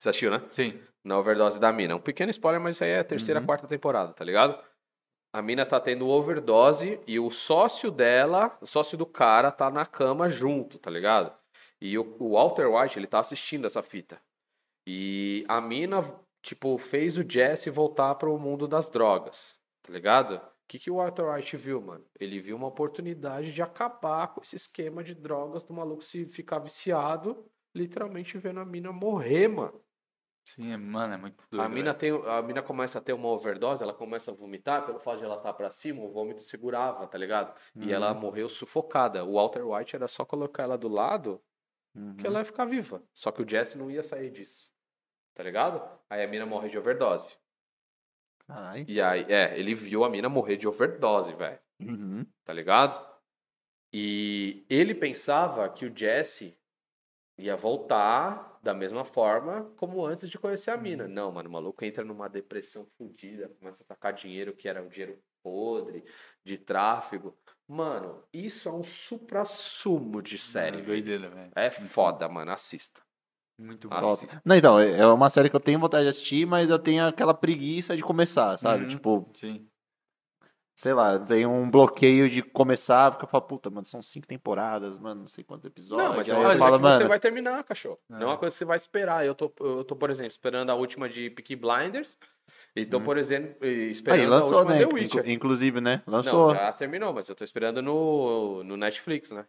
Você assistiu, né? Sim. Na overdose da mina. Um pequeno spoiler, mas isso aí é a terceira, quarta temporada, tá ligado? A mina tá tendo overdose e o sócio dela, o sócio do cara, tá na cama junto, tá ligado? E o, o Walter White, ele tá assistindo essa fita. E a mina, tipo, fez o Jesse voltar pro mundo das drogas, tá ligado? O que, que o Walter White viu, mano? Ele viu uma oportunidade de acabar com esse esquema de drogas do maluco se ficar viciado, literalmente vendo a mina morrer, mano. Sim, é, mano, é muito doido. A mina, velho. tem, a mina começa a ter uma overdose, ela começa a vomitar, pelo fato de ela estar pra cima, o vômito segurava, tá ligado? E ela morreu sufocada. O Walter White era só colocar ela do lado que ela ia ficar viva. Só que o Jesse não ia sair disso. Tá ligado? Aí a mina morre de overdose. Caralho. E aí, é, ele viu a mina morrer de overdose, velho. Uhum. Tá ligado? E ele pensava que o Jesse ia voltar da mesma forma como antes de conhecer a mina. Não, mano, o maluco entra numa depressão fodida, começa a tacar dinheiro que era um dinheiro podre, de tráfego. Mano, isso é um supra-sumo de série. Mano, velho. doideira, velho. É foda, mano, assista. Muito bom. Assista. Não, então, é uma série que eu tenho vontade de assistir, mas eu tenho aquela preguiça de começar, sabe? Uhum. Tipo, Sim. Sei lá, tenho um bloqueio de começar, porque eu falo, puta, mano, são cinco temporadas, mano, não sei quantos episódios. Não, mas é uma coisa falo, que você mano, vai terminar, cachorro. Não é uma coisa que você vai esperar. Eu tô, eu tô, por exemplo, esperando a última de Peaky Blinders. E tô, por exemplo, esperando Aí lançou, a última né? The Witcher. Inclu- Inclusive, né? Lançou. Não, já terminou, mas eu tô esperando no, no Netflix, né?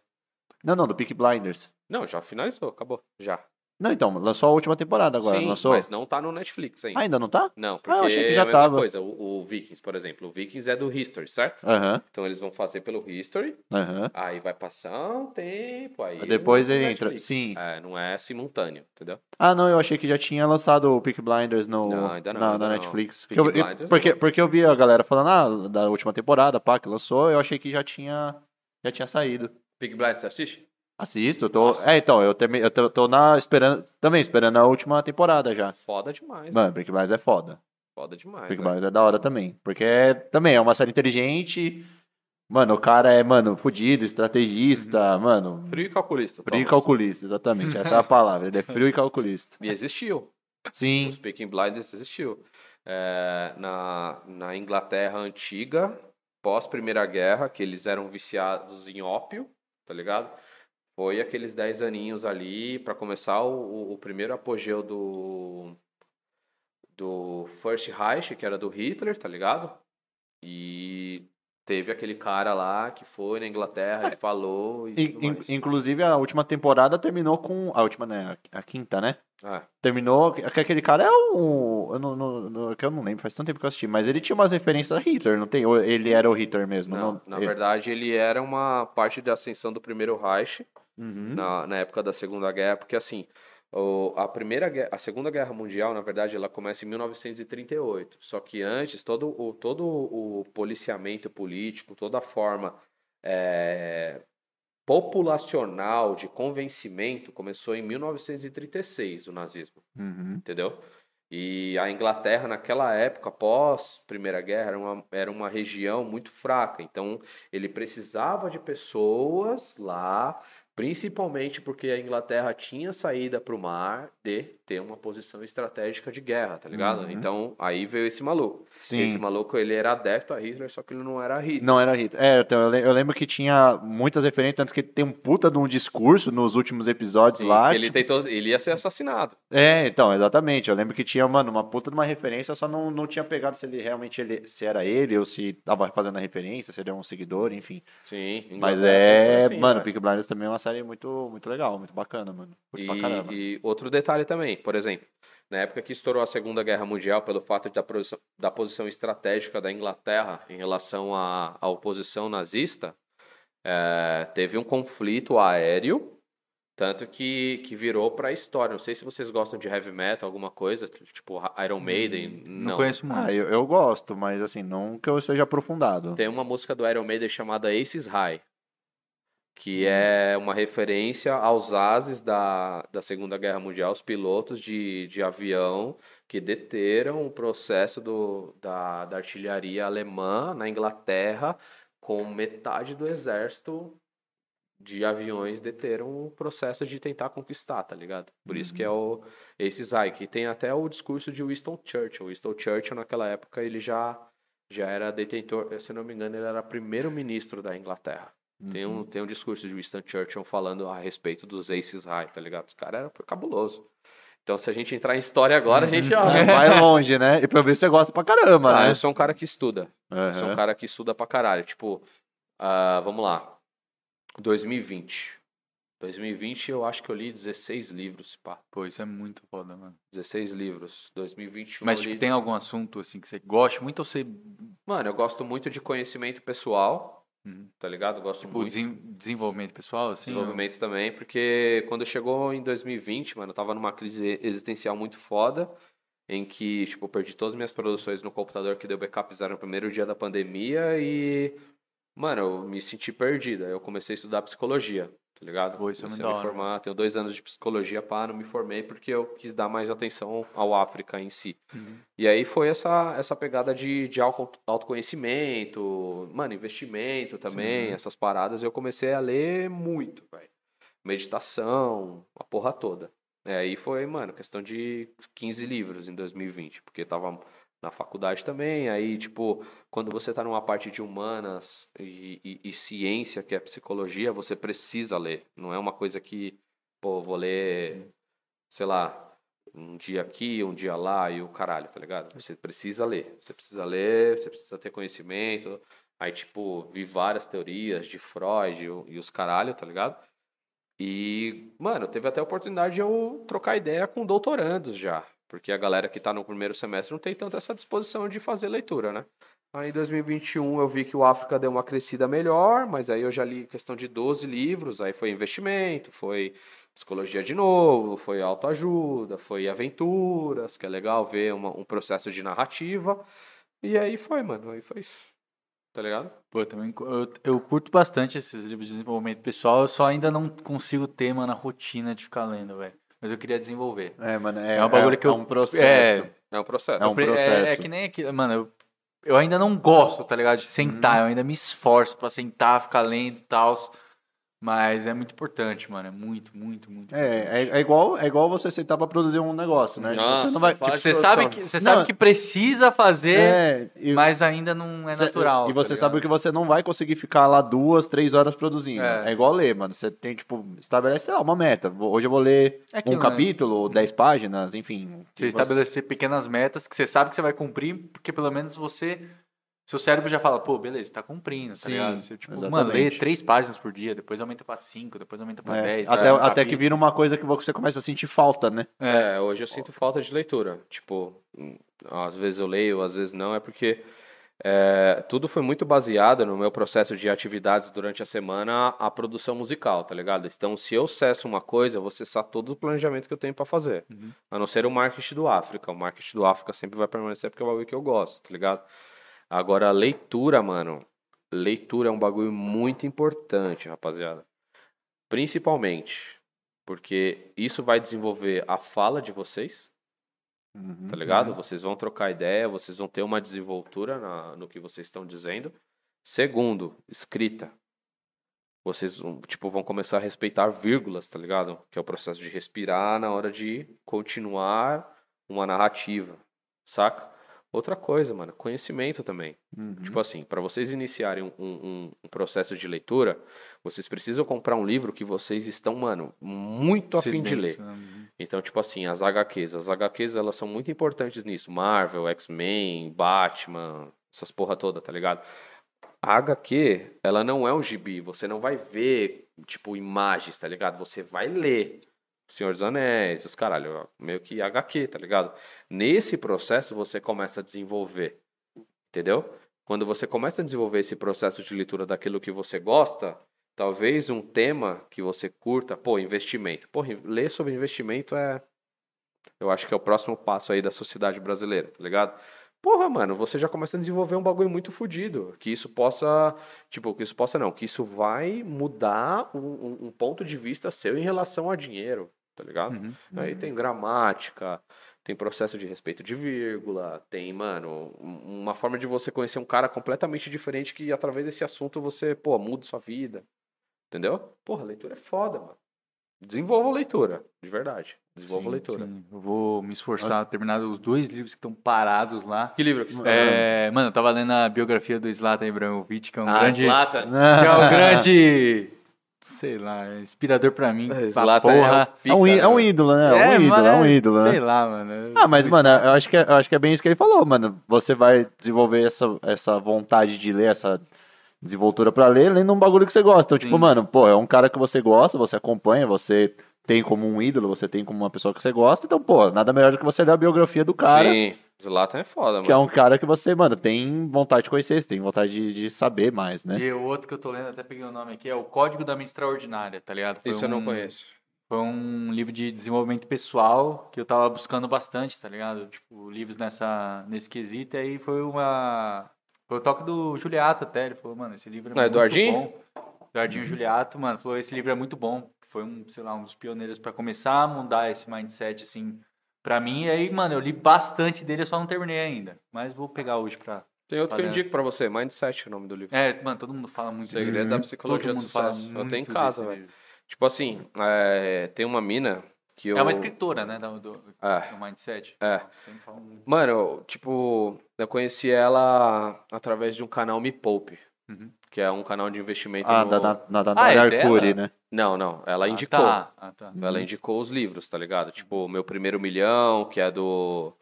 Não, não, do Peak Blinders. Não, já finalizou, acabou. Já. Não, então, lançou a última temporada agora, Sim, lançou? mas não tá no Netflix ainda. Ah, ainda não tá? Não, porque Ah, eu achei que é já a mesma tava. coisa. O, o Vikings, por exemplo. O Vikings é do History, certo? Aham, Então eles vão fazer pelo History, aham. aí vai passar um tempo, aí... Depois lançam no entra- Netflix. sim. É, não é simultâneo, entendeu? Ah, não, eu achei que já tinha lançado o Peak Blinders no, Não, ainda não, na, ainda na não. Netflix. Peaky Porque eu, Blinders porque, não. porque eu vi a galera falando, ah, da última temporada, pá, que lançou, eu achei que já tinha, já tinha saído. Big Blind, você assiste? Assisto, eu tô. Nossa. É, então, eu, termi, eu tô, tô na, esperando, também esperando a última temporada já. Foda demais. Mano, Peak Blinders é foda. Foda demais. Peak velho. Blinders é da hora também. Porque é, também é uma série inteligente. Mano, o cara é, mano, fudido, estrategista, mano. Frio e calculista. Frio e calculista, exatamente. Essa é a palavra. Ele é frio e calculista. E existiu. Sim. Os Peaky Blinders existiu. É, na, na Inglaterra antiga, pós Primeira Guerra, que eles eram viciados em ópio, tá ligado? Foi aqueles 10 aninhos ali para começar o, o- primeiro apogeu do do First Reich, que era do Hitler, tá ligado? E teve aquele cara lá que foi na Inglaterra e falou e In- inclusive, a última temporada terminou com. A última, né? A, quinta, né? Ah, Terminou. que Aquele cara é um. Eu não, não- não- que eu não lembro, faz tanto tempo que eu assisti, mas ele tinha umas referências a Hitler, não tem? Ou ele era o Hitler mesmo? Não, na ele- verdade ele era uma parte da ascensão do primeiro Reich Uhum. na, na época da Segunda Guerra, porque assim, o, a primeira guerra, a Segunda Guerra Mundial, na verdade, ela começa em 1938. Só que antes todo o todo o policiamento político, toda a forma é, populacional de convencimento começou em 1936 do nazismo Uhum. entendeu? E a Inglaterra, naquela época, após Primeira Guerra, era uma, era uma região muito fraca. Então, ele precisava de pessoas lá Principalmente porque a Inglaterra tinha saída para o mar de ter uma posição estratégica de guerra, tá ligado? Então, aí veio esse maluco. Sim. Esse maluco, ele era adepto a Hitler, só que ele não era Hitler. Não era Hitler. É, então, eu le- eu lembro que tinha muitas referências, tanto que tem um puta de um discurso nos últimos episódios Sim, lá. ele tipo, tentou, ele ia ser assassinado. É, então, exatamente. Eu lembro que tinha, mano, uma puta de uma referência, só não, não tinha pegado se ele realmente ele, se era ele ou se tava fazendo a referência, se ele era um seguidor, enfim. Sim. Mas é, assim, mano, velho. Peaky Blinders também é uma série muito, muito legal, muito bacana, mano. Muito. E, e outro detalhe também, por exemplo, na época que estourou a Segunda Guerra Mundial, pelo fato da, posição- da posição estratégica da Inglaterra em relação à, à oposição nazista, é, teve um conflito aéreo, tanto que, que virou para a história. Não sei se vocês gostam de heavy metal, alguma coisa, tipo Iron Maiden. Não, não. conheço muito. Ah, eu, eu gosto, mas assim, não que eu seja aprofundado. Tem uma música do Iron Maiden chamada Aces High, que é uma referência aos ases da, da Segunda Guerra Mundial, os pilotos de, de avião que deteram o processo do, da, da artilharia alemã na Inglaterra, com metade do exército de aviões deteram o processo de tentar conquistar, tá ligado? Por isso que é o Aces High, que tem até o discurso de Winston Churchill. Winston Churchill, naquela época, ele já já era detentor, se não me engano, ele era primeiro-ministro da Inglaterra. Tem, um, tem um discurso de Winston Churchill falando a respeito dos Aces High, tá ligado? Os caras era foi cabuloso. Então, se a gente entrar em história agora, a gente. Ó, Vai longe, né? E pra ver se você gosta pra caramba, ah, né? eu sou um cara que estuda. Eu sou um Aham. cara que estuda pra caralho. Tipo, ah, vamos lá. 2020. 2020 eu acho que eu li 16 livros, pá. Pô, isso é muito foda, mano. 16 livros. 2021 Mas, tipo, li... tem algum assunto, assim, que você gosta muito ou você, Mano, eu gosto muito de conhecimento pessoal, Uhum. tá ligado? Eu gosto tipo, muito. desen- desenvolvimento pessoal, assim? Desenvolvimento também, porque quando chegou em 2020, mano, eu tava numa crise existencial muito foda, em que, tipo, eu perdi todas as minhas produções no computador que deu backup zero no primeiro dia da pandemia e, mano, eu me senti perdida. Eu comecei a estudar psicologia, tá ligado? Pô, isso é comecei muito a me hora. formar, tenho dois anos de psicologia, pá, não me formei porque eu quis dar mais atenção ao África em si. Uhum. E aí foi essa, essa pegada de, de auto- autoconhecimento, mano, investimento também, essas paradas. Eu comecei a ler muito, velho. Meditação, a porra toda. É, aí foi, mano, questão de 15 livros em 2020, porque tava na faculdade também. Aí, tipo, quando você tá numa parte de humanas e, e- e ciência, que é psicologia, você precisa ler. Não é uma coisa que, pô, vou ler, sei lá, um dia aqui, um dia lá e o caralho, tá ligado? Você precisa ler. Você precisa ler, você precisa ter conhecimento. Aí, tipo, vi várias teorias de Freud e os caralho, tá ligado? E, mano, teve até a oportunidade de eu trocar ideia com doutorandos já. Porque a galera que tá no primeiro semestre não tem tanto essa disposição de fazer leitura, né? Aí em 2021 eu vi que o África deu uma crescida melhor, mas aí eu já li questão de 12 livros, aí foi investimento, foi psicologia de novo, foi autoajuda, foi aventuras, que é legal ver uma- um processo de narrativa. E aí foi, mano, aí foi isso. Tá ligado? Pô, eu também eu, eu curto bastante esses livros de desenvolvimento pessoal, eu só ainda não consigo ter, mano, a rotina de ficar lendo, velho. Mas eu queria desenvolver. É, mano, é, É um bagulho que é eu- um processo. É, É um processo. É um Pre- processo. É, que nem aqui, mano, eu, eu ainda não gosto, tá ligado? De sentar, eu ainda me esforço pra sentar, ficar lendo e tal. Mas é muito importante, mano. É muito, muito, muito. É, é, é igual, é igual você sentar pra produzir um negócio, né? Tipo, Nossa, você não vai. Tipo, você sabe que, você sabe Não. que precisa fazer, É, e, mas ainda não é cê- natural. E tá você ligado? sabe que você não vai conseguir ficar lá duas, três horas produzindo. É. É, igual ler, mano. Você tem, tipo, estabelece lá, uma meta. Hoje eu vou ler É aquilo, um né? capítulo, ou dez páginas, enfim. Você estabelecer pequenas metas que você sabe que você vai cumprir, porque pelo menos você. Seu cérebro já fala, pô, beleza, tá cumprindo, tá Sim, ligado? Você, tipo, mano, exatamente. lê três páginas por dia, depois aumenta pra cinco, depois aumenta pra É, dez. até, um até que vira uma coisa que você começa a sentir falta, né? É, hoje eu sinto falta de leitura. Tipo, às vezes eu leio, às vezes não. É porque é, tudo foi muito baseado no meu processo de atividades durante a semana, a produção musical, tá ligado? Então, se eu cesso uma coisa, eu vou cessar todo o planejamento que eu tenho pra fazer. A não ser o marketing do África. O marketing do África sempre vai permanecer porque é o bagulho que eu gosto, tá ligado? Agora, a leitura, mano. Leitura é um bagulho muito importante, rapaziada. Principalmente porque isso vai desenvolver a fala de vocês, tá ligado? Vocês vão trocar ideia, vocês vão ter uma desenvoltura na- no que vocês estão dizendo. Segundo, escrita. vocês, tipo, vão começar a respeitar vírgulas, tá ligado? Que é o processo de respirar na hora de continuar uma narrativa, saca? Outra coisa, mano, conhecimento também. Tipo assim, para vocês iniciarem um, um- um processo de leitura, vocês precisam comprar um livro que vocês estão, mano, muito afim de ler. Né? Então, tipo assim, as HQs. As HQs, elas são muito importantes nisso. Marvel, X-Men, Batman, essas porra toda, tá ligado? A HQ, ela não é um gibi. Você não vai ver, tipo, imagens, tá ligado? Você vai ler. Senhor dos Anéis, os caralho, meio que HQ, tá ligado? Nesse processo, você começa a desenvolver. Entendeu? Quando você começa a desenvolver esse processo de leitura daquilo que você gosta, talvez um tema que você curta, pô, investimento. Pô, ler sobre investimento é. Eu acho que é o próximo passo aí da sociedade brasileira, tá ligado? Porra, mano, você já começa a desenvolver um bagulho muito fodido. Que isso possa. Tipo, que isso possa não. Que isso vai mudar um- um ponto de vista seu em relação a dinheiro, tá ligado? Aí tem gramática, tem processo de respeito de vírgula, tem, mano, um- uma forma de você conhecer um cara completamente diferente que através desse assunto você, pô, muda sua vida. Entendeu? Porra, leitura é foda, mano. Desenvolva a leitura, de verdade. Desenvolva a leitura. sim. Eu vou me esforçar a terminar os dois livros que estão parados lá. Que livro que você tá? É, mano, eu tava lendo a biografia do Zlatan Ibrahimovic, que é um Ah, grande. Zlatan. Que é um grande. Sei lá, inspirador pra mim. É, pra é porra. É um, í- é um ídolo, né? É, um ídolo, mano, é um ídolo, Sei né? lá, mano. Ah, mas, mano, eu acho, que é, eu acho que é bem isso que ele falou, mano. Você vai desenvolver essa, essa vontade de ler, essa desenvoltura pra ler, lendo um bagulho que você gosta. Então, tipo, mano, pô, é um cara que você gosta, você acompanha, você tem como um ídolo, você tem como uma pessoa que você gosta. Então, pô, nada melhor do que você ler a biografia do cara. Sim, Zlatan é foda, mano. Que é um cara que você, mano, tem vontade de conhecer, você tem vontade de, de saber mais, né? E o outro que eu tô lendo, até peguei o nome aqui, é o Código da Mente Extraordinária, tá ligado? Foi Isso eu não um- conheço. Foi um livro de desenvolvimento pessoal que eu tava buscando bastante, tá ligado? Tipo, livros nessa, nesse quesito. E aí foi uma. Foi o toque do Juliato até. Ele falou, mano, esse livro é Não, muito Eduardinho? bom. Eduardinho Juliato, mano, falou, esse livro é muito bom. Foi um, sei lá, um dos pioneiros pra começar a mudar esse mindset, assim, pra mim. E aí, mano, eu li bastante dele, eu só não terminei ainda. Mas vou pegar hoje pra. Tem outro que eu indico pra você, Mindset, é o nome do livro. É, mano, todo mundo fala muito desse Segredo da Psicologia do Sucesso. Eu tenho em casa, velho. livro. Tipo assim, é, tem uma mina que eu... É uma escritora, né, do, do, É. do Mindset. É. Sempre falo muito. Mano, eu, tipo, eu conheci ela através de um canal Me Poupe, Uhum. Que é um canal de investimento Ah, no... da, da, da, da Ah, é Arcuri, né? Não, não, ela Ah, indicou. tá. Ah, tá. Ela indicou os livros, tá ligado? Tipo, Meu Primeiro Milhão, que é do,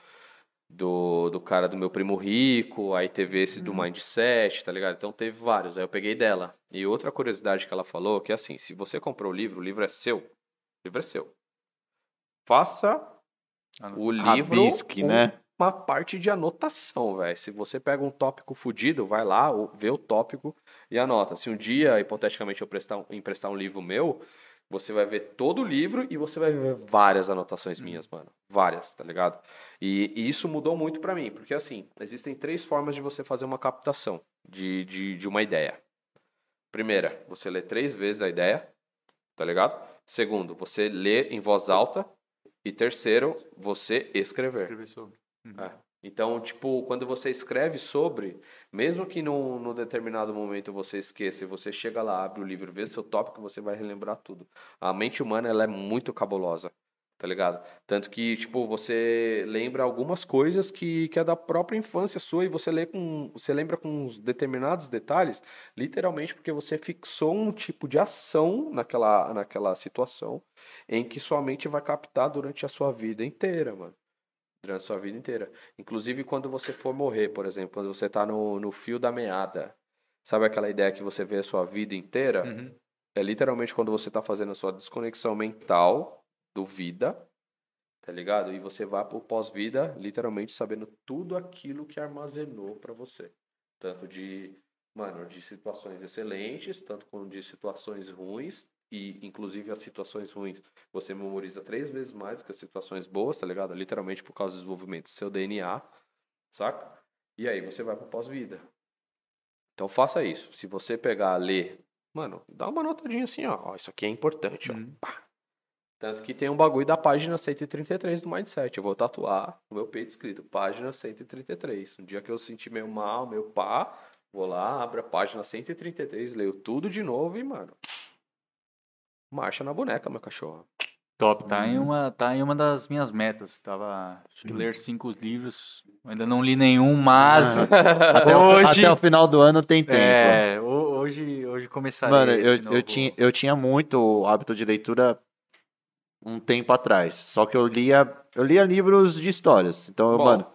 do, do cara do Meu Primo Rico, aí teve esse do Mindset, tá ligado? Então teve vários, aí eu peguei dela. E outra curiosidade que ela falou, que é assim, se você comprou o livro, o livro é seu. O livro é seu. Faça o livro Rabisque, né? Uma parte de anotação, velho. Se você pega um tópico fudido, vai lá, vê o tópico e anota. Se um dia, hipoteticamente, eu prestar, um- emprestar um livro meu, você vai ver todo o livro e você vai ver várias anotações minhas, mano. Várias, tá ligado? E, e isso mudou muito pra mim, porque assim, existem três formas de você fazer uma captação de, de, de uma ideia. Primeira, você lê três vezes a ideia, tá ligado? Segundo, você lê em voz alta. E terceiro, você escrever. Escrever sobre. É. Então, tipo, quando você escreve sobre, mesmo que num, num determinado momento você esqueça você chega lá, abre o livro, vê seu tópico, você vai relembrar tudo. A mente humana, ela é muito cabulosa, tá ligado? Tanto que, tipo, você lembra algumas coisas que, que é da própria infância sua e você lê com, você lembra com uns determinados detalhes, literalmente porque você fixou um tipo de ação naquela, naquela situação em que sua mente vai captar durante a sua vida inteira, mano durante a sua vida inteira. Inclusive quando você for morrer, por exemplo, quando você tá no, no fio da meada. Sabe aquela ideia que você vê a sua vida inteira? Uhum. É literalmente quando você tá fazendo a sua desconexão mental do vida, tá ligado? E você vai pro pós-vida, literalmente sabendo tudo aquilo que armazenou pra você. Tanto de, mano, de situações excelentes, tanto como de situações ruins, e inclusive as situações ruins você memoriza três vezes mais do que as situações boas, tá ligado? Literalmente por causa do desenvolvimento do seu DNA, saca? E aí você vai pro pós-vida. Então faça isso. Se você pegar, ler, mano, dá uma notadinha assim, ó. ó isso aqui é importante, ó. Pá. Tanto que tem um bagulho da página 133 do Mindset. Eu vou tatuar no meu peito escrito, página 133. Um dia que eu sentir meio mal, meio pá, vou lá, abro a página 133, leio tudo de novo e, mano, Marcha na boneca, meu cachorro. Top, tá, em uma, tá em uma das minhas metas. Tava, acho que ler cinco livros. Ainda não li nenhum, mas Até, o- hoje, até o final do ano tem tempo. é, ho- hoje, hoje começarei Mano, esse eu, eu, novo- tinha, eu tinha muito o hábito de leitura um tempo atrás. Só que eu lia, eu lia livros de histórias. Então, eu, Bom. mano,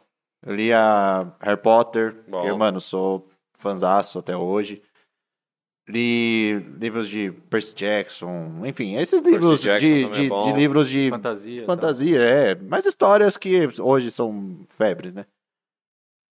eu lia Harry Potter, Bom. que, mano, sou fanzaço até hoje. Li livros de Percy Jackson, enfim, esses livros Jackson de, também é de, de livros de fantasia. tá? fantasia, é. Mas histórias que hoje são febres, né?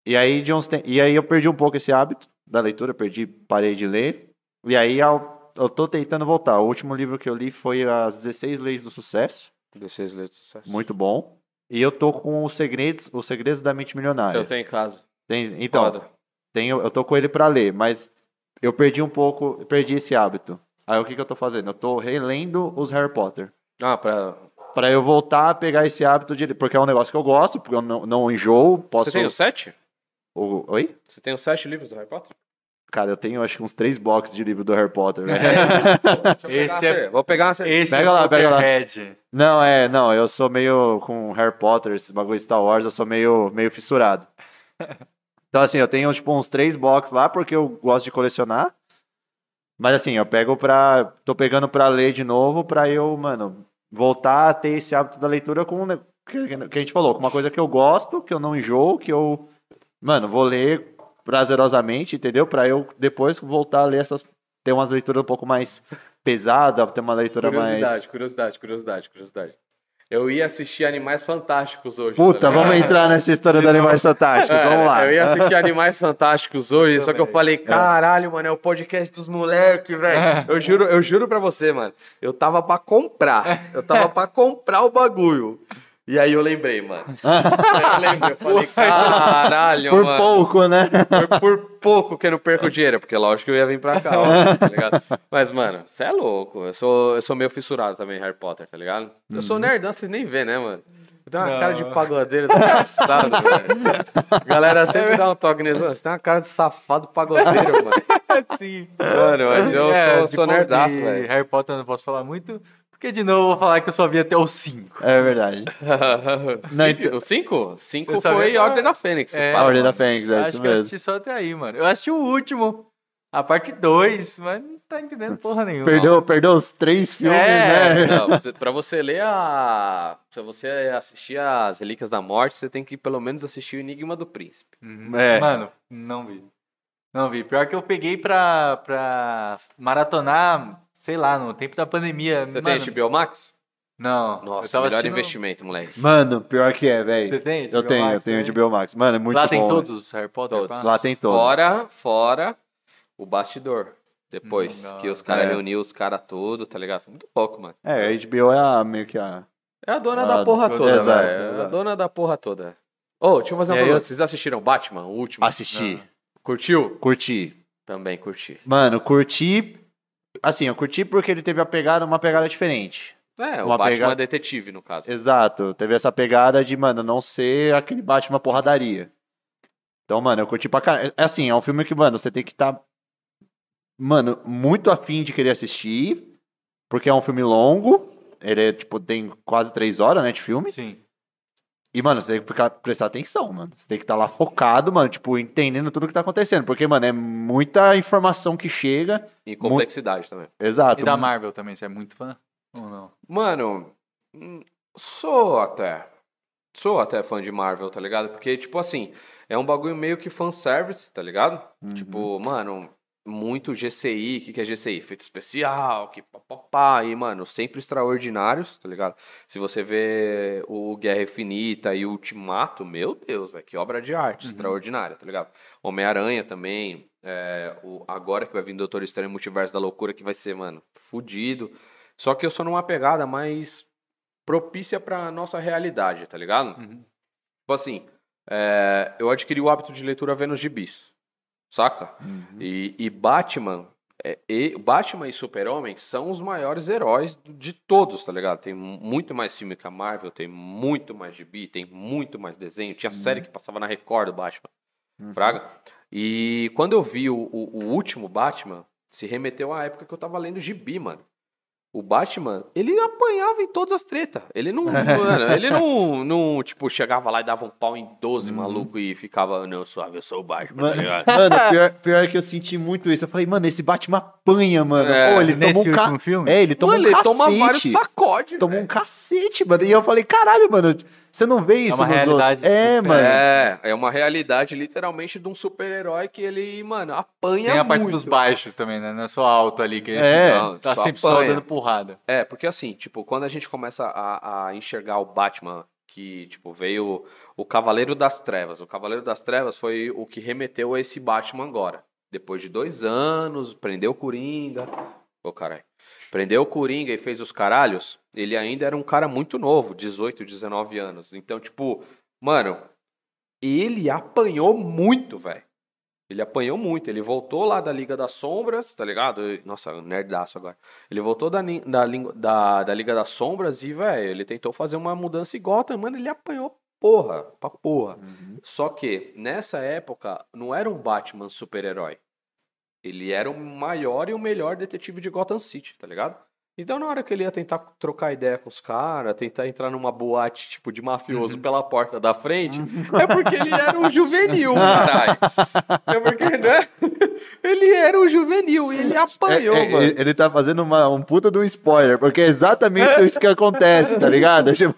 E aí, de uns e aí eu perdi um pouco esse hábito da leitura, perdi, parei de ler. E aí eu, eu tô tentando voltar. O último livro que eu li foi As 16 Leis do Sucesso, 16 letras de sucesso. muito bom. E eu tô com os segredos, os segredos da mente milionária. Eu tenho em casa. Tem- então, Foda. tenho, eu tô com ele pra ler, mas eu perdi um pouco, perdi esse hábito. Aí o que que eu tô fazendo? Eu tô relendo os Harry Potter. Ah, pra... Pra eu voltar a pegar esse hábito de. Porque é um negócio que eu gosto, porque eu não, não enjoo. Posso. Você tem os sete? o- Oi? Você tem os sete livros do Harry Potter? Cara, eu tenho acho que uns três boxes de livro do Harry Potter. né? Deixa eu pegar Esse é- Vou pegar uma cerveja. Esse Pega é lá, pega lá. Não, é, não, eu sou meio com Harry Potter, esse bagulho Star Wars, eu sou meio, meio fissurado. Então, assim, eu tenho tipo uns três boxes lá porque eu gosto de colecionar. Mas assim, eu pego pra. tô pegando pra ler de novo pra eu, mano, voltar a ter esse hábito da leitura com. né, Que, a gente falou, com uma coisa que eu gosto, que eu não enjoo, que eu. Mano, vou ler prazerosamente, entendeu? Pra eu depois voltar a ler essas. ter umas leituras um pouco mais pesadas, ter uma leitura Curiosidade, mais. curiosidade, curiosidade, curiosidade. Eu ia assistir Animais Fantásticos hoje. Puta, tá vamos entrar nessa história do Animais Fantásticos, É, vamos lá. Eu ia assistir Animais Fantásticos hoje, só que eu falei, caralho, mano, é o podcast dos moleques, velho. Eu juro, eu juro pra você, mano. Eu tava pra comprar. Eu tava pra comprar o bagulho. E aí eu lembrei, mano. Aí eu lembrei, eu falei, caralho, Por mano. pouco, né? Por, por pouco que eu não perco dinheiro, porque lógico que eu ia vir pra cá, ó, tá ligado? Mas, mano, você é louco. Eu sou, eu sou meio fissurado também em Harry Potter, tá ligado? Eu sou nerdão, vocês nem vê, né, mano? Eu tenho uma cara de pagodeiro desgraçado, velho. Galera sempre dá um toque nisso. Você tem uma cara de safado pagodeiro, mano. Sim. Mano, mas eu É, sou, sou nerdaço, velho. Harry Potter eu não posso falar muito, porque de novo eu vou falar que eu só vi até o 5. É verdade. Não, então- O 5? 5 Eu só foi vi- Ordem da Fênix. É, A Ordem da. Fênix, é Acho isso que eu mesmo. assisti só até aí, mano. Eu assisti o último, a parte 2, mas não tá entendendo porra nenhuma. Perdeu, perdeu os três filmes, É. né? Não, você, pra você ler a. Se você assistir as Relíquias da Morte, você tem que pelo menos assistir o Enigma do Príncipe. Uhum. É. Mano, não vi. Não vi. Pior que eu peguei pra, pra maratonar, sei lá, no tempo da pandemia. Você Mano, tem HBO Max? Não. eu Nossa, melhor assistindo- investimento, moleque. Mano, pior que é, velho. Você tem Eu tenho, eu Max tenho também? HBO Max. Mano, é muito Lá bom. tem né? todos os Harry Potter? Todos. Lá tem todos. Fora, fora o bastidor. Depois Hum, que os caras é. reuniu os caras tudo, tá ligado? Foi muito pouco, mano. É, a HBO é a, meio que a. É a dona Ah, da porra toda, exato, velho. É a exato. dona da porra toda. Ô, deixa eu fazer uma pergunta. eu- Vocês assistiram Batman, o último? Assistir. Curtiu? Curti. Também curti. Mano, curti. Assim, eu curti porque ele teve a pegada, uma pegada diferente. É, o Uma Batman pegada- detetive, no caso. Exato. Teve essa pegada de, mano, não ser aquele Batman porradaria. Então, mano, eu curti pra caralho. É assim, é um filme que, mano, você tem que estar, mano, muito afim de querer assistir. Porque é um filme longo. Ele é, tipo, tem quase três horas, né, de filme. Sim. E, mano, você tem que prestar atenção, mano. Você tem que estar lá focado, mano, tipo, entendendo tudo que tá acontecendo. Porque, mano, é muita informação que chega. E complexidade também. Exato. E da Marvel também, você é muito fã? Ou não? Mano, hum, sou até. Sou até fã de Marvel, tá ligado? Porque, tipo assim, é um bagulho meio que fanservice, tá ligado? Tipo, mano, muito GCI. O que, que é GCI? Efeito especial, que papapá. E, mano, sempre extraordinários, tá ligado? Se você vê o Guerra Infinita e o Ultimato, meu Deus, velho, que obra de arte extraordinária, tá ligado? Homem-Aranha também. é, o, agora que vai vir Doutor Estranho Multiverso da Loucura, que vai ser, mano, fudido. Só que eu sou numa pegada mais propícia pra nossa realidade, tá ligado? Tipo assim, é, eu adquiri o hábito de leitura vendo os gibis, saca? E, e Batman, é, e, Batman e Super-Homem são os maiores heróis de todos, tá ligado? Tem mu- muito mais filme que a Marvel, tem muito mais gibi, tem muito mais desenho. Tinha série que passava na Record do Batman, fraga. E quando eu vi o, o, o último Batman, se remeteu à época que eu tava lendo gibi, mano. O Batman, ele apanhava em todas as tretas. Ele não, mano, ele não, não, tipo, chegava lá e dava um pau em 12 maluco e ficava, não, suave, eu sou o Batman, tá ligado? Mano, pior, pior que eu senti muito isso. Eu falei, mano, esse Batman apanha, mano. É, Pô, ele nesse tomou um ca... filme? É, ele tomou Mano, um ele cacete. toma vários sacodes, Tomou velho. um cacete, mano. E eu falei, caralho, mano, você não vê isso uma nos realidade? É, mano. É, é uma realidade literalmente de um super-herói que ele, mano, apanha Tem a parte muito. dos baixos também, né? Não é só alto ali, que ele É, Não, tá só sempre só apanha. dando porrada. É, porque assim, tipo, quando a gente começa a, a enxergar o Batman, que, tipo, veio o Cavaleiro das Trevas. O Cavaleiro das Trevas foi o que remeteu a esse Batman agora. Depois de dois anos, prendeu o Coringa. Ô, caralho. Prendeu o Coringa e fez os caralhos. Ele ainda era um cara muito novo, 18, 19 anos. Então, tipo, mano, ele apanhou muito, velho. Ele apanhou muito. Ele voltou lá da Liga das Sombras, tá ligado? Nossa, nerdaço agora. Ele voltou da, da, da, da Liga das Sombras e, velho, ele tentou fazer uma mudança Gotham. Mano, ele apanhou porra, pra porra. Só que, nessa época, não era um Batman super-herói. Ele era o maior e o melhor detetive de Gotham City, tá ligado? Então, na hora que ele ia tentar trocar ideia com os caras, tentar entrar numa boate, tipo, de mafioso pela porta da frente, é porque ele era um juvenil, caralho. É porque, né? Ele era um juvenil e ele apanhou, É, é, mano. Ele tá fazendo uma, um puta de um spoiler, porque é exatamente isso que acontece, tá ligado? Tipo,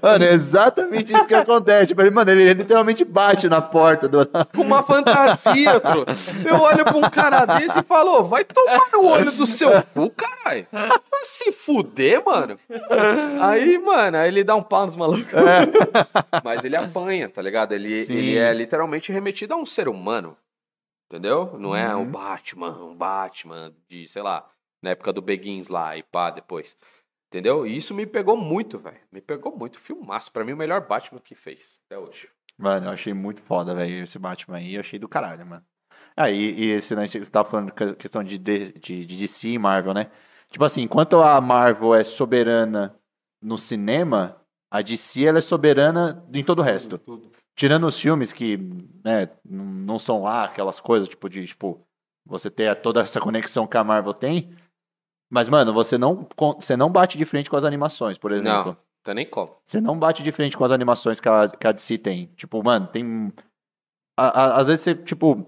mano, é exatamente isso que acontece. Tipo, ele, mano, ele literalmente bate na porta do. Com uma fantasia, tro. Eu olho pra um cara desse e falo, "Ô, vai tomar no olho do seu cu, caralho. Se fuder, mano. Aí, mano, aí ele dá um pau nos malucos. Mas ele apanha, tá ligado? Ele, Sim. ele é literalmente remetido a um ser humano. Entendeu? Não é um Batman, um Batman de, sei lá, na época do Begins lá e pá, depois. Entendeu? E isso me pegou muito, velho. Me pegou muito. Filmaço. Pra mim, o melhor Batman que fez até hoje. Mano, eu achei muito foda, velho, esse Batman aí. Eu achei do caralho, mano. Ah, e, e esse que você tava falando que- questão de, de, de, de DC e Marvel, né? Tipo assim, enquanto a Marvel é soberana no cinema, a DC ela é soberana em todo o resto. Tirando os filmes que, né, não são lá aquelas coisas, tipo, de, tipo, você ter toda essa conexão que a Marvel tem. Mas, mano, você não, você não bate de frente com as animações, por exemplo. Não, tem nem como. Você não bate de frente com as animações que a, que a DC tem. Tipo, mano, tem. a- a- às vezes você, tipo.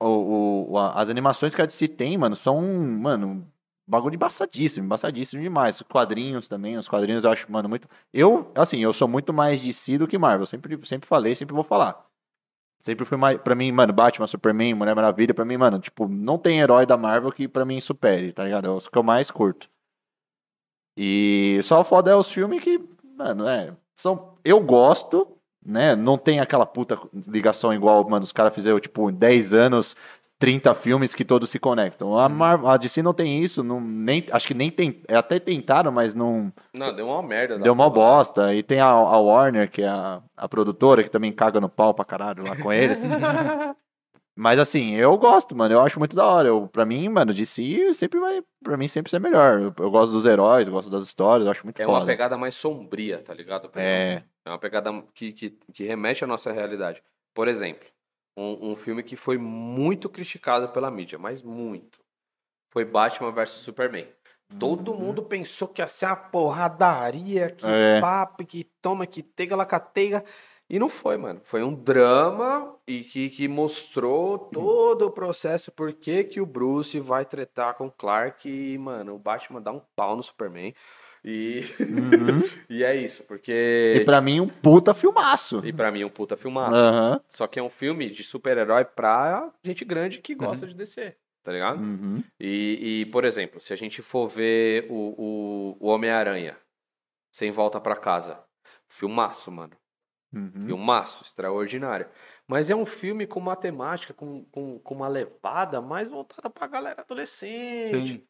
O, o- a- as animações que a DC tem, mano, são. Mano, bagulho embaçadíssimo, embaçadíssimo demais. Os quadrinhos também, os quadrinhos eu acho, mano, muito. Eu, assim, eu sou muito mais DC do que Marvel. Sempre, sempre falei, sempre vou falar. Sempre fui mais. Pra mim, mano, Batman, Superman, Mulher Maravilha, pra mim, mano, tipo, não tem herói da Marvel que pra mim supere, tá ligado? É os que eu mais curto. E só o foda é os filmes que, mano, é. São, eu gosto, né? Não tem aquela puta ligação igual, mano, os caras fizeram, tipo, em 10 anos, 30 filmes que todos se conectam. A, Marvel, a DC não tem isso, não, nem, acho que nem tem. Até tentaram, mas não. Não, deu uma merda. da Deu uma bosta. E tem a, a Warner, que é a, a produtora, que também caga no pau pra caralho lá com eles. Mas assim, eu gosto, mano. Eu acho muito da hora. Eu, pra mim, mano, DC sempre vai. Pra mim sempre ser melhor. Eu, eu gosto dos heróis, eu gosto das histórias, eu acho muito É foda. uma pegada mais sombria, tá ligado? É. É uma pegada que, que, que remete à nossa realidade. Por exemplo, um, um filme que foi muito criticado pela mídia, mas muito. Foi Batman vs Superman. Todo mundo pensou que ia ser uma porradaria, que É. papo, que toma, que tega, lacateiga. E não foi, mano. Foi um drama e que, que mostrou todo o processo, por que que o Bruce vai tretar com o Clark e, mano, o Batman dá um pau no Superman. E, e é isso, porque... Uhum. E pra mim, um puta filmaço. E pra mim, um puta filmaço. Aham. Só que é um filme de super-herói pra gente grande que gosta de descer, tá ligado? Uhum. E, e, por exemplo, se a gente for ver o, o, o Homem-Aranha sem volta pra casa, filmaço, mano. Uhum. Filmaço, extraordinário. Mas é um filme com uma temática, com, com, com uma levada mais voltada pra galera adolescente. Sim.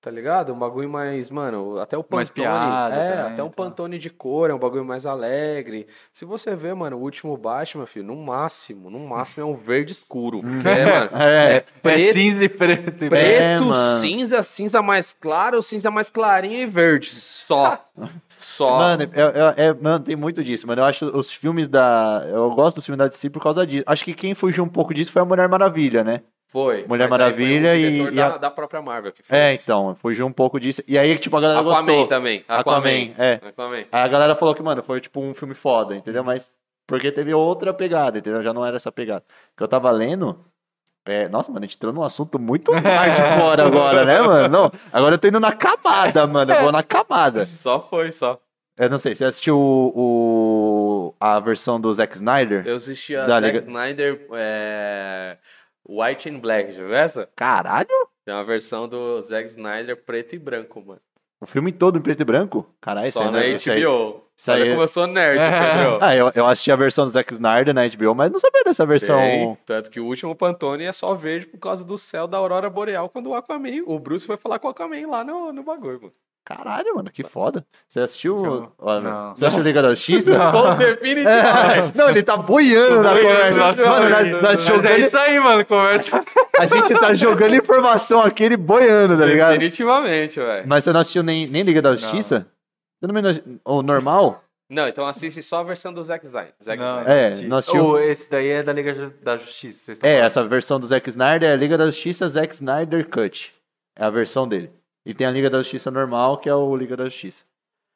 Tá ligado? Um bagulho mais, mano, até o Pantone. Mais piada é, também, até um tá. Pantone de cor, é um bagulho mais alegre. Se você ver, mano, o último Batman, filho, no máximo, no máximo é um verde escuro. Porque, mano, É. É preto- cinza e preto. e preto, mano. cinza, cinza mais claro, cinza mais clarinho e verde. Só. Só. Mano, é, é- é- mano, tem muito disso, mano. Eu acho os filmes da. Eu gosto dos filmes da DC por causa disso. Acho que quem fugiu um pouco disso foi a Mulher Maravilha, né? Foi. Mulher Maravilha foi um e- e da, a- da própria Marvel que fez. É, então, fugiu um pouco disso. E aí, tipo, a galera Aquaman gostou. também. Aquaman, Aquaman. é. Aquaman. Aí a galera falou que, mano, foi tipo um filme foda, entendeu? Mas porque teve outra pegada, entendeu? Já não era essa pegada. Que eu tava lendo. é, Nossa, mano, a gente entrou num assunto muito hardcore agora, né, mano? Não, agora eu tô indo na camada, mano. Eu vou na camada. Só foi, só. Eu não sei, você assistiu o, o- a versão do Zack Snyder? Eu assisti a Da Zack Liga- Snyder é... White and Black, já viu essa? Caralho! Tem uma versão do Zack Snyder preto e branco, mano. O filme todo em preto e branco? Caralho, Só na aí- HBO. isso aí- como eu sou nerd, Pedro. Ah, eu, eu assisti a versão do Zack Snyder na HBO, mas não sabia dessa versão. Tem, tanto que o último Pantone é só verde por causa do céu da aurora boreal quando o Aquaman, o Bruce foi falar com o Aquaman lá no, no bagulho, mano. Caralho, mano, que foda. Você assistiu? Não. Olha, Não. Você assistiu Liga da Justiça? Com definitivamente. Não, ele tá boiando na conversa. nossa, Mano, nós, nós é jogando, isso aí, mano. Conversa. a gente tá jogando informação aqui, ele boiando, tá ligado? Definitivamente, velho. Mas você não assistiu nem, nem Liga da Justiça? Você não me- O normal? Não, então assiste só a versão do Zack Snyder. Zack Não, Snyder. É, nós tinha- Ô, esse daí é da Liga da Justiça. vocês estão É, falando. essa versão do Zack Snyder é a Liga da Justiça Zack Snyder Cut. É a versão dele. E tem a Liga da Justiça normal, que é o Liga da Justiça.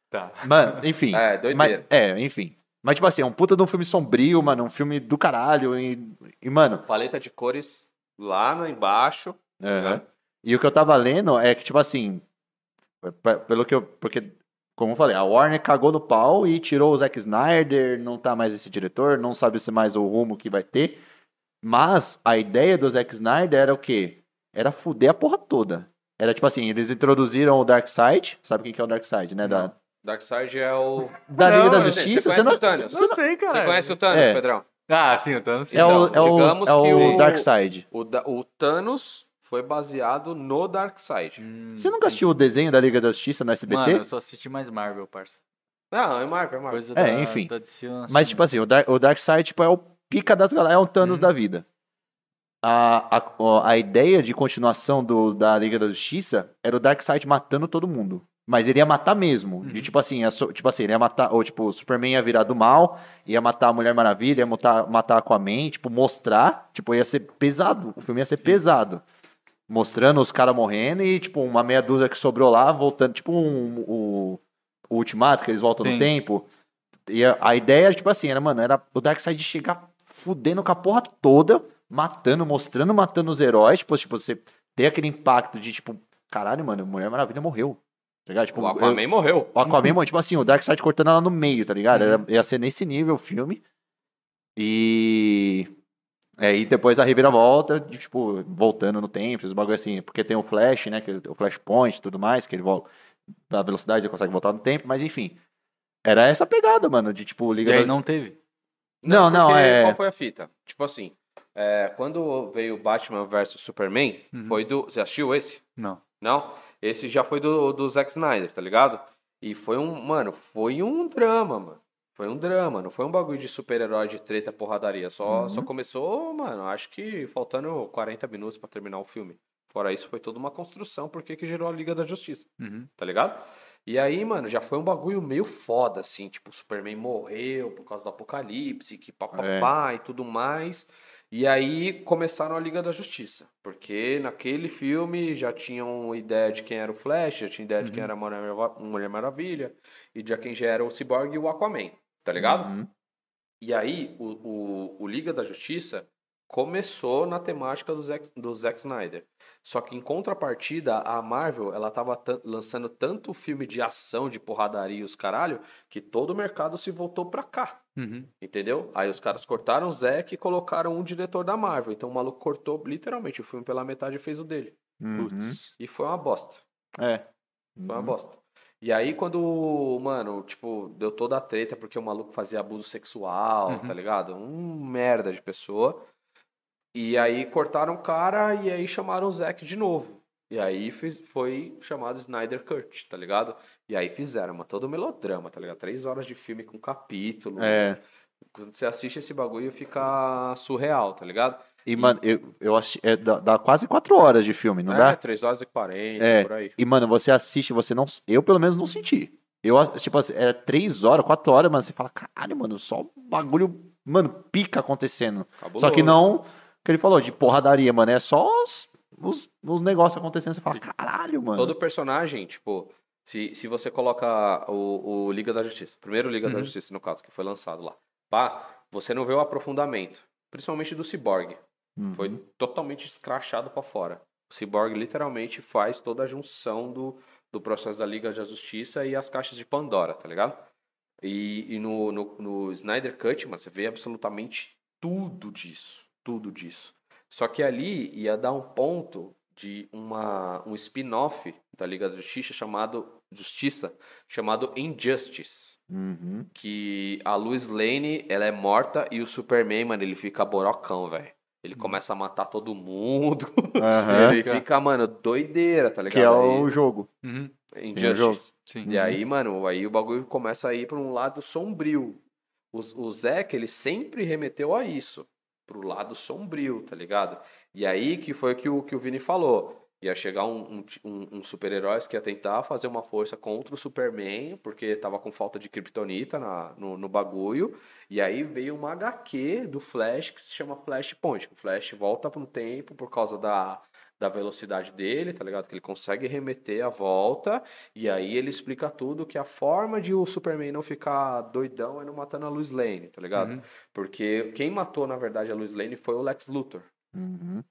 Tá. Mano, enfim. É, doideira. Mas, é, enfim. Mas, tipo assim, é um puta de um filme sombrio, mano. Um filme do caralho. E, e mano. Paleta de cores lá no embaixo. aham. E o que eu tava lendo é que, tipo assim. Pelo que eu. Porque, como eu falei, a Warner cagou no pau e tirou o Zack Snyder. Não tá mais esse diretor. Não sabe se mais o rumo que vai ter. Mas a ideia do Zack Snyder era o quê? Era fuder a porra toda. Era tipo assim, eles introduziram o Darkseid. Sabe quem que é o Darkseid, né? Da, Darkseid é o. da Não, Liga da mas você Justiça. conhece não, o Thanos? você Não não- sei, cara. Você conhece o Thanos, É. Pedrão? Ah, sim, o Thanos sim. É o, Então, é o, digamos é o que o- Darkseid. O, da- o Thanos foi baseado no Darkseid. Hum, Você nunca assistiu o desenho da Liga da Justiça no SBT? Mano, eu só assisti mais Marvel, parça. Não, é Marvel, é Marvel. Coisa É, da, enfim. da DC, não Mas, tipo assim, o, Dark, o Darkseid tipo, é o pica das galáxias, é o Thanos da vida. A, a, a ideia de continuação do, da Liga da Justiça era o Darkseid matando todo mundo. Mas ele ia matar mesmo. E, tipo assim, só- tipo assim, ele ia matar. Ou, tipo, o Superman ia virar do mal, ia matar a Mulher Maravilha, ia matar, matar a Aquaman, tipo, mostrar. Tipo, ia ser pesado. O filme ia ser pesado. Mostrando os caras morrendo e, tipo, uma meia dúzia que sobrou lá, voltando, tipo um, o, o Ultimato, que eles voltam no Sim. tempo. E a, a ideia tipo assim, era, mano, era o Darkseid chegar fudendo com a porra toda, matando, mostrando, matando os heróis, tipo, tipo, você ter aquele impacto de, tipo, caralho, mano, Mulher Maravilha morreu. Tá ligado? Tipo, O Aquaman morreu. o Aquaman, mano, tipo assim, o Darkseid cortando ela no meio, tá ligado? Era, ia ser nesse nível o filme. E. É, e depois a reviravolta, de, tipo, voltando no tempo, os bagulho assim, porque tem o Flash, né? Que, o Flashpoint e tudo mais, que ele volta. A velocidade ele consegue voltar no tempo, mas enfim. Era essa pegada, mano, de tipo, E Liga aí das- não teve. Não, não, porque é- Qual foi a fita? Tipo assim, é, quando veio Batman vs Superman, Uhum. foi do. Você assistiu esse? Não. Não? Esse já foi do, do Zack Snyder, tá ligado? E foi um. Mano, foi um drama, mano. Foi um drama, não foi um bagulho de super-herói de treta, porradaria. Só, Uhum. só começou, mano, acho que faltando 40 minutos pra terminar o filme. Fora isso, foi toda uma construção, porque que gerou a Liga da Justiça, Uhum. tá ligado? E aí, mano, já foi um bagulho meio foda, assim, tipo, o Superman morreu por causa do apocalipse, que papapá e tudo mais. E aí começaram a Liga da Justiça, porque naquele filme já tinham ideia de quem era o Flash, já tinha ideia de quem era a Mulher Maravilha, e de quem já era o Cyborg e o Aquaman, tá ligado? Uhum. E aí, o, o, o Liga da Justiça começou na temática do Zack, do Zack Snyder. Só que em contrapartida, a Marvel, ela tava lançando tanto filme de ação, de porradaria e os caralho, que todo o mercado se voltou pra cá. Uhum. Entendeu? Aí os caras cortaram o Zack e colocaram um diretor da Marvel. Então o maluco cortou literalmente o filme pela metade e fez o dele. Uhum. Putz. E foi uma bosta. É. Foi uma bosta. E aí, quando, mano, tipo, deu toda a treta porque o maluco fazia abuso sexual, tá ligado? Um merda de pessoa. E aí cortaram o cara e aí chamaram o Zack de novo. E aí fiz, foi chamado Snyder Cut, tá ligado? E aí fizeram, mano, todo melodrama, tá ligado? Três horas de filme com capítulo. É. Quando você assiste esse bagulho, fica surreal, tá ligado? E, mano, eu, eu assisti. É, dá, dá quase quatro horas de filme, não é, dá? 3 horas e 40, É. por aí. E, mano, você assiste, você não. Eu, pelo menos, não senti. Eu, tipo assim, é três horas, quatro horas, mano, você fala, caralho, mano, só bagulho, mano, pica acontecendo. Cabuloso. Só que não que ele falou, de porradaria, mano. É só os, os, os negócios acontecendo. Você fala, caralho, mano. Todo personagem, tipo, se, se você coloca o, o Liga da Justiça, primeiro Liga Uhum. da Justiça, no caso, que foi lançado lá, pá, você não vê o aprofundamento, principalmente do Cyborg. Uhum. Foi totalmente escrachado pra fora. O Cyborg literalmente faz toda a junção do, do processo da Liga da Justiça e as caixas de Pandora, tá ligado? E, e no, no, no Snyder Cut, mano, você vê absolutamente tudo disso. Tudo disso. Só que ali ia dar um ponto de uma, um spin-off da Liga da Justiça chamado Justiça, chamado Injustice. Uhum. Que a Lois Lane, ela é morta e o Superman, mano, ele fica borocão, velho. Ele começa a matar todo mundo. Aham. ele fica, mano, doideira, tá ligado? Que é o Aí- jogo. Uhum. Injustice. Sim. E aí, mano, aí o bagulho começa a ir pra um lado sombrio. O, o Zack, ele sempre remeteu a isso. Pro lado sombrio, tá ligado? E aí que foi que o, que o Vini falou. Ia chegar um, um, um, super-herói que ia tentar fazer uma força contra o Superman, porque tava com falta de kryptonita na, no, no bagulho. E aí veio uma HQ do Flash que se chama Flashpoint. O Flash volta um tempo por causa da, da velocidade dele, tá ligado? Que ele consegue remeter a volta. E aí ele explica tudo que a forma de o Superman não ficar doidão é não matando a Lois Lane, tá ligado? Porque quem matou, na verdade, a Lois Lane foi o Lex Luthor. Uhum.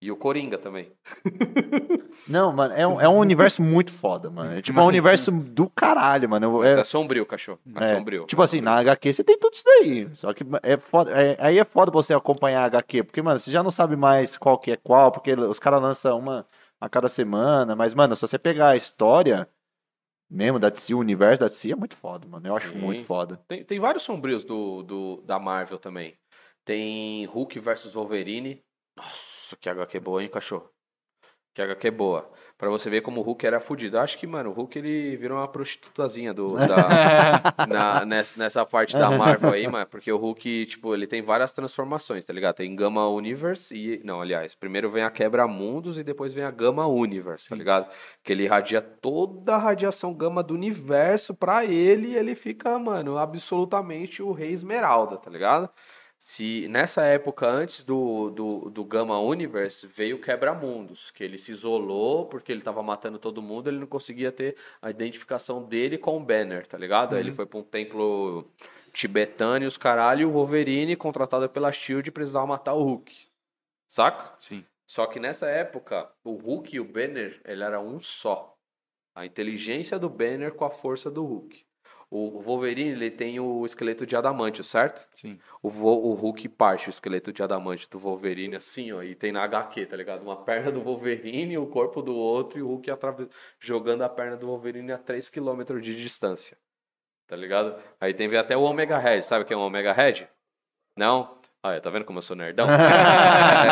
E o Coringa também. Não, mano, é um, é um universo muito foda, mano. É tipo é um universo do caralho, mano. Mas É, é sombrio, cachorro. É, é, sombrio. Tipo assim, na HQ você tem tudo isso daí. Só que é foda, é- aí é foda você acompanhar a HQ, porque, mano, você já não sabe mais qual que é qual, porque os caras lançam uma a cada semana. Mas, mano, se você pegar a história mesmo da DC, o universo da DC é muito foda, mano. Eu acho Sim. muito foda. Tem, tem vários sombrios do, do, da Marvel também. Tem Hulk versus Wolverine. Nossa, que HQ boa, hein, cachorro? Que HQ boa. Pra você ver como o Hulk era fudido. Acho que, mano, o Hulk ele virou uma prostitutazinha do, da, na, nessa, nessa parte da Marvel aí, mano. Porque o Hulk, tipo, ele tem várias transformações, tá ligado? Tem Gama Universe e. Não, aliás, primeiro vem a Quebra-Mundos e depois vem a Gama Universe, tá ligado? Que ele irradia toda a radiação gama do universo pra ele e ele fica, mano, absolutamente o Rei Esmeralda, tá ligado? Se nessa época, antes do, do, do Gama Universe, veio o Quebra-Mundos, que ele se isolou porque ele tava matando todo mundo, ele não conseguia ter a identificação dele com o Banner, tá ligado? Aí ele foi pra um templo tibetano e os caralho, e o Wolverine, contratado pela SHIELD, precisava matar o Hulk. Saca? Sim. Só que nessa época, o Hulk e o Banner, ele era um só. A inteligência do Banner com a força do Hulk. O Wolverine, ele tem o esqueleto de adamantio, certo? Sim. O, o Hulk parte o esqueleto de adamantio do Wolverine assim, ó, e tem na HQ, tá ligado? Uma perna do Wolverine, o corpo do outro e o Hulk jogando a perna do Wolverine a 3km de distância. Tá ligado? Aí tem até o Omega Red, sabe o que é um Omega Red? Não? Olha, tá vendo como eu sou nerdão?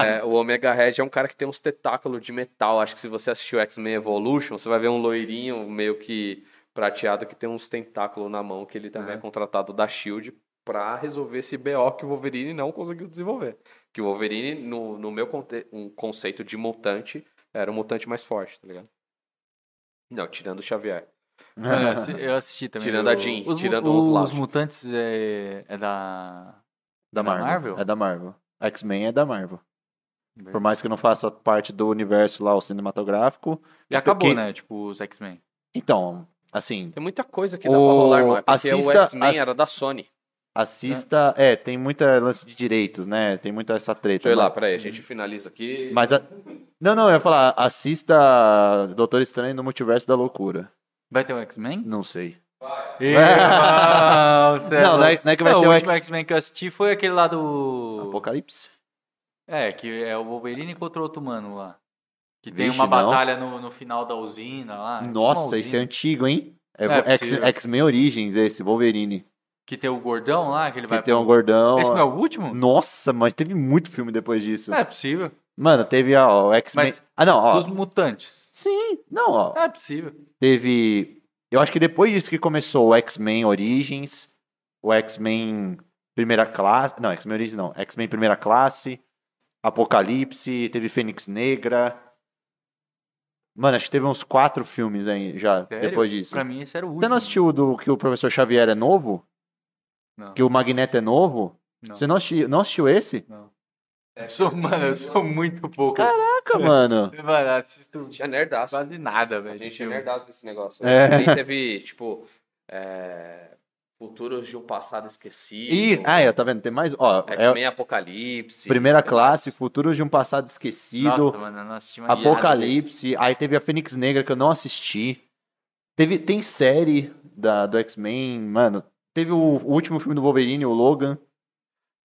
É, o Omega Red é um cara que tem uns tentáculos de metal. Acho que se você assistiu X-Men Evolution, você vai ver um loirinho meio que prateado que tem uns tentáculos na mão, que ele também é contratado da SHIELD pra resolver esse BO que o Wolverine não conseguiu desenvolver. Que o Wolverine, no, no meu conte- um conceito de mutante, era o mutante mais forte, tá ligado? Não, tirando o Xavier. Eu assi- Eu assisti também. Tirando o- a Jean, os, tirando os, os os mutantes é, é da. Da Da Marvel. Marvel? É da Marvel. X-Men é da Marvel. Por mais que não faça parte do universo lá, o cinematográfico. Já acabou, que- né? Tipo, os X-Men. Então, assim, Tem muita coisa que dá O- pra rolar, mano. Porque o assista- X-Men ass- era da Sony. assista. É, tem muita lance de direitos, né? Tem muita essa treta. Deixa eu ir lá, peraí, a gente finaliza aqui. Mas a... Não, não, eu ia falar, assista Doutor Estranho no Multiverso da Loucura. Vai ter um X-Men? Não sei. Não, cê Não, não é- não é que vai ter o o último X- X-Men que eu assisti foi aquele lá do. Apocalipse? É, que é o Wolverine contra outro mano lá. Que tem Vixe, uma não. batalha no, no final da usina lá. uma Nossa, esse é antigo, hein? É, É possível. X-Men Origins, esse, Wolverine. Que tem o gordão lá, que ele vai Que tem um pro- gordão. Esse não é o último? Nossa, mas teve muito filme depois disso. É possível. Mano, teve ó, o X-Men. Mas Ah, não, ó. Dos mutantes. Sim, não, ó. É possível. Teve. Eu acho que depois disso que começou o X-Men Origins, o X-Men Primeira Classe. Não, X-Men Origins não. X-Men Primeira Classe, Apocalipse, teve Fênix Negra. Mano, acho que teve uns quatro filmes aí já Sério? depois disso. Pra mim, esse era o último. Você não assistiu o do que o professor Xavier é novo? Não. Que o Magneto é novo? Não. Você não assistiu, não assistiu esse? Não. Eu sou, mano, eu sou muito pouco. Caraca, mano. Mano, assisto Tinha nerdaço. quase nada, A velho. de gente é nerdaço desse negócio. É. Também teve, tipo, é, Futuros de um Passado Esquecido. E, ah, é, tá vendo? Tem mais. Ó, é X-Men Apocalipse. primeira classe, mais. Futuros de um Passado Esquecido, Nossa, mano, eu não assisti Apocalipse. Aí teve a Fênix Negra que eu não assisti. Teve, tem série da, do X-Men, mano. Teve o, o último filme do Wolverine, o Logan,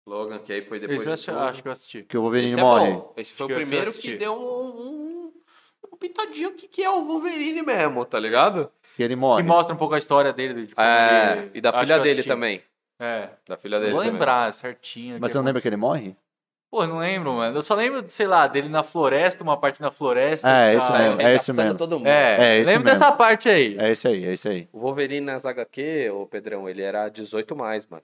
Logan, que aí foi depois Esse eu acho, de tudo. acho que eu assisti. que o Wolverine Esse é morre. bom. Esse foi Acho o primeiro que deu um, pitadinho que, que é o Wolverine mesmo, tá ligado? Que ele Que morre. mostra um pouco a história dele. É, ele- e da acho filha que dele também. É. Da filha dele vou também. lembrar certinho. Mas você não lembra que ele morre? Pô, eu não lembro, mano. Eu só lembro, sei lá, dele na floresta, uma parte na floresta. É, e esse mesmo, é esse Arregaçando mesmo. todo mundo. É, É, esse lembro mesmo. dessa parte aí. É esse aí, é esse aí. O Wolverine nas HQ, o Pedrão, ele era 18 mais, mano.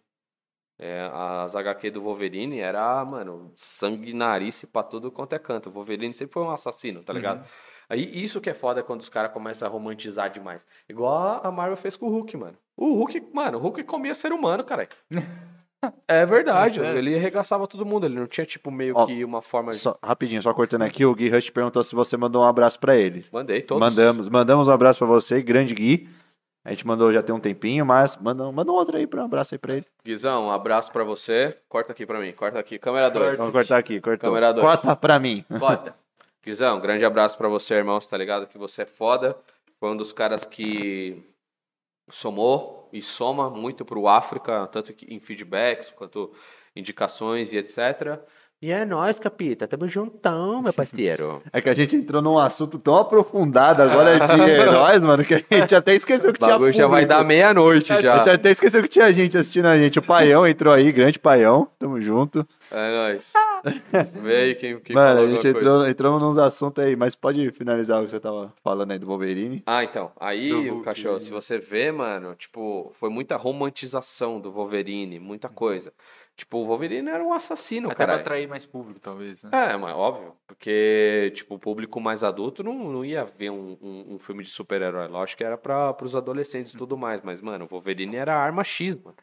É, as HQ do Wolverine era, mano, sanguinarice pra tudo quanto é canto. O Wolverine sempre foi um assassino, tá ligado? Aí isso que é foda quando os caras começam a romantizar demais. Igual a Marvel fez com o Hulk, mano. O Hulk, mano, o Hulk comia ser humano, cara. É verdade, sério? ele arregaçava todo mundo. Ele não tinha, tipo, meio Ó, que uma forma de. Só- rapidinho, só cortando aqui, o Gui Rush perguntou se você mandou um abraço pra ele. Mandei todos. Mandamos, mandamos um abraço pra você, grande Gui. A gente mandou já tem um tempinho, mas manda, manda um outro aí pra um abraço aí pra ele. Guizão, um abraço pra você. Corta aqui pra mim, corta aqui. Câmera 2. Vamos cortar aqui, cortou. Câmera dois. Corta pra mim. Bota. Guizão, grande abraço pra você, irmão. Você tá ligado que você é foda. Foi um dos caras que somou e soma muito pro África, tanto em feedbacks quanto indicações e etc. E é nóis, capita. Tamo juntão, meu parceiro. É que a gente entrou num assunto tão aprofundado agora de heróis, mano, que a gente até esqueceu que tinha já vai dar meia-noite A já. gente até esqueceu que tinha gente assistindo a gente. O Paião entrou aí, grande Paião. Tamo junto. É nóis. Vê aí quem, quem Mano, falou a gente entrou, coisa. entramos nos assuntos aí, mas pode finalizar o que você tava falando aí do Wolverine. Ah, então. Aí, o cachorro, se você vê, mano, tipo, foi muita romantização do Wolverine, muita coisa. Tipo, o Wolverine era um assassino, Até pra cara. atrair mais público, talvez, né? É, mas óbvio. Porque, tipo, o público mais adulto não, não ia ver um, um, um filme de super-herói. Lógico que era pra, pros adolescentes e tudo mais. Mas, mano, o Wolverine era arma X, mano.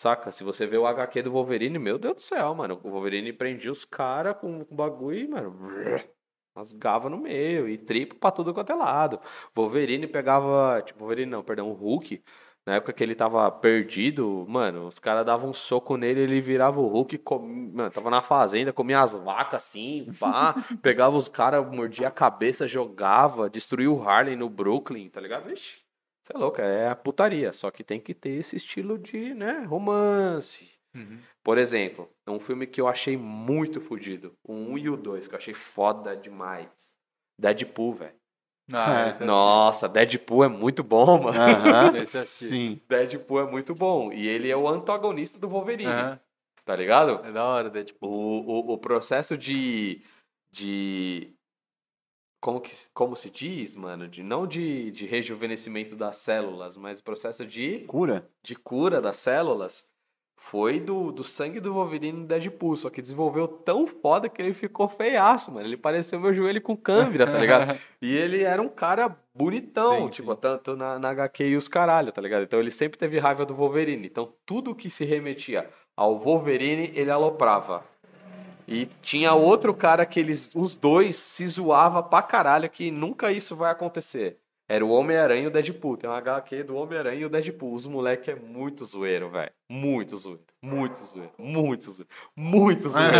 Saca? Se você vê o HQ do Wolverine, meu Deus do céu, mano. O Wolverine prendia os caras com o bagulho e, mano. Rasgava no meio e triplo pra tudo quanto é lado. Wolverine pegava. Tipo, Wolverine não, perdão, o Hulk. Na época que ele tava perdido, mano, os caras davam um soco nele, ele virava o Hulk, com... mano, tava na fazenda, comia as vacas assim, pá, pegava os caras, mordia a cabeça, jogava, destruiu o Harlem no Brooklyn, tá ligado? Vixe, você é louco, é a putaria, só que tem que ter esse estilo de, né, romance. Por exemplo, um filme que eu achei muito fodido, o 1 e o 2, que eu achei foda demais. Deadpool, velho. Ah, É. Nossa, Deadpool é muito bom, mano. Sim. Deadpool é muito bom. E ele é o antagonista do Wolverine. Tá ligado? É da hora? Tipo, O, o, o processo de. de como, que, se- como se diz, mano? De, não de, de rejuvenescimento das células, mas o processo de, Cura? de cura das células foi do, do sangue do Wolverine no Deadpool. Só que desenvolveu tão foda que ele ficou feiaço, mano. Ele pareceu meu joelho com câmera, tá ligado? E ele era um cara bonitão, Sim, tipo, tanto na, na HQ e os caralho, tá ligado? Então ele sempre teve raiva do Wolverine. Então tudo que se remetia ao Wolverine, ele aloprava. E tinha outro cara que eles, os dois, se zoava pra caralho que nunca isso vai acontecer. Era o Homem-Aranha e o Deadpool. Tem uma HQ do Homem-Aranha e o Deadpool. Os moleque é muito zoeiro, velho. Muito zoeiro. Muito zoeiro. Muito zoeiro. Muito zoeiro.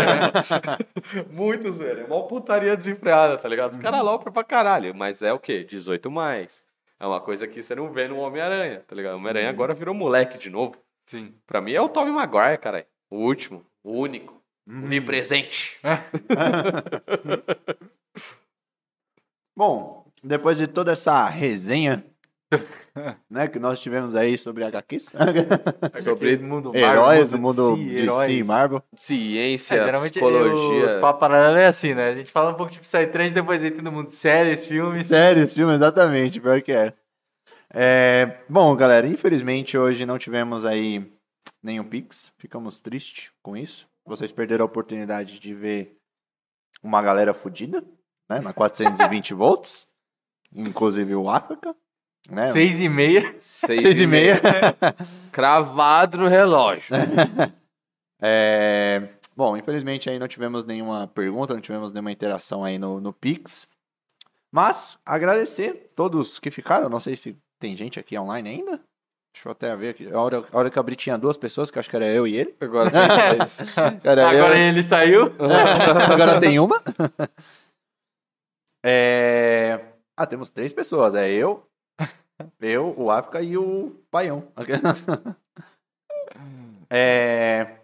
muito zoeiro. É uma putaria desenfreada, tá ligado? Os caras alopram pra caralho. Mas é o quê? 18 mais. É uma coisa que você não vê no Homem-Aranha, tá ligado? O Homem-Aranha agora virou moleque de novo. sim. Pra mim é o Tobey Maguire, cara. O último. O único. Onipresente. Bom, depois de toda essa resenha, né, que nós tivemos aí sobre HQs, Sobre mundo heróis, Marvel, no mundo DC, de heróis. E Marvel. ciência, É, geralmente psicologia. os papos paralelos é assim, né? A gente fala um pouco tipo sai três depois entra no mundo de séries, filmes. Séries, filmes, exatamente, pior que é. É, Bom, galera, infelizmente hoje não tivemos aí nenhum Pix, ficamos tristes com isso. Vocês perderam a oportunidade de ver uma galera fodida, né, na 420 volts, inclusive o África, né? Seis e meia. Seis, Seis e meia. Cravado no relógio. É, Bom, infelizmente aí não tivemos nenhuma pergunta, não tivemos nenhuma interação aí no, no Pix. Mas agradecer todos que ficaram. Não sei se tem gente aqui online ainda. Deixa eu até ver aqui. A hora, a hora que eu abri tinha duas pessoas, que eu acho que era eu e ele. Agora. Era Agora eu- ele saiu. Agora tem uma. É... Ah, temos três pessoas. É eu, eu, o África e o Paião. É...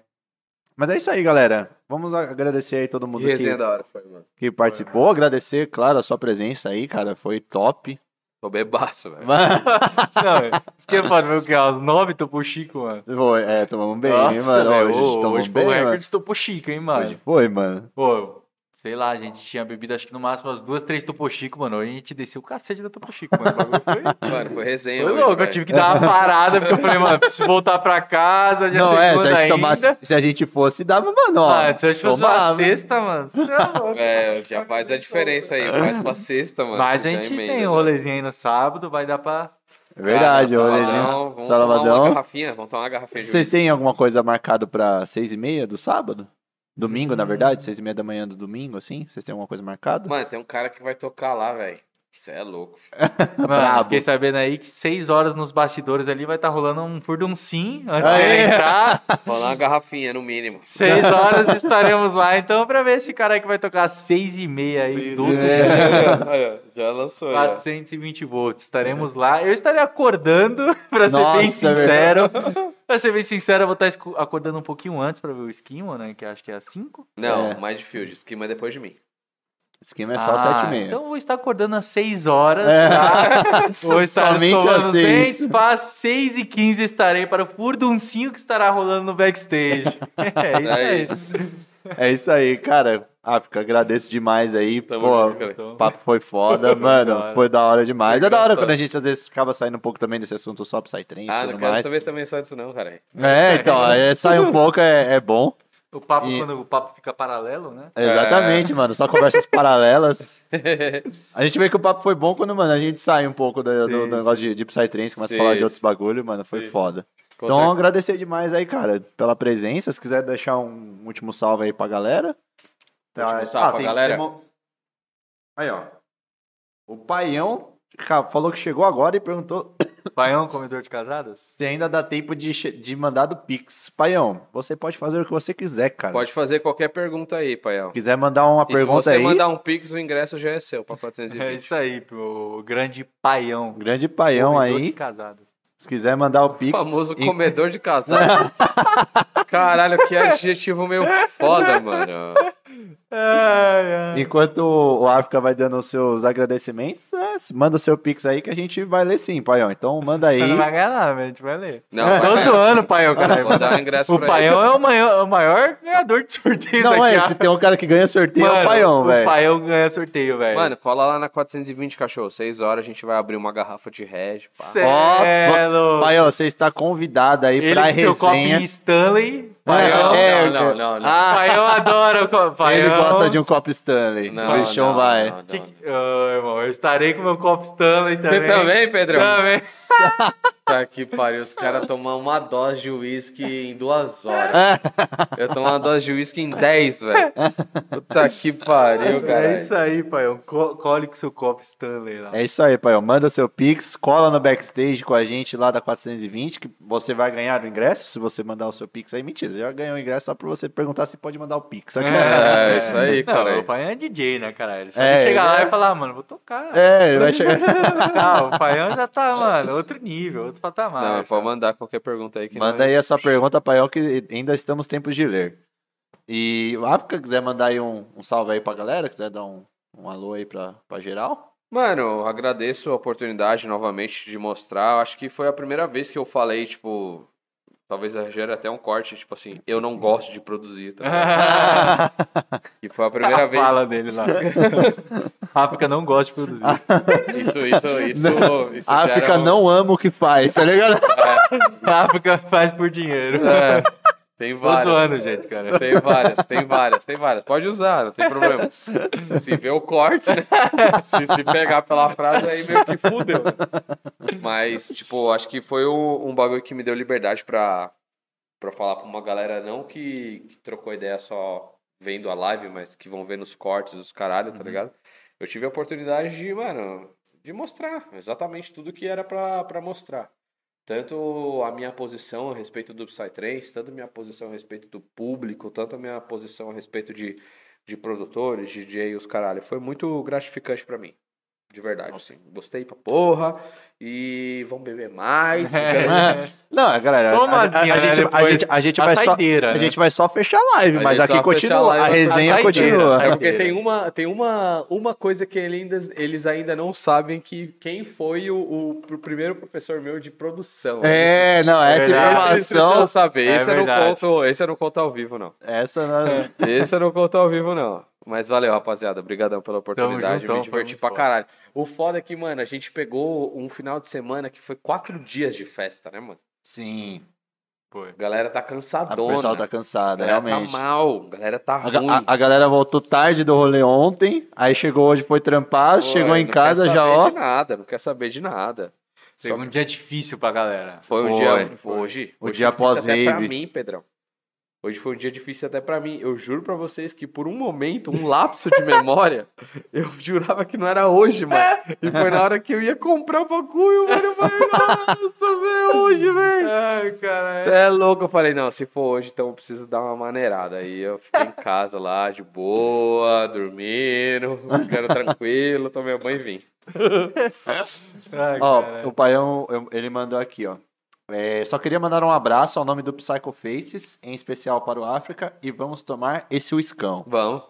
Mas é isso aí, galera. Vamos agradecer aí todo mundo que, da hora foi, mano. que participou. Agradecer, claro, a sua presença aí, cara. Foi top. Tô bebaço, velho. Não, isso que é foda, meu, que é os nove Topo Chico, mano. Foi, é, tomamos bem, hein, Nossa, mano. velho, Hoje, hoje foi bem, um mano. recorde de Topo Chico, hein, mano. Hoje foi, mano. Pô, sei lá, a gente tinha bebido acho que no máximo umas duas, três Topo Chico, mano. Hoje a gente desceu o cacete da Topo Chico, mano. O bagulho foi... Mano, foi resenha Foi hoje, louco, eu tive que dar uma parada, porque eu falei, mano, preciso voltar pra casa, já Não, é, se a, gente ainda. tomasse, se a gente fosse, dava, mano, ó. Ah, se a gente fosse uma tomava. sexta, mano, você é louco. É, já faz a diferença aí. Faz pra sexta, mano. Mas a gente emenda, tem um né? rolezinho aí no sábado, vai dar pra... É verdade, Ah, não, olha Salvadão, ali. Vamos tomar uma garrafinha. Vamos tomar uma garrafinha Vocês têm alguma coisa marcado pra seis e meia do sábado? Domingo, na verdade? Seis e meia da manhã do domingo, assim? Vocês têm alguma coisa marcada? Mano, tem um cara que vai tocar lá, velho. Você é louco. filho. Mano, Brabo. fiquei sabendo aí que seis horas nos bastidores ali vai estar rolando um furduncinho antes Aê. de entrar. Lá uma garrafinha, no mínimo. Seis horas estaremos lá, então, pra ver esse cara aí que vai tocar às seis e meia aí, tudo. Ó, já lançou. já. 420 volts. Estaremos lá. Eu estarei acordando, pra ser Nossa, bem é sincero. Pra ser bem sincero, eu vou estar acordando um pouquinho antes pra ver o esquimo, né? Que acho que é às 5. Não, É. mais de field. Esquema é depois de mim. Esquema é só sete e meia. Então eu vou estar acordando às 6 horas, É. tá? Vou estar Somente às os seis. dentes, para 6 e 15 estarei para o furduncinho que estará rolando no backstage. É isso É aí. isso. É isso aí, cara. África, agradeço demais aí. Tamo Pô, junto, o papo foi foda, mano. Foi da hora demais. É da hora quando a gente às vezes acaba saindo um pouco também desse assunto só pro Psytrance e Ah, não quero mais. saber também só disso não, cara. É, então, aí sai um pouco, é, é bom. O papo, E- quando o papo fica paralelo, né? Exatamente, mano. Só conversas paralelas. A gente vê que o papo foi bom quando, mano, a gente sai um pouco do, do- do negócio de, de Psytrance, começa a Sim, falar de sim. outros bagulho, mano. Foi Sim. foda. Com então, certeza. agradecer demais aí, cara, pela presença. Se quiser deixar um último salve aí pra galera. Último salve pra galera? uma- Aí, ó. O Paião falou que chegou agora e perguntou Paião, comedor de casadas? se ainda dá tempo de, de mandar do Pix. Paião, você pode fazer o que você quiser, cara. Pode fazer qualquer pergunta aí, Paião. Se quiser mandar uma E pergunta se você aí. mandar um pix, o ingresso já é seu pra É 420. isso aí, o grande Paião. Grande Paião comedor de aí. casadas. Se quiser mandar o O Pix. famoso e- comedor de casal. Caralho, que adjetivo meio foda, mano. Enquanto o África vai dando os seus agradecimentos, né, manda seu Pix aí que a gente vai ler sim, Paião. Então manda aí. Você não vai ganhar nada, mas a gente vai ler. Não, Tô zoando, Paião, cara. Vou dar um ingresso O Paião é o maior, o maior ganhador de sorteios Não, aqui. é, ó. se tem um cara que ganha sorteio, é Mano, o Paião, O velho. Paião ganha sorteio, velho. Mano, cola lá na 420, cachorro. 6 horas a gente vai abrir uma garrafa de Red. pá. É. Paião, você está convidado aí Ele pra com seu copinho resenha. Stanley. É, Paião, é, não, não, não, não. Ah, Paião adora o copo. Paião. ele gosta de um copo Stanley. Não, o bichão vai. não, não, Que Ô, irmão, eu estarei com meu copo Stanley também. Você também, Pedrão? Também. Tá que pariu, os caras tomam uma dose de uísque em duas É. horas. Eu tomo uma dose de uísque em 10, velho. Puta que pariu, cara. É isso aí, Paião. Co cole com seu copo Stanley lá. É isso aí, Paião. Manda seu Pix, cola no backstage com a gente lá da 420, que você vai ganhar o ingresso se você mandar o seu Pix aí. Mentira, você já ganhou o ingresso só pra você perguntar se pode mandar o Pix. É, isso aí, Não, cara. o Paião é DJ, né, caralho? Só É, ele chegar ele lá é- e falar, "Ah, mano, vou tocar. É, ele vai chegar. Não, o Paião já tá, mano, outro nível, outro patamar. Não, pode mandar qualquer pergunta aí que Manda nós- aí a sua pergunta, Paião, que ainda estamos tempos de ler. E o África quiser mandar aí um, um salve aí pra galera, quiser dar um, um alô aí pra, pra geral. Mano, agradeço a oportunidade novamente de mostrar. Eu Acho que foi a primeira vez que eu falei, tipo. Talvez gere até um corte, tipo assim, eu não gosto de produzir, tá? E foi a primeira a vez. fala dele lá. África não gosta de produzir. Isso, isso, isso. isso A gera África um- não ama o que faz, tá ligado? A África faz por dinheiro. É, tem Tô várias. zoando, gente, cara. Tem várias, tem várias, tem várias. Pode usar, não tem problema. Se vê o corte, né? Se, se pegar pela frase, aí meio que fudeu. Mas, tipo, acho que foi um, um bagulho que me deu liberdade pra, pra falar pra uma galera não que, que trocou ideia só vendo a live, mas que vão ver nos cortes dos caralho, tá ligado? Eu tive a oportunidade de, mano, de mostrar exatamente tudo que era pra, pra mostrar. Tanto a minha posição a respeito do Psytrance, tanto a minha posição a respeito do público, tanto a minha posição a respeito de, de produtores, DJ os caralho. Foi muito gratificante pra mim. De verdade, assim. Gostei pra porra. E vamos beber mais. porque- Não, galera, Só a, uma a- a né? gente, a, gente, a gente a vai só, saideira, a né? gente vai só fechar a live, A mas gente aqui só a continua, a, resenha a saideira, continua. a É porque Saideira. tem uma, tem uma, uma coisa que ele ainda, eles ainda não sabem que quem foi o, o pr- primeiro professor meu de produção. É, não, essa verdade. Esse informação, eles precisam saber. É esse, eu não verdade. conto, esse eu não conto ao vivo, não. essa nós- Esse eu não conto ao vivo, não. Mas valeu, rapaziada. Obrigadão pela oportunidade. juntão, Me diverti pra foda. caralho. O foda é que, mano, a gente pegou um final de semana que foi quatro dias de festa, né, mano? Sim, Foi. A galera tá cansadona. pessoal tá cansada, a galera realmente. tá mal. A galera tá A, ruim. a- a galera voltou tarde do rolê ontem, aí chegou hoje, foi trampar, Pô, chegou em não casa quer já, saber ó. de nada, não quer saber de nada. Só Foi um dia difícil pra galera. Foi um Foi, dia. foi. Hoje. O hoje dia foi difícil até pra mim, Pedrão. Hoje foi um dia difícil até pra mim. Eu juro pra vocês que por um momento, um lapso de memória, eu jurava que não era hoje, mano. E foi na hora que eu ia comprar o bagulho, mano. Eu falei, nossa, velho, hoje, velho. Ai, caralho. Você é louco. Eu falei, não, se for hoje, então eu preciso dar uma maneirada. Aí eu fiquei em casa lá, de boa, dormindo, ficando tranquilo, tomei banho e vim. Ai, Ó, caralho. o Paião, ele mandou aqui, ó. É, só queria mandar um abraço ao nome do Psycho Faces, em especial para o África, e vamos tomar esse uiscão. Vamos,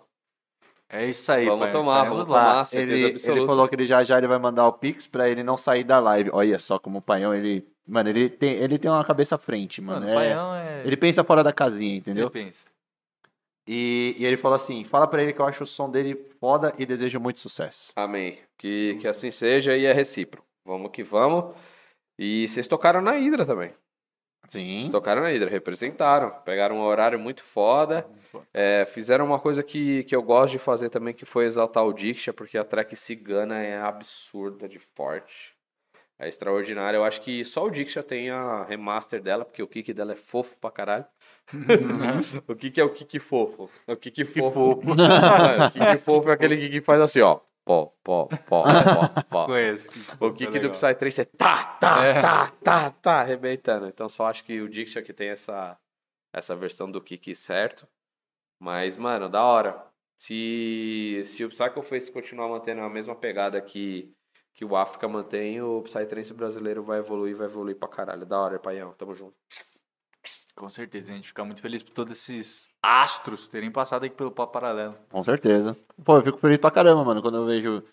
É isso aí, vamos pai, tomar, vamos lá. tomar, Ele, absoluta. ele falou que ele já já ele vai mandar o Pix pra ele não sair da live. Olha só como o Paião, ele. Mano, ele tem, ele tem uma cabeça à frente, mano. Mano, É- o Paião é... Ele pensa fora da casinha, entendeu? Ele pensa. E, e ele falou assim: fala pra ele que eu acho o som dele foda e desejo muito sucesso. Amém. Que, que assim seja e é recíproco. Vamos que vamos. E vocês tocaram na Hidra também. Sim. Vocês tocaram na Hidra, representaram. Pegaram um horário muito foda. É, fizeram uma coisa que, que eu gosto de fazer também, que foi exaltar o Diksha, porque a track cigana é absurda de forte. É extraordinária. Eu acho que só o Diksha tem a remaster dela, porque o kick dela é fofo pra caralho. o kick é o kick fofo. É o kick fofo. Mano, o kick fofo é aquele kick que faz assim, ó. Pó, pó, pó, pó, pó. Conheço. O kick do Legal. Psytrance é tá, tá, É. tá, tá, tá, arrebentando. Então só acho que o Diksha que tem essa, essa versão do kick certo. Mas, mano, da hora. Se, se o Psycho Face continuar mantendo a mesma pegada que, que o África mantém, o Psytrance brasileiro vai evoluir, vai evoluir pra caralho. Da hora, Paião. Tamo junto. Com certeza, a gente fica muito feliz por todos esses astros terem passado aqui pelo Papo Paralelo. Com certeza. Pô, eu fico feliz pra caramba, mano, quando eu vejo.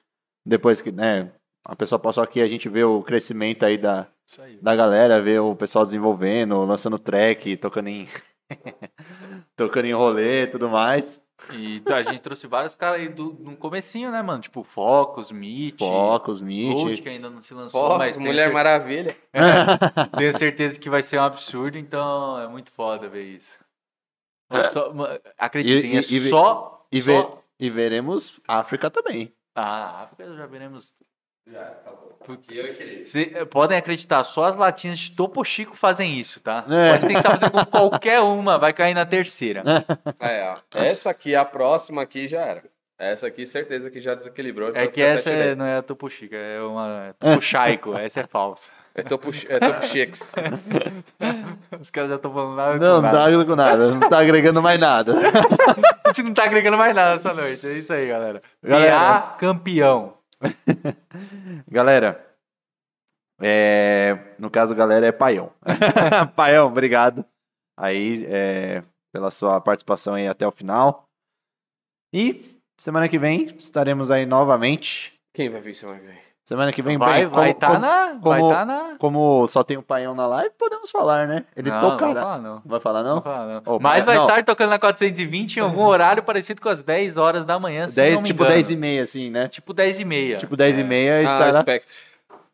Depois que, né, a pessoa passou aqui, a gente vê o crescimento aí da, aí. da galera, vê o pessoal desenvolvendo, lançando track, tocando em. tocando em rolê e tudo mais. E a gente trouxe vários caras aí do, no comecinho, né, mano? Tipo Focus, Meet, Focus, Gold, Meet. que ainda não se lançou, Pô, mas tenho, Mulher cer- Maravilha. tenho certeza que vai ser um absurdo, então é muito foda ver isso. Mano, só- acreditem, E- e- é e só... E, só- ve- e veremos África também. Ah, África já veremos. Cê, eh, podem acreditar, só as latinhas de Topo Chico fazem isso, tá? É. Pode tentar fazer com qualquer uma, vai cair na terceira. É, ó. Essa aqui, a próxima aqui já era. Essa aqui, certeza que já desequilibrou. É que essa é- não é a Topo Chico, é uma Topo Chaico, essa é falsa. É Topo, é topo Chicks. Os caras já estão falando nada. Não, com não nada. tá com nada, não tá agregando mais nada. A gente não tá agregando mais nada essa noite. É isso aí, galera. Galera. PA campeão. Galera, é, no caso, galera, é Paião. Paião, obrigado aí é, pela sua participação aí até o final. E semana que vem estaremos aí novamente. Quem vai vir semana que vem? Semana que vem, Vai, bem, vai como, tá como- na. vai como- tá na. como só tem o Paião na live, podemos falar, né? Ele não, não tocará. vou falar, não. Vai falar Não não? vou falar, não. Ô, Mas vai não. estar tocando na 420 em algum horário parecido com as 10 horas da manhã, se 10, não me tipo engano. 10 e meia, assim, né? Tipo 10 e meia. Tipo 10 e meia Ah, estará... Spectre.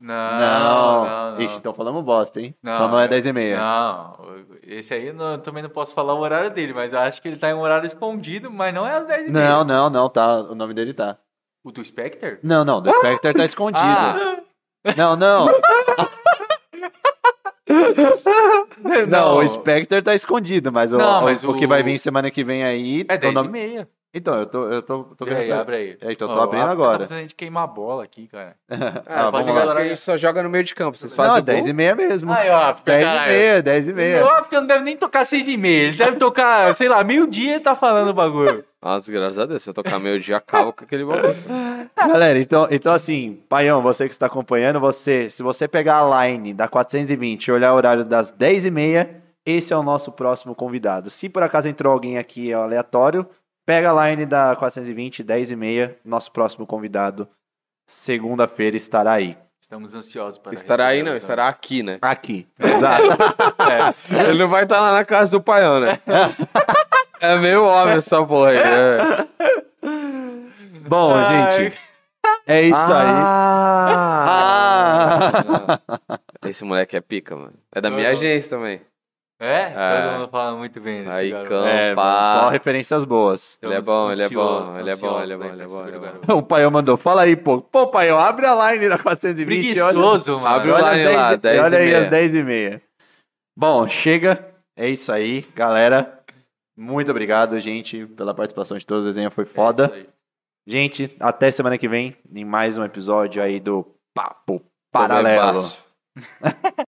Não, Não, não, não. Ixi, então falamos bosta, hein? Não, então não é eu- 10 e meia. Não, esse aí eu não- eu também não posso falar o horário dele, mas eu acho que ele tá em um horário escondido, mas não é às 10 e meia. Não, não, não, tá. O nome dele tá. O do Spectre? Não, não, do Spectre tá escondido. Ah, Não, não. Não, o Spectre tá escondido, mas, o, Não, o- mas o, que o- vai vir semana que vem aí. É o 10 nome- e meia. Então, eu tô, eu tô, tô E querendo aí, abre aí. É, então, Ó, tô abrindo Tá agora. precisando de queimar a bola aqui, cara. Ah, vamos vamos lá. lá. a gente só joga no meio de campo. Vocês Não, fazem é 10 e meia mesmo. Aí, ó, fica 10 e caralho. meia, 10 e meia. Não, porque não deve nem tocar 6 e meia. Ele deve tocar, sei lá, meio-dia e tá falando o bagulho. Nossa, graças a Deus. Se eu tocar meio dia, acaba com aquele bagulho. Galera, então, então assim, Paião, você que está acompanhando, você, se você pegar a line da 420 e olhar o horário das 10 e meia, esse é o nosso próximo convidado. Se por acaso entrou alguém aqui aleatório, pega a line da 420, 10 e meia, nosso próximo convidado, segunda-feira, estará aí. Estamos ansiosos para Estará aí, não. recebê-lo, Estará aqui, né? Aqui. Exato. Ele não vai estar lá na casa do paião, né? É meio óbvio essa porra aí. né? Bom, Ai. gente, é isso aí. Ah! Esse moleque é pica, mano. É da minha Uhum. agência também. É? É. Todo mundo fala muito bem desse Aí, garoto. cão, É, só referências boas. Ele é bom, ele é bom, ele é bom, ele é bom, ele é bom, ele é o bom. O Paião mandou, fala aí, pô. Pô, Paião, abre a line da 420. Preguiçoso, mano. Abre o Olha, line as 10, lá, e- 10 e olha aí as 10 e meia. Bom, chega. É isso aí, galera. Muito obrigado, gente, pela participação de todos. O desenho foi É foda. aí. gente, até semana que vem em mais um episódio aí do Papo Paralelo.